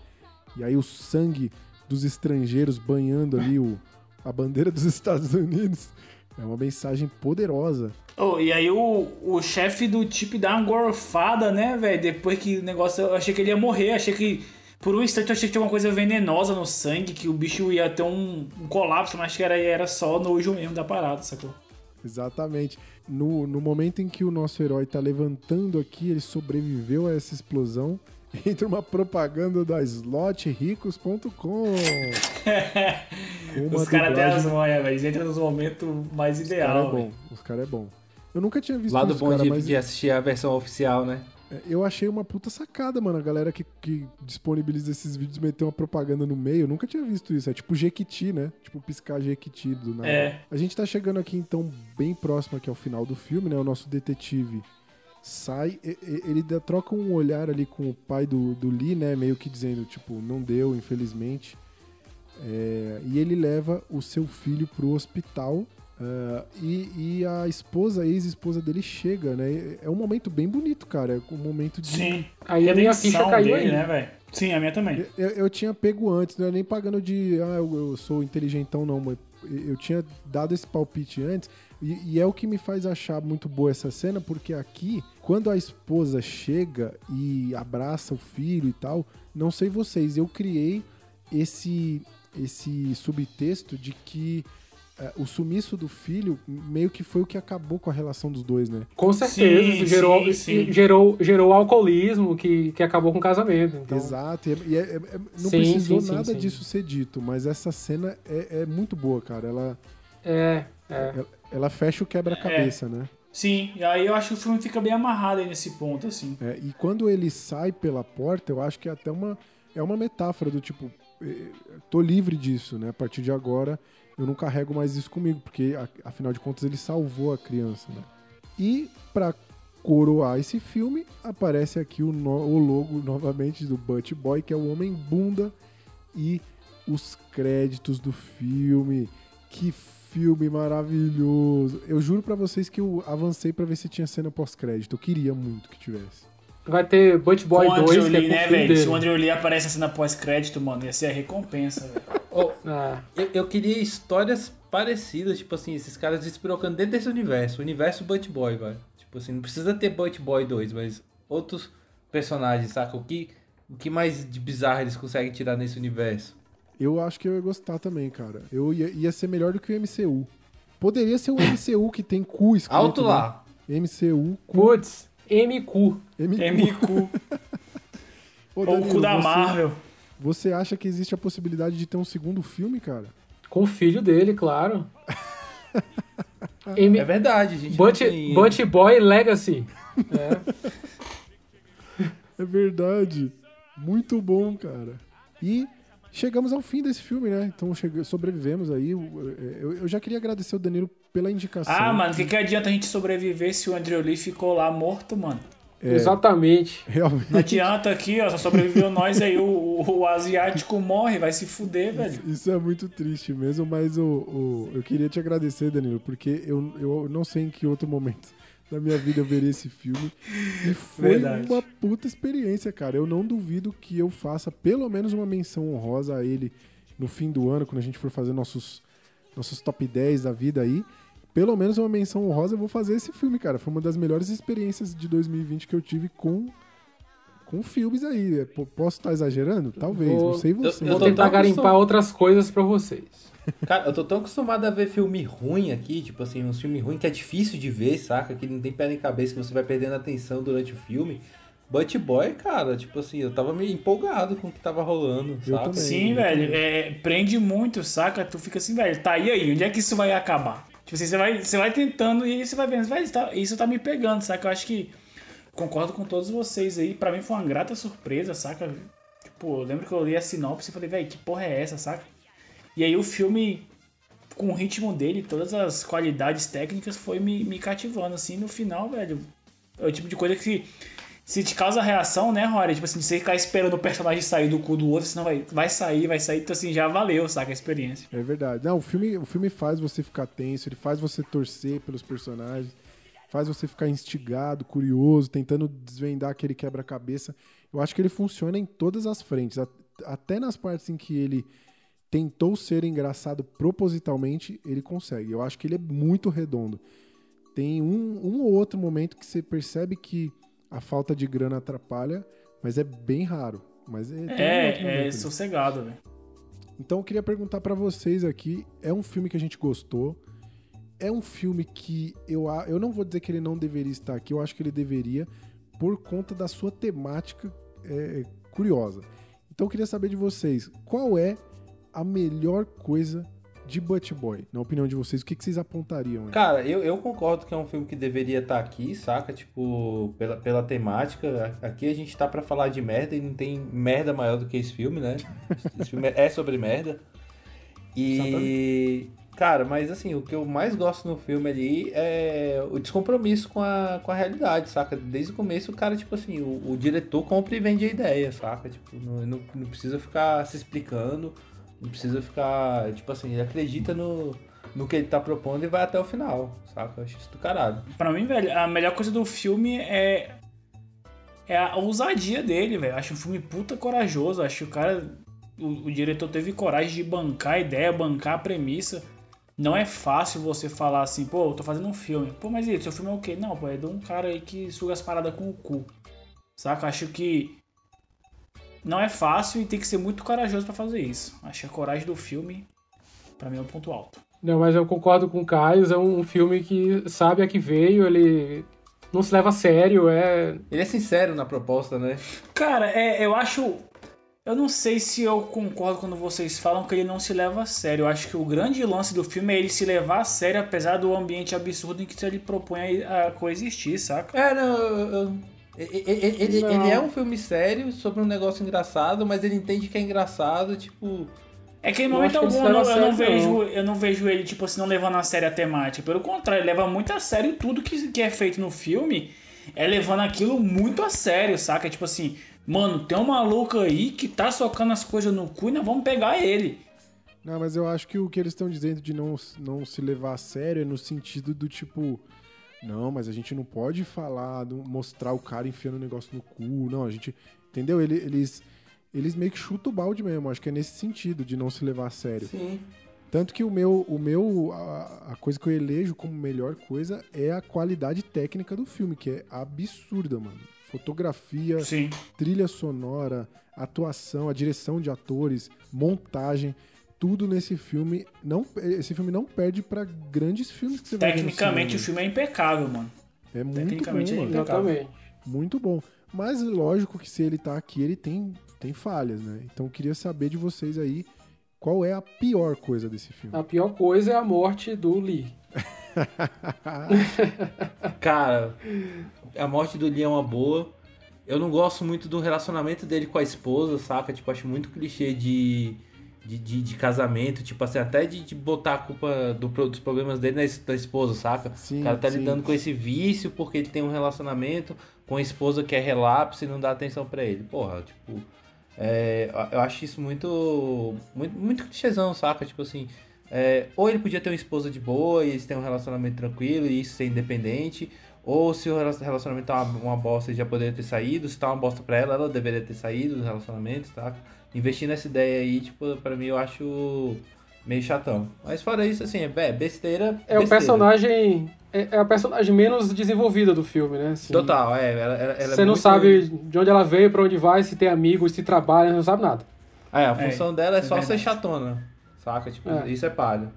E aí o sangue dos estrangeiros banhando ali o, a bandeira dos Estados Unidos. É uma mensagem poderosa. Oh, e aí o, o chefe do tipo dá uma gorfada, né, velho? Depois que o negócio. Eu achei que ele ia morrer, achei que. Por um instante eu achei que tinha uma coisa venenosa no sangue, que o bicho ia ter um, um colapso, mas que era, era só nojo mesmo da parada, sacou? Exatamente. No, no momento em que o nosso herói tá levantando aqui, ele sobreviveu a essa explosão. [LAUGHS] Entra uma propaganda da slotricos.com. [LAUGHS] Os caras têm as manhas, velho. Eles entram nos momentos mais Os cara ideal. é bom. Os cara é bom. Eu nunca tinha visto Lado isso, bom cara, de, mas de assistir a versão oficial, né? É, eu achei uma puta sacada, mano. A galera que, que disponibiliza esses vídeos meter uma propaganda no meio. Eu nunca tinha visto isso. É tipo Jequiti, né? Tipo piscar Jequiti do nada. É. A gente tá chegando aqui, então, bem próximo aqui ao final do filme, né? O nosso detetive sai, ele troca um olhar ali com o pai do, do Lee, né? Meio que dizendo, tipo, não deu, infelizmente. É, e ele leva o seu filho pro hospital. Ah, e, e a esposa, a ex-esposa dele chega, né? E É um momento bem bonito, cara. É um momento de. Sim. Aí a minha ficha caiu dele, aí. né, velho? Sim, a minha também. Eu, eu tinha pego antes, não é nem pagando de. Ah, eu, eu sou inteligentão, não. Mas eu tinha dado esse palpite antes. E, e é o que me faz achar muito boa essa cena, porque aqui, quando a esposa chega e abraça o filho e tal, não sei vocês, eu criei esse, esse subtexto de que o sumiço do filho meio que foi o que acabou com a relação dos dois, né? Com certeza, Sim, isso gerou, sim, sim. gerou, gerou alcoolismo que, que acabou com o casamento. Então, Exato, e, é- e é- é- não Sim, precisou nada sim. disso ser dito, mas essa cena é, é muito boa, cara. Ela, É, é. ela, ela fecha o quebra-cabeça, né? Sim, e aí eu acho que o filme fica bem amarrado aí nesse ponto, assim. É, e quando ele sai pela porta, eu acho que é até uma, é uma metáfora do tipo, tô livre disso, né? A partir de agora eu não carrego mais isso comigo, porque afinal de contas ele salvou a criança, né? E pra coroar esse filme, aparece aqui o, no- o logo novamente do Butch Boy, que é o Homem Bunda, e os créditos do filme. Que filme maravilhoso! Eu juro pra vocês que eu avancei pra ver se tinha cena pós-crédito. Eu queria muito que tivesse. Vai ter Butch Boy com o 2, Andrew que é Lee, com o né, velho? Se o Andrew Lee aparece assim na pós-crédito, mano, ia ser a recompensa, velho. Ô, Ah, eu, eu queria histórias parecidas, tipo assim, esses caras despirocando dentro desse universo, o universo Butt Boy, velho. Tipo assim, não precisa ter Butt Boy 2, mas outros personagens, saca? O que, o que mais de bizarro eles conseguem tirar nesse universo? Eu acho que eu ia gostar também, cara. Eu ia, ia ser melhor do que o MCU. Poderia ser o MCU que tem cu escrito. Alto né? lá! MCU, cu. putz, MQ. MQ, Ô, ou o Danilo, cu da você- Marvel. Você acha que existe a possibilidade de ter um segundo filme, cara? Com o filho dele, claro. [LAUGHS] M É verdade, gente. Butch, não tem- Boy Legacy. É verdade. Muito bom, cara. E chegamos ao fim desse filme, né? Então sobrevivemos aí. Eu, eu- eu já queria agradecer o Danilo pela indicação. Ah, mano, o que, que adianta a gente sobreviver se o Andrew Lee ficou lá morto, mano? Exatamente. Realmente. Não adianta aqui, ó, só sobreviveu nós aí, o, o, o asiático morre, vai se fuder, velho. Isso é muito triste mesmo, mas o, o- eu queria te agradecer, Danilo, porque eu, eu não sei em que outro momento [LAUGHS] da minha vida eu veria esse filme. E foi Verdade. uma puta experiência, cara. Eu não duvido que eu faça pelo menos uma menção honrosa a ele no fim do ano, quando a gente for fazer nossos, nossos top 10 da vida aí. Pelo menos uma menção honrosa eu vou fazer esse filme, cara. Foi uma das melhores experiências de 2020 que eu tive com. Com filmes aí. P- Posso estar exagerando? Talvez, Vou- não sei você. eu Vou tô tentar garimpar outras coisas pra vocês. Cara, eu tô tão acostumado a ver filme ruim aqui, tipo assim, um filme ruim que é difícil de ver, saca? Que não tem pé nem cabeça, que você vai perdendo atenção durante o filme. But Boy, cara, tipo assim, eu tava meio empolgado com o que tava rolando, Eu saca? também. Sim, velho, é, prende muito, saca? Tu fica assim, velho, tá e aí, onde é que isso vai acabar? Tipo assim, você vai, você vai tentando e aí você vai vendo, velho, isso tá, isso tá me pegando, saca? Eu acho que concordo com todos vocês aí, pra mim foi uma grata surpresa, saca? Tipo, eu lembro que eu li a sinopse e falei, velho, que porra é essa, saca? E aí o filme, com o ritmo dele, todas as qualidades técnicas, foi me, me cativando, assim, no final, velho, é o tipo de coisa que se te causa reação, né, Rory? Tipo assim, você ficar esperando o personagem sair do cu do outro, senão vai, vai sair, vai sair, então assim, já valeu, saca, a experiência. É verdade. Não, o filme, o filme faz você ficar tenso, ele faz você torcer pelos personagens, faz você ficar instigado, curioso, tentando desvendar aquele quebra-cabeça. Eu acho que ele funciona em todas as frentes, até nas partes em que ele tentou ser engraçado propositalmente, ele consegue. Eu acho que ele é muito redondo. Tem um, um ou outro momento que você percebe que a falta de grana atrapalha, mas é bem raro. Mas é, É, é sossegado, velho. Então eu queria perguntar pra vocês aqui, é um filme que a gente gostou? É um filme que eu, eu não vou dizer que ele não deveria estar aqui, eu acho que ele deveria, por conta da sua temática é, curiosa. Então eu queria saber de vocês, qual é a melhor coisa de Butt Boy? Na opinião de vocês, o que, que vocês apontariam? aí? Cara, eu, eu concordo que é um filme que deveria estar aqui, saca? Tipo, pela, pela temática. Aqui a gente tá pra falar de merda e não tem merda maior do que esse filme, né? [LAUGHS] Esse filme é sobre merda. E. Cara, mas assim, o que eu mais gosto no filme ali é o descompromisso com a, com a realidade, saca? Desde o começo o cara, tipo assim, o, o diretor compra e vende a ideia, saca? Tipo, não, não, não precisa ficar se explicando, não precisa ficar, tipo assim, ele acredita no, no que ele tá propondo e vai até o final, saca? Eu acho isso do caralho. Pra mim, velho, a melhor coisa do filme é. É a ousadia dele, velho. Acho um filme puta corajoso. Acho que o cara. O, o diretor teve coragem de bancar a ideia, bancar a premissa. Não é fácil você falar assim, pô, eu tô fazendo um filme. Pô, mas e seu filme é o quê? Não, pô, é de um cara aí que suga as paradas com o cu. Saca? Acho que. Não é fácil e tem que ser muito corajoso pra fazer isso. Acho que a coragem do filme, pra mim, é um ponto alto. Não, mas eu concordo com o Caio, é um filme que sabe a que veio, ele não se leva a sério, é... Ele é sincero na proposta, né? Cara, é, eu acho. Eu não sei se eu concordo quando vocês falam que ele não se leva a sério. Eu acho que o grande lance do filme é ele se levar a sério, apesar do ambiente absurdo em que ele propõe a a coexistir, saca? É, não, eu- eu- ele, ele- é um filme sério sobre um negócio engraçado, mas ele entende que é engraçado, tipo. É que em Eu momento algum eu não, eu não vejo, não. eu não vejo ele, tipo assim, não levando a sério a temática. Pelo contrário, ele leva muito a sério tudo que, que é feito no filme. É levando aquilo muito a sério, saca? Tipo assim, mano, tem um maluco aí que tá socando as coisas no cu e nós vamos pegar ele. Não, mas eu acho que o que eles estão dizendo de não, não se levar a sério é no sentido do tipo. Não, mas a gente não pode falar, não- mostrar o cara enfiando o negócio no cu. Não, a gente. Entendeu? Ele- Eles, eles meio que chutam o balde mesmo. Acho que é nesse sentido de não se levar a sério. Sim. Tanto que o meu, o meu a, a coisa que eu elejo como melhor coisa é a qualidade técnica do filme, que é absurda, mano. Fotografia, Sim. trilha sonora, atuação, a direção de atores, montagem, tudo nesse filme não esse filme não perde pra grandes filmes que você vai ver Tecnicamente o filme é impecável, mano. é muito bom, tecnicamente é impecável. Exatamente. muito bom. Mas lógico que se ele tá aqui, ele tem tem falhas, né? Então eu queria saber de vocês aí qual é a pior coisa desse filme. A pior coisa é a morte do Lee. [LAUGHS] Cara, a morte do Lee é uma boa. Eu não gosto muito do relacionamento dele com a esposa, saca? Tipo, acho muito clichê de, de, de, de casamento. Tipo assim, até de, de botar a culpa do, dos problemas dele na, da esposa, saca? Sim, o cara tá sim. lidando com esse vício porque ele tem um relacionamento. com a esposa que é relapse e não dá atenção pra ele. Porra, tipo. é, eu acho isso muito. Muito, muito clichêzão, saca? Tipo assim. é, ou ele podia ter uma esposa de boa e eles têm um relacionamento tranquilo e isso ser independente. Ou se o rela- relacionamento tá uma, uma bosta, ele já poderia ter saído. Se tá uma bosta pra ela, ela deveria ter saído do relacionamento, saca? Investir nessa ideia aí, tipo, pra mim eu acho meio chatão. Mas fora isso, assim, é é besteira. É o besteira. personagem. É, é a personagem menos desenvolvida do filme, né? assim. Total, é. Ela, ela- ela é Você não muito- sabe de onde ela veio, pra onde vai, se tem amigos, se trabalha, não sabe nada. É, a função dela é, é só ser verdade. chatona. Saca? Tipo, É. isso é palha.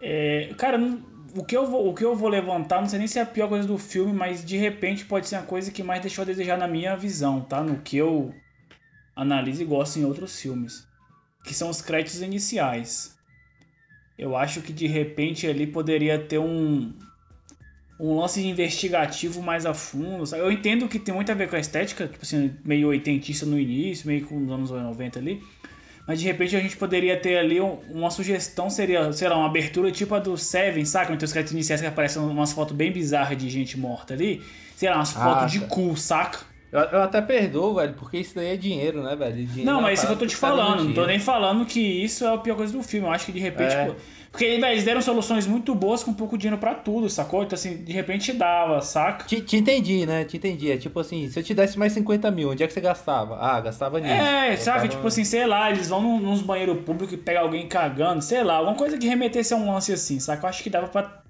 É, cara, não- o que, eu vou, o que eu vou levantar, não sei nem se é a pior coisa do filme, mas de repente pode ser a coisa que mais deixou a desejar na minha visão, tá? No que eu analiso e gosto em outros filmes. Que são os créditos iniciais. Eu acho que de repente ali poderia ter um. Um lance investigativo mais a fundo. sabe? Eu entendo que tem muito a ver com a estética, tipo assim, meio oitentista no início, meio com os anos 90 ali. Mas de repente a gente poderia ter ali um- uma sugestão, seria, sei lá, uma abertura tipo a do Seven, saca? Tem os créditos iniciais que aparecem umas fotos bem bizarras de gente morta ali. Sei lá, umas Ah, fotos de tá. cu, saca? Eu, eu até perdoo, velho, porque isso daí é dinheiro, né, velho? Dinheiro Não, é uma mas isso que eu tô te falando. Não tô nem falando que isso é a pior coisa do filme. Eu acho que de repente. É. pô, porque velho, eles deram soluções muito boas com pouco dinheiro pra tudo, sacou? Então, assim, de repente dava, saca? Te, te entendi, né? Te entendi. É tipo assim, se eu te desse mais 50 mil, onde é que você gastava? Ah, gastava nisso. É, saca? Gastava- Tipo assim, sei lá, eles vão num- nos banheiros públicos e pegam alguém cagando, sei lá, alguma coisa que remetesse a um lance assim, saca? Eu acho que dava pra.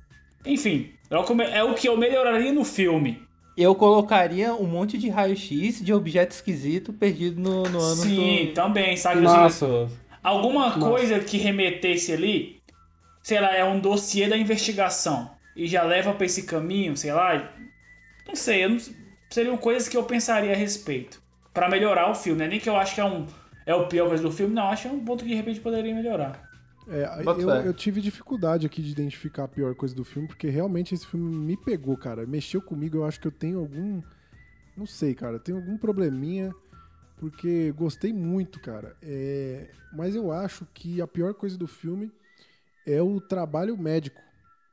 Enfim, é o que eu, é o que eu melhoraria no filme. Eu colocaria um monte de raio-x de objeto esquisito perdido no, no ano Sim, do... também, sabe? Nossa. Alguma Nossa. coisa que remetesse ali, sei lá, é um dossiê da investigação e já leva pra esse caminho, sei lá. Não sei, não- seriam coisas que eu pensaria a respeito. Pra melhorar o filme, não é nem que eu acho que é um é o pior coisa do filme, não, acho que é um ponto que de repente poderia melhorar. É, eu, eu tive dificuldade aqui de identificar a pior coisa do filme, porque realmente esse filme me pegou, cara. Mexeu comigo, eu acho que eu tenho algum. Não sei, cara, tenho algum probleminha, porque gostei muito, cara. É, mas eu acho que a pior coisa do filme é o trabalho médico.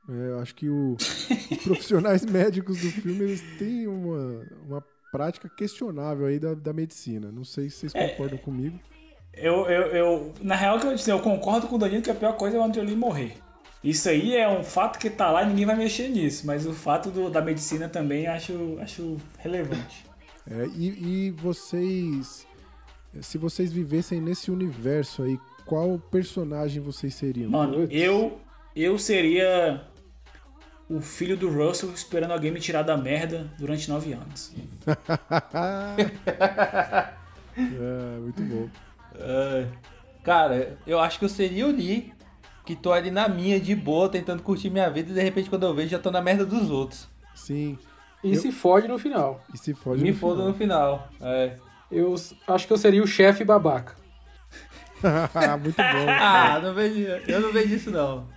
É, eu acho que o- os [LAUGHS] profissionais médicos do filme eles têm uma, uma prática questionável aí da, da medicina. Não sei se vocês concordam comigo. Eu, eu, eu, na real, que eu, disse, eu concordo com o Danilo que a pior coisa é o Angelina morrer. Isso aí é um fato que tá lá e ninguém vai mexer nisso, mas o fato do- da medicina também acho, acho relevante. É, e, e vocês, se vocês vivessem nesse universo aí, qual personagem vocês seriam? Mano, eu, eu seria o filho do Russell esperando alguém me tirar da merda durante nove anos. [LAUGHS] É, muito bom. É. Cara, eu acho que eu seria o Lee, que tô ali na minha, de boa, tentando curtir minha vida, e de repente quando eu vejo já tô na merda dos outros. Sim. E Eu- se fode no final. E se foge Me no foda no final. É. Eu acho que eu seria o chefe babaca. [LAUGHS] muito bom. [LAUGHS] Ah, não vejo, eu não vejo isso não.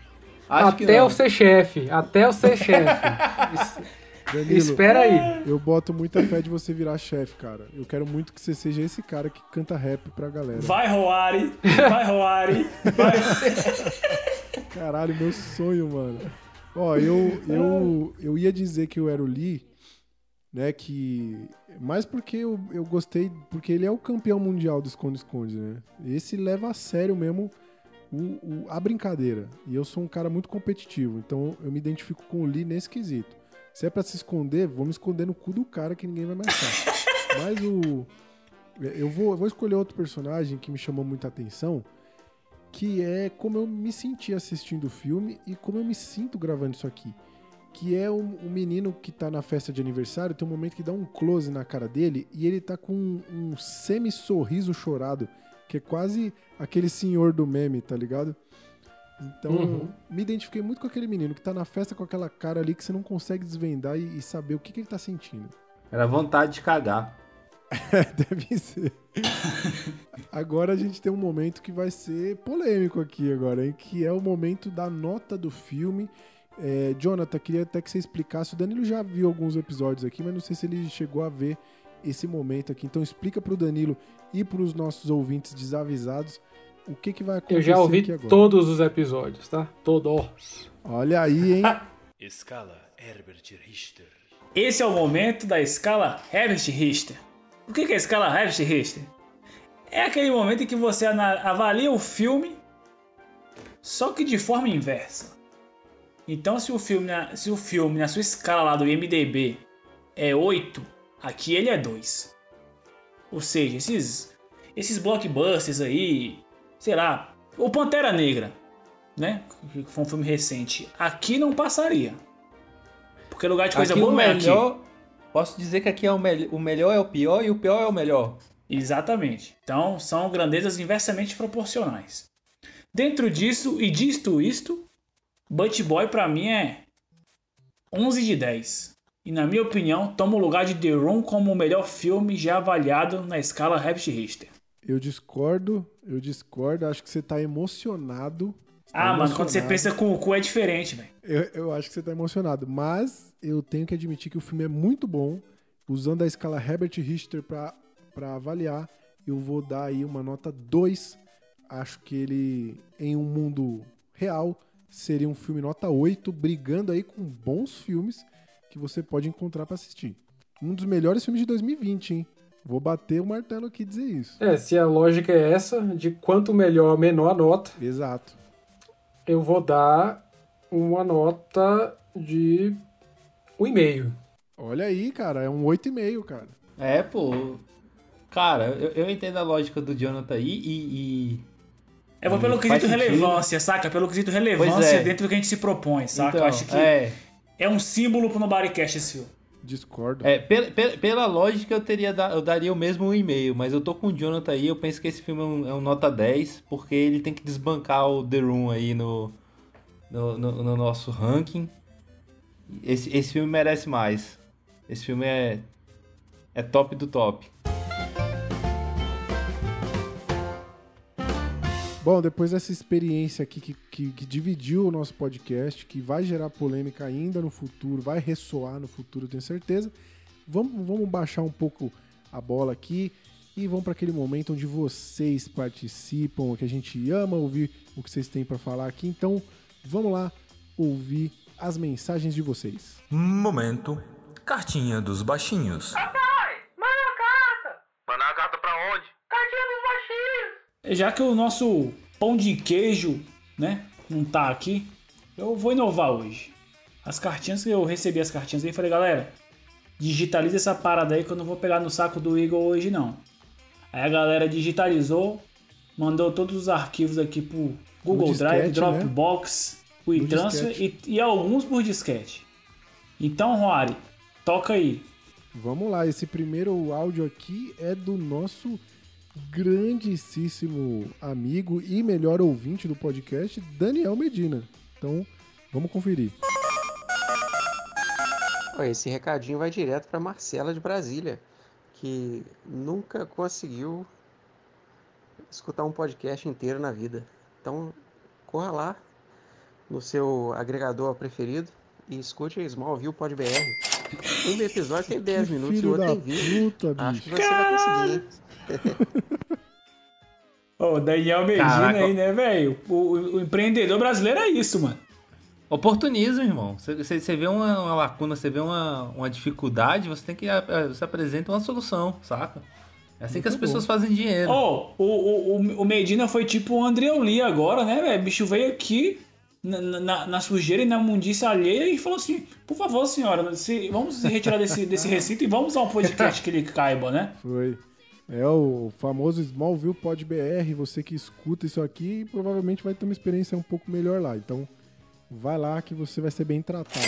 Acho que até não. eu ser chefe. Até eu ser chefe. [LAUGHS] Danilo, Espera aí. eu boto muita fé de você virar chefe, cara. Eu quero muito que você seja esse cara que canta rap pra galera. Vai, Roari! Vai, Roari! Vai. Caralho, meu sonho, mano. Ó, eu, eu, eu ia dizer que eu era o Lee, né? Que. Mais porque eu, eu gostei, porque ele é o campeão mundial do esconde-esconde, né? Esse leva a sério mesmo o, o- a brincadeira. E eu sou um cara muito competitivo, então eu me identifico com o Lee nesse quesito. Se é pra se esconder, vou me esconder no cu do cara que ninguém vai me achar. [LAUGHS] Mas o. Eu vou, eu vou escolher outro personagem que me chamou muita atenção, que é como eu me senti assistindo o filme e como eu me sinto gravando isso aqui. Que é o, o menino que tá na festa de aniversário, tem um momento que dá um close na cara dele e ele tá com um, um semi-sorriso chorado, que é quase aquele senhor do meme, tá ligado? Então, Uhum. me identifiquei muito com aquele menino que tá na festa com aquela cara ali que você não consegue desvendar e, e saber o que, que ele tá sentindo. Era vontade de cagar. [LAUGHS] Deve ser. [LAUGHS] agora a gente tem um momento que vai ser polêmico aqui agora, hein? Que é o momento da nota do filme. É, Jonathan, queria até que você explicasse. O Danilo já viu alguns episódios aqui, mas não sei se ele chegou a ver esse momento aqui. Então explica pro Danilo e pros nossos ouvintes desavisados o que, que vai acontecer Eu já ouvi aqui agora. todos os episódios, tá? Todos. Olha aí, hein? [LAUGHS] Escala Herbert Richter. esse é o momento da escala Herbst-Richter. O que que é a escala Herbst-Richter? É aquele momento em que você avalia o filme, só que de forma inversa. Então, se o filme, na- se o filme na sua escala lá do IMDb é 8, aqui ele é 2. Ou seja, esses, esses blockbusters aí, sei lá, o Pantera Negra, né? Que foi um filme recente. Aqui não passaria. Porque lugar de coisa Aqui o boa é aqui. melhor. Posso dizer que aqui é o, mel- o melhor é o pior e o pior é o melhor. Exatamente. Então são grandezas inversamente proporcionais. Dentro disso e disto isto, Butch Boy pra mim é 11 de 10. E na minha opinião, toma o lugar de The Room como o melhor filme já avaliado na escala Herbst-Richter. Eu discordo, eu discordo. Acho que você tá emocionado. Você tá Ah, mano, quando você emocionado. pensa com o cu é diferente, velho. Eu, eu acho que você tá emocionado. Mas eu tenho que admitir que o filme é muito bom. Usando a escala Herbert Richter pra, pra avaliar, eu vou dar aí uma nota 2. Acho que ele, em um mundo real, seria um filme nota 8, brigando aí com bons filmes que você pode encontrar pra assistir. Um dos melhores filmes de 2020, hein? Vou bater o martelo aqui e dizer isso. É, se a lógica é essa, de quanto melhor, menor a nota, Exato. eu vou dar uma nota de 1,5. Olha aí, cara, é um 8,5, cara. É, pô. Cara, eu, eu entendo a lógica do Jonathan aí e. e- Eu vou e pelo quesito relevância, saca? Pelo quesito relevância é. dentro do que a gente se propõe, saca? Então, Eu acho que é. é, um símbolo pro Nobodycast esse filme. Discordo. é pela, pela, pela lógica eu teria da- eu daria o mesmo e-mail, mas eu tô com o Jonathan aí, eu penso que esse filme é um, é um nota 10, porque ele tem que desbancar o The Room aí no, no, no- no nosso ranking. Esse, esse filme merece mais. Esse filme é, é top do top. Bom, depois dessa experiência aqui que, que, que dividiu o nosso podcast, que vai gerar polêmica ainda no futuro, vai ressoar no futuro, eu tenho certeza. Vamos, vamos baixar um pouco a bola aqui e vamos para aquele momento onde vocês participam, que a gente ama ouvir o que vocês têm para falar aqui. Então, vamos lá ouvir as mensagens de vocês. Momento. Cartinha dos baixinhos. Mandar a carta pra onde? Já que o nosso pão de queijo, né, não tá aqui, eu vou inovar hoje. As cartinhas que eu recebi as cartinhas aí, falei, galera, digitaliza essa parada aí que eu não vou pegar no saco do Igor hoje não. Aí a galera digitalizou, mandou todos os arquivos aqui pro Google No Drive, disquete, né? Dropbox, No WeTransfer e, e alguns por disquete. Então, Roari, toca aí. Vamos lá, esse primeiro áudio aqui é do nosso grandíssimo amigo e melhor ouvinte do podcast, Daniel Medina. Então, vamos conferir. Esse recadinho vai direto para Marcela de Brasília, que nunca conseguiu escutar um podcast inteiro na vida. Então, corra lá no seu agregador preferido e escute a Smallville Pod BR. Um episódio tem 10 Que minutos e o outro tem 20. puta, Acho que você vai conseguir. [LAUGHS] Ô, Daniel Medina Caraca. aí, né, velho? O, o- o empreendedor brasileiro é isso, mano. Oportunismo, irmão. Você, vê uma, uma lacuna, você vê uma, uma dificuldade, você tem que. Você apresenta uma solução, saca? É assim que as Muito pessoas bom. fazem dinheiro. Ó, o, o, o- o Medina foi tipo o André Lee agora, né, velho? O bicho veio aqui na, na, na sujeira e na mundiça alheia e falou assim: por favor, senhora, se, vamos se retirar desse, desse [LAUGHS] recinto e vamos a um podcast que ele caiba, né? Foi. É o famoso Smallville Pod BR. Você que escuta isso aqui provavelmente vai ter uma experiência um pouco melhor lá. Então, vai lá que você vai ser bem tratado.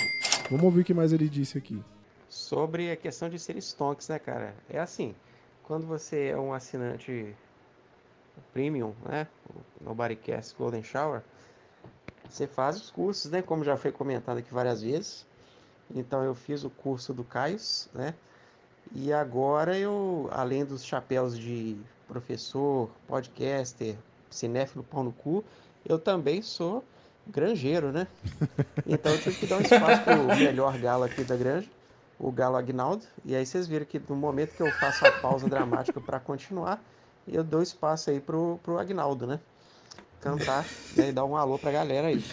Vamos ouvir o que mais ele disse aqui. Sobre a questão de ser stonks, né, cara? É assim, quando você é um assinante premium, né? O Nobodycast Golden Shower, você faz os cursos, né? Como já foi comentado aqui várias vezes. Então eu fiz o curso do Caios, né? E agora eu, além dos chapéus de professor, podcaster, cinéfilo pau no cu, eu também sou granjeiro, né? [LAUGHS] Então eu tive que dar um espaço pro melhor galo aqui da granja, o galo Agnaldo. E aí vocês viram que no momento que eu faço a pausa dramática para continuar, eu dou espaço aí pro, pro Agnaldo, né? Cantar né? e dar um alô pra galera aí.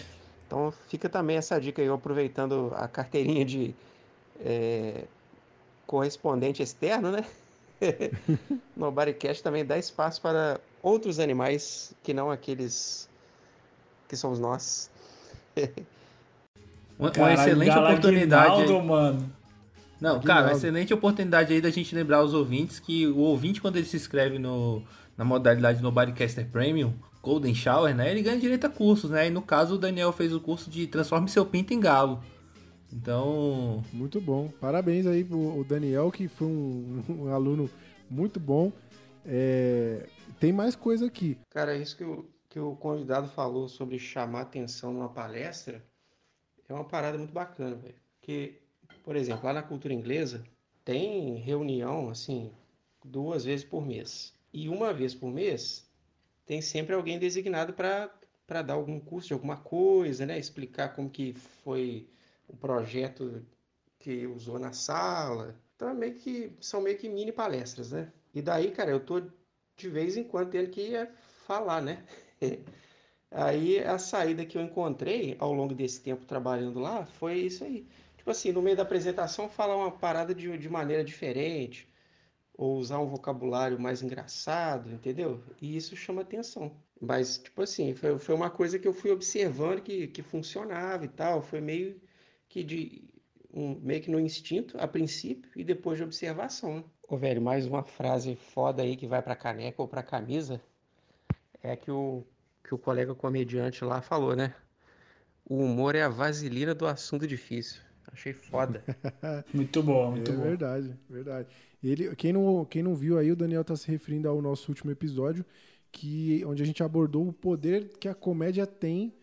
Então fica também essa dica aí, eu aproveitando a carteirinha de é, correspondente externo, né? [LAUGHS] no Bodycast também dá espaço para outros animais que não aqueles que somos nós. [LAUGHS] Uma, Caralho, excelente oportunidade. Mano. Não, cara, uma excelente oportunidade aí da gente lembrar os ouvintes que o ouvinte, quando ele se inscreve no, na modalidade no Bodycaster Premium, Golden Shower, né? Ele ganha direito a cursos, né? E no caso, o Daniel fez o curso de Transforme Seu Pinto em Galo. Então. Muito bom. Parabéns aí pro o Daniel, que foi um, [LAUGHS] um aluno muito bom. É, Tem mais coisa aqui. Cara, isso que o, que o convidado falou sobre chamar atenção numa palestra é uma parada muito bacana, velho. Porque, por exemplo, lá na cultura inglesa tem reunião, assim, duas vezes por mês. E uma vez por mês tem sempre alguém designado para para dar algum curso de alguma coisa, né? Explicar como que foi o projeto que usou na sala. Então é meio que são meio que mini palestras, né? E daí, cara, eu tô de vez em quando tendo que falar, né? [LAUGHS] Aí a saída que eu encontrei ao longo desse tempo trabalhando lá foi isso aí. Tipo assim, no meio da apresentação falar uma parada de, de maneira diferente, ou usar um vocabulário mais engraçado, entendeu? E isso chama atenção. Mas, tipo assim, foi, foi uma coisa que eu fui observando que, que funcionava e tal. Foi meio que de um, meio que no instinto a princípio e depois de observação. Né? Ô, velho, mais uma frase foda aí que vai pra caneca ou pra camisa é que o, que o colega comediante lá falou, né? O humor é a vaselina do assunto difícil. Achei foda. [LAUGHS] Muito bom, muito é bom. verdade, verdade. Ele, quem, não, quem não viu aí, o Daniel tá se referindo ao nosso último episódio, que, onde a gente abordou o poder que a comédia tem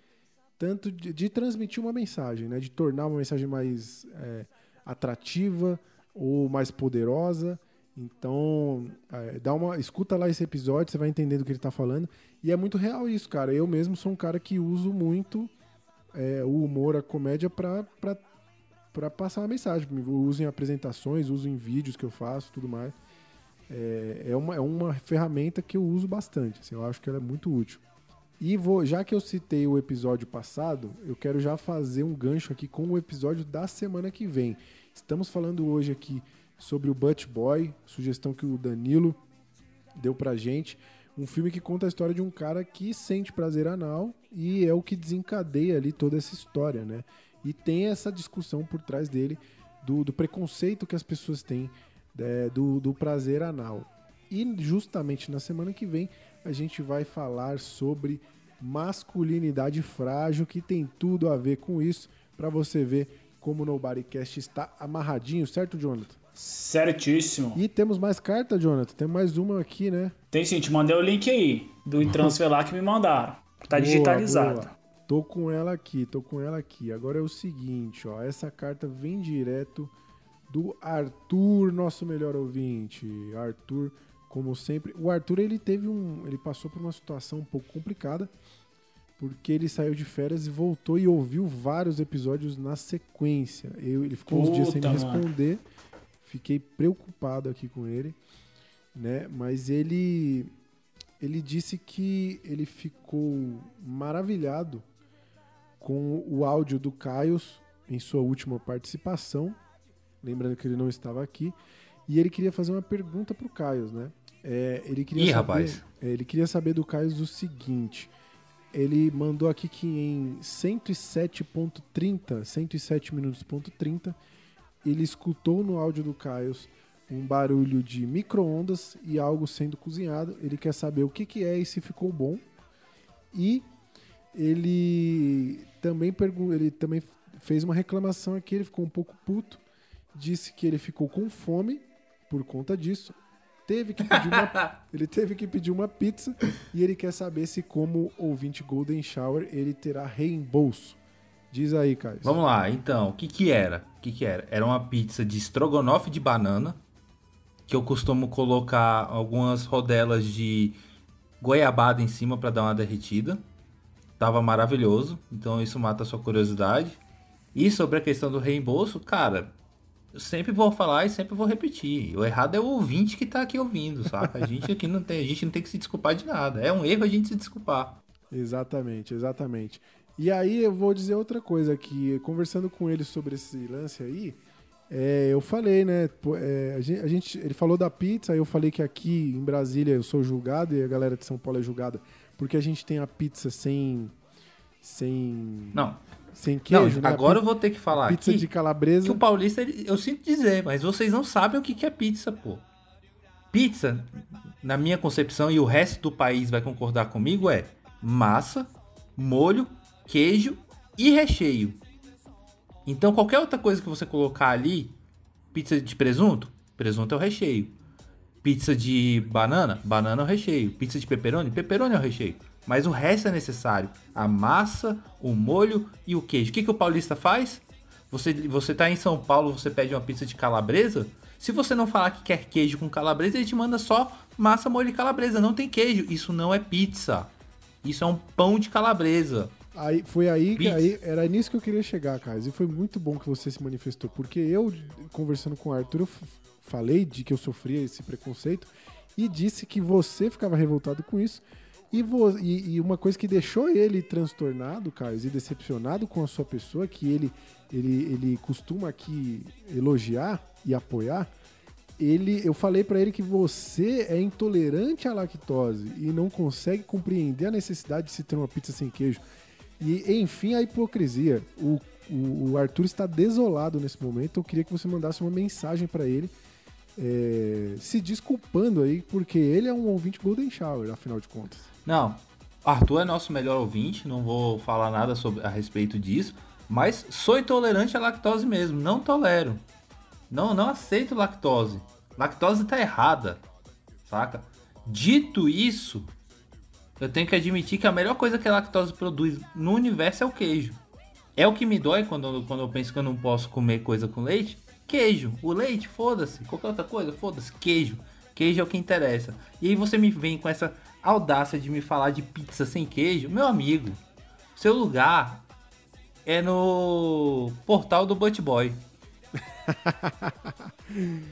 tanto de, de transmitir uma mensagem, né? De tornar uma mensagem mais é, atrativa ou mais poderosa. Então, é, dá uma, escuta lá esse episódio, você vai entender do que ele tá falando. E é muito real isso, cara. Eu mesmo sou um cara que uso muito é, o humor, a comédia pra passar uma mensagem. Eu uso em apresentações, uso em vídeos que eu faço, tudo mais. É, é, uma, é uma ferramenta que eu uso bastante. assim, eu acho que ela é muito útil. E vou, já que eu citei o episódio passado, eu quero já fazer um gancho aqui com o episódio da semana que vem. Estamos falando hoje aqui sobre o Butch Boy, sugestão que o Danilo deu pra gente. Um filme que conta a história de um cara que sente prazer anal e é o que desencadeia ali toda essa história, né? E tem essa discussão por trás dele do, do preconceito que as pessoas têm é, do, do prazer anal. E justamente na semana que vem a gente vai falar sobre masculinidade frágil, que tem tudo a ver com isso, para você ver como o Nobodycast está amarradinho, certo, Jonathan? Certíssimo. E temos mais carta, Jonathan? Tem mais uma aqui, né? Tem sim, te mandei o link aí do [LAUGHS] transfer lá que me mandaram. Tá Boa, digitalizado. boa. Tô com ela aqui, tô com ela aqui. Agora é o seguinte, ó, essa carta vem direto do Arthur, nosso melhor ouvinte. Arthur, como sempre, o Arthur ele teve um, ele passou por uma situação um pouco complicada, porque ele saiu de férias e voltou e ouviu vários episódios na sequência. Eu, ele ficou uns dias sem me Puta, mano. responder. Fiquei preocupado aqui com ele, né? Mas ele ele disse que ele ficou maravilhado com o áudio do Caios em sua última participação. Lembrando que ele não estava aqui. E ele queria fazer uma pergunta pro Caios, né? É, ele queria Ih, saber, rapaz. é, ele queria saber do Caios o seguinte. Ele mandou aqui que em 107.30, 107 minutos ponto 30, ele escutou no áudio do Caios um barulho de micro-ondas e algo sendo cozinhado. Ele quer saber o que, que é e se ficou bom. E ele também, ele também fez uma reclamação aqui, ele ficou um pouco puto. Disse que ele ficou com fome por conta disso. Teve que pedir uma, [LAUGHS] ele teve que pedir uma pizza e ele quer saber se, como ouvinte Golden Shower, ele terá reembolso. Diz aí, Caio. Vamos lá, então, o que que era? O que que era? Era uma pizza de estrogonofe de banana, que eu costumo colocar algumas rodelas de goiabada em cima para dar uma derretida. Tava maravilhoso, então isso mata a sua curiosidade. E sobre a questão do reembolso, cara, eu sempre vou falar e sempre vou repetir. O errado é o ouvinte que tá aqui ouvindo, saca? A gente aqui não tem, a gente não tem que se desculpar de nada. É um erro a gente se desculpar. Exatamente, exatamente. E aí eu vou dizer outra coisa aqui, conversando com ele sobre esse lance aí, É, eu falei, né? é, a gente, a gente- ele falou da pizza, aí eu falei que aqui em Brasília eu sou julgado e a galera de São Paulo é julgada porque a gente tem a pizza sem. sem. Não. Sem queijo, não, né? agora eu vou ter que falar Pizza aqui de calabresa. que o paulista, eu sinto dizer, mas vocês não sabem o que que é pizza, pô. Pizza, na minha concepção, e o resto do país vai concordar comigo, é massa, molho, queijo e recheio. Então, qualquer outra coisa que você colocar ali, pizza de presunto, presunto é o recheio. Pizza de banana, banana é o recheio. Pizza de pepperoni, pepperoni é o recheio. Mas o resto é necessário. A massa, o molho e o queijo. O que, que o paulista faz? Você, você tá em São Paulo, você pede uma pizza de calabresa. Se você não falar que quer queijo com calabresa, ele te manda só massa, molho e calabresa. Não tem queijo. Isso não é pizza. Isso é um pão de calabresa. Aí, foi aí que aí, era nisso que eu queria chegar, Carlos. E foi muito bom que você se manifestou, porque eu, conversando com o Arthur, eu falei de que eu sofria esse preconceito e disse que você ficava revoltado com isso. E, e- e uma coisa que deixou ele transtornado, Carlos, e decepcionado com a sua pessoa, que ele, ele, ele costuma aqui elogiar e apoiar, ele, eu falei pra ele que você é intolerante à lactose e não consegue compreender a necessidade de se ter uma pizza sem queijo. E, enfim, a hipocrisia. O, o, o Arthur está desolado nesse momento. Eu queria que você mandasse uma mensagem pra ele, é, se desculpando aí, porque ele é um ouvinte Golden Shower, afinal de contas. Não, Arthur é nosso melhor ouvinte, não vou falar nada sobre, a respeito disso, mas sou intolerante à lactose mesmo, não tolero. Não, não aceito lactose. Lactose tá errada, saca? Dito isso, eu tenho que admitir que a melhor coisa que a lactose produz no universo é o queijo. É o que me dói quando, quando eu penso que eu não posso comer coisa com leite? Queijo. O leite, foda-se. Qualquer outra coisa, foda-se. Queijo. Queijo é o que interessa. E aí você me vem com essa audácia de me falar de pizza sem queijo. Meu amigo, seu lugar é no portal do Butt Boy. [LAUGHS]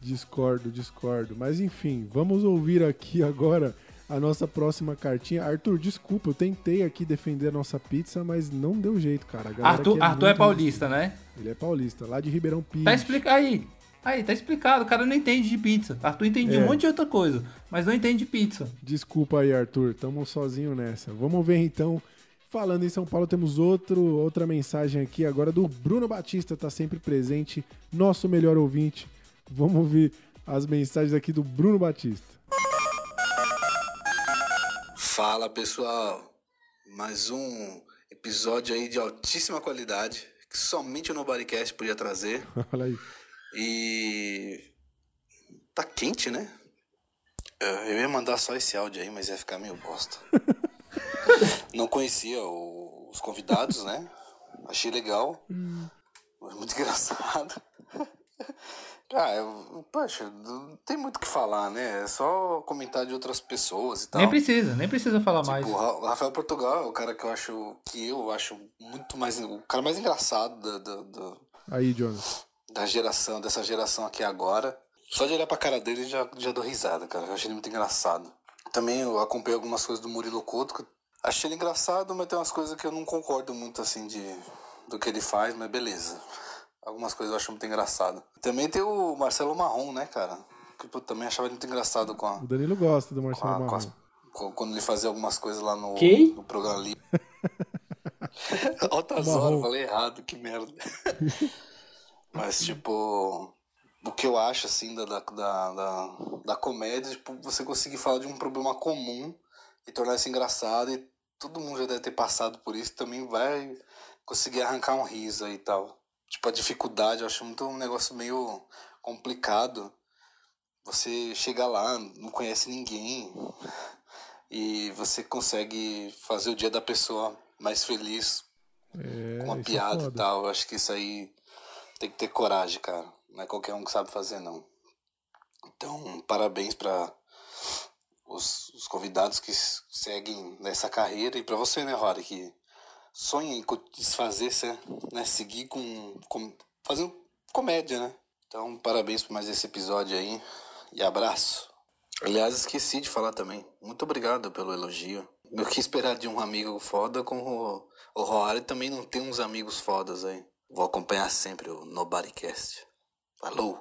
Discordo, discordo. Mas enfim, vamos ouvir aqui agora a nossa próxima cartinha. Arthur, desculpa, eu tentei aqui defender a nossa pizza, mas não deu jeito, cara. Arthur, aqui Arthur é paulista, né? Ele é paulista, lá de Ribeirão Pires. Tá explicado aí. Aí, tá explicado. O cara não entende de pizza. Arthur entende de É. um monte de outra coisa, mas não entende de pizza. Desculpa aí, Arthur, tamo sozinho nessa. Vamos ver então. Falando em São Paulo, temos outro, outra mensagem aqui agora do Bruno Batista, tá sempre presente, nosso melhor ouvinte. Vamos ouvir as mensagens aqui do Bruno Batista. Fala pessoal, mais um episódio aí de altíssima qualidade que somente o Nobodycast podia trazer [LAUGHS] Olha aí. E tá quente, né? Eu ia mandar só esse áudio aí, mas ia ficar meio bosta. [LAUGHS] Não conhecia o- os convidados, né? Achei legal, muito engraçado. Ah, eu, poxa, não tem muito o que falar, né? É só comentar de outras pessoas e tal. Nem precisa, nem precisa falar mais. Tipo, o Ra- o Rafael Portugal é o cara que eu acho que eu acho muito mais o cara mais engraçado da, da, da, Aí, Jonas. Da geração, dessa geração aqui agora. Só de olhar pra cara dele já, já dou risada, cara. Eu achei ele muito engraçado. Também eu acompanhei algumas coisas do Murilo Couto. que eu achei ele engraçado, mas tem umas coisas que eu não concordo muito assim de do que ele faz, mas beleza. Algumas coisas eu acho muito engraçado. Também tem o Marcelo Marrom, né, cara? Que eu também achava ele muito engraçado com a, O Danilo gosta do Marcelo com a- Marrom. quando ele fazia algumas coisas lá no, Quem? no programa ali. [LAUGHS] Altas horas, falei errado, que merda. Mas, tipo, o que eu acho, assim, da, da, da, da, comédia, tipo, você conseguir falar de um problema comum e tornar isso engraçado, e todo mundo já deve ter passado por isso, também vai conseguir arrancar um riso aí e tal. Tipo, a dificuldade, eu acho muito um negócio meio complicado. Você chega lá, não conhece ninguém, e você consegue fazer o dia da pessoa mais feliz É, com uma é piada e foda. tal. Eu acho que isso aí tem que ter coragem, cara. Não é qualquer um que sabe fazer, não. Então, parabéns para os, os convidados que seguem nessa carreira e para você, né, Rory, que sonha em desfazer, né, seguir com, com fazendo comédia, né? Então, parabéns por mais esse episódio aí e abraço. Aliás, esqueci de falar também. Muito obrigado pelo elogio. Eu quis esperar de um amigo foda como o, o Rory também não tem uns amigos fodas aí. Vou acompanhar sempre o Nobodycast. Falou.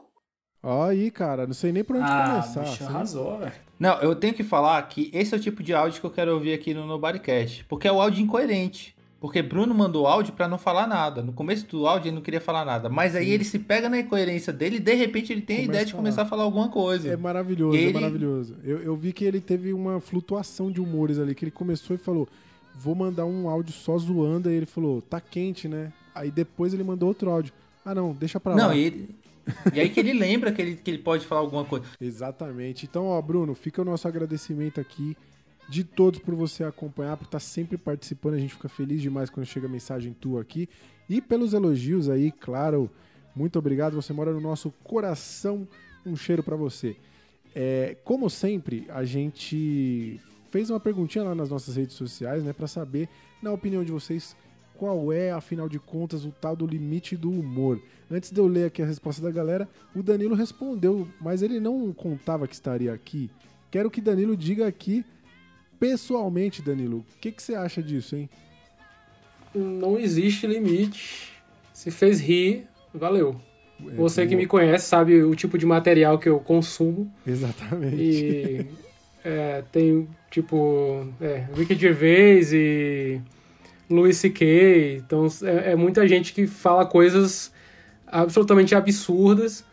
Ó aí, cara, não sei nem por onde Ah, começar. bicho, arrasou, velho. Não, eu tenho que falar que esse é o tipo de áudio que eu quero ouvir aqui no Nobodycast. Porque é o áudio incoerente. Porque Bruno mandou áudio pra não falar nada. No começo do áudio ele não queria falar nada. Mas aí ele se pega na incoerência dele e de repente ele tem a Começa ideia a de falar. começar a falar alguma coisa. É maravilhoso, é ele- maravilhoso. Eu, eu vi que ele teve uma flutuação de humores ali, que ele começou e falou: vou mandar um áudio só zoando, aí ele falou, tá quente, né? Aí depois ele mandou outro áudio. Ah, não, deixa pra lá. Não, e, ele- e aí que ele lembra que ele, que ele pode falar alguma coisa. Exatamente. Então, ó, Bruno, fica o nosso agradecimento aqui de todos por você acompanhar, por estar sempre participando. A gente fica feliz demais quando chega mensagem tua aqui. E pelos elogios aí, claro. Muito obrigado. Você mora no nosso coração. Um cheiro pra você. É, como sempre, a gente fez uma perguntinha lá nas nossas redes sociais, né, Pra saber, na opinião de vocês, qual é, afinal de contas, o tal do limite do humor. Antes de eu ler aqui a resposta da galera, o Danilo respondeu, mas ele não contava que estaria aqui. Quero que Danilo diga aqui, pessoalmente, Danilo, o que, que você acha disso, hein? Não existe limite. Se fez rir, valeu. É, Você que boa. me conhece sabe o tipo de material que eu consumo. Exatamente. E é, tem tipo é, Ricky Gervais e Louis C.K. Então é, é muita gente que fala coisas absolutamente absurdas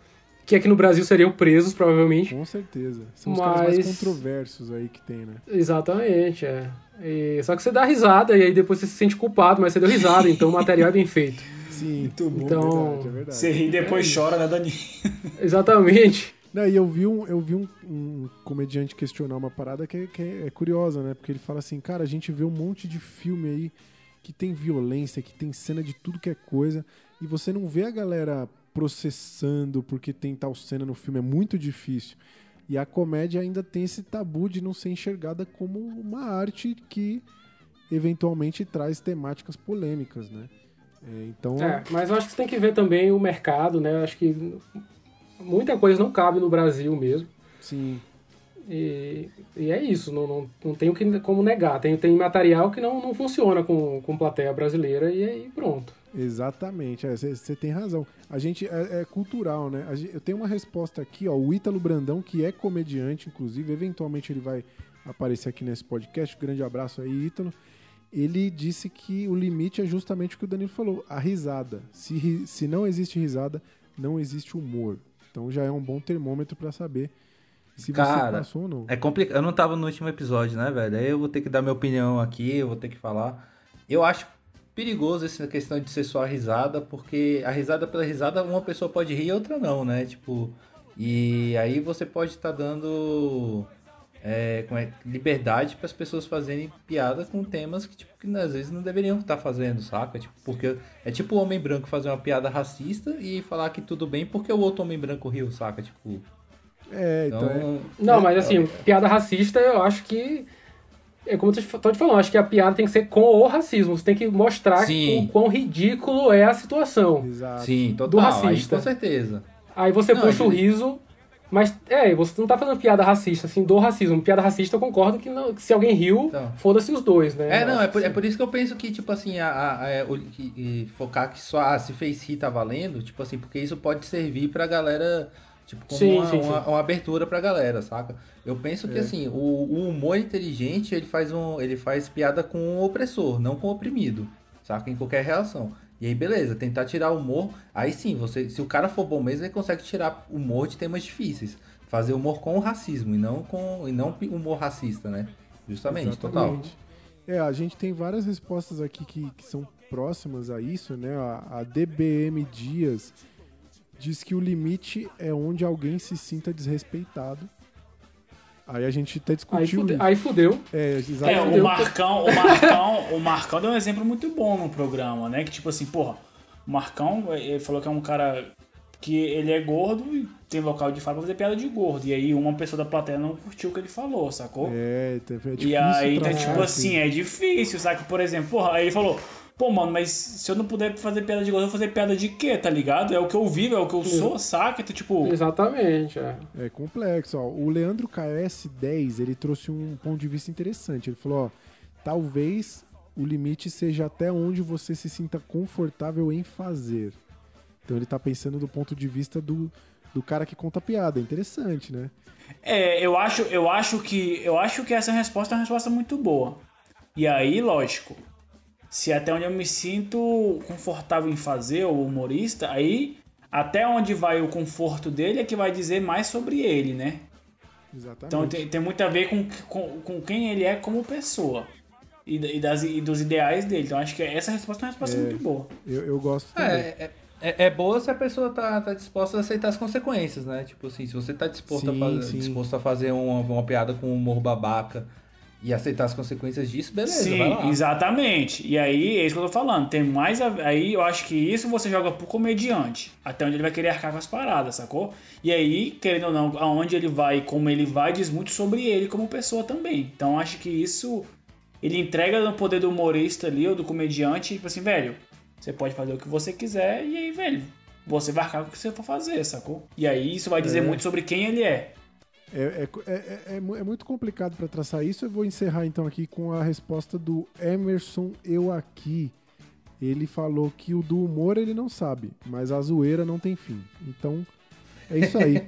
que aqui no Brasil seriam presos provavelmente. Com certeza. São os caras mais Mas- controversos aí que tem, né? Exatamente, é. E- só que você dá risada e aí depois você se sente culpado, mas você deu risada, então o material é bem feito. [LAUGHS] Sim, Muito bom. Então, verdade, é verdade. Você ri e depois chora, né, Dani? [LAUGHS] exatamente. Não, e eu vi, um, eu vi um, um comediante questionar uma parada que, é- que é, é curiosa, né? Porque ele fala assim, cara, a gente vê um monte de filme aí que tem violência, que tem cena de tudo que é coisa, e você não vê a galera processando porque tem tal cena no filme, é muito difícil. E a comédia ainda tem esse tabu de não ser enxergada como uma arte que eventualmente traz temáticas polêmicas, né? É, então, É, mas eu acho que você tem que ver também o mercado, né? Eu acho que muita coisa não cabe no Brasil mesmo. sim, E, e é isso, não, não, não tem o que, como negar. Tem, tem material que não, não funciona com, com plateia brasileira e aí pronto. Exatamente, você tem razão. A gente é, é cultural, né? A gen- eu tenho uma resposta aqui, ó. O Ítalo Brandão, que é comediante, inclusive, eventualmente ele vai aparecer aqui nesse podcast. Grande abraço aí, Ítalo. Ele disse que o limite é justamente o que o Danilo falou: a risada. Se, se não existe risada, não existe humor. Então já é um bom termômetro pra saber se Cara, passou ou não. É complicado. Eu não tava no último episódio, né, velho? Aí eu vou ter que dar minha opinião aqui, eu vou ter que falar. Eu acho perigoso essa questão de ser só a risada, porque a risada pela risada uma pessoa pode rir e outra não, né? Tipo, e aí você pode estar dando é, como é, liberdade para as pessoas fazerem piada com temas que, tipo, que às vezes não deveriam estar fazendo, saca? Tipo, porque é tipo o homem branco fazer uma piada racista e falar que tudo bem porque o outro homem branco riu, saca? Tipo, É, então, é- então, Não, mas assim, piada racista eu acho que. É como eu tô te- falando, acho que a piada tem que ser com o racismo. Você tem que mostrar Sim. o quão ridículo é a situação. Exato. sim, do total, aí racista. com certeza. Aí você Não, puxa o riso, mas é, você não tá fazendo piada racista, assim, do racismo. Piada racista eu concordo que, não- que se alguém riu, Então. foda-se os dois, né? É, não, é por, é por isso que eu penso que, tipo assim, a, a- a- o- que- focar que só ah, se fez rir tá valendo, tipo assim, porque isso pode servir pra galera, tipo, como Sim, uma, sim, uma- sim. uma abertura pra galera, saca? Eu penso que, É. assim, o, o humor inteligente, ele faz, um, ele faz piada com o opressor, não com o oprimido, saca? Em qualquer relação. E aí, beleza, tentar tirar o humor, aí sim, você, se o cara for bom mesmo, ele consegue tirar humor de temas difíceis. Fazer humor com o racismo e não com e não humor racista, né? Justamente, total. Exatamente. É, a gente tem várias respostas aqui que, que são próximas a isso, né? A, a DBM Dias diz que o limite é onde alguém se sinta desrespeitado. Aí a gente até Aí, discutiu fude- isso. aí fudeu. É, É, exatamente. o Marcão, o Marcão, o Marcão deu um exemplo muito bom no programa, né? Que tipo assim, porra, o Marcão, ele falou que é um cara que ele é gordo e tem local de fala pra fazer piada de gordo. E aí uma pessoa da plateia não curtiu o que ele falou, sacou? É, é difícil e aí, então, tratar, tipo assim, é difícil, sabe? Por exemplo, porra, aí ele falou, pô, mano, mas se eu não puder fazer piada de gordo, eu vou fazer piada de quê, tá ligado? É o que eu vivo, é o que eu sou, saca? Então, tipo, Exatamente, é. É complexo, ó. O Leandro KS10, ele trouxe um ponto de vista interessante. Ele falou, ó, talvez o limite seja até onde você se sinta confortável em fazer. Então ele tá pensando do ponto de vista do, do cara que conta piada. Interessante, né? É, eu acho, eu acho que eu acho que essa resposta é uma resposta muito boa. E aí, lógico, se até onde eu me sinto confortável em fazer o humorista, aí até onde vai o conforto dele é que vai dizer mais sobre ele, né? Exatamente. Então tem, tem muito a ver com, com, com quem ele é como pessoa. E, e das, e dos ideais dele. Então acho que essa resposta é uma resposta É. muito boa. Eu, eu gosto também. É, é, é, é boa se a pessoa tá, tá disposta a aceitar as consequências, né? Tipo assim, se você tá disposto, Sim, a, fazer, disposto a fazer uma, uma piada com humor babaca e aceitar as consequências disso, beleza. Sim, exatamente. E aí é isso que eu tô falando. Tem mais. a- Aí eu acho que isso você joga pro comediante. Até onde ele vai querer arcar com as paradas, sacou? E aí, querendo ou não, aonde ele vai e como ele vai, diz muito sobre ele como pessoa também. Então acho que isso. Ele entrega no poder do humorista ali, ou do comediante, tipo assim, velho, você pode fazer o que você quiser, e aí, velho, você vai arcar com o que você for fazer, sacou? E aí isso vai dizer É. muito sobre quem ele é. É, é, é, é, mu- é muito complicado para traçar isso. Eu vou encerrar então aqui com a resposta do Emerson Eu Aqui. Ele falou que o do humor ele não sabe, mas a zoeira não tem fim. Então, é isso aí.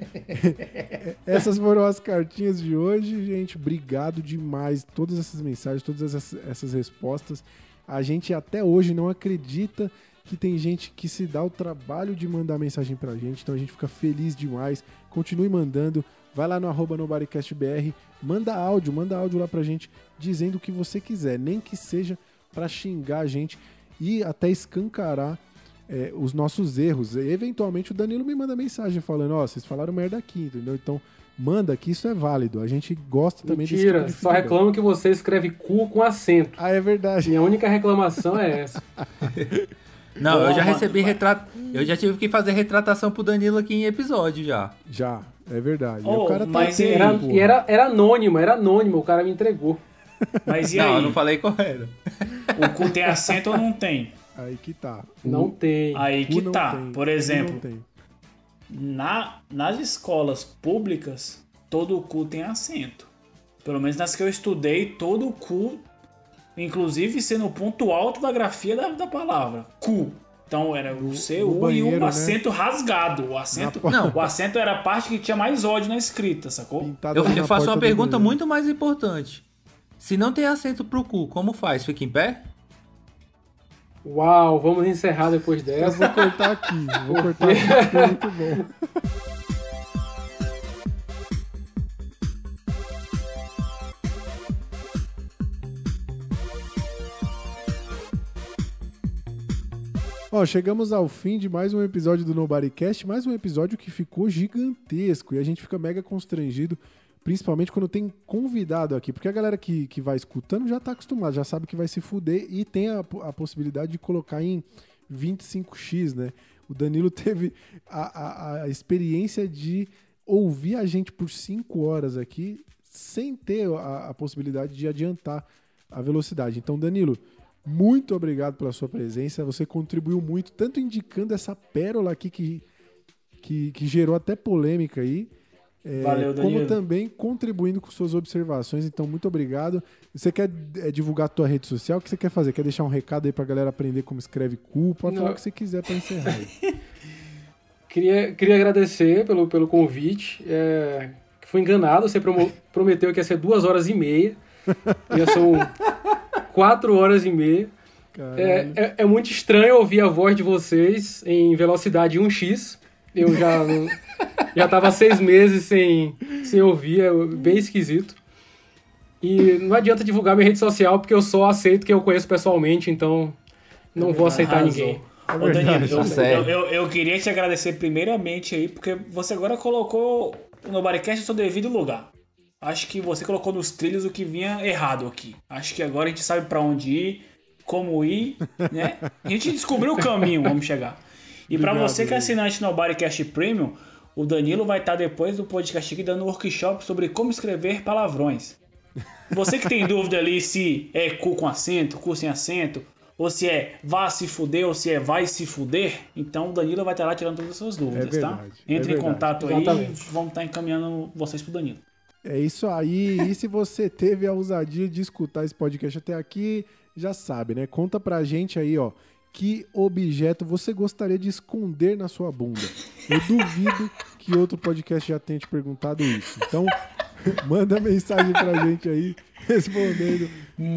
[LAUGHS] Essas foram as cartinhas de hoje, gente. Obrigado demais. Todas essas mensagens, todas essas, essas respostas. A gente até hoje não acredita que tem gente que se dá o trabalho de mandar mensagem pra gente. Então a gente fica feliz demais. Continue mandando. Vai lá no arroba nobodycastbr, manda áudio, manda áudio lá pra gente dizendo o que você quiser, nem que seja pra xingar a gente e até escancarar é, os nossos erros. Eventualmente o Danilo me manda mensagem falando, ó, vocês falaram merda aqui, entendeu? Então manda que isso é válido. A gente gosta também desse Mentira, tipo de só reclamo que você escreve cu com acento. Ah, é verdade. Minha única reclamação é essa. [LAUGHS] Não, eu já recebi retrato. Eu já tive que fazer retratação pro Danilo aqui em episódio já. Já, é verdade. E Oh, o cara tá e- Era, e era, era anônimo, era anônimo, o cara me entregou. Mas e não, aí? eu não falei qual era. O cu tem acento ou não tem? Aí que tá. Não O- tem. Aí que não tá. tem, Por exemplo, não na, nas escolas públicas, todo cu tem acento. Pelo menos nas que eu estudei, todo cu, inclusive sendo o ponto alto da grafia da, da palavra. Cu. Então era o C, U e um né? acento rasgado. O acento, Não. o acento era a parte que tinha mais ódio na escrita, sacou? Pintado Eu, eu faço uma pergunta muito mais importante. Se não tem assento pro cu, como faz? Fica em pé? Uau, vamos encerrar depois Eu dessa. vou cortar aqui, vou cortar aqui, é muito bom. [LAUGHS] Ó, chegamos ao fim de mais um episódio do Nobodycast, mais um episódio que ficou gigantesco e a gente fica mega constrangido, principalmente quando tem convidado aqui, porque a galera que, que vai escutando já tá acostumada, já sabe que vai se fuder e tem a, a possibilidade de colocar em 25x, né? O Danilo [LAUGHS] teve a, a, a experiência de ouvir a gente por 5 horas aqui sem ter a, a possibilidade de adiantar a velocidade. Então, Danilo, muito obrigado pela sua presença. Você contribuiu muito, tanto indicando essa pérola aqui que, que, que gerou até polêmica aí. é, Valeu, como também contribuindo com suas observações. Então, muito obrigado. Você quer é, divulgar a tua rede social? O que você quer fazer? Quer deixar um recado aí pra galera aprender como escreve cu? Pode Não. falar o que você quiser pra encerrar aí. [LAUGHS] Queria, queria agradecer pelo, pelo convite. É, fui enganado, você prometeu que ia ser duas horas e meia. Já são quatro horas e meia. É, é, é muito estranho ouvir a voz de vocês em velocidade 1x. Eu já [LAUGHS] já estava seis meses sem, sem ouvir, é bem esquisito. E não adianta divulgar minha rede social porque eu só aceito quem eu conheço pessoalmente, então não vou aceitar Arrasou. ninguém. É Ô, Danilo, eu, certo. eu, eu, queria te agradecer primeiramente aí, porque você agora colocou o Nobodycast no seu devido lugar. Acho que você colocou nos trilhos o que vinha errado aqui. Acho que agora a gente sabe pra onde ir, como ir, né? A gente descobriu o caminho, vamos chegar. E pra Obrigado, você que é assinante Nobodycast Premium, o Danilo vai estar depois do podcast aqui dando um workshop sobre como escrever palavrões. Você que tem [LAUGHS] dúvida ali se é cu com acento, cu sem acento, ou se é vá se fuder, ou se é vai se fuder, então o Danilo vai estar lá tirando todas as suas dúvidas, É tá? verdade, é Entre em verdade. contato aí Exatamente. e vamos estar encaminhando vocês pro Danilo. É isso aí. E se você teve a ousadia de escutar esse podcast até aqui, já sabe, né? Conta pra gente aí, ó. que objeto você gostaria de esconder na sua bunda? Eu duvido que outro podcast já tenha te perguntado isso. Então, [LAUGHS] manda mensagem pra gente aí, respondendo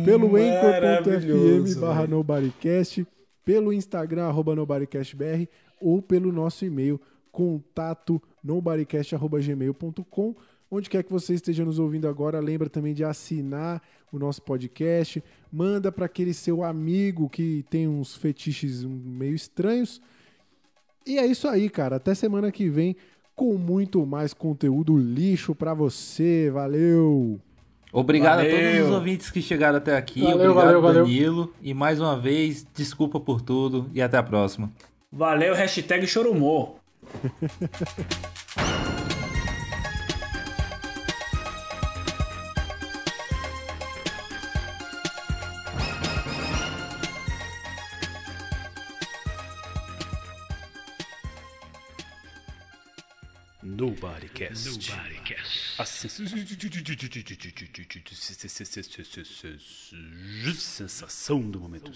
pelo anchor.fm barra nobodycast, pelo Instagram, arroba nobodycastbr, ou pelo nosso e-mail, contato nobodycast.gmail.com. Onde quer que você esteja nos ouvindo agora, lembra também de assinar o nosso podcast. Manda para aquele seu amigo que tem uns fetiches meio estranhos. E é isso aí, cara. Até semana que vem com muito mais conteúdo lixo para você. Valeu! Obrigado a todos Valeu. os ouvintes que chegaram até aqui. Valeu, Obrigado, valeu, valeu. Danilo. E mais uma vez, desculpa por tudo e até a próxima. Valeu, hashtag chorumô. [LAUGHS] Nobody cast. Nobody Sensação do momento.